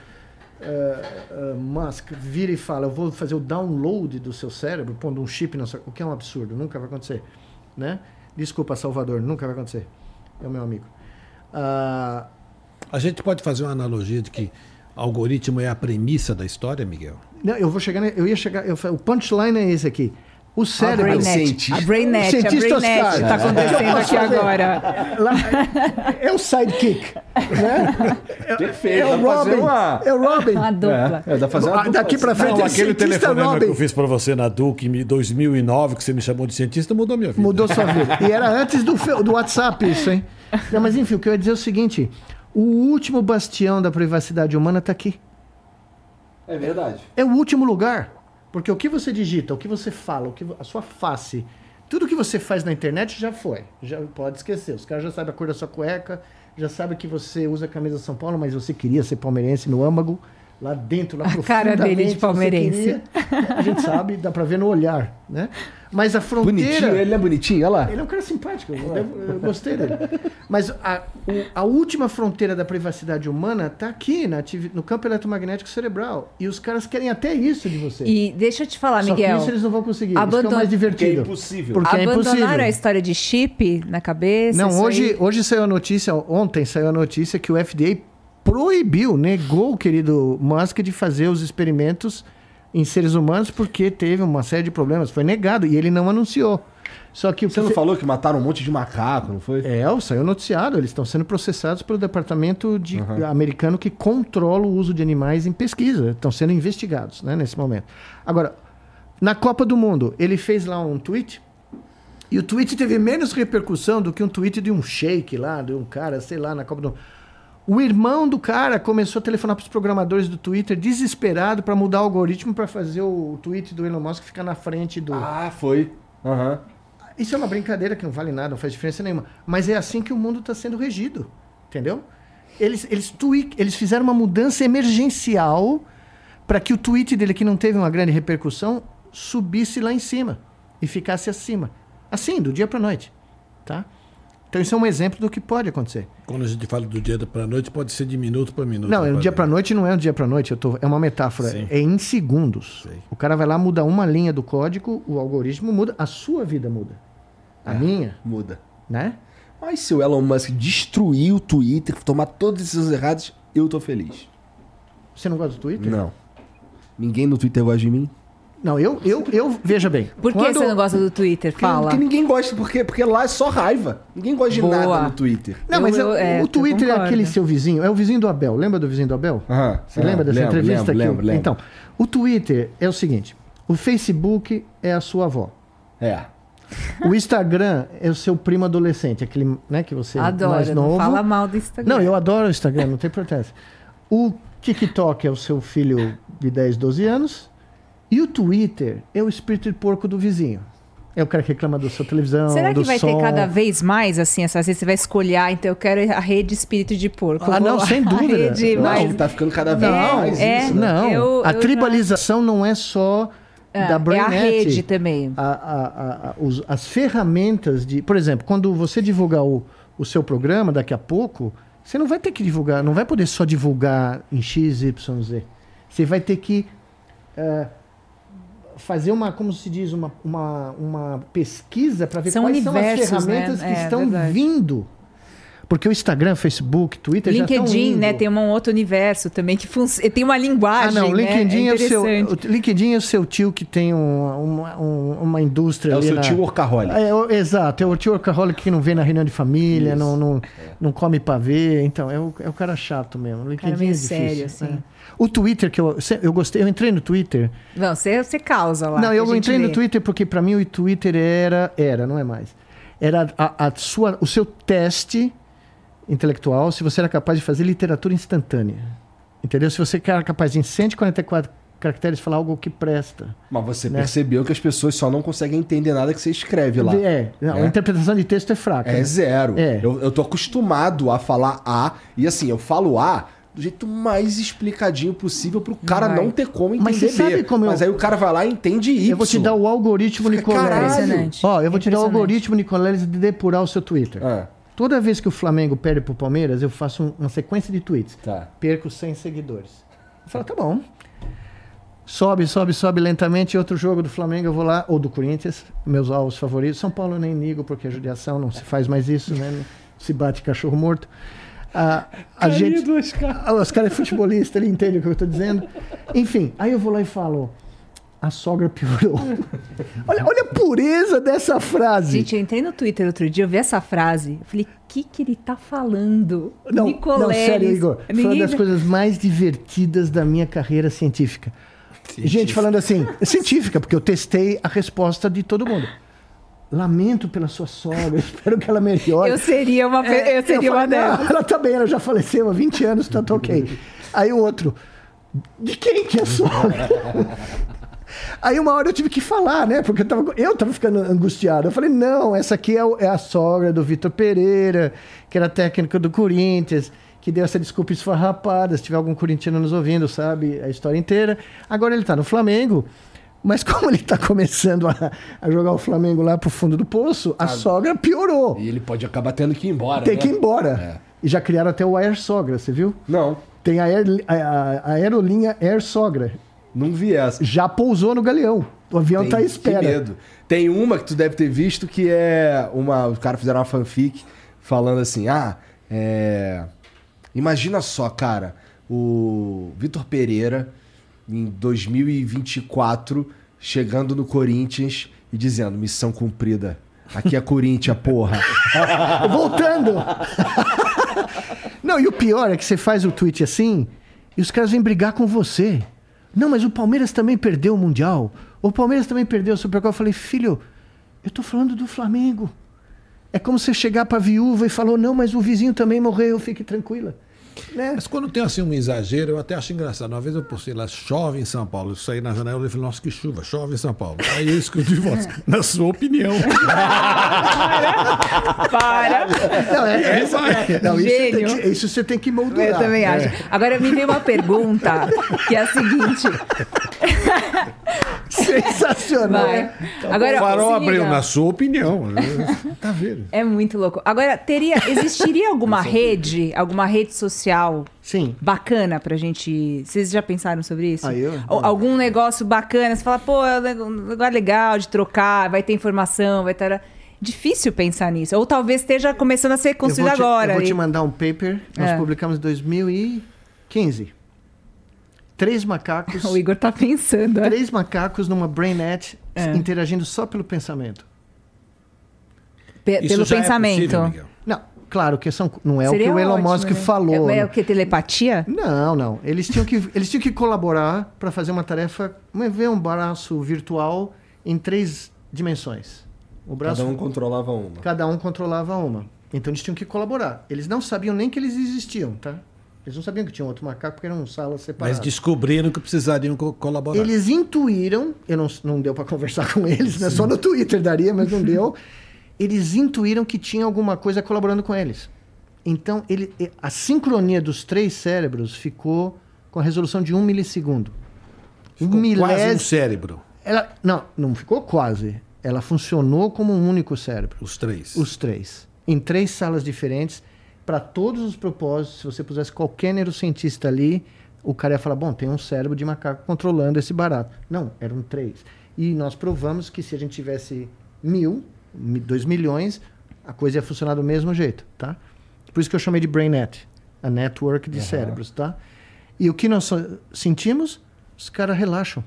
Speaker 2: eh, eh, Musk vira e fala, eu vou fazer o download do seu cérebro, pondo um chip na sua... O que é um absurdo, nunca vai acontecer. Né? Desculpa, Salvador, nunca vai acontecer. É o meu amigo. Ah,
Speaker 3: A gente pode fazer uma analogia de que algoritmo é a premissa da história, Miguel?
Speaker 2: Não, eu vou chegar. Eu ia chegar. Eu, falei, o punchline é esse aqui. O
Speaker 4: A
Speaker 2: cérebro.
Speaker 1: Brainet.
Speaker 4: Brainet.
Speaker 1: cientista.
Speaker 4: A Brainet, a
Speaker 2: Cientista
Speaker 4: Brainet
Speaker 2: Oscar.
Speaker 4: tá acontecendo aqui agora.
Speaker 2: Lá- é o sidekick. Né?
Speaker 1: Perfeito.
Speaker 2: É o Robin.
Speaker 1: uma-
Speaker 2: É o Robin.
Speaker 4: Uma dupla.
Speaker 1: É, é, dá fazer uma dupla
Speaker 2: daqui pra
Speaker 1: assim.
Speaker 2: frente
Speaker 3: Não,
Speaker 2: é
Speaker 3: aquele telefonema
Speaker 2: Robin.
Speaker 3: que eu fiz pra você na Duke em 2009, que você me chamou de cientista, mudou minha vida.
Speaker 2: Mudou sua vida. E era antes do, do WhatsApp isso, hein? Não, mas enfim, o que eu ia dizer é o seguinte: o último bastião da privacidade humana está aqui.
Speaker 1: É verdade.
Speaker 2: É o último lugar. Porque o que você digita, o que você fala, o que a sua face, tudo que você faz na internet já foi. Já pode esquecer. Os caras já sabem a cor da sua cueca, já sabem que você usa a camisa São Paulo, mas você queria ser palmeirense no âmago, lá dentro, lá
Speaker 4: A cara dele de
Speaker 2: profundamente,
Speaker 4: palmeirense.
Speaker 2: queria. A gente sabe, dá pra ver no olhar, né? Mas a fronteira...
Speaker 1: Bonitinho, ele é bonitinho, olha lá.
Speaker 2: Ele é um cara simpático, eu, devo- eu gostei dele. Mas a, o- a última fronteira da privacidade humana está aqui na no campo eletromagnético cerebral. E os caras querem até isso de você.
Speaker 4: E deixa eu te falar,
Speaker 2: Só que
Speaker 4: Miguel.
Speaker 2: isso eles não vão conseguir. Isso que é
Speaker 4: abandon-
Speaker 2: o mais divertido.
Speaker 1: Que é impossível.
Speaker 2: Porque é
Speaker 4: Abandonaram
Speaker 2: impossível.
Speaker 4: a história de chip na cabeça?
Speaker 2: Não, hoje,
Speaker 4: aí?
Speaker 2: hoje saiu a notícia, ontem saiu a notícia que o FDA proibiu, negou o querido Musk de fazer os experimentos em seres humanos porque teve uma série de problemas. Foi negado e ele não anunciou. Só que
Speaker 1: Você não falou que mataram um monte de macaco, não foi?
Speaker 2: É, saiu noticiado. Eles estão sendo processados pelo departamento de- americano que controla o uso de animais em pesquisa. Estão sendo investigados né, nesse momento. Agora, na Copa do Mundo, ele fez lá um tweet. E o tweet teve menos repercussão do que um tweet de um shake lá, de um cara, sei lá, na Copa do Mundo. O irmão do cara começou a telefonar para os programadores do Twitter, desesperado para mudar o algoritmo para fazer o tweet do Elon Musk ficar na frente do.
Speaker 1: Ah, foi. Aham.
Speaker 2: Isso é uma brincadeira que não vale nada, não faz diferença nenhuma. Mas é assim que o mundo está sendo regido. Entendeu? Eles, eles, eles fizeram uma mudança emergencial para que o tweet dele, que não teve uma grande repercussão, subisse lá em cima e ficasse acima. Assim, do dia para noite. Tá? Então isso é um exemplo do que pode acontecer.
Speaker 3: Quando a gente fala do dia para noite, pode ser de minuto para minuto.
Speaker 2: Não, é um
Speaker 3: rapaz.
Speaker 2: dia para noite não é um dia para noite, eu tô, é uma metáfora,
Speaker 3: Sim.
Speaker 2: é em segundos.
Speaker 3: Sei.
Speaker 2: O cara vai lá, muda uma linha do código, o algoritmo muda, a sua vida muda. A minha,
Speaker 1: Muda.
Speaker 2: né?
Speaker 1: Mas se o Elon Musk destruir o Twitter, tomar todas as decisões erradas, eu tô feliz.
Speaker 2: Você não gosta do Twitter?
Speaker 1: Não. Ninguém no Twitter gosta de mim.
Speaker 2: Não, eu, eu, eu veja bem.
Speaker 4: Por que
Speaker 2: quando-
Speaker 4: você não gosta do Twitter? Fala.
Speaker 1: porque ninguém gosta, porque, porque lá é só raiva. Ninguém gosta de
Speaker 4: Boa.
Speaker 1: nada no Twitter.
Speaker 2: Não,
Speaker 4: Eu-
Speaker 2: mas
Speaker 4: eu-
Speaker 2: é- o Twitter é aquele seu vizinho, é o vizinho do Abel. Lembra do vizinho do Abel?
Speaker 1: Aham.
Speaker 2: Você
Speaker 1: aham,
Speaker 2: lembra dessa
Speaker 1: lembro,
Speaker 2: entrevista?
Speaker 1: Lembro,
Speaker 2: o-
Speaker 1: lembro, lembro.
Speaker 2: Então, o Twitter é o seguinte: o Facebook é a sua avó.
Speaker 1: É.
Speaker 2: O Instagram é o seu primo adolescente, aquele né, que você é mais novo.
Speaker 4: não fala mal do Instagram.
Speaker 2: Não, eu adoro o Instagram, não tem importância. O TikTok é o seu filho de 10, 12 anos. E o Twitter é o espírito de porco do vizinho. É o cara que reclama da sua televisão.
Speaker 4: Será que vai
Speaker 2: som.
Speaker 4: ter cada vez mais, assim, essa vez você vai escolher, ah, então eu quero a rede espírito de porco.
Speaker 2: Ah, não, sem
Speaker 4: a
Speaker 2: dúvida.
Speaker 4: rede
Speaker 1: Eu acho
Speaker 4: mais...
Speaker 1: tá ficando cada vez
Speaker 2: Não,
Speaker 1: mais
Speaker 4: é.
Speaker 1: isso, né?
Speaker 2: Não,
Speaker 4: Eu-
Speaker 2: a
Speaker 4: eu
Speaker 2: tribalização não é só
Speaker 4: É,
Speaker 2: da
Speaker 4: é a rede também.
Speaker 2: A- a- a- a- os- as ferramentas de. Por exemplo, quando você divulgar o, o seu programa daqui a pouco, você não vai ter que divulgar, não vai poder só divulgar em X, Y, Z. Você vai ter que eh, fazer uma, como se diz, uma, uma, uma pesquisa para ver
Speaker 4: São
Speaker 2: quais são as
Speaker 4: né?
Speaker 2: ferramentas que
Speaker 4: É,
Speaker 2: estão
Speaker 4: verdade.
Speaker 2: vindo. Porque o Instagram, Facebook, Twitter já
Speaker 4: LinkedIn,
Speaker 2: indo.
Speaker 4: né? Tem um outro universo também que funciona. Tem uma
Speaker 2: Ah,
Speaker 4: linguagem.
Speaker 2: não, o LinkedIn
Speaker 4: né?
Speaker 2: é, o seu. O LinkedIn é o seu tio que tem uma, uma, um- uma indústria.
Speaker 1: É o seu
Speaker 2: na-
Speaker 1: tio workaholic.
Speaker 2: É, o- exato, é o tio workaholic que não vem na reunião de família,
Speaker 1: Isso,
Speaker 2: não, não, não come pavê. Então, é o, é o cara chato mesmo. O LinkedIn
Speaker 4: meio
Speaker 2: é difícil.
Speaker 4: sério, assim.
Speaker 2: é. O Twitter, que eu, eu gostei, eu entrei no Twitter.
Speaker 4: Não, você, você causa lá.
Speaker 2: não, eu entrei no
Speaker 4: vê.
Speaker 2: Twitter porque para mim o Twitter era, era, não é mais. Era a, a sua, o seu teste intelectual se você era capaz de fazer literatura instantânea. Entendeu? Se você era capaz de, em 144 caracteres, falar algo que presta.
Speaker 1: Mas você
Speaker 2: Né?
Speaker 1: percebeu que as pessoas só não conseguem entender nada que você escreve lá.
Speaker 2: É, não,
Speaker 1: É.
Speaker 2: a interpretação de texto é fraca.
Speaker 1: É
Speaker 2: né?
Speaker 1: zero.
Speaker 2: É.
Speaker 1: Eu, eu tô acostumado a falar A, e assim, eu falo A do jeito mais explicadinho possível pro cara
Speaker 4: Vai.
Speaker 1: não ter como entender
Speaker 2: Mas você sabe como eu-
Speaker 1: Mas aí o cara vai lá e entende Y.
Speaker 2: Eu vou te dar o algoritmo
Speaker 1: Fica
Speaker 2: Nicoleles. Ó, eu vou te dar o algoritmo Nicoleles de depurar o seu Twitter.
Speaker 1: Ah,
Speaker 2: Toda vez que o Flamengo perde pro Palmeiras, eu faço um- uma sequência de tweets.
Speaker 1: tá.
Speaker 2: Perco 100 seguidores. Eu falo, tá bom. Sobe, sobe, sobe lentamente. Outro jogo do Flamengo, eu vou lá. Ou do Corinthians, meus alvos favoritos. São Paulo eu nem ligo, porque é judiação, não se faz mais isso, né? Se bate cachorro morto. A, a gente, Ah, os caras é futebolista, ele entende o que eu tô dizendo. Enfim, aí eu vou lá e falo, a sogra piorou. olha, olha a pureza dessa frase.
Speaker 4: Gente, eu entrei no Twitter outro dia, eu vi essa frase. Eu falei, o que, que ele tá falando?
Speaker 2: Não,
Speaker 4: Nicoleles.
Speaker 2: não, sério, Igor. Foi uma
Speaker 4: Ninguém-
Speaker 2: das coisas mais divertidas da minha carreira científica. Gente falando assim, científica, porque eu testei a resposta de todo mundo. Lamento pela sua sogra, espero que ela melhore.
Speaker 4: Eu seria uma, pe- eu seria uma
Speaker 2: falei,
Speaker 4: delas.
Speaker 2: "Não, ela tá bem, ela já faleceu há 20 anos, tá, tá ok. Aí o outro, de quem que é sogra? Aí uma hora eu tive que falar, né? Porque eu tava, eu tava ficando angustiado. Eu falei, não, essa aqui é, é a sogra do Vitor Pereira, que era técnico do Corinthians, que deu essa desculpa esfarrapada, se tiver algum corintiano nos ouvindo, sabe a história inteira. Agora ele tá no Flamengo, mas como ele tá começando a, a jogar o Flamengo lá pro fundo do poço, a sogra piorou.
Speaker 1: E ele pode acabar tendo que ir embora.
Speaker 2: Tem
Speaker 1: né?
Speaker 2: que ir embora.
Speaker 1: É.
Speaker 2: E já criaram até o Air Sogra, você viu?
Speaker 1: Não,
Speaker 2: Tem a, aer- a- a aerolinha Air Sogra.
Speaker 1: Não vi essa.
Speaker 2: Já pousou no galeão. O avião
Speaker 1: Tem-
Speaker 2: tá à espera.
Speaker 1: Que medo. Tem uma que tu deve ter visto que é uma. Os caras fizeram uma fanfic falando assim: ah, é. Imagina só, cara, o Vitor Pereira em 2024 chegando no Corinthians e dizendo: missão cumprida. Aqui é Corinthians, porra.
Speaker 2: Voltando! Não, e o pior é que você faz o tweet assim e os caras vêm brigar com você. Não, mas o Palmeiras também perdeu o Mundial. O Palmeiras também perdeu o Supercopa. Eu falei, filho, eu tô falando do Flamengo. É como você chegar pra viúva e falou, não, mas o vizinho também morreu, fique tranquila. Né?
Speaker 3: Mas quando tem assim um exagero, eu até acho engraçado. Uma vez eu postei lá, chove em São Paulo. Eu saí na janela e falei, nossa, que chuva, chove em São Paulo. Aí eu de voz, na sua opinião.
Speaker 4: Para!
Speaker 2: Não, é, é,
Speaker 3: vai.
Speaker 2: não, isso, você que, isso você tem que moldurar.
Speaker 4: Eu também acho. Agora me veio uma pergunta, que é a seguinte.
Speaker 2: Sensacional.
Speaker 4: Vai. Agora,
Speaker 3: o farol abriu, na sua opinião. tá vendo?
Speaker 4: É muito louco. Agora, teria, existiria alguma rede, alguma rede social
Speaker 2: Sim.
Speaker 4: bacana pra gente. Vocês já pensaram sobre isso?
Speaker 2: Ah, eu?
Speaker 4: Ou Algum negócio bacana, você fala, pô, é um lugar legal de trocar, vai ter informação, vai ter. Difícil pensar nisso. Ou talvez esteja começando a ser
Speaker 2: Eu
Speaker 4: construído
Speaker 2: te-
Speaker 4: agora.
Speaker 2: Eu vou te
Speaker 4: E-
Speaker 2: mandar um paper, nós
Speaker 4: É.
Speaker 2: publicamos em 2015. Três macacos,
Speaker 4: O Igor tá pensando. é.
Speaker 2: três macacos numa BrainNet
Speaker 4: É.
Speaker 2: interagindo só pelo pensamento.
Speaker 4: Pe-
Speaker 3: Isso
Speaker 4: pelo
Speaker 3: já é
Speaker 4: pensamento.
Speaker 3: possível,
Speaker 2: claro que são, não é
Speaker 4: Seria
Speaker 2: o que o Elon
Speaker 4: ótimo,
Speaker 2: Musk
Speaker 4: né?
Speaker 2: falou.
Speaker 4: É, é
Speaker 2: né?
Speaker 4: o que? Telepatia?
Speaker 2: Não, não. Eles tinham que, eles tinham que colaborar para fazer uma tarefa, uma- ver um braço virtual em três dimensões. O braço,
Speaker 1: Cada um controlava uma.
Speaker 2: cada um controlava uma. Então eles tinham que colaborar. Eles não sabiam nem que eles existiam, tá? Eles não sabiam que tinha outro macaco porque eram salas separadas.
Speaker 3: Mas descobriram que precisariam co- colaborar.
Speaker 2: Eles intuíram, eu não, não deu para conversar com eles, né? só no Twitter daria, mas não deu. Eles intuíram que tinha alguma coisa colaborando com eles. Então, ele, a sincronia dos três cérebros ficou com a resolução de um milissegundo.
Speaker 3: Ficou quase um cérebro,
Speaker 2: Ela, não, não ficou quase. Ela funcionou como um único cérebro.
Speaker 3: os três.
Speaker 2: Os três. Em três salas diferentes, para todos os propósitos. Se você pusesse qualquer neurocientista ali, o cara ia falar: bom, tem um cérebro de macaco controlando esse barato. Não, eram três. E nós provamos que se a gente tivesse mil, mi- dois milhões, a coisa ia funcionar do mesmo jeito, tá? Por isso que eu chamei de BrainNet, a network de cérebros, tá? E o que nós sentimos? Os caras relaxam.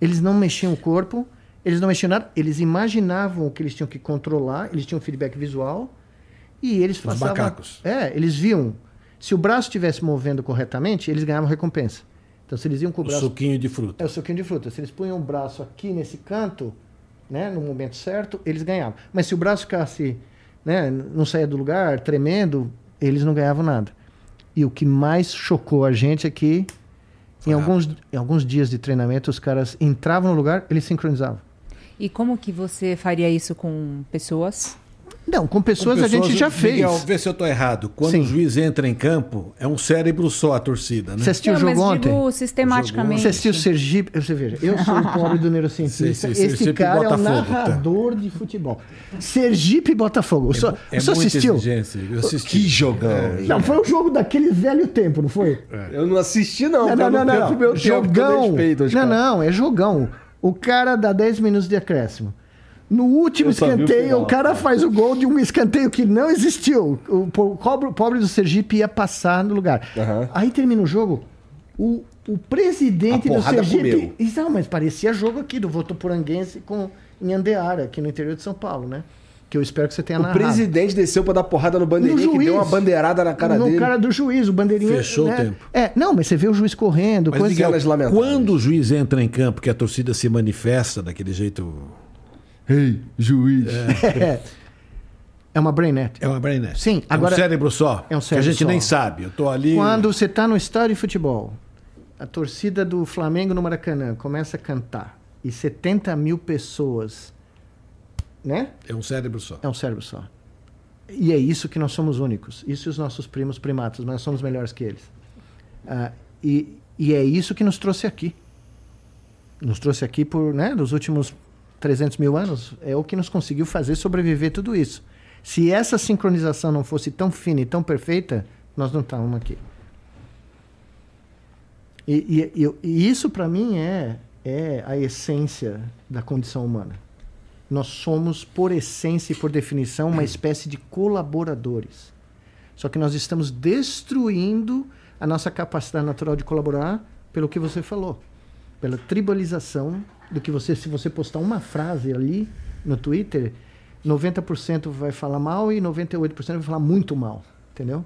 Speaker 2: Eles não mexiam o corpo, eles não mexiam nada, eles imaginavam o que eles tinham que controlar, eles tinham feedback visual e eles passavam.
Speaker 3: macacos.
Speaker 2: É, eles viam. Se o braço estivesse movendo corretamente, eles ganhavam recompensa. Então, se eles iam com o
Speaker 3: O
Speaker 2: braço.
Speaker 3: suquinho de fruta.
Speaker 2: É o suquinho de fruta. Se eles punham o braço aqui nesse canto, né, no momento certo, eles ganhavam. Mas se o braço ficasse, né, não saía do lugar, tremendo, eles não ganhavam nada. E o que mais chocou a gente é que
Speaker 3: Foi
Speaker 2: em alguns, em alguns dias de treinamento, os caras entravam no lugar, eles sincronizavam.
Speaker 4: E como que você faria isso com pessoas?
Speaker 2: Não, com pessoas,
Speaker 3: Com
Speaker 2: a gente
Speaker 3: pessoas,
Speaker 2: já fez.
Speaker 3: Miguel, vê se eu tô errado. Quando
Speaker 2: Sim.
Speaker 3: o juiz entra em campo, é um cérebro só a torcida, né?
Speaker 2: Você assistiu
Speaker 4: Não,
Speaker 2: o jogo
Speaker 4: mas
Speaker 2: ontem?
Speaker 4: digo sistematicamente.
Speaker 2: Você assistiu o Sergipe? Você veja, eu sou o pobre do neurocientista.
Speaker 3: Sim, sim,
Speaker 2: Esse
Speaker 3: Sergipe
Speaker 2: cara é um
Speaker 3: tá.
Speaker 2: narrador de futebol. Sergipe e Botafogo. O senhor,
Speaker 3: É
Speaker 2: o senhor
Speaker 3: muita
Speaker 2: assistiu?
Speaker 3: exigência. Eu assisti.
Speaker 1: Que jogão.
Speaker 2: Não, foi um jogo daquele velho tempo, não foi?
Speaker 1: Eu não assisti, não.
Speaker 2: Não, não,
Speaker 1: eu
Speaker 2: não,
Speaker 1: perco
Speaker 2: não.
Speaker 1: meu tempo,
Speaker 2: Jogão.
Speaker 1: respeito aos
Speaker 2: Não, não, é jogão. O cara dá 10 minutos de acréscimo. No último
Speaker 1: o
Speaker 2: escanteio,
Speaker 1: final.
Speaker 2: o, cara faz o gol de um escanteio que não existiu. O, po- pobre, pobre do Sergipe ia passar no lugar.
Speaker 1: Aham.
Speaker 2: Aí termina o jogo, o, o presidente do Sergipe. Isso, Não, mas parecia jogo aqui do Votoporanguense com em Andeara, aqui no interior de São Paulo, né? Que eu espero que você tenha
Speaker 1: O
Speaker 2: narrado.
Speaker 1: presidente desceu pra dar porrada no bandeirinha
Speaker 2: No
Speaker 1: que deu uma
Speaker 2: juiz.
Speaker 1: bandeirada na cara
Speaker 2: no
Speaker 1: dele.
Speaker 2: cara do juiz, o bandeirinha.
Speaker 3: Fechou o
Speaker 2: né?
Speaker 3: tempo.
Speaker 2: É, não, mas você vê o juiz correndo,
Speaker 3: Mas,
Speaker 2: coisa
Speaker 3: Miguel, quando o juiz entra em campo, que a torcida se manifesta daquele jeito.
Speaker 1: Ei, juiz.
Speaker 2: É, é uma brainette.
Speaker 3: É uma brain net.
Speaker 2: Sim,
Speaker 3: é
Speaker 2: agora-
Speaker 3: um cérebro só.
Speaker 2: É um
Speaker 3: Que a
Speaker 2: cérebro
Speaker 3: gente
Speaker 2: só.
Speaker 3: nem sabe. Eu tô ali.
Speaker 2: Quando você tá no estádio de futebol, a torcida do Flamengo no Maracanã começa a cantar e 70 mil pessoas, né?
Speaker 3: É um cérebro só.
Speaker 2: É um cérebro só. E é isso que nós somos únicos. Isso e os nossos primos primatas, nós somos melhores que eles. Ah, e, e é isso que nos trouxe aqui. Nos trouxe aqui por, né, nos últimos 300 mil anos. É o que nos conseguiu fazer sobreviver tudo isso. Se essa sincronização não fosse tão fina e tão perfeita, nós não estávamos aqui. E, e- e- isso, para mim, é, é a essência da condição humana. Nós somos, por essência e por definição, uma espécie de colaboradores. Só que nós estamos destruindo a nossa capacidade natural de colaborar pelo que você falou. Pela tribalização do que você, se você postar uma frase ali no Twitter, 90% vai falar mal e 98% vai falar muito mal, entendeu?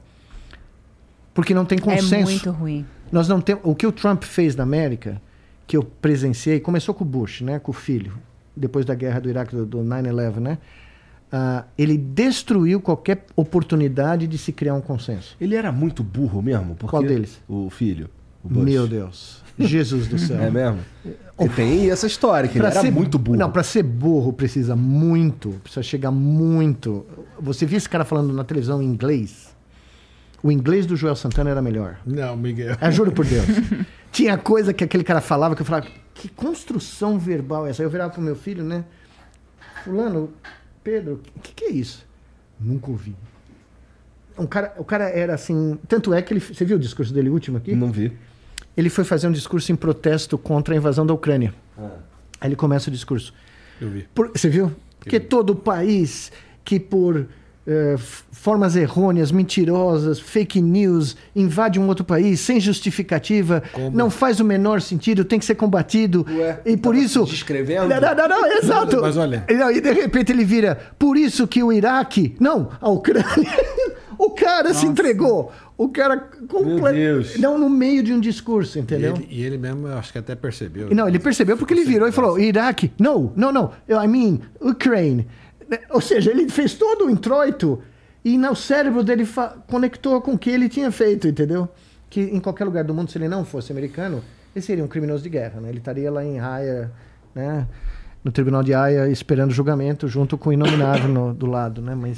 Speaker 2: Porque não tem consenso.
Speaker 4: É muito ruim.
Speaker 2: Nós não temos. O que o Trump fez na América, que eu presenciei, começou com o Bush, né? Com o filho, depois da guerra do Iraque, do, do 9-11, né? Ah, ele destruiu qualquer oportunidade de se criar um consenso.
Speaker 1: Ele era muito burro mesmo. Porque
Speaker 2: Qual deles?
Speaker 1: O filho. o Bush.
Speaker 2: Meu Deus. Jesus do céu.
Speaker 1: É mesmo? Porque tem essa história, que ele era muito burro.
Speaker 2: Não, para ser burro precisa muito, precisa chegar muito. Você viu esse cara falando na televisão em inglês? O inglês do Joel Santana era melhor.
Speaker 3: Não, Miguel.
Speaker 2: Eu juro por Deus. Tinha coisa que aquele cara falava que eu falava, que construção verbal é essa? Aí eu virava pro meu filho, né? Fulano, Pedro, o que, que é isso? Nunca ouvi. Um cara, o cara era assim. Tanto é que ele. Você viu o discurso dele último aqui?
Speaker 1: Não vi.
Speaker 2: Ele foi fazer um discurso em protesto contra a invasão da Ucrânia. Aí ele começa o discurso.
Speaker 3: Eu vi.
Speaker 2: Por- você viu? Porque todo país que por eh, formas errôneas, mentirosas, fake news, invade um outro país sem justificativa,
Speaker 3: Como?
Speaker 2: não faz o menor sentido, tem que ser combatido.
Speaker 1: Ué,
Speaker 2: e por isso.
Speaker 1: descrevendo?
Speaker 2: Não, não, não, não, exato.
Speaker 3: Mas olha-
Speaker 2: E, não, e de repente ele vira. Por isso que o Iraque. Não, a Ucrânia. o cara se entregou. O cara. Não, no meio de um discurso,
Speaker 3: E
Speaker 2: entendeu?
Speaker 3: ele, e ele mesmo, eu acho que até percebeu.
Speaker 2: E Não, ele percebeu porque ele virou e falou: Iraque, não, não, não, I mean, Ukraine. Ou seja, ele fez todo o introito e no cérebro dele conectou com o que ele tinha feito, entendeu? Que em qualquer lugar do mundo, se ele não fosse americano, ele seria um criminoso de guerra, né? Ele estaria lá em Haia, né? No tribunal de Haia, esperando julgamento, junto com o inominável no- do lado, né? Mas,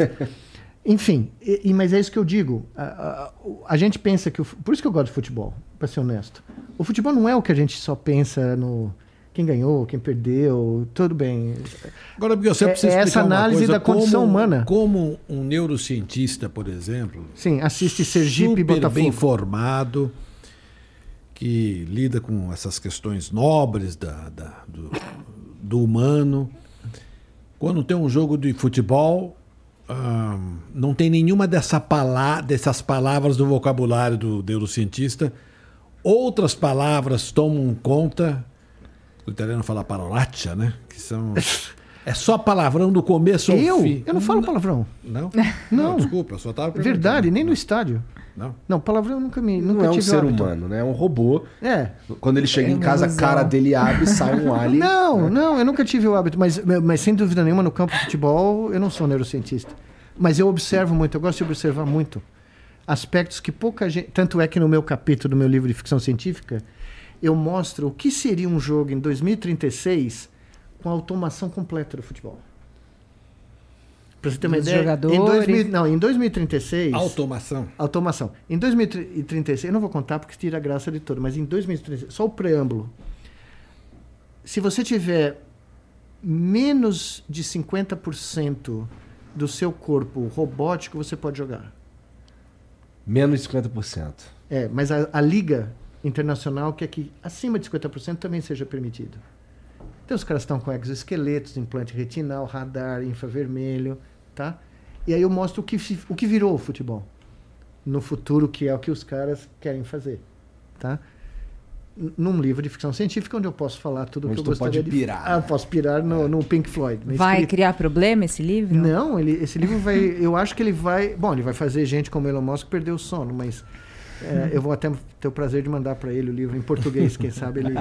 Speaker 2: enfim, e- e- mas é isso que eu digo. A, a- a gente pensa que. o por isso que eu gosto de futebol, para ser honesto. O futebol não é o que a gente só pensa no. Quem ganhou, quem perdeu, tudo bem.
Speaker 3: Agora, Miguel, você
Speaker 2: É-
Speaker 3: precisa
Speaker 2: é essa análise
Speaker 3: coisa,
Speaker 2: da condição
Speaker 3: como-
Speaker 2: humana.
Speaker 3: Como um neurocientista, por exemplo,
Speaker 2: Sim, assiste Sergipe e
Speaker 3: super
Speaker 2: Botafogo.
Speaker 3: bem formado, que lida com essas questões nobres da, da- do, do humano. Quando tem um jogo de futebol, não tem nenhuma dessa pala dessas palavras do vocabulário do neurocientista. Outras palavras tomam conta. O italiano fala parolaccia, né? Que são. É só palavrão do começo ao
Speaker 2: Eu?
Speaker 3: fim.
Speaker 2: Eu não falo palavrão.
Speaker 3: Não?
Speaker 2: Não.
Speaker 3: desculpa, eu só estava
Speaker 2: Verdade, nem no estádio.
Speaker 3: Não.
Speaker 2: Não, palavrão eu nunca me.
Speaker 1: Não
Speaker 2: Nunca
Speaker 1: é um ser
Speaker 2: hábito.
Speaker 1: humano, né? É um robô.
Speaker 2: É.
Speaker 1: Quando ele chega
Speaker 4: É
Speaker 1: em casa, a cara dele abre e sai um alien.
Speaker 2: Não, não, eu nunca tive o hábito, mas, mas sem dúvida nenhuma, no campo de futebol, eu não sou neurocientista. Mas eu observo muito, eu gosto de observar muito aspectos que pouca gente. Tanto é que no meu capítulo do meu livro de ficção científica, eu mostro o que seria um jogo em 2036 com a automação completa do futebol. Pra você ter uma
Speaker 4: Dos
Speaker 2: ideia. Em
Speaker 4: jogadores.
Speaker 2: 2000, não, em 2036.
Speaker 3: Automação.
Speaker 2: Automação. Em 2036, eu não vou contar porque tira a graça de todo, mas em 2036, só o preâmbulo. Se você tiver menos de 50% do seu corpo robótico, você pode jogar.
Speaker 1: Menos de 50%.
Speaker 2: É, mas a, a Liga Internacional quer que acima de 50% também seja permitido. Então os caras estão com exoesqueletos, implante retinal, radar, infravermelho, tá? E aí eu mostro o que, o que virou o futebol no futuro, que é o que os caras querem fazer, tá? Num livro de ficção científica onde eu posso falar tudo o que eu
Speaker 1: tu pode
Speaker 2: gostaria de
Speaker 1: pirar.
Speaker 2: Ah, eu posso pirar no, no Pink Floyd.
Speaker 4: Vai criar problema esse livro?
Speaker 2: Não, ele, esse livro vai. Eu acho que ele vai. Bom, ele vai fazer gente como Elon Musk perder o sono, mas é, eu vou até ter o prazer de mandar para ele o livro em português, quem sabe ele,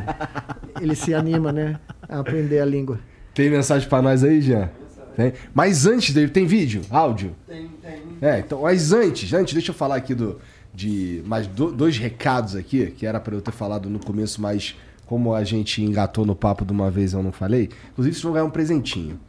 Speaker 2: ele se anima, né? A aprender a língua.
Speaker 1: Tem mensagem pra nós aí, Jean? Tem. Mas antes dele, tem vídeo? Áudio?
Speaker 5: Tem, tem.
Speaker 1: É, então, mas antes, antes, deixa eu falar aqui do, de mais do- dois recados aqui, que era pra eu ter falado no começo, mas como a gente engatou no papo de uma vez eu não falei. Inclusive, vocês vão ganhar um presentinho.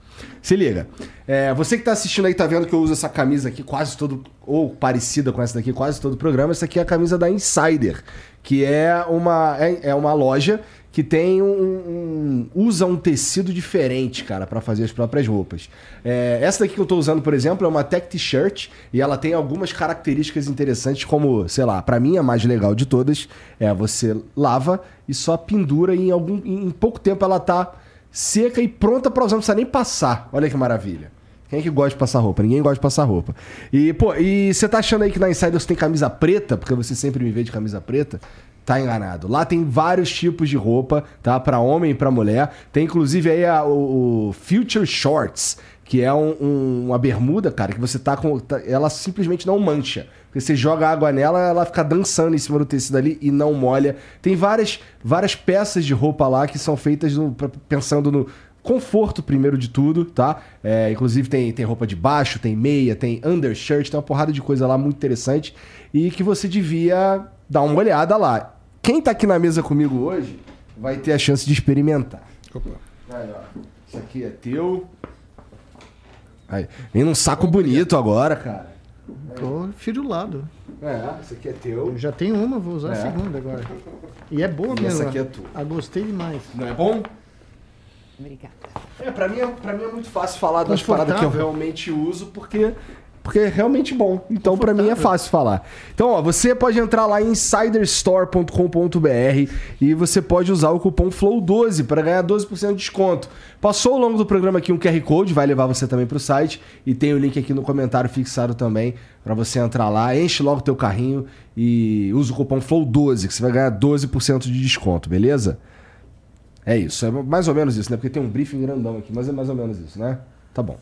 Speaker 1: Se liga. É, você que tá assistindo aí, tá vendo que eu uso essa camisa aqui quase todo, ou parecida com essa daqui, quase todo o programa. Essa aqui é a camisa da Insider, que é uma, é, é uma loja que tem um, um- usa um tecido diferente, cara, pra fazer as próprias roupas. É, essa daqui que eu tô usando, por exemplo, é uma tech t-shirt e ela tem algumas características interessantes, como, sei lá, pra mim a mais legal de todas é você lava e só pendura e em algum em pouco tempo ela tá seca e pronta pra usar, não precisa nem passar. Olha que maravilha. Quem é que gosta de passar roupa? Ninguém gosta de passar roupa. E, pô, e você tá achando aí que na Insider você tem camisa preta, porque você sempre me vê de camisa preta? Tá enganado. Lá tem vários tipos de roupa, tá? Pra homem e pra mulher. Tem inclusive aí a- o, o Future Shorts, que é um- um- uma bermuda, cara, que você tá com. tá- ela simplesmente não mancha. Você joga água nela, ela fica dançando em cima do tecido ali e não molha. Tem várias, várias peças de roupa lá que são feitas no- pensando no conforto primeiro de tudo, tá? É, inclusive tem, tem roupa de baixo, tem meia, tem undershirt, tem uma porrada de coisa lá muito interessante e que você devia dar uma olhada lá. Quem tá aqui na mesa comigo hoje vai ter a chance de experimentar.
Speaker 3: Opa.
Speaker 1: Aí, ó. Isso aqui é teu. Aí. Vem num saco bonito agora, cara.
Speaker 2: Tô firulado.
Speaker 1: É, isso aqui é teu.
Speaker 2: Eu já tenho uma, vou usar
Speaker 1: É.
Speaker 2: a segunda agora. E é boa
Speaker 1: E
Speaker 2: mesmo.
Speaker 1: essa aqui
Speaker 2: ó.
Speaker 1: é tua.
Speaker 2: Ah, gostei demais.
Speaker 1: Não é bom?
Speaker 4: Obrigada.
Speaker 1: É, pra mim, é- pra mim é muito fácil falar das paradas que eu realmente uso, porque, porque é realmente bom. Então, pra mim, é fácil falar. Então, ó, você pode entrar lá em insiderstore.com.br e você pode usar o cupom FLOW12 para ganhar 12% de desconto. Passou ao longo do programa aqui um QR Code, vai levar você também pro site e tem o link aqui no comentário fixado também para você entrar lá, enche logo teu carrinho e usa o cupom FLOW12 que você vai ganhar 12% de desconto, beleza? É isso, é mais ou menos isso, né? Porque tem um briefing grandão aqui, mas é mais ou menos isso, né? Tá bom.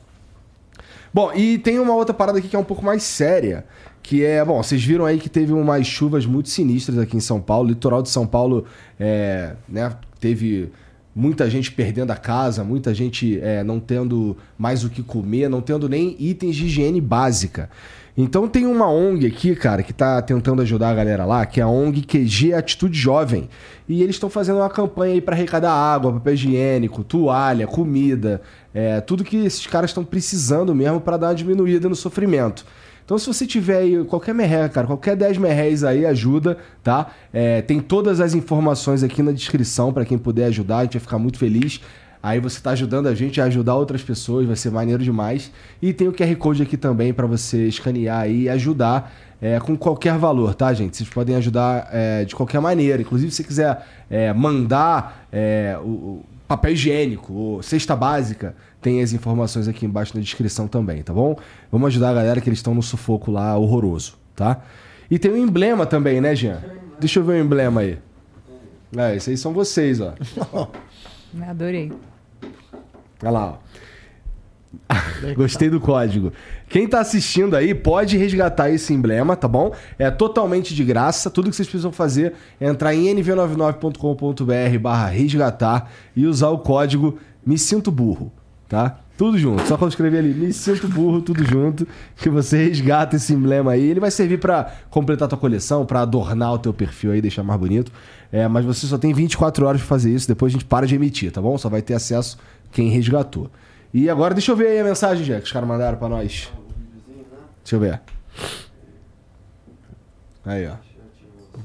Speaker 1: Bom, e tem uma outra parada aqui que é um pouco mais séria, que é, bom, vocês viram aí que teve umas chuvas muito sinistras aqui em São Paulo, o litoral de São Paulo, é, né, teve muita gente perdendo a casa, muita gente é, não tendo mais o que comer, não tendo nem itens de higiene básica. Então tem uma ONG aqui, cara, que tá tentando ajudar a galera lá, que é a ONG QG Atitude Jovem. E eles estão fazendo uma campanha aí para arrecadar água, papel higiênico, toalha, comida, é, tudo que esses caras estão precisando mesmo para dar uma diminuída no sofrimento. Então, se você tiver aí qualquer merreca, cara, qualquer 10 merréis aí, ajuda, tá? É, tem todas as informações aqui na descrição para quem puder ajudar, a gente vai ficar muito feliz. Aí você tá ajudando a gente a ajudar outras pessoas, vai ser maneiro demais. E tem o QR Code aqui também para você escanear e ajudar é, com qualquer valor, tá, gente? Vocês podem ajudar é, de qualquer maneira. Inclusive, se você quiser é, mandar é, o papel higiênico cesta básica, tem as informações aqui embaixo na descrição também, tá bom? Vamos ajudar a galera que eles estão no sufoco lá horroroso, tá? E tem um emblema também, né, Jean? Deixa eu ver o emblema aí. É, esses aí são vocês, ó.
Speaker 4: Adorei.
Speaker 1: Olha lá, ó. Gostei do código. Quem tá assistindo aí pode resgatar esse emblema, tá bom? É totalmente de graça. Tudo que vocês precisam fazer é entrar em nv99.com.br barra resgatar e usar o código Me Sinto Burro, tá? Tudo junto. Só quando escrever ali, Me Sinto Burro, tudo junto, que você resgata esse emblema aí. Ele vai servir pra completar a tua coleção, pra adornar o teu perfil aí, deixar mais bonito. É, mas você só tem 24 horas pra fazer isso, depois a gente para de emitir, tá bom? Só vai ter acesso quem resgatou. E agora deixa eu ver aí a mensagem, Jack, que os caras mandaram pra nós. Deixa eu ver. Aí, ó.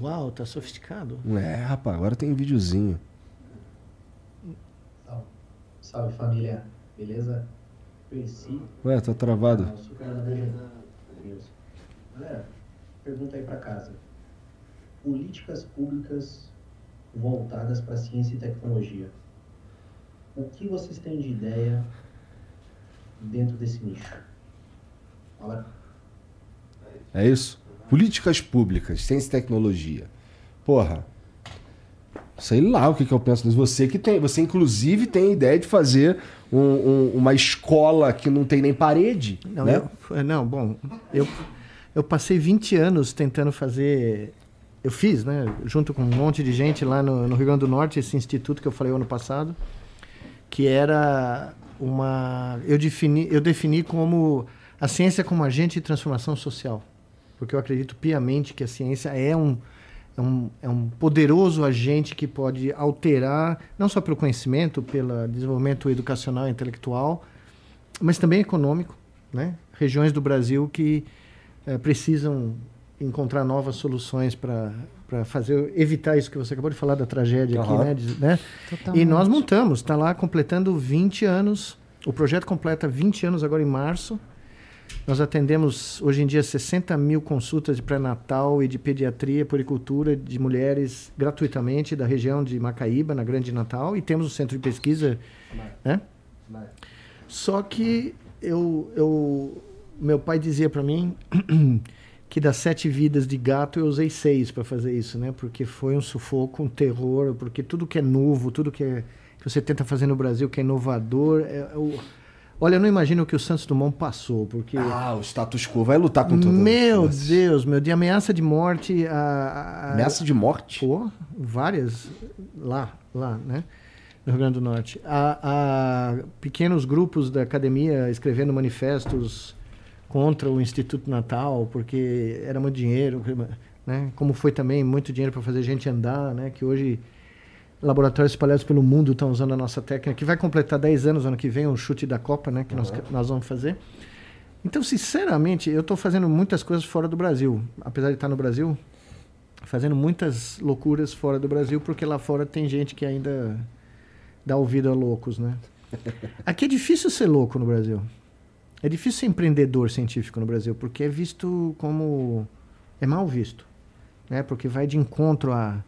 Speaker 2: Uau, tá sofisticado.
Speaker 1: É, rapaz, agora tem videozinho.
Speaker 5: Salve. Salve família, beleza? Percy,
Speaker 1: Ué, tá travado.
Speaker 5: canal Super Laranja News. Galera, pergunta aí pra casa. Políticas públicas voltadas para ciência e tecnologia. o que vocês têm de ideia dentro desse nicho? Fala.
Speaker 1: É isso? Políticas públicas, ciência e tecnologia. Porra. Sei lá o que, que eu penso nisso. Você que tem. Você, inclusive, tem a ideia de fazer um- um- uma escola que não tem nem parede.
Speaker 2: Não,
Speaker 1: né?
Speaker 2: eu- não, bom, eu, eu passei 20 anos tentando fazer. Eu fiz, né, junto com um monte de gente lá no, no Rio Grande do Norte, esse instituto que eu falei ano passado, que era uma. Eu defini, eu defini como a ciência como agente de transformação social. Porque eu acredito piamente que a ciência é um, é um, é um poderoso agente que pode alterar, não só pelo conhecimento, pelo desenvolvimento educacional e intelectual, mas também econômico, né? Regiões do Brasil que eh, precisam encontrar novas soluções para para fazer evitar isso que você acabou de falar da tragédia aqui,
Speaker 1: Aham.
Speaker 2: né? De- né? E nós montamos, está lá completando 20 anos. O projeto completa 20 anos agora em março. Nós atendemos hoje em dia 60 mil consultas de pré-natal e de pediatria, poricultura de mulheres gratuitamente da região de Macaíba, na Grande Natal, e temos o centro de pesquisa, né? Só que eu, eu, meu pai dizia para mim que das sete vidas de gato eu usei seis para fazer isso, né? Porque foi um sufoco, um terror, porque tudo que é novo, tudo que, é, que você tenta fazer no Brasil, que é inovador, é, é o- olha, eu não imagino o que o Santos Dumont passou, porque
Speaker 1: Ah, o status quo vai lutar com todo
Speaker 2: meu Deus, meu, de ameaça de morte a, a-
Speaker 1: Ameaça de morte?
Speaker 2: Pô, várias lá, lá, né? No Rio Grande do Norte. Há, há pequenos grupos da academia escrevendo manifestos contra o Instituto Natal, porque era muito dinheiro, né? Como foi também muito dinheiro para fazer gente andar, né? Que hoje laboratórios espalhados pelo mundo estão usando a nossa técnica, que vai completar 10 anos ano que vem, o chute da Copa, né? Que nós, nós vamos fazer. Então, sinceramente, eu estou fazendo muitas coisas fora do Brasil. Apesar de estar no Brasil, fazendo muitas loucuras fora do Brasil, porque lá fora tem gente que ainda dá ouvido a loucos, né? Aqui é difícil ser louco no Brasil. É difícil ser empreendedor científico no Brasil, porque é visto como... É mal visto, né? Porque vai de encontro a,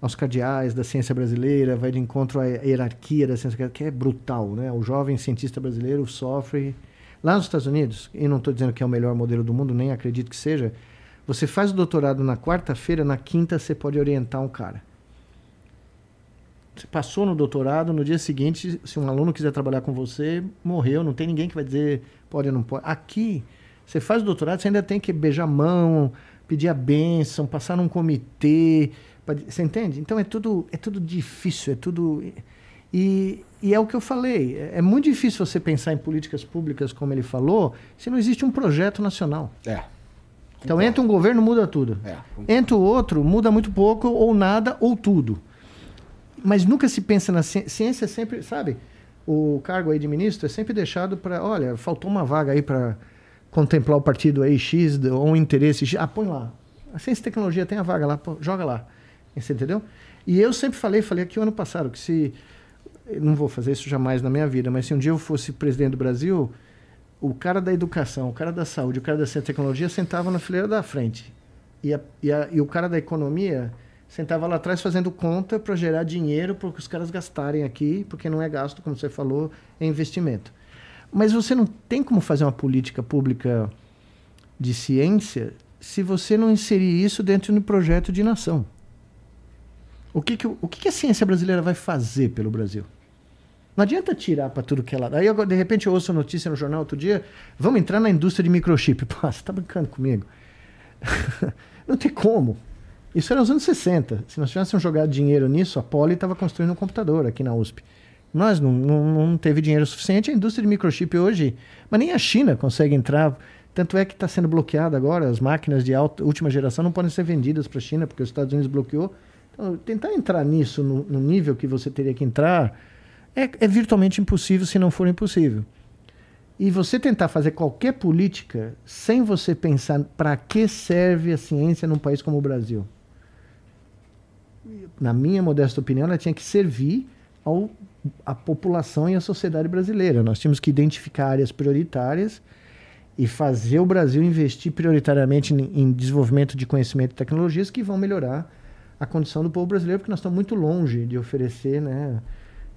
Speaker 2: aos cardeais da ciência brasileira, vai de encontro à hierarquia da ciência, que é brutal, né? O jovem cientista brasileiro sofre... Lá nos Estados Unidos, e não estou dizendo que é o melhor modelo do mundo, nem acredito que seja, você faz o doutorado na quarta-feira, na quinta você pode orientar um cara. Você passou no doutorado, no dia seguinte, se um aluno quiser trabalhar com você, morreu, não tem ninguém que vai dizer pode ou não pode. Aqui, você faz o doutorado, você ainda tem que beijar a mão, pedir a bênção, passar num comitê. Você entende? Então é tudo, é tudo difícil, é tudo. E, e é o que eu falei. É, é muito difícil você pensar em políticas públicas, como ele falou, se não existe um projeto nacional.
Speaker 1: É.
Speaker 2: Então entra um governo, muda tudo.
Speaker 1: É,
Speaker 2: entra o outro, muda muito pouco, ou nada, ou tudo. Mas nunca se pensa na ciência. Ciência é sempre, sabe? O cargo aí de ministro é sempre deixado para, olha, faltou uma vaga aí para contemplar o partido aí X ou um interesse X. Ah, põe lá. A ciência e tecnologia tem a vaga lá, pô, joga lá. Você entendeu? E eu sempre falei, falei aqui o ano passado, que se. Não vou fazer isso jamais na minha vida, mas se um dia eu fosse presidente do Brasil, o cara da educação, o cara da saúde, o cara da ciência e tecnologia sentava na fileira da frente. E, a- e a- e o cara da economia sentava lá atrás fazendo conta para gerar dinheiro para os caras gastarem aqui, porque não é gasto, como você falou, é investimento. Mas você não tem como fazer uma política pública de ciência se você não inserir isso dentro de um projeto de nação. O que, que, o que, que a ciência brasileira vai fazer pelo Brasil? Não adianta tirar para tudo que é lado. Aí, de repente, eu ouço a notícia no jornal outro dia: vamos entrar na indústria de microchip. Pô, você está brincando comigo? não tem como. Isso era nos anos 60. Se nós tivéssemos jogado dinheiro nisso, a Poli estava construindo um computador aqui na USP. Nós não, não, não teve dinheiro suficiente. A indústria de microchip hoje, mas nem a China consegue entrar. Tanto é que está sendo bloqueada agora. As máquinas de alta, última geração não podem ser vendidas para a China, porque os Estados Unidos bloqueou. Então, tentar entrar nisso no, no nível que você teria que entrar é, é virtualmente impossível, se não for impossível. E você tentar fazer qualquer política sem você pensar para que serve a ciência num país como o Brasil. Na minha modesta opinião, ela tinha que servir ao, à população e à sociedade brasileira. Nós tínhamos que identificar áreas prioritárias e fazer o Brasil investir prioritariamente em, em desenvolvimento de conhecimento e tecnologias que vão melhorar a condição do povo brasileiro, porque nós estamos muito longe de oferecer né,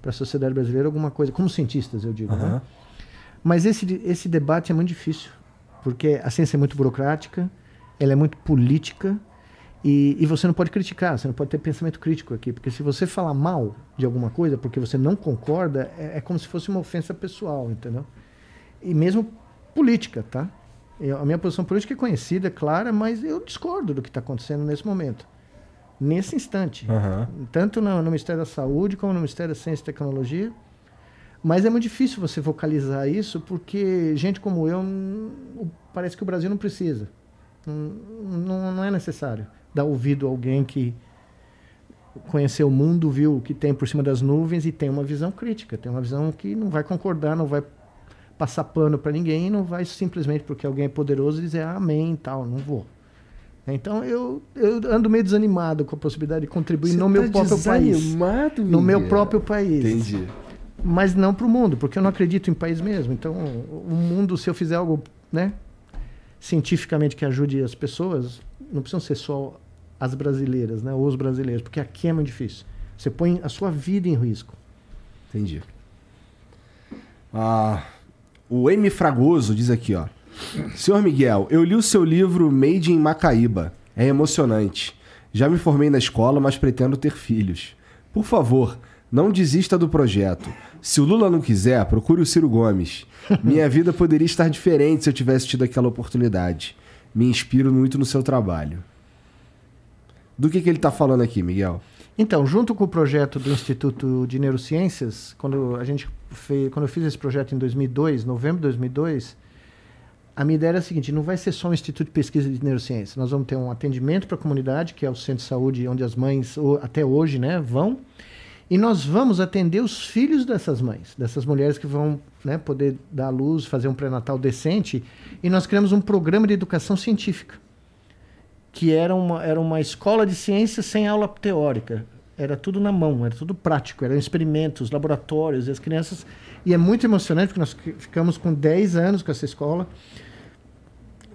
Speaker 2: para a sociedade brasileira alguma coisa, como cientistas, eu digo.
Speaker 1: Aham.
Speaker 2: Né? Mas esse, esse debate é muito difícil, porque a ciência é muito burocrática, ela é muito política, e, e você não pode criticar, você não pode ter pensamento crítico aqui, porque se você falar mal de alguma coisa porque você não concorda, é, é como se fosse uma ofensa pessoal, entendeu? E mesmo política, tá? Eu- a minha posição política é conhecida, é clara, mas eu discordo do que está acontecendo nesse momento. Nesse instante.
Speaker 1: Aham.
Speaker 2: Tanto no, no Ministério da Saúde como no Ministério da Ciência e Tecnologia. Mas é muito difícil você vocalizar isso porque gente como eu, hum, parece que o Brasil não precisa. Não, não, não é necessário dar ouvido a alguém que conheceu o mundo, viu o que tem por cima das nuvens e tem uma visão crítica, tem uma visão que não vai concordar, não vai passar pano para ninguém, não vai simplesmente porque alguém é poderoso dizer "Ah, amém e tal, não vou. Então eu, eu ando meio desanimado com a possibilidade de contribuir
Speaker 1: Você
Speaker 2: no meu
Speaker 1: tá
Speaker 2: próprio país. No meu próprio país.
Speaker 1: Entendi.
Speaker 2: Mas não para o mundo, porque eu não acredito em país mesmo. Então, o mundo, se eu fizer algo né, cientificamente que ajude as pessoas, não precisam ser só as brasileiras, né, ou os brasileiros, porque aqui é muito difícil. Você põe a sua vida em risco.
Speaker 1: Entendi. Ah, o M. Fragoso diz aqui, ó. Senhor Miguel, eu li o seu livro Made in Macaíba. É emocionante. Já me formei na escola, mas pretendo ter filhos. Por favor, não desista do projeto. Se o Lula não quiser, procure o Ciro Gomes. Minha vida poderia estar diferente se eu tivesse tido aquela oportunidade. Me inspiro muito no seu trabalho. Do que, que ele está falando aqui, Miguel?
Speaker 2: Então, junto com o projeto do Instituto de Neurociências, quando a gente fez, quando eu fiz esse projeto em 2002, novembro de 2002, a minha ideia era a seguinte: não vai ser só um instituto de pesquisa de neurociência. Nós vamos ter um atendimento para a comunidade, que é o centro de saúde onde as mães até hoje, né, vão, e nós vamos atender os filhos dessas mães, dessas mulheres que vão né, poder dar à luz, fazer um pré-natal decente, e nós criamos um programa de educação científica que era uma, era uma escola de ciências sem aula teórica. Era tudo na mão, era tudo prático, eram experimentos, laboratórios, e as crianças. E é muito emocionante, porque nós fi- ficamos com 10 anos com essa escola,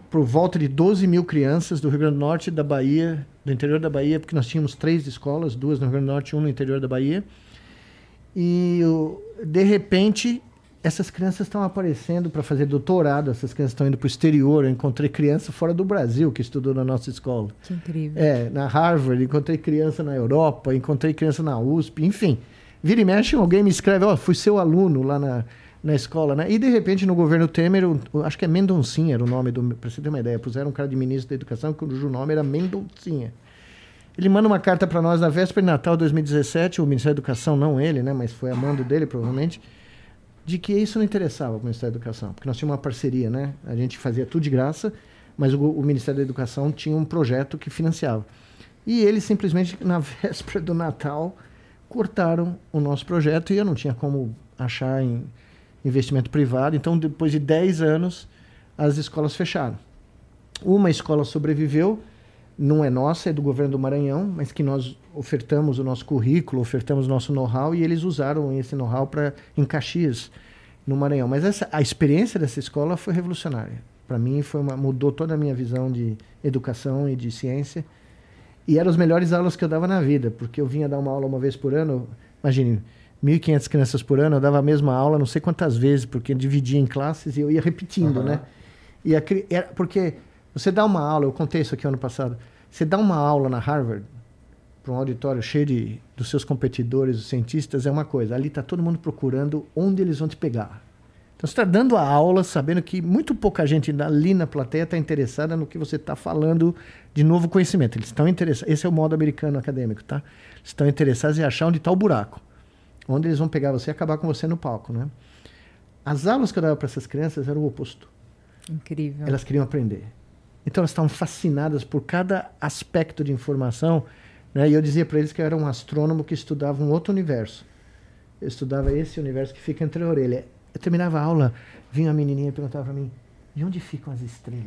Speaker 2: por volta de 12 mil crianças do Rio Grande do Norte, da Bahia, do interior da Bahia, porque nós tínhamos três escolas, duas no Rio Grande do Norte e uma no interior da Bahia. E de repente, essas crianças estão aparecendo para fazer doutorado, essas crianças estão indo para o exterior. Eu encontrei criança fora do Brasil que estudou na nossa escola.
Speaker 4: Que incrível.
Speaker 2: É, na Harvard, encontrei criança na Europa, encontrei criança na USP, enfim. Vira e mexe, alguém me escreve, ó, fui seu aluno lá na, na escola, né? E de repente no governo Temer, acho que é Mendoncinha era o nome do, pra você ter uma ideia, puseram um cara de ministro da educação cujo nome era Mendoncinha. Ele manda uma carta para nós na véspera de Natal de 2017, o Ministério da Educação, não ele, né, mas foi a mando dele provavelmente, de que isso não interessava para o Ministério da Educação, porque nós tínhamos uma parceria, né? A gente fazia tudo de graça, mas o, o Ministério da Educação tinha um projeto que financiava. E eles simplesmente, na véspera do Natal, cortaram o nosso projeto e eu não tinha como achar em investimento privado. Então, depois de 10 anos, as escolas fecharam. Uma escola sobreviveu, não é nossa, é do governo do Maranhão, mas que nós ofertamos o nosso currículo, ofertamos nosso know-how e eles usaram esse know-how para em Caxias, no Maranhão. Mas essa, a experiência dessa escola foi revolucionária. Para mim, foi uma, mudou toda a minha visão de educação e de ciência. E eram as melhores aulas que eu dava na vida, porque eu vinha dar uma aula uma vez por ano, imagine, 1.500 crianças por ano, eu dava a mesma aula não sei quantas vezes, porque eu dividia em classes e eu ia repetindo, né? E a, era, porque você dá uma aula, eu contei isso aqui ano passado, você dá uma aula na Harvard, para um auditório cheio de, dos seus competidores, os cientistas, é uma coisa. Ali está todo mundo procurando onde eles vão te pegar. Então você está dando a aula sabendo que muito pouca gente ali na plateia está interessada no que você está falando de novo conhecimento. Eles estão interessados. Esse é o modo americano acadêmico, tá? Eles estão interessados em achar onde está o buraco, onde eles vão pegar você e acabar com você no palco, né? As aulas que eu dava para essas crianças eram o oposto.
Speaker 4: Incrível.
Speaker 2: Elas queriam aprender. Então elas estavam fascinadas por cada aspecto de informação. Né? E eu dizia para eles que eu era um astrônomo que estudava um outro universo. Eu estudava esse universo que fica entre a orelha. Eu terminava a aula, vinha uma menininha e perguntava para mim: de onde ficam as estrelas?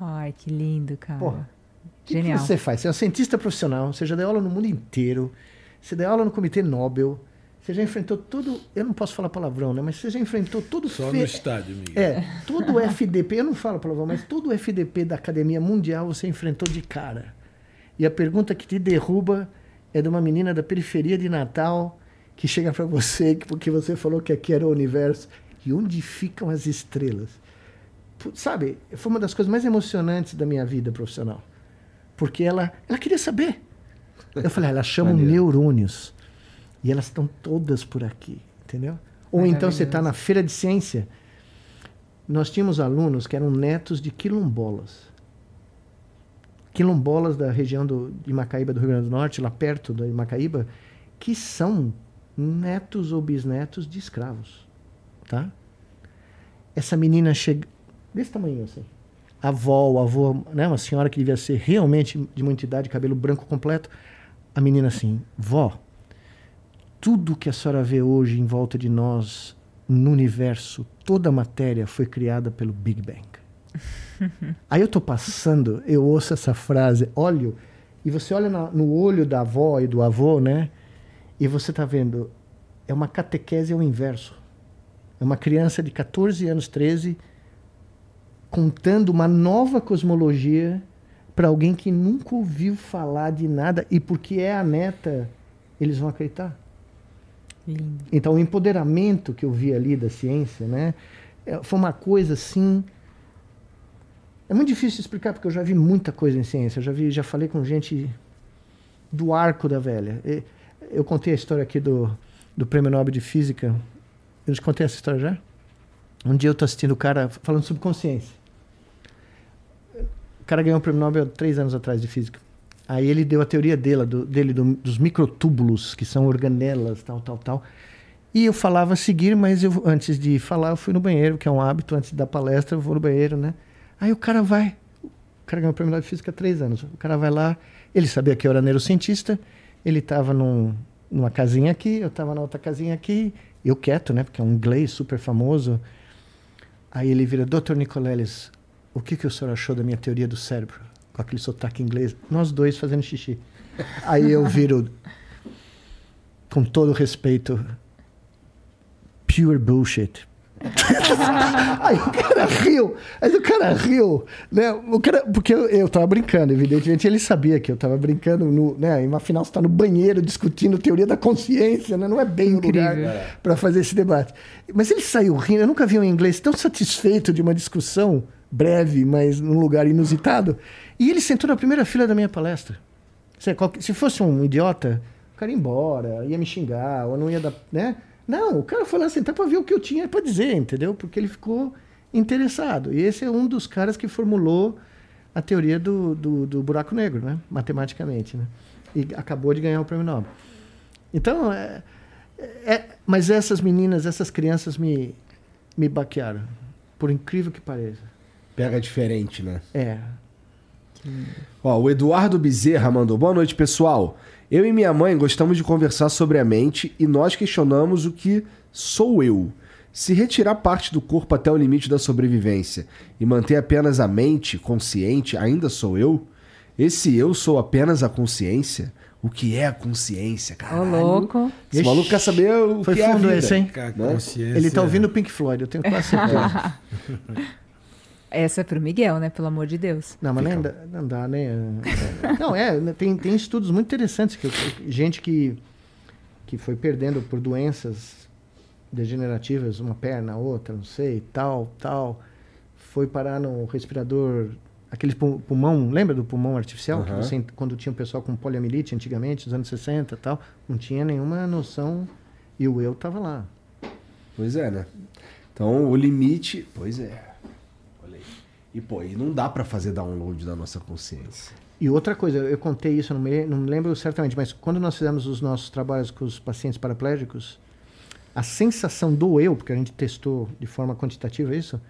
Speaker 4: Ai, que lindo, cara.
Speaker 2: Porra, O que,
Speaker 4: Genial.
Speaker 2: você faz? Você é um cientista profissional, você já deu aula no mundo inteiro, você deu aula no Comitê Nobel, você já enfrentou todo. Eu não posso falar palavrão, né? Mas você já enfrentou todo
Speaker 3: Só
Speaker 2: fe-
Speaker 3: no estádio, Miguel.
Speaker 2: É, todo o FDP, eu não falo palavrão, mas todo o FDP da Academia Mundial você enfrentou de cara. E a pergunta que te derruba é de uma menina da periferia de Natal que chega para você que- porque você falou que aqui era o universo. E onde ficam as estrelas? Sabe, foi uma das coisas mais emocionantes da minha vida profissional. Porque ela, ela queria saber. Eu falei, ah, elas chamam neurônios. E elas estão todas por aqui, entendeu? Ou então você está na feira de ciência. Nós tínhamos alunos que eram netos de quilombolas. Quilombolas da região do, de Macaíba, do Rio Grande do Norte, lá perto de Macaíba, que são netos ou bisnetos de escravos, tá? Essa menina chega desse tamanho assim. A avó, o avô, né, uma senhora que devia ser realmente de muita idade, cabelo branco completo. A menina assim, vó, tudo que a senhora vê hoje em volta de nós, no universo, toda a matéria foi criada pelo Big Bang. Aí eu tô passando, eu ouço essa frase, olho, e você olha na- no olho da avó e do avô, né? E você tá vendo, é uma catequese ao inverso. É uma criança de 14 anos, 13, contando uma nova cosmologia para alguém que nunca ouviu falar de nada e porque é a neta, eles vão acreditar.
Speaker 4: Lindo.
Speaker 2: Então, o empoderamento que eu vi ali da ciência, né, é- foi uma coisa assim. É muito difícil explicar porque eu já vi muita coisa em ciência. Eu já vi, já falei com gente do arco da velha. E- Eu contei a história aqui do, do Prêmio Nobel de Física. Eu te contei essa história já? Um dia eu estou assistindo o cara falando sobre consciência. O cara ganhou o Prêmio Nobel três anos atrás de Física. Aí ele deu a teoria dele, do, dele do- dos microtúbulos, que são organelas, tal, tal, tal. E eu falava a seguir, mas eu, antes de falar, eu fui no banheiro, que é um hábito, antes da palestra, eu vou no banheiro, né? Aí o cara vai. O cara ganhou o Prêmio Nobel de Física há três anos. O cara vai lá, ele sabia que eu era neurocientista, ele estava num, numa casinha aqui, eu estava na outra casinha aqui, eu quieto, né? Porque é um inglês super famoso. Aí ele vira, Dr. Nicoleles, o que, que o senhor achou da minha teoria do cérebro? Com aquele sotaque inglês. Nós dois fazendo xixi. Aí eu viro, com todo respeito, pure bullshit. Aí o cara riu, aí o cara riu, né? O cara, porque eu, eu tava brincando, evidentemente ele sabia que eu tava brincando, no, né? E afinal você tá no banheiro discutindo teoria da consciência, né? Não é bem o
Speaker 4: Incrível.
Speaker 2: lugar para fazer esse debate. Mas ele saiu rindo, eu nunca vi um inglês tão satisfeito de uma discussão breve, mas num lugar inusitado. E ele sentou na primeira fila da minha palestra. Se, se fosse um idiota, o cara ia embora, ia me xingar, ou não ia dar. Né? Não, o cara foi lá sentar para ver o que eu tinha para dizer, entendeu? Porque ele ficou interessado. E esse é um dos caras que formulou a teoria do, do, do buraco negro, né? matematicamente. Né? E acabou de ganhar o prêmio Nobel. Então, é, é- mas essas meninas, essas crianças me, me baquearam, por incrível que pareça.
Speaker 1: Pega diferente, né?
Speaker 2: É,
Speaker 1: Ó, o Eduardo Bezerra mandou. Boa noite, pessoal. Eu e minha mãe gostamos de conversar sobre a mente e nós questionamos o que sou eu. Se retirar parte do corpo até o limite da sobrevivência e manter apenas a mente consciente, ainda sou eu? Esse eu sou apenas a consciência? O que é a consciência,
Speaker 4: Ô,
Speaker 1: cara?
Speaker 4: louco.
Speaker 1: Esse maluco quer saber o
Speaker 2: Foi
Speaker 1: que é a vida.
Speaker 2: esse, hein?
Speaker 1: Né?
Speaker 3: consciência-
Speaker 2: ele tá ouvindo o Pink Floyd, eu tenho quase certeza.
Speaker 4: Essa é pro Miguel, né? Pelo amor de Deus.
Speaker 2: Não, mas nem dá, não dá, né? Não, é, tem, tem estudos muito interessantes. Que, gente que, que foi perdendo por doenças degenerativas, uma perna, outra, não sei, tal, tal, foi parar no respirador, aquele pu- pulmão, lembra do pulmão artificial? Que
Speaker 1: Aham.
Speaker 2: você, quando tinha o pessoal com poliomielite antigamente, nos anos 60 e tal, não tinha nenhuma noção e o eu tava lá.
Speaker 1: Pois é, né? Então, o limite... Pois é. E, pô, e não dá pra fazer download da nossa consciência.
Speaker 2: E outra coisa, eu contei isso, não me, não me lembro certamente, mas quando nós fizemos os nossos trabalhos com os pacientes paraplégicos, a sensação do eu, porque a gente testou de forma quantitativa isso,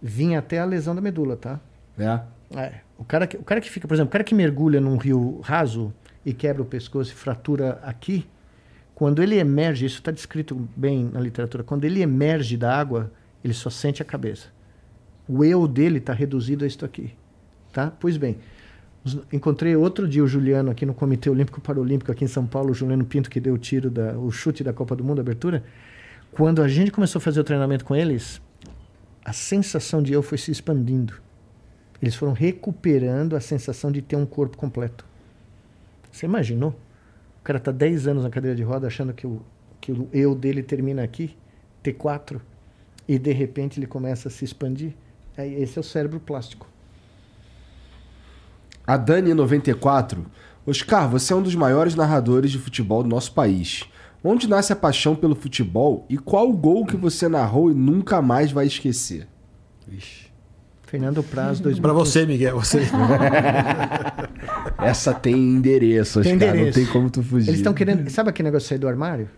Speaker 2: vinha até a lesão da medula, tá?
Speaker 1: É?
Speaker 2: É. O cara que, o cara que fica, por exemplo, o cara que mergulha num rio raso e quebra o pescoço e fratura aqui, quando ele emerge, isso está descrito bem na literatura, quando ele emerge da água, ele só sente a cabeça. O eu dele está reduzido a isto aqui, tá? Pois bem, encontrei outro dia o Juliano aqui no Comitê Olímpico Paralímpico aqui em São Paulo, o Juliano Pinto que deu o tiro da, o chute da Copa do Mundo, abertura. Quando a gente começou a fazer o treinamento com eles, a sensação de eu foi se expandindo. Eles foram recuperando a sensação de ter um corpo completo. Você imaginou? O cara está 10 anos na cadeira de roda achando que, o, que o eu dele termina aqui, T4, e de repente ele começa a se expandir. Aí, esse é o cérebro plástico.
Speaker 1: A Dani94. Oscar, você é um dos maiores narradores de futebol do nosso país. Onde nasce a paixão pelo futebol e qual o gol que você narrou e nunca mais vai esquecer?
Speaker 3: Vixe.
Speaker 2: Fernando Praz, 2000.
Speaker 3: Pra você, Miguel, você.
Speaker 1: Essa tem endereço,
Speaker 2: Tem
Speaker 1: Oscar, não tem como tu fugir.
Speaker 2: Eles estão querendo. Sabe aquele negócio sair do armário?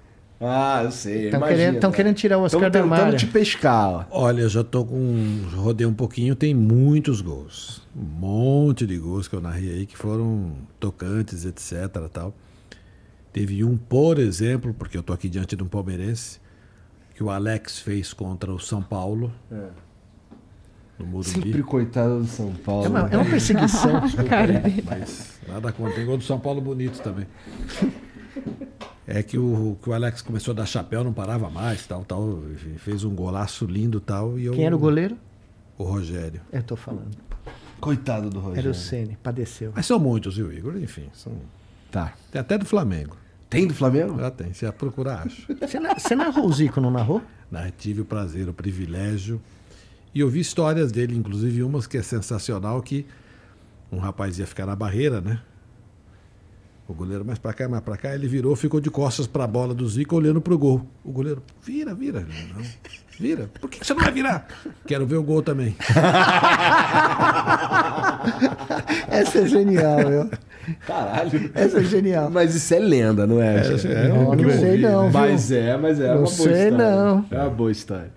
Speaker 1: Ah, eu sei.
Speaker 2: Estão querendo, tão querendo tirar o Oscar
Speaker 1: Tão
Speaker 2: do
Speaker 1: tentando
Speaker 2: armário.
Speaker 1: te pescar, ó.
Speaker 3: Olha, eu já tô com. Rodei um pouquinho, tem muitos gols. Um monte de gols que eu narrei aí que foram tocantes, etc. Tal. Teve um, por exemplo, porque eu tô aqui diante de um palmeirense, que o Alex fez contra o São Paulo. No Morumbi.
Speaker 1: Sempre coitado do São Paulo.
Speaker 2: É uma, é uma perseguição.
Speaker 3: Mas nada contra. Tem gol do São Paulo bonito também. É que o, que o Alex começou a dar chapéu, não parava mais, tal, tal. Fez um golaço lindo tal. E eu,
Speaker 2: Quem era o goleiro?
Speaker 3: O Rogério.
Speaker 2: Eu tô falando.
Speaker 1: Coitado do Rogério.
Speaker 2: Era o Ceni, padeceu.
Speaker 3: Mas são muitos, viu, Igor? Enfim, são...
Speaker 1: Tá.
Speaker 3: tem até do Flamengo.
Speaker 1: Tem do Flamengo?
Speaker 3: Já tem, se a procurar, acho.
Speaker 2: Você, na- você narrou o Zico, não narrou?
Speaker 3: Na- Tive o prazer, o privilégio. E eu vi histórias dele, inclusive umas que é sensacional, que um rapaz ia ficar na barreira, né? O goleiro mais pra cá, mais pra cá, ele virou, ficou de costas pra bola do Zico, olhando pro gol. O goleiro, vira, vira. Não, vira. Por que você não vai virar? Quero ver o gol também.
Speaker 2: Essa é genial, viu?
Speaker 1: Caralho.
Speaker 2: Essa é genial.
Speaker 1: Mas isso é lenda, não é?
Speaker 3: é,
Speaker 2: Não, não sei não, viu?
Speaker 1: Mas é, mas é
Speaker 2: Não
Speaker 1: uma boa
Speaker 2: sei
Speaker 1: história.
Speaker 2: não.
Speaker 1: É uma boa história.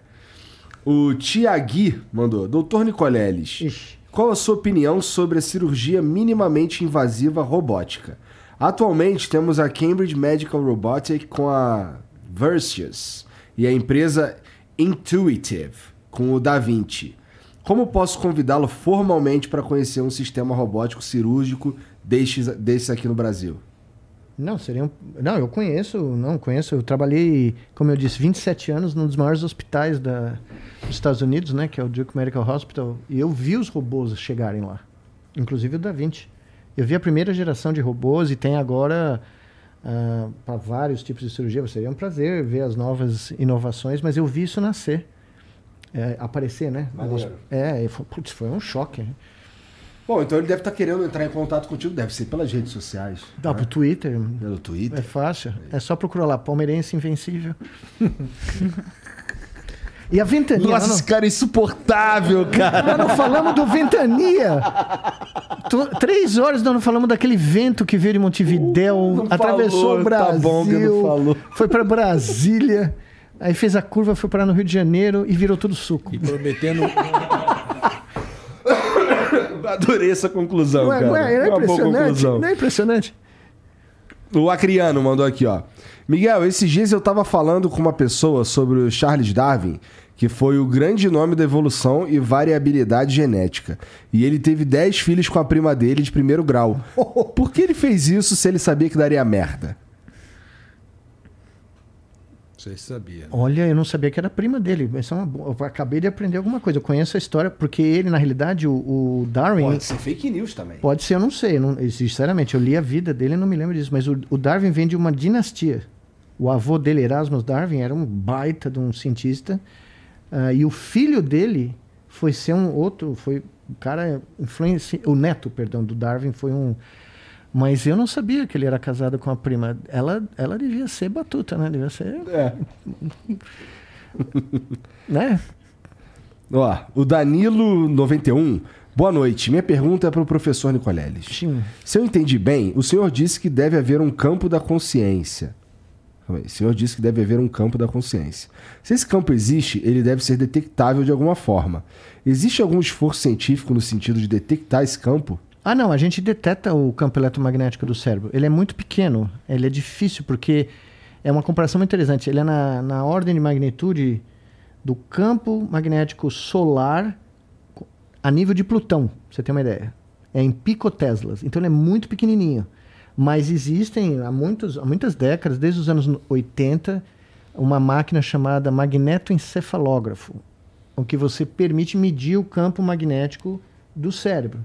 Speaker 1: O Tiagui mandou. Doutor Nicoleles,
Speaker 2: Ixi.
Speaker 1: qual a sua opinião sobre a cirurgia minimamente invasiva robótica? Atualmente temos a Cambridge Medical Robotic com a Versius e a empresa Intuitive com o Da Vinci. Como posso convidá-lo formalmente para conhecer um sistema robótico cirúrgico destes, desses aqui no Brasil?
Speaker 2: Não, seria um... Não, eu conheço, não conheço. Eu trabalhei, como eu disse, 27 anos num dos maiores hospitais da, dos Estados Unidos, né? Que é o Duke Medical Hospital. E eu vi os robôs chegarem lá. Inclusive o Da Vinci. Eu vi a primeira geração de robôs e tem agora para vários tipos de cirurgia. Seria um prazer ver as novas inovações, mas eu vi isso nascer. É, aparecer, né?
Speaker 1: Maneiro.
Speaker 2: É, e foi, putz, foi um choque. né?
Speaker 1: Bom, então ele deve estar querendo entrar em contato contigo, deve ser pelas redes sociais.
Speaker 2: Dá
Speaker 1: né?
Speaker 2: pro Twitter.
Speaker 1: Pelo Twitter.
Speaker 2: É fácil. É só procurar lá, Palmeirense Invencível. e a Ventania.
Speaker 1: Nossa,
Speaker 2: nós
Speaker 1: esse cara é insuportável, cara.
Speaker 2: não, nós não falamos do Ventania. Tô- três horas nós não falamos daquele vento que veio de Montevidéu,
Speaker 1: Uh, não
Speaker 2: atravessou
Speaker 1: falou,
Speaker 2: o
Speaker 1: tá
Speaker 2: Brasil,
Speaker 1: bom que não falou.
Speaker 2: foi para Brasília, aí fez a curva, foi parar no Rio de Janeiro e virou tudo suco.
Speaker 3: E prometendo.
Speaker 1: Adorei essa conclusão,
Speaker 2: Não é,
Speaker 1: cara.
Speaker 2: não é, não é impressionante?
Speaker 1: conclusão.
Speaker 2: Não é impressionante?
Speaker 1: O Acriano mandou aqui, ó. Miguel, esses dias eu tava falando com uma pessoa sobre o Charles Darwin, que foi o grande nome da evolução e variabilidade genética. E ele teve 10 filhos com a prima dele de primeiro grau. Por que ele fez isso se ele sabia que daria merda?
Speaker 3: Você sabia.
Speaker 2: Olha, eu não sabia que era prima dele. Isso é uma Eu acabei de aprender alguma coisa. Eu conheço a história, porque ele, na realidade, o, o Darwin.
Speaker 1: ser fake news também.
Speaker 2: Pode ser, eu não sei. eu não- sinceramente, eu li a vida dele e não me lembro disso. Mas o, o Darwin vem de uma dinastia. O avô dele, Erasmus Darwin, era um baita de um cientista. Ah, e o filho dele foi ser um outro. Foi um cara influenci... O neto, perdão, do Darwin foi um. Mas eu não sabia que ele era casado com a prima. Ela, ela devia ser batuta, né? Devia ser.
Speaker 1: É.
Speaker 2: Né?
Speaker 1: Ó, o Danilo91. Boa noite. Minha pergunta é para o professor Nicoleles.
Speaker 2: Sim.
Speaker 1: Se eu entendi bem, o senhor disse que deve haver um campo da consciência. O senhor disse que deve haver um campo da consciência. Se esse campo existe, ele deve ser detectável de alguma forma. Existe algum esforço científico no sentido de detectar esse campo?
Speaker 2: Ah, não, a gente detecta o campo eletromagnético do cérebro. Ele é muito pequeno, ele é difícil, porque é uma comparação muito interessante. Ele é na, na ordem de magnitude do campo magnético solar a nível de Plutão, pra você ter uma ideia. É em picoteslas, então ele é muito pequenininho. Mas existem há, muitos, há muitas décadas, desde os anos 80, uma máquina chamada magnetoencefalógrafo, o que você permite medir o campo magnético do cérebro.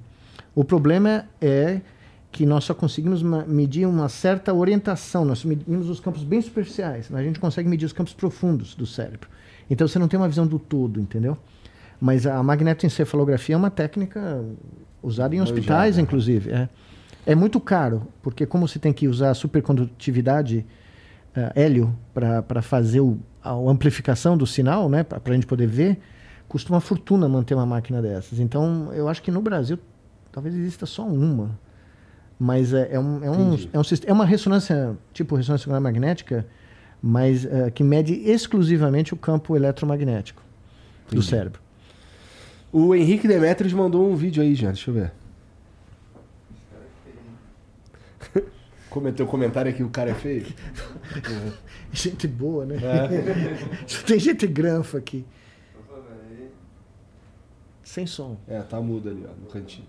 Speaker 2: O problema é que nós só conseguimos medir uma certa orientação. Nós medimos os campos bem superficiais. A gente consegue medir os campos profundos do cérebro. Então você não tem uma visão do todo, entendeu? Mas a magnetoencefalografia é uma técnica usada em hospitais, inclusive. É. é muito caro, porque como você tem que usar supercondutividade eh, hélio para fazer o, a amplificação do sinal, né, para a gente poder ver, custa uma fortuna manter uma máquina dessas. Então, eu acho que no Brasil talvez exista só uma. Mas é, é, um, é, um, é, um, é uma ressonância, tipo ressonância magnética, mas eh, que mede exclusivamente o campo eletromagnético do
Speaker 1: Entendi.
Speaker 2: cérebro.
Speaker 1: O Henrique Demetrios mandou um vídeo aí, já. Deixa eu ver. Cometeu comentário aqui, o cara é feio.
Speaker 2: Gente boa, né? Só tem gente granfa aqui. Sem som.
Speaker 1: É, tá mudo ali, ó, no cantinho.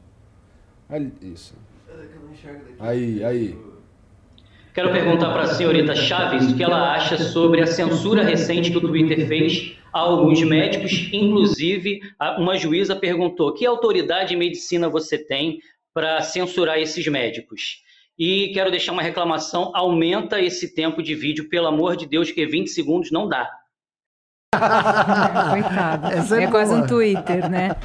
Speaker 1: Ali, isso. Aí, aí.
Speaker 6: Quero perguntar para a senhorita Chaves o que ela acha sobre a censura recente que o Twitter fez a alguns médicos. Inclusive, uma juíza perguntou: que autoridade em medicina você tem para censurar esses médicos? E quero deixar uma reclamação: aumenta esse tempo de vídeo, pelo amor de Deus, que 20 segundos não dá.
Speaker 4: Coitado.
Speaker 2: Essa é
Speaker 4: é quase um Twitter, né?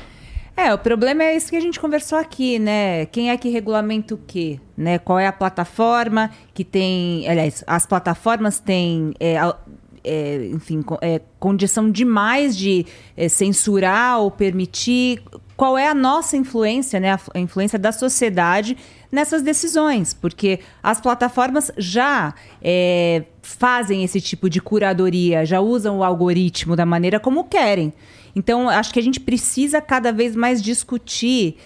Speaker 4: É, o problema é isso que a gente conversou aqui, né? Quem é que regulamenta o quê? Né? Qual é a plataforma que tem. Aliás, as plataformas têm. é, é, enfim, é, condição demais de é, censurar ou permitir. Qual é a nossa influência, né? A, influência da sociedade nessas decisões? Porque as plataformas já é, fazem esse tipo de curadoria, já usam o algoritmo da maneira como querem. Então, acho que a gente precisa cada vez mais discutir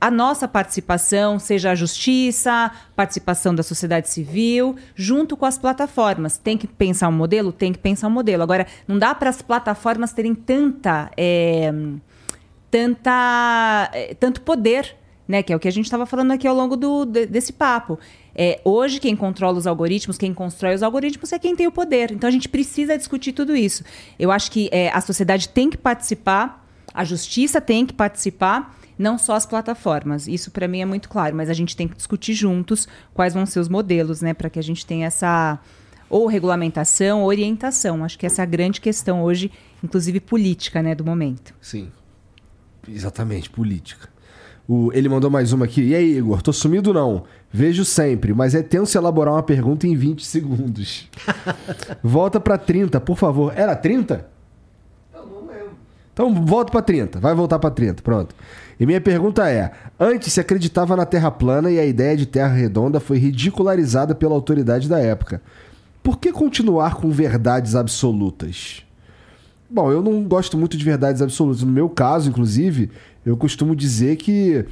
Speaker 4: a nossa participação, seja a justiça, participação da sociedade civil, junto com as plataformas. Tem que pensar um modelo? Tem que pensar um modelo. Agora, não dá para as plataformas terem tanta. é, tanta eh, tanto poder, né? Que é o que a gente estava falando aqui ao longo do, de- desse papo. É, hoje, quem controla os algoritmos, quem constrói os algoritmos é quem tem o poder. Então, a gente precisa discutir tudo isso. Eu acho que eh, a sociedade tem que participar, a justiça tem que participar, não só as plataformas. Isso, para mim, é muito claro. Mas a gente tem que discutir juntos quais vão ser os modelos, né? Para que a gente tenha essa ou regulamentação, ou orientação. Acho que essa é a grande questão hoje, inclusive política, né, do momento.
Speaker 1: Sim. Exatamente, política. O, ele mandou mais uma aqui. E aí, Igor? Tô sumido não. Vejo sempre, mas é tenso elaborar uma pergunta em 20 segundos. Volta pra 30, por favor. Era 30? Então volta pra 30. Vai voltar pra 30, pronto. E minha pergunta é: antes se acreditava na Terra plana e a ideia de Terra redonda foi ridicularizada pela autoridade da época. Por que continuar com verdades absolutas? Bom, eu não gosto muito de verdades absolutas. No meu caso, inclusive, eu costumo dizer que.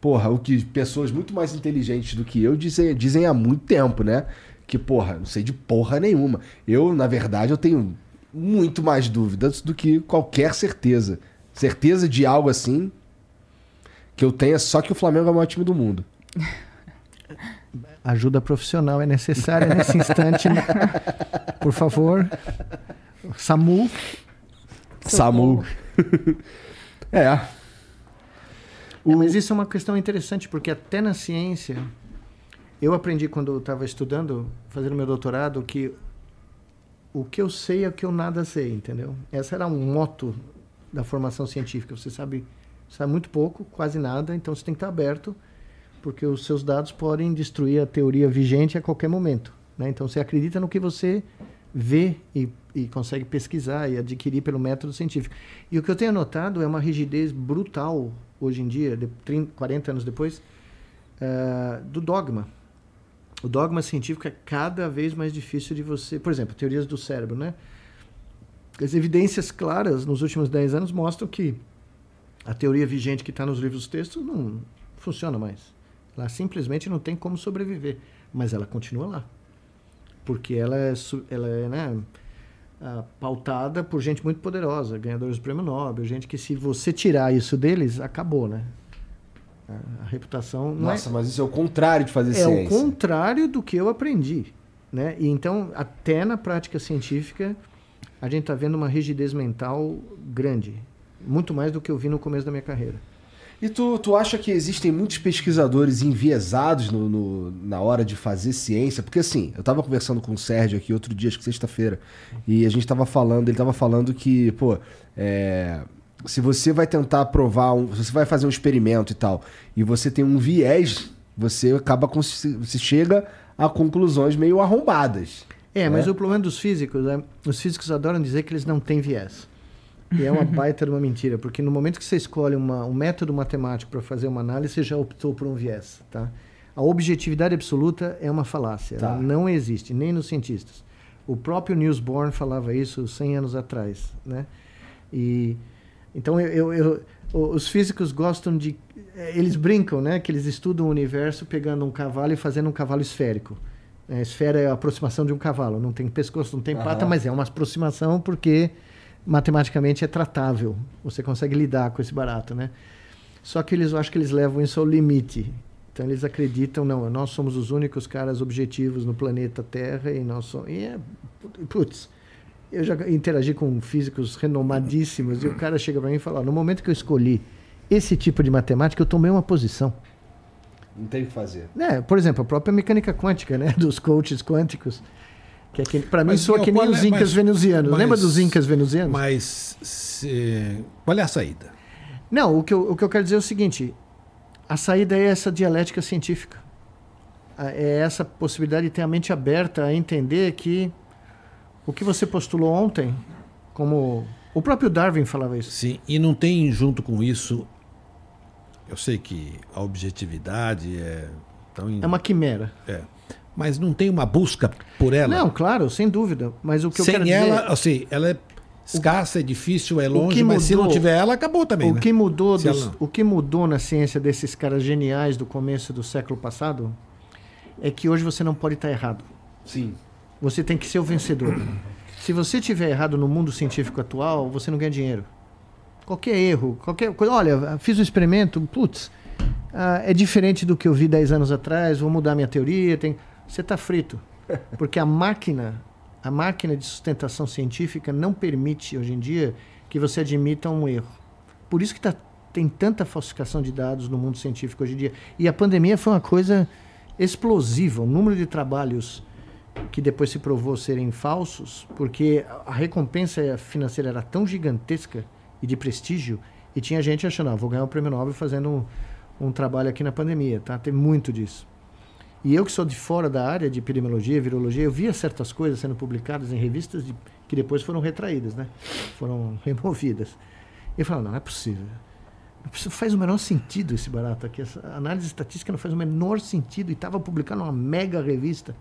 Speaker 1: Porra, o que pessoas muito mais inteligentes do que eu dizem, dizem há muito tempo, né? Que, porra, não sei de porra nenhuma. Eu, na verdade, eu tenho muito mais dúvidas do que qualquer certeza. Certeza de algo assim que eu tenha só que o Flamengo é o maior time do mundo.
Speaker 2: Ajuda profissional é necessária nesse instante. né? Por favor. SAMU.
Speaker 1: Samu. é.
Speaker 2: É, mas isso é uma questão interessante, porque até na ciência, eu aprendi quando eu estava estudando, fazendo meu doutorado, que o que eu sei é o que eu nada sei, entendeu? Essa era um moto da formação científica. Você sabe, sabe muito pouco, quase nada, então você tem que estar aberto, porque os seus dados podem destruir a teoria vigente a qualquer momento. Né? Então você acredita no que você vê e, e consegue pesquisar e adquirir pelo método científico. E o que eu tenho notado é uma rigidez brutal hoje em dia, de 30, 40 anos depois, eh, do dogma. O dogma científico é cada vez mais difícil de você. Por exemplo, teorias do cérebro, né? As evidências claras nos últimos 10 anos mostram que a teoria vigente que está nos livros textos não funciona mais. Ela simplesmente não tem como sobreviver. Mas ela continua lá. Porque ela é, ela é né, ah, pautada por gente muito poderosa, ganhadores do prêmio Nobel, gente que se você tirar isso deles, acabou, né? A, reputação não é-
Speaker 1: Nossa, mas isso é o contrário de fazer
Speaker 2: é
Speaker 1: ciência.
Speaker 2: o contrário do que eu aprendi, né? E então, até na prática científica, a gente está vendo uma rigidez mental grande, muito mais do que eu vi no começo da minha carreira.
Speaker 1: E tu, tu acha que existem muitos pesquisadores enviesados no, no- na hora de fazer ciência? Porque assim, eu tava conversando com o Sérgio aqui outro dia, acho que sexta-feira, e a gente tava falando, ele tava falando que, pô, é, se você vai tentar provar, um, se você vai fazer um experimento e tal, e você tem um viés, você acaba com, você chega a conclusões meio arrombadas.
Speaker 2: É, mas
Speaker 1: É.
Speaker 2: o problema dos físicos, é, os físicos adoram dizer que eles não têm viés. E é uma baita de uma mentira, porque no momento que você escolhe uma- um método matemático para fazer uma análise, você já optou por um viés, tá? A objetividade absoluta é uma falácia,
Speaker 1: Tá.
Speaker 2: ela não existe, nem nos cientistas. O próprio Niels Bohr falava isso 100 anos atrás, né? E então eu, eu- eu- os físicos gostam de eh, eles brincam, né, que eles estudam o universo pegando um cavalo e fazendo um cavalo esférico. A esfera é a aproximação de um cavalo, não tem pescoço, não tem pata,
Speaker 1: Aham.
Speaker 2: mas é uma aproximação porque matematicamente é tratável. Você consegue lidar com esse barato, né? Só que eles, eu acho que eles levam isso ao limite. Então eles acreditam, não, nós somos os únicos caras objetivos no planeta Terra e nós somos. E é, putz, eu já interagi com físicos renomadíssimos e o cara chega para mim e fala: "Ó, no momento que eu escolhi esse tipo de matemática, eu tomei uma posição.
Speaker 1: Não tem o que fazer.
Speaker 2: Né? Por exemplo, a própria mecânica quântica, né? Dos coaches quânticos. Que é que, para mim soa
Speaker 3: Miguel,
Speaker 2: que nem os
Speaker 3: é-
Speaker 2: incas
Speaker 3: mas-
Speaker 2: venusianos.
Speaker 3: mas-
Speaker 2: Lembra dos incas venusianos?
Speaker 3: Mas se- qual é a saída?
Speaker 2: Não, o que, eu, o que eu quero dizer é o seguinte: a saída é essa dialética científica. É essa possibilidade de ter a mente aberta a entender que o que você postulou ontem, como o próprio Darwin falava isso.
Speaker 3: Sim, e não tem junto com isso. Eu sei que a objetividade é tão. in-
Speaker 2: É uma quimera.
Speaker 3: é, mas não tem uma busca por ela.
Speaker 2: Não, claro, sem dúvida. Mas o que eu
Speaker 3: Sem
Speaker 2: quero
Speaker 3: ela,
Speaker 2: dizer.
Speaker 3: assim, ela é escassa, é difícil, é longe,
Speaker 2: que
Speaker 3: mas se não
Speaker 2: mudou-
Speaker 3: tiver ela, acabou também.
Speaker 2: O
Speaker 3: né?
Speaker 2: que, mudou dos-
Speaker 3: ela-
Speaker 2: o que mudou na ciência desses caras geniais do começo do século passado é que hoje você não pode estar errado.
Speaker 1: Sim.
Speaker 2: Você tem que ser o vencedor. Se você tiver errado no mundo científico atual, você não ganha dinheiro. Qualquer erro, qualquer coisa. Olha, fiz o experimento, putz, ah, é diferente do que eu vi 10 anos atrás, vou mudar minha teoria. Tem... Você está frito. Porque a máquina, a máquina de sustentação científica não permite, hoje em dia, que você admita um erro. Por isso que tá, tem tanta falsificação de dados no mundo científico hoje em dia. E a pandemia foi uma coisa explosiva. O número de trabalhos que depois se provou serem falsos, porque a- recompensa financeira era tão gigantesca e de prestígio, e tinha gente achando, ah, vou ganhar o prêmio Nobel fazendo um, um trabalho aqui na pandemia, tá? Tem muito disso. E eu que sou de fora da área de epidemiologia, virologia, eu via certas coisas sendo publicadas em revistas de- que depois foram retraídas, né? Foram removidas. E eu falava, não, não é possível. Não faz o menor sentido esse barato aqui. Essa análise estatística não faz o menor sentido. E estava publicando uma mega revista.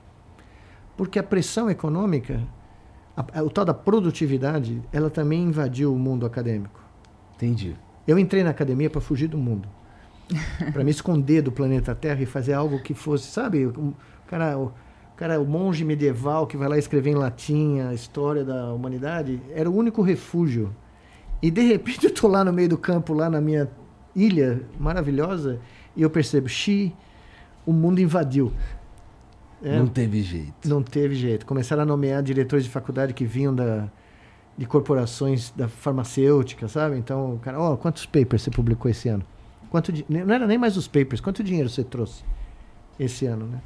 Speaker 2: Porque a pressão econômica, a- a- o tal da produtividade, ela também invadiu o mundo acadêmico.
Speaker 1: Entendi.
Speaker 2: Eu entrei na academia para fugir do mundo. para me esconder do planeta Terra e fazer algo que fosse, sabe? Um cara, o cara, o monge medieval que vai lá escrever em latim a história da humanidade, era o único refúgio. E de repente eu tô lá no meio do campo, lá na minha ilha maravilhosa, e eu percebo, xi, o mundo invadiu. É,
Speaker 1: Não teve jeito.
Speaker 2: não teve jeito. Começaram a nomear diretores de faculdade que vinham da, de corporações da farmacêutica, sabe? Então, o cara, ó, quantos papers você publicou esse ano? Quanto não era nem mais os papers, quanto dinheiro você trouxe esse ano, né?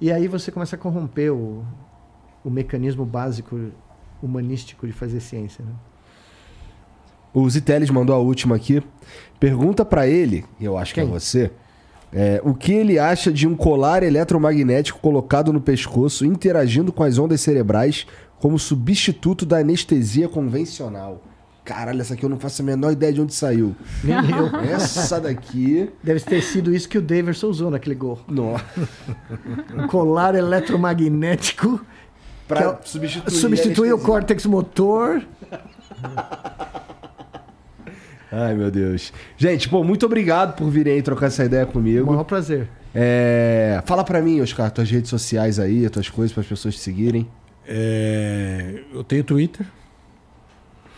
Speaker 2: E aí você começa a corromper o, o mecanismo básico humanístico de fazer ciência, né?
Speaker 1: O Ziteles mandou a última aqui. Pergunta pra ele, e eu acho que é
Speaker 2: Quem?
Speaker 1: você, é, o que ele acha de um colar eletromagnético colocado no pescoço interagindo com as ondas cerebrais como substituto da anestesia convencional. Caralho, essa aqui eu não faço a menor ideia de onde saiu.
Speaker 2: Nem eu.
Speaker 1: Essa daqui.
Speaker 2: Deve ter sido isso que o Daverson usou naquele gol.
Speaker 1: Nossa.
Speaker 2: Um colar eletromagnético
Speaker 1: Pra
Speaker 2: que é o-
Speaker 1: substituir,
Speaker 2: substituir o córtex motor.
Speaker 1: Ai, meu Deus. Gente, pô, muito obrigado por virem aí trocar essa ideia
Speaker 2: O
Speaker 1: comigo.
Speaker 2: maior prazer.
Speaker 1: É, Fala pra mim, Oscar, tuas redes sociais aí, as tuas coisas para as pessoas te seguirem.
Speaker 3: É, eu tenho Twitter.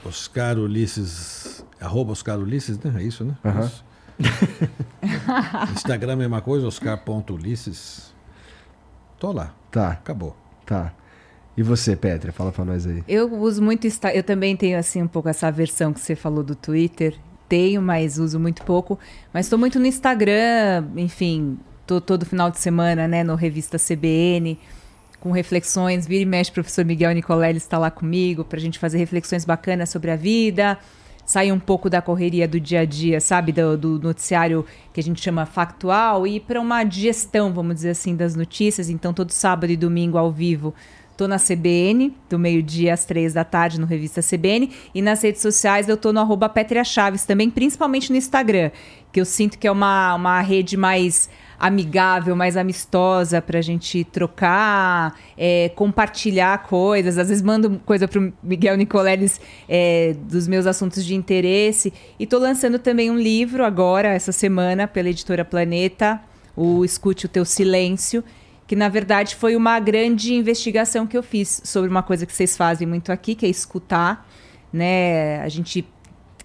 Speaker 3: Oscar Ulisses. Arroba Oscar Ulisses, né? É isso, né? Isso. Instagram, é mesma coisa, Oscar.ulisses. Tô lá.
Speaker 1: Tá,
Speaker 3: Acabou.
Speaker 1: tá. E você, Petra, fala pra nós aí.
Speaker 4: Eu uso muito Insta- eu também tenho assim um pouco essa versão que você falou do Twitter tenho, mas uso muito pouco. Mas estou muito no Instagram, enfim, tô todo final de semana, né, no Revista CBN, com reflexões. Vira e mexe, professor Miguel Nicolelli está lá comigo para a gente fazer reflexões bacanas sobre a vida. Sair um pouco da correria do dia a dia, sabe? Do, do noticiário que a gente chama factual e para uma digestão, vamos dizer assim, das notícias. Então, todo sábado e domingo ao vivo Tô na CBN, do meio-dia às três da tarde, no Revista CBN. E nas redes sociais eu tô no arroba Chaves também, principalmente no Instagram, que eu sinto que é uma, uma rede mais amigável, mais amistosa para a gente trocar, é, compartilhar coisas. Às vezes mando coisa para o Miguel Nicoleles é, dos meus assuntos de interesse. E estou lançando também um livro agora, essa semana, pela editora Planeta, o Escute o Teu Silêncio, que na verdade foi uma grande investigação que eu fiz sobre uma coisa que vocês fazem muito aqui, que é escutar, né? A gente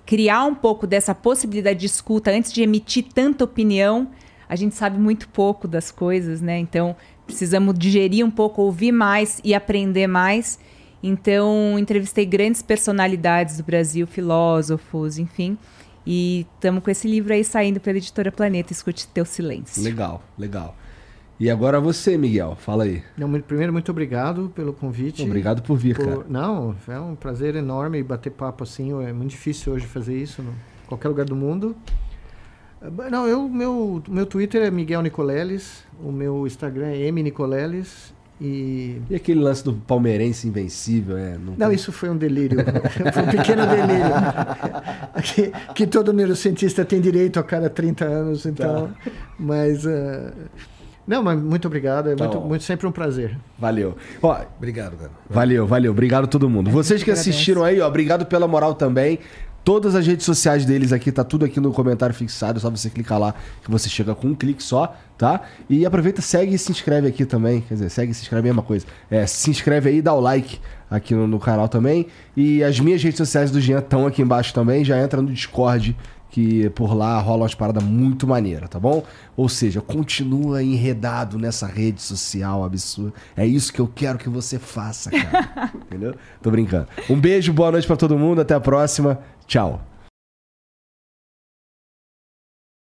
Speaker 4: criar um pouco dessa possibilidade de escuta antes de emitir tanta opinião. A gente sabe muito pouco das coisas, né? Então precisamos digerir um pouco, ouvir mais e aprender mais. Então entrevistei grandes personalidades do Brasil, filósofos, enfim. E estamos com esse livro aí saindo pela editora Planeta, Escute Teu Silêncio.
Speaker 1: Legal, legal. E agora você, Miguel, fala aí.
Speaker 2: Não, primeiro, muito obrigado pelo convite.
Speaker 1: Obrigado por vir, por... cara.
Speaker 2: Não, é um prazer enorme bater papo assim. É muito difícil hoje fazer isso em qualquer lugar do mundo. Não, eu, meu, meu Twitter é Miguel Nicoleles, o meu Instagram é M Nicoleles e...
Speaker 1: e aquele lance do palmeirense invencível, é?
Speaker 2: Não, não isso foi um delírio. foi um pequeno delírio. que, que, todo neurocientista tem direito a cada 30 anos, então. Tá. Mas. Uh, não, mas muito obrigado. É tá muito, muito, sempre um prazer.
Speaker 1: Valeu. Ó,
Speaker 3: obrigado, cara.
Speaker 1: Valeu, valeu. Obrigado a todo mundo. Vocês que assistiram aí, ó, obrigado pela moral também. Todas as redes sociais deles aqui, tá tudo aqui no comentário fixado, é só você clicar lá que você chega com um clique só, tá? E aproveita, segue e se inscreve aqui também. Quer dizer, segue e se inscreve, é mesma coisa. É, se inscreve aí, dá o like aqui no, no canal também. E as minhas redes sociais do Jean estão aqui embaixo também. Já entra no Discord que por lá rola umas paradas muito maneiras, tá bom? Ou seja, continua enredado nessa rede social absurda. É isso que eu quero que você faça, cara. Entendeu? Tô brincando. Um beijo, boa noite para todo mundo, até a próxima. Tchau.